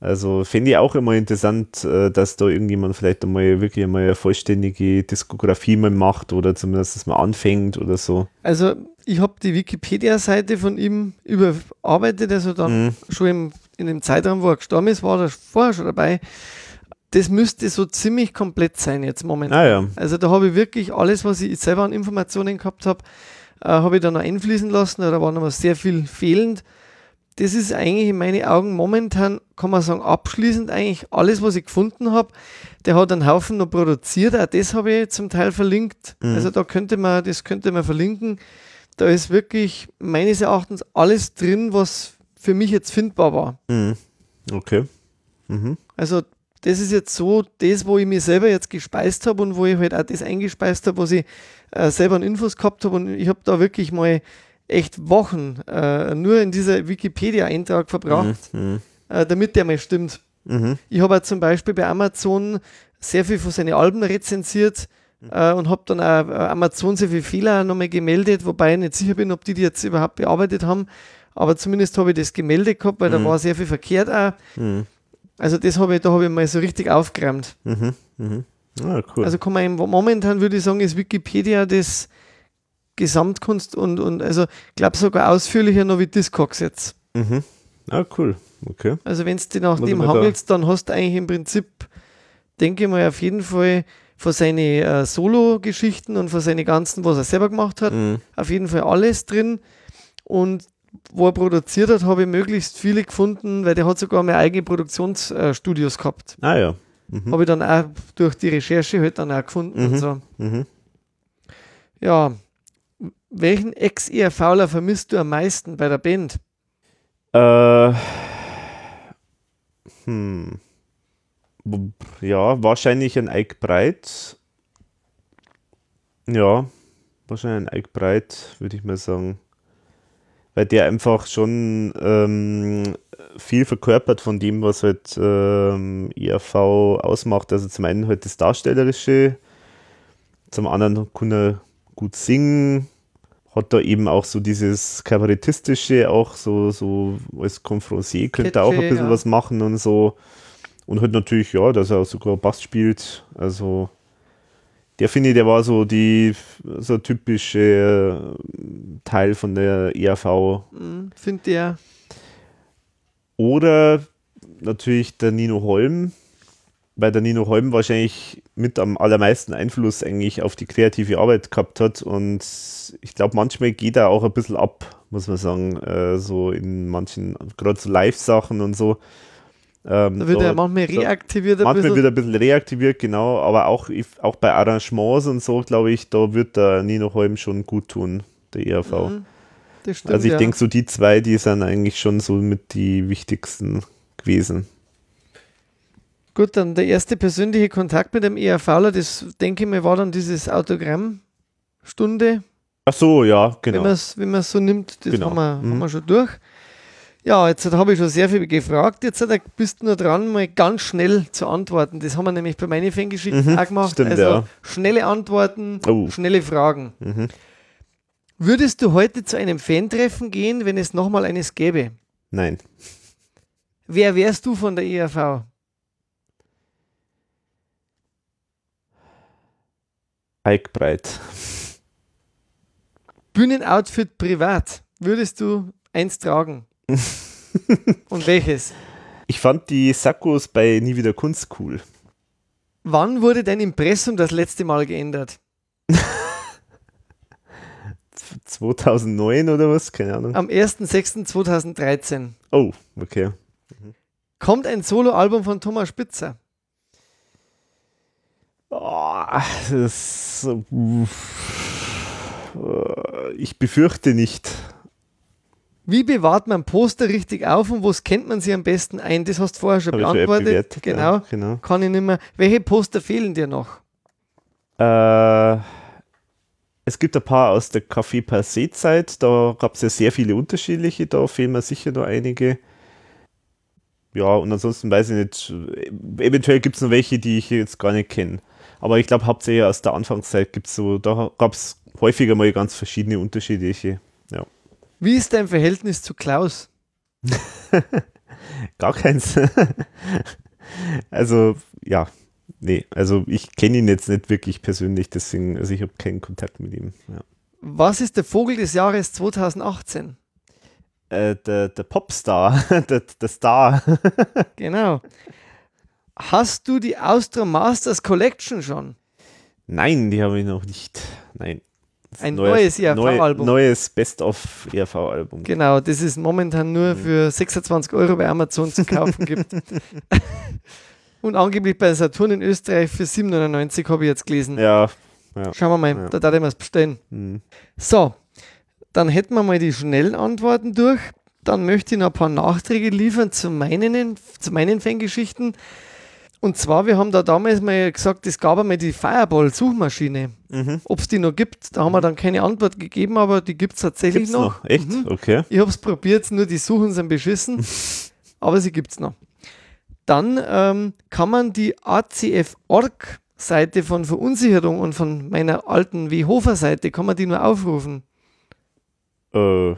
Also fände ich auch immer interessant, äh, dass da irgendjemand vielleicht einmal wirklich einmal eine vollständige Diskografie mal macht oder zumindest dass man anfängt oder so. Also ich habe die Wikipedia-Seite von ihm überarbeitet, also dann mhm. schon im, in dem Zeitraum, wo er gestorben ist, war er vorher schon dabei. Das müsste so ziemlich komplett sein jetzt momentan. Ah, ja. Also da habe ich wirklich alles, was ich selber an Informationen gehabt habe, äh, habe ich dann noch einfließen lassen. Da war noch sehr viel fehlend das ist eigentlich in meinen Augen momentan, kann man sagen, abschließend eigentlich alles, was ich gefunden habe. Der hat einen Haufen noch produziert, auch das habe ich zum Teil verlinkt. Mhm. Also da könnte man, das könnte man verlinken. Da ist wirklich meines Erachtens alles drin, was für mich jetzt findbar war. Mhm. Okay. Mhm. Also das ist jetzt so das, wo ich mir selber jetzt gespeist habe und wo ich halt auch das eingespeist habe, was ich äh, selber an Infos gehabt habe. Und ich habe da wirklich mal echt Wochen äh, nur in dieser Wikipedia-Eintrag verbracht, mhm, mhm. äh, damit der mal stimmt. Mhm. Ich habe zum Beispiel bei Amazon sehr viel von seinen Alben rezensiert, äh, und habe dann auch äh, Amazon sehr viele Fehler nochmal gemeldet, wobei ich nicht sicher bin, ob die die jetzt überhaupt bearbeitet haben. Aber zumindest habe ich das gemeldet gehabt, weil da Mhm. war sehr viel verkehrt auch. Mhm. Also das habe ich, da habe ich mal so richtig aufgeräumt. Mhm. Mhm. Ah, cool. Also kann man im, momentan würde ich sagen, ist Wikipedia das Gesamtkunst und, und also ich glaube sogar ausführlicher noch wie Discogs jetzt. mhm. Ah, cool. Okay. Also wenn du nach dem da- hangelst, dann hast du eigentlich im Prinzip, denke ich mal, auf jeden Fall von seinen äh, Solo-Geschichten und von seinen ganzen, was er selber gemacht hat, Mhm. auf jeden Fall alles drin. Und wo er produziert hat, habe ich möglichst viele gefunden, weil der hat sogar mehr eigene Produktionsstudios gehabt. Ah ja. Mhm. Habe ich dann auch durch die Recherche halt dann auch gefunden und Mhm. so. Mhm. Ja. Welchen Ex-ERVler vermisst du am meisten bei der Band? Äh, hm. Ja, wahrscheinlich ein Ike Breit. Ja, wahrscheinlich ein Ike Breit, würde ich mal sagen. Weil der einfach schon ähm, viel verkörpert von dem, was halt ähm, ERV ausmacht. Also zum einen halt das Darstellerische, zum anderen kann er gut singen, hat da eben auch so dieses Kabarettistische, auch so, so als Confrancier könnte er auch ein bisschen ja. was machen und so. Und halt natürlich, ja, dass er sogar Bass spielt. Also der finde ich, der war so die so typische äh, Teil von der ERV. Hm, Finde der. Oder natürlich der Nino Holm, weil der Nino Holm wahrscheinlich mit am allermeisten Einfluss eigentlich auf die kreative Arbeit gehabt hat. Und ich glaube, manchmal geht er auch ein bisschen ab, muss man sagen, äh, so in manchen, gerade so Live-Sachen und so. Ähm, Da wird er manchmal reaktiviert Manchmal bisschen. wird er ein bisschen reaktiviert, genau, aber auch, auch bei Arrangements und so, glaube ich, da wird der Nino Holm schon gut tun, der ERV. Mhm, stimmt, also ich ja. denke, so die zwei, die sind eigentlich schon so mit die wichtigsten gewesen. Gut, dann der erste persönliche Kontakt mit dem ERVler, das denke ich mir, war dann dieses Autogrammstunde, Ach so, ja, wenn genau. man es wenn so nimmt. Das Genau. haben, wir, Mhm. haben wir schon durch. Ja, jetzt habe ich schon sehr viel gefragt. Jetzt äh, bist du nur dran, mal ganz schnell zu antworten. Das haben wir nämlich bei meinen Fangeschichten Mhm, auch gemacht. stimmt, also ja. schnelle Antworten, Oh. schnelle Fragen. Mhm. Würdest du heute zu einem Fan-Treffen gehen, wenn es nochmal eines gäbe? Nein. Wer wärst du von der ERV? Ike Breit. Bühnenoutfit privat. Würdest du eins tragen? Und welches? Ich fand die Sakkos bei Nie wieder Kunst cool. Wann wurde dein Impressum das letzte Mal geändert? 2009 oder was? Keine Ahnung. Am 1.6.2013. Oh, okay. Kommt ein Soloalbum von Thomas Spitzer. Oh, das, äh, ich befürchte nicht. Wie bewahrt man Poster richtig auf und wo scannt man sie am besten ein? Das hast du vorher schon Habe ich schon beantwortet. bewertet, genau. Ja, genau. Kann ich nicht mehr. Welche Poster fehlen dir noch? Äh, es gibt ein paar aus der Café Passé Zeit, da gab es ja sehr viele unterschiedliche, da fehlen mir sicher noch einige. Ja, und ansonsten weiß ich nicht, eventuell gibt es noch welche, die ich jetzt gar nicht kenne. Aber ich glaube, hauptsächlich aus der Anfangszeit gibt es so, da gab es häufiger mal ganz verschiedene unterschiedliche. Wie ist dein Verhältnis zu Klaus? Gar keins. also, ja, nee, also ich kenne ihn jetzt nicht wirklich persönlich, deswegen, also ich habe keinen Kontakt mit ihm. Ja. Was ist der Vogel des Jahres 2018? Äh, der, der Popstar, der, der Star. Genau. Hast du die Austro Masters Collection schon? Nein, die habe ich noch nicht. Nein. Ist Ein neues ERV-Album. Neu, neues Best-of ERV-Album. Genau, das es momentan nur Mhm. für 26 Euro bei Amazon zu kaufen gibt. Und angeblich bei Saturn in Österreich für 7,99 habe ich jetzt gelesen. Ja. Schauen wir mal, Ja. da darf ich mir bestellen. Hm. So, dann hätten wir mal die schnellen Antworten durch. Dann möchte ich noch ein paar Nachträge liefern zu meinen, zu meinen Fangeschichten. Und zwar, wir haben da damals mal gesagt, es gab einmal die Fireball-Suchmaschine. Mhm. Ob es die noch gibt, da haben wir dann keine Antwort gegeben, aber die gibt es tatsächlich Gibt's noch. noch? Echt? Mhm. Okay. Ich habe es probiert, nur die Suchen sind beschissen, aber sie gibt es noch. Dann ähm, kann man die ACF-Org Seite von Verunsicherung und von meiner alten Whofer-Seite, kann man die nur aufrufen? Äh,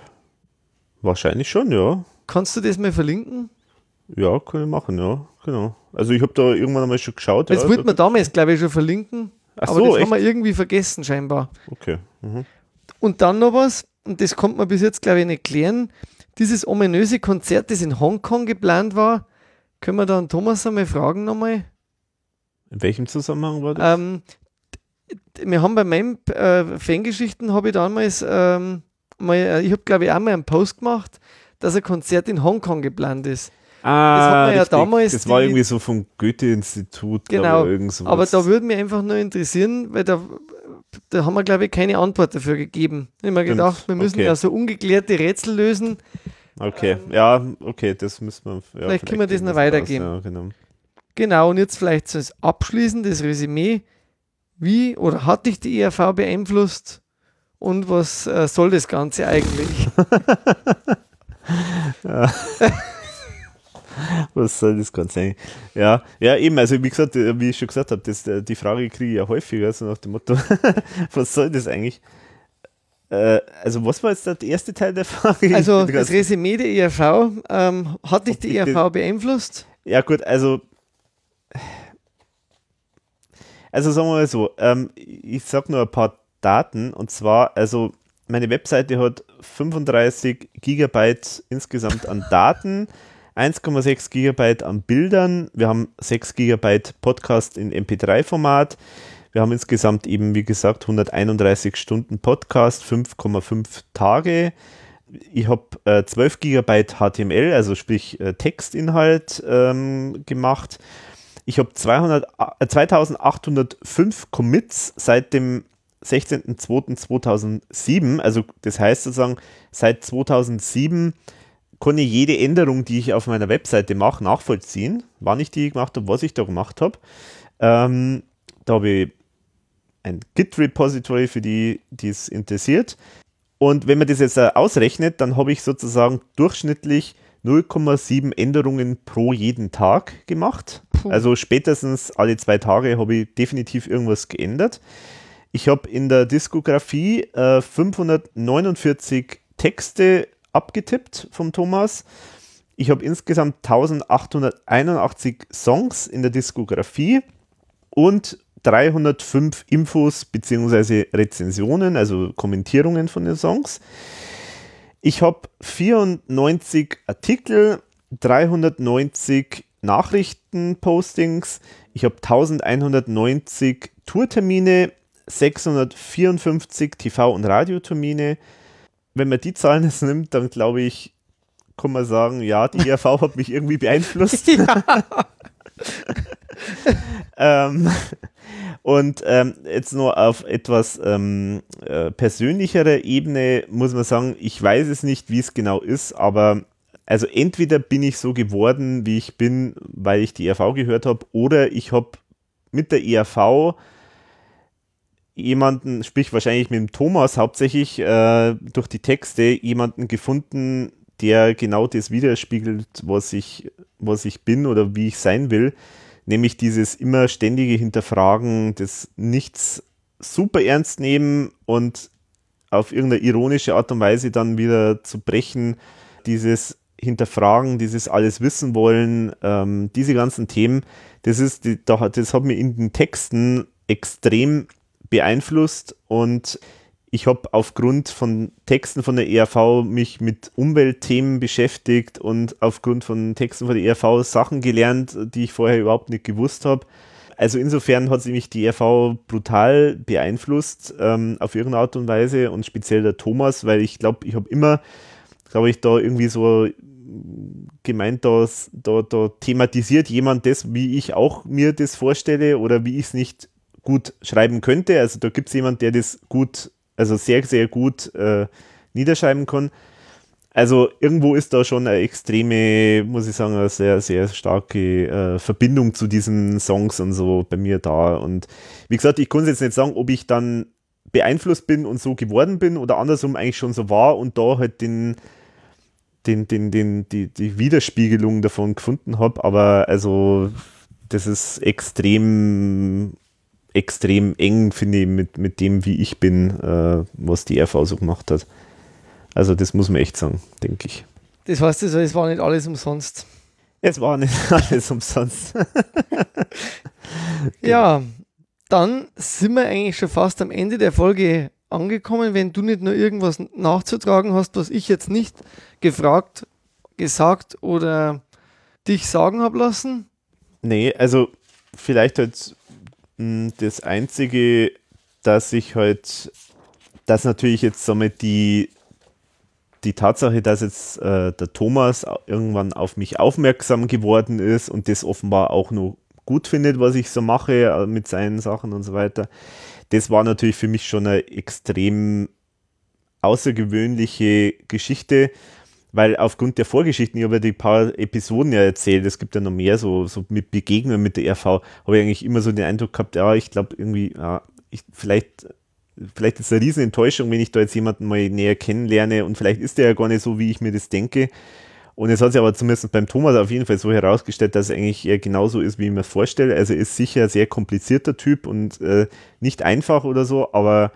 wahrscheinlich schon, ja. Kannst du das mal verlinken? Ja, kann ich machen, ja, genau. Also ich habe da irgendwann einmal schon geschaut. Das ja, wollte man damals, glaube ich, schon verlinken. Ach aber so, das echt? haben wir irgendwie vergessen, scheinbar. Okay. Mhm. Und dann noch was, und das konnte man bis jetzt, glaube ich, nicht klären. Dieses ominöse Konzert, das in Hongkong geplant war, können wir dann Thomas einmal fragen nochmal? In welchem Zusammenhang war das? Ähm, wir haben bei meinen äh, Fangeschichten, habe ich damals, ähm, mal, äh, ich habe glaube ich auch mal einen Post gemacht, dass ein Konzert in Hongkong geplant ist. Ah, hat man ja damals Das war irgendwie so vom Goethe-Institut. Genau, Aber, da würde mich einfach nur interessieren, weil da, da haben wir glaube ich keine Antwort dafür gegeben. Ich habe mir gedacht, wir müssen okay. ja so ungeklärte Rätsel lösen. Okay, ja, okay, das müssen wir. Ja, Vielleicht können wir das noch weitergeben. Ja, genau. Genau, und jetzt vielleicht so als abschließendes Resümee. Wie oder hat dich die ERV beeinflusst und was äh, soll das Ganze eigentlich? Was soll das Ganze sein? Ja, ja, eben, also wie gesagt, äh, wie ich schon gesagt habe, das, äh, die Frage kriege ich ja häufiger, so nach dem Motto, was soll das eigentlich? Äh, also was war jetzt der erste Teil der Frage? Also das Resümee der ERV, ähm, hat dich die ERV beeinflusst? Ja, gut, also. Also sagen wir mal so, ähm, ich sag nur ein paar Daten und zwar, also meine Webseite hat 35 Gigabyte insgesamt an Daten, 1,6 Gigabyte an Bildern, wir haben 6 Gigabyte Podcast in MP3-Format, wir haben insgesamt eben, wie gesagt, 131 Stunden Podcast, 5,5 Tage. Ich habe äh, 12 Gigabyte HTML, also sprich äh, Textinhalt ähm, gemacht. Ich habe 200 äh, 2805 Commits seit dem 16.02.2007. Also das heißt sozusagen, seit 2007 ich jede Änderung, die ich auf meiner Webseite mache, nachvollziehen, wann ich die gemacht habe, was ich da gemacht habe. Ähm, da habe ich ein Git-Repository für die, die es interessiert. Und wenn man das jetzt äh, ausrechnet, dann habe ich sozusagen durchschnittlich 0,7 Änderungen pro jeden Tag gemacht. Puh. Also spätestens alle zwei Tage habe ich definitiv irgendwas geändert. Ich habe in der Diskografie äh, 549 Texte abgetippt vom Thomas. Ich habe insgesamt 1881 Songs in der Diskografie und 305 Infos bzw. Rezensionen, also Kommentierungen von den Songs. Ich habe 94 Artikel, 390 Nachrichtenpostings, ich habe 1190 Tourtermine, 654 TV- und Radiotermine. Wenn man die Zahlen jetzt nimmt, dann glaube ich, kann man sagen, ja, die ERV hat mich irgendwie beeinflusst. ähm, und ähm, jetzt nur auf etwas ähm, äh, persönlicherer Ebene muss man sagen, ich weiß es nicht, wie es genau ist, aber also entweder bin ich so geworden, wie ich bin, weil ich die ERV gehört habe, oder ich habe mit der ERV jemanden, sprich wahrscheinlich mit dem Thomas hauptsächlich äh, durch die Texte, jemanden gefunden, der genau das widerspiegelt, was ich, was ich bin oder wie ich sein will. Nämlich dieses immer ständige Hinterfragen, das Nichts super ernst nehmen und auf irgendeine ironische Art und Weise dann wieder zu brechen, dieses Hinterfragen, dieses alles wissen wollen, ähm, diese ganzen Themen, das ist, das hat mir in den Texten extrem beeinflusst und ich habe aufgrund von Texten von der ERV mich mit Umweltthemen beschäftigt und aufgrund von Texten von der ERV Sachen gelernt, die ich vorher überhaupt nicht gewusst habe. Also insofern hat sie mich die ERV brutal beeinflusst ähm, auf irgendeine Art und Weise und speziell der Thomas, weil ich glaube, ich habe immer, glaube ich, da irgendwie so gemeint, dass da, da thematisiert jemand das, wie ich auch mir das vorstelle oder wie ich es nicht gut schreiben könnte. Also da gibt es jemand, der das gut also sehr, sehr gut äh, niederschreiben kann. Also irgendwo ist da schon eine extreme, muss ich sagen, eine sehr, sehr starke äh, Verbindung zu diesen Songs und so bei mir da. Und wie gesagt, ich kann jetzt nicht sagen, ob ich dann beeinflusst bin und so geworden bin oder andersrum eigentlich schon so war und da halt den, den, den, den, die, die Widerspiegelung davon gefunden habe. Aber also das ist extrem extrem eng, finde ich, mit, mit dem, wie ich bin, äh, was die RV so gemacht hat. Also das muss man echt sagen, denke ich. Das heißt also, es war nicht alles umsonst. Es war nicht alles umsonst. Ja, dann sind wir eigentlich schon fast am Ende der Folge angekommen. Wenn du nicht nur irgendwas nachzutragen hast, was ich jetzt nicht gefragt, gesagt oder dich sagen habe lassen. Nee, also vielleicht halt das Einzige, dass ich halt, dass natürlich jetzt somit die, die Tatsache, dass jetzt äh, der Thomas irgendwann auf mich aufmerksam geworden ist und das offenbar auch nur gut findet, was ich so mache äh, mit seinen Sachen und so weiter, das war natürlich für mich schon eine extrem außergewöhnliche Geschichte, weil aufgrund der Vorgeschichten, ich habe ja die paar Episoden ja erzählt, es gibt ja noch mehr so, so mit Begegnungen mit der RV, habe ich eigentlich immer so den Eindruck gehabt, ja, ich glaube irgendwie, ja, ich, vielleicht, vielleicht ist es eine riesen Enttäuschung, wenn ich da jetzt jemanden mal näher kennenlerne und vielleicht ist der ja gar nicht so, wie ich mir das denke. Und es hat sich aber zumindest beim Thomas auf jeden Fall so herausgestellt, dass er eigentlich eher genauso ist, wie ich mir vorstelle. Also ist sicher ein sehr komplizierter Typ und äh, nicht einfach oder so, aber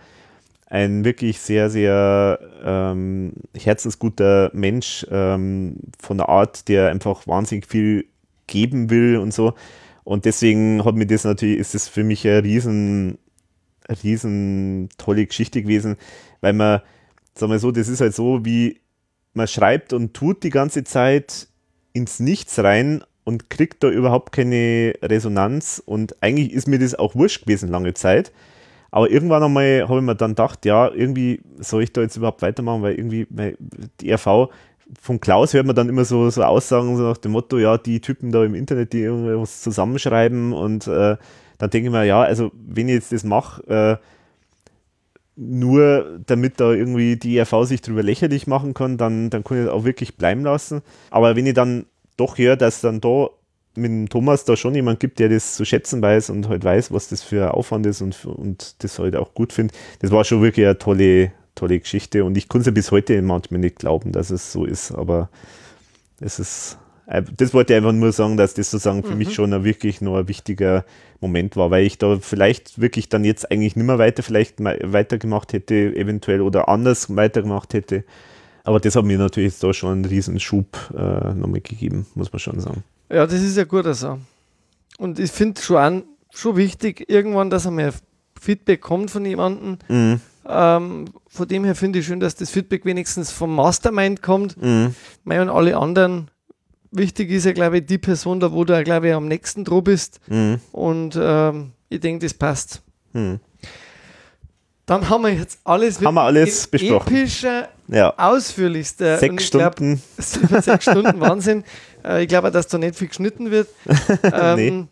ein wirklich sehr, sehr ähm, herzensguter Mensch ähm, von der Art, der einfach wahnsinnig viel geben will und so. Und deswegen hat mir das natürlich, ist es für mich eine riesen, riesen tolle Geschichte gewesen, weil man, sagen wir so, das ist halt so, wie man schreibt und tut die ganze Zeit ins Nichts rein und kriegt da überhaupt keine Resonanz. Und eigentlich ist mir das auch wurscht gewesen lange Zeit. Aber irgendwann einmal habe ich mir dann gedacht, ja, irgendwie soll ich da jetzt überhaupt weitermachen, weil irgendwie die RV von Klaus hört man dann immer so, so Aussagen so nach dem Motto, ja, die Typen da im Internet, die irgendwas zusammenschreiben und äh, dann denke ich mir, ja, also wenn ich jetzt das mache, äh, nur damit da irgendwie die RV sich drüber lächerlich machen kann, dann, dann kann ich das auch wirklich bleiben lassen. Aber wenn ich dann doch höre, dass dann da mit dem Thomas da schon jemand gibt, der das zu schätzen weiß und halt weiß, was das für ein Aufwand ist und, und das halt auch gut findet. Das war schon wirklich eine tolle, tolle Geschichte und ich konnte es ja bis heute manchmal nicht glauben, dass es so ist, aber es ist, das wollte ich einfach nur sagen, dass das sozusagen für mhm. mich schon ein, wirklich noch ein wichtiger Moment war, weil ich da vielleicht wirklich dann jetzt eigentlich nicht mehr weiter, vielleicht weitergemacht hätte, eventuell oder anders weitergemacht hätte. Aber das hat mir natürlich da schon einen riesen Schub äh, nochmal gegeben, muss man schon sagen. Ja, das ist ja gut also. Und ich finde schon, schon wichtig, irgendwann, dass einmal Feedback kommt von jemandem. Mhm. Ähm, von dem her finde ich schön, dass das Feedback wenigstens vom Mastermind kommt. Mhm. Mei und alle anderen. Wichtig ist ja, glaube ich, die Person da, wo du, glaube ich, am nächsten dran bist. Mhm. Und ähm, ich denke, das passt. Mhm. Dann haben wir jetzt alles, haben wir alles besprochen. epischer, ja. ausführlichster. Sechs Stunden. Glaub, sechs Stunden Wahnsinn. Äh, ich glaube, dass da nicht viel geschnitten wird. ähm, nee.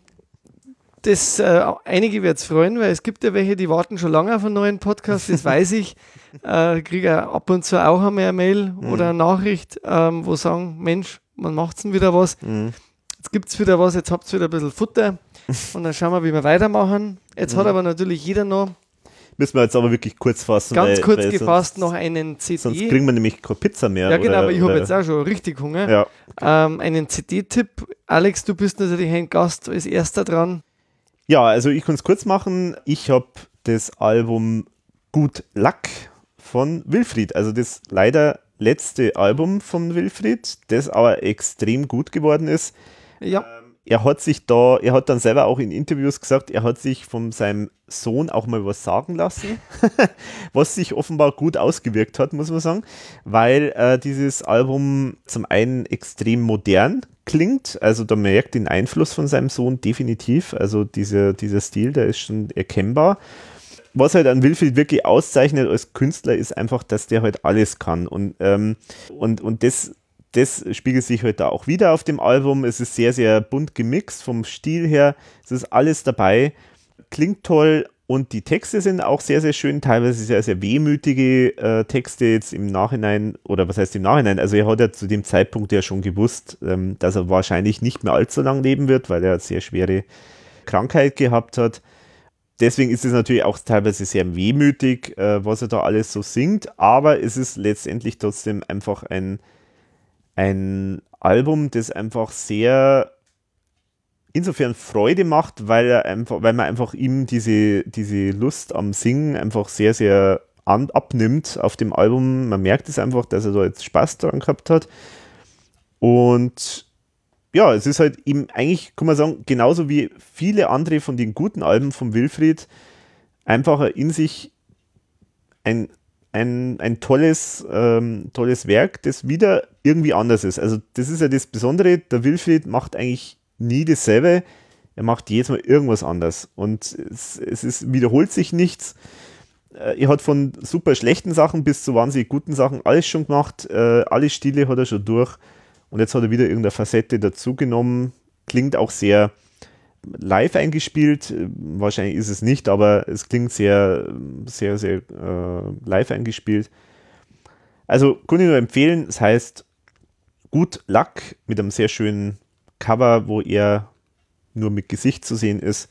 Das, äh, einige wird es freuen, weil es gibt ja welche, die warten schon lange auf einen neuen Podcast, das weiß ich. Äh, kriege ab und zu auch einmal eine Mail mhm. oder eine Nachricht, ähm, wo sagen, Mensch, man macht denn wieder was. Mhm. Jetzt gibt es wieder was, jetzt habt ihr wieder ein bisschen Futter und dann schauen wir, wie wir weitermachen. Jetzt mhm. hat aber natürlich jeder noch Müssen wir jetzt aber wirklich kurz fassen. Ganz weil, kurz weil gefasst noch einen CD. Sonst kriegen wir nämlich keine Pizza mehr. Ja, genau, aber ich habe jetzt auch schon richtig Hunger. Ja, ähm, einen CD-Tipp. Alex, du bist natürlich ein Gast als erster dran. Ja, also ich kann es kurz machen. Ich habe das Album Gut Luck von Wilfried. Also das leider letzte Album von Wilfried, das aber extrem gut geworden ist. Ja. Er hat sich da, er hat dann selber auch in Interviews gesagt, er hat sich von seinem Sohn auch mal was sagen lassen, was sich offenbar gut ausgewirkt hat, muss man sagen, weil äh, dieses Album zum einen extrem modern klingt, also da merkt den Einfluss von seinem Sohn definitiv, also dieser, dieser Stil, der ist schon erkennbar. Was halt an Wilfried wirklich auszeichnet als Künstler, ist einfach, dass der halt alles kann und, ähm, und, und das das spiegelt sich heute halt auch wieder auf dem Album. Es ist sehr, sehr bunt gemixt vom Stil her. Es ist alles dabei. Klingt toll und die Texte sind auch sehr, sehr schön. Teilweise sehr, sehr wehmütige äh, Texte jetzt im Nachhinein. Oder was heißt im Nachhinein? Also er hat ja zu dem Zeitpunkt ja schon gewusst, ähm, dass er wahrscheinlich nicht mehr allzu lang leben wird, weil er eine sehr schwere Krankheit gehabt hat. Deswegen ist es natürlich auch teilweise sehr wehmütig, äh, was er da alles so singt. Aber es ist letztendlich trotzdem einfach ein ein Album, das einfach sehr insofern Freude macht, weil er einfach, weil man einfach ihm diese, diese Lust am Singen einfach sehr, sehr an, abnimmt auf dem Album. Man merkt es einfach, dass er da jetzt Spaß daran gehabt hat. Und ja, es ist halt ihm eigentlich, kann man sagen, genauso wie viele andere von den guten Alben von Wilfried, einfach in sich ein, ein, ein tolles, ähm, tolles Werk, das wieder irgendwie anders ist. Also das ist ja das Besondere, der Wilfried macht eigentlich nie dasselbe, er macht jedes Mal irgendwas anders und es, es ist, wiederholt sich nichts. Äh, er hat von super schlechten Sachen bis zu wahnsinnig guten Sachen alles schon gemacht, äh, alle Stile hat er schon durch und jetzt hat er wieder irgendeine Facette dazugenommen. Klingt auch sehr live eingespielt. Wahrscheinlich ist es nicht, aber es klingt sehr, sehr, sehr äh, live eingespielt. Also kann ich nur empfehlen. Es heißt Gut Luck mit einem sehr schönen Cover, wo er nur mit Gesicht zu sehen ist.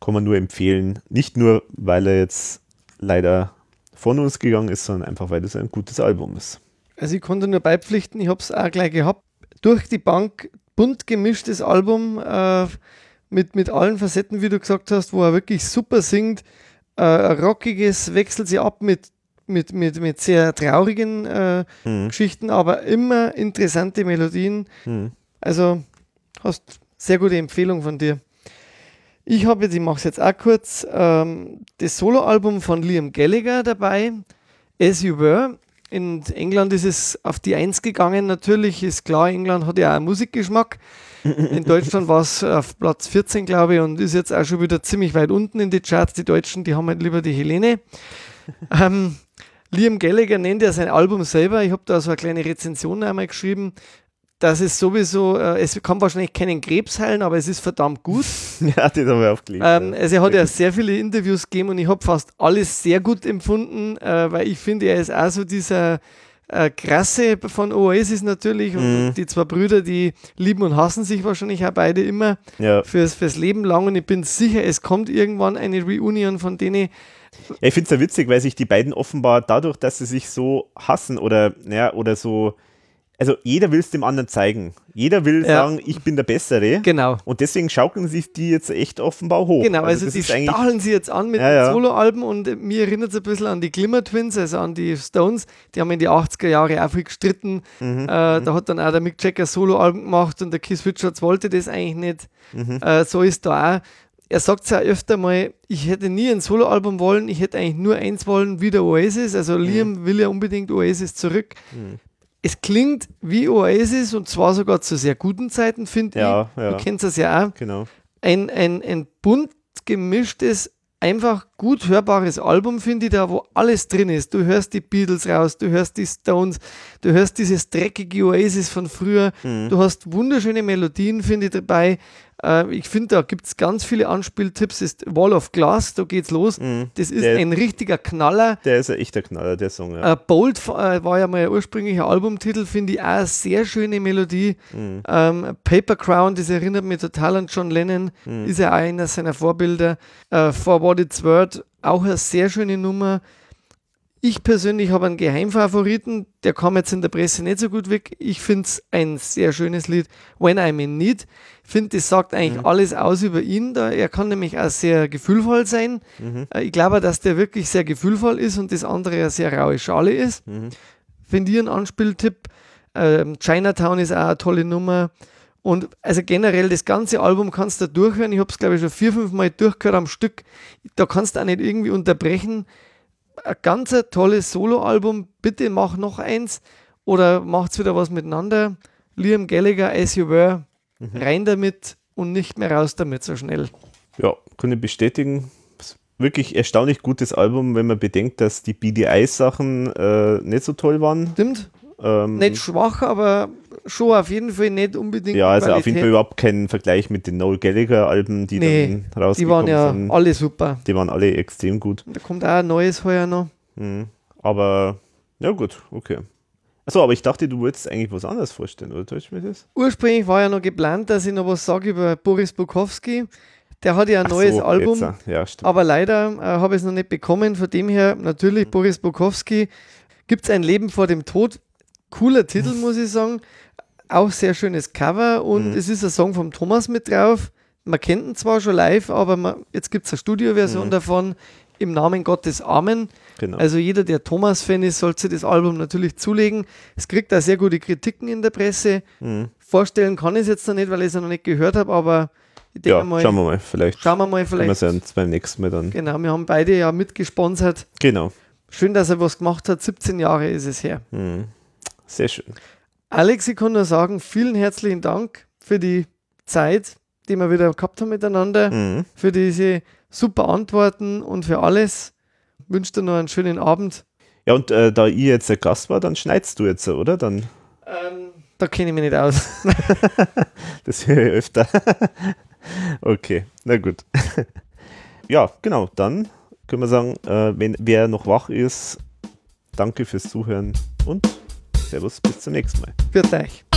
Kann man nur empfehlen. Nicht nur, weil er jetzt leider von uns gegangen ist, sondern einfach, weil das ein gutes Album ist. Also ich konnte nur beipflichten, ich habe es auch gleich gehabt. Durch die Bank bunt gemischtes Album äh, mit, mit allen Facetten, wie du gesagt hast, wo er wirklich super singt. Äh, rockiges wechselt sie ab mit, mit, mit, mit sehr traurigen äh, mhm. Geschichten, aber immer interessante Melodien. Mhm. Also hast sehr gute Empfehlung von dir. Ich habe jetzt, ich mache es jetzt auch kurz, ähm, das Soloalbum von Liam Gallagher dabei, As You Were. In England ist es auf die Eins gegangen. Natürlich ist klar, England hat ja auch einen Musikgeschmack. In Deutschland war es auf Platz 14, glaube ich, und ist jetzt auch schon wieder ziemlich weit unten in die Charts. Die Deutschen, die haben halt lieber die Helene. ähm, Liam Gallagher nennt ja sein Album selber. Ich habe da so eine kleine Rezension einmal geschrieben dass es sowieso, äh, es kann wahrscheinlich keinen Krebs heilen, aber es ist verdammt gut. ja, das haben wir aufgelegt. Ähm, also er hat ja sehr viele Interviews gegeben und ich habe fast alles sehr gut empfunden, äh, weil ich finde, er ist auch so dieser äh, krasse von Oasis natürlich und mhm. die zwei Brüder, die lieben und hassen sich wahrscheinlich auch beide immer ja. fürs, fürs Leben lang und ich bin sicher, es kommt irgendwann eine Reunion von denen. Ja, ich finde es ja witzig, weil sich die beiden offenbar dadurch, dass sie sich so hassen oder, ja, oder so also jeder will es dem anderen zeigen. Jeder will ja. sagen, ich bin der Bessere. Genau. Und deswegen schaukeln sich die jetzt echt offenbar hoch. Genau, also, also die stacheln sie jetzt an mit ja, ja. Soloalben und mir erinnert es ein bisschen an die Glimmer Twins, also an die Stones. Die haben in die 80er Jahre auch viel gestritten. Mhm. Äh, da hat dann auch der Mick Jagger Soloalben gemacht und der Keith Richards wollte das eigentlich nicht. Mhm. Äh, so ist da auch. Er sagt es ja öfter mal, ich hätte nie ein Soloalbum wollen, ich hätte eigentlich nur eins wollen, wie der Oasis. Also mhm. Liam will ja unbedingt Oasis zurück. Mhm es klingt wie Oasis und zwar sogar zu sehr guten Zeiten, finde ja, ich. Ja. Du kennst das ja auch. Genau. Ein, ein, ein bunt gemischtes, einfach gut hörbares Album, finde ich, da wo alles drin ist. Du hörst die Beatles raus, du hörst die Stones, du hörst dieses dreckige Oasis von früher, mhm. du hast wunderschöne Melodien, finde ich, dabei. Äh, ich finde, da gibt es ganz viele Anspieltipps. Ist Wall of Glass, da geht's los. Mhm. Das ist der, ein richtiger Knaller. Der ist ein echter Knaller, der Song. Ja. Äh, Bold äh, war ja mal ein ursprünglicher Albumtitel, finde ich auch eine sehr schöne Melodie. Mhm. Ähm, Paper Crown, das erinnert mich total an John Lennon, mhm. ist ja einer seiner Vorbilder. Äh, For What It's Worth, auch eine sehr schöne Nummer. Ich persönlich habe einen Geheimfavoriten, der kam jetzt in der Presse nicht so gut weg. Ich finde es ein sehr schönes Lied, When I'm in Need. Ich finde, das sagt eigentlich mhm. alles aus über ihn. Da, er kann nämlich auch sehr gefühlvoll sein. Mhm. Äh, ich glaube, dass der wirklich sehr gefühlvoll ist und das andere eine sehr raue Schale ist. Mhm. Finde ich einen Anspieltipp. Ähm, Chinatown ist auch eine tolle Nummer. Und also generell das ganze Album kannst du durchhören. Ich habe es, glaube ich, schon vier, fünf Mal durchgehört am Stück. Da kannst du auch nicht irgendwie unterbrechen ein ganz tolles Soloalbum. Bitte mach noch eins oder macht's wieder was miteinander. Liam Gallagher, As You Were, mhm. rein damit und nicht mehr raus damit so schnell. Ja, kann ich bestätigen. Wirklich erstaunlich gutes Album, wenn man bedenkt, dass die BDI-Sachen äh, nicht so toll waren. Stimmt. Ähm, nicht schwach, aber schon auf jeden Fall nicht unbedingt. Ja, also Qualität. auf jeden Fall überhaupt kein Vergleich mit den Noel Gallagher-Alben, die nee, dann rausgekommen sind. Die waren ja sind. alle super. Die waren alle extrem gut. Da kommt auch ein neues heuer noch. Mhm. Aber, ja gut, okay. Achso, aber ich dachte, du wolltest eigentlich was anderes vorstellen, oder täuscht mir das? Ursprünglich war ja noch geplant, dass ich noch was sage über Boris Bukowski. Der hat ja ein Ach neues so, Album, ja, aber leider äh, habe ich es noch nicht bekommen. Von dem her, natürlich, mhm. Boris Bukowski, gibt es ein Leben vor dem Tod cooler Titel, muss ich sagen. Auch sehr schönes Cover und Mhm. es ist ein Song vom Thomas mit drauf. Man kennt ihn zwar schon live, aber man, jetzt gibt es eine Studioversion Mhm. davon im Namen Gottes Amen. Genau. Also jeder, der Thomas-Fan ist, sollte das Album natürlich zulegen. Es kriegt da sehr gute Kritiken in der Presse. Mhm. Vorstellen kann ich es jetzt noch nicht, weil ich es noch nicht gehört habe, aber ich denke Ja, mal, schauen wir mal. Vielleicht schauen wir mal, können wir vielleicht. es ja beim nächsten Mal dann. Genau, wir haben beide ja mitgesponsert. Genau. Schön, dass er was gemacht hat. 17 Jahre ist es her. Mhm. Sehr schön. Alex, ich kann nur sagen, vielen herzlichen Dank für die Zeit, die wir wieder gehabt haben miteinander, Mhm. für diese super Antworten und für alles. Wünsche dir noch einen schönen Abend. Ja, und äh, da ich jetzt der Gast war, dann schneidest du jetzt, oder? Dann, Ähm, da kenne ich mich nicht aus. das höre ich öfter. okay, na gut. ja, genau, dann können wir sagen, äh, wenn wer noch wach ist, danke fürs Zuhören und Servus, bis zum nächsten Mal. Für euch.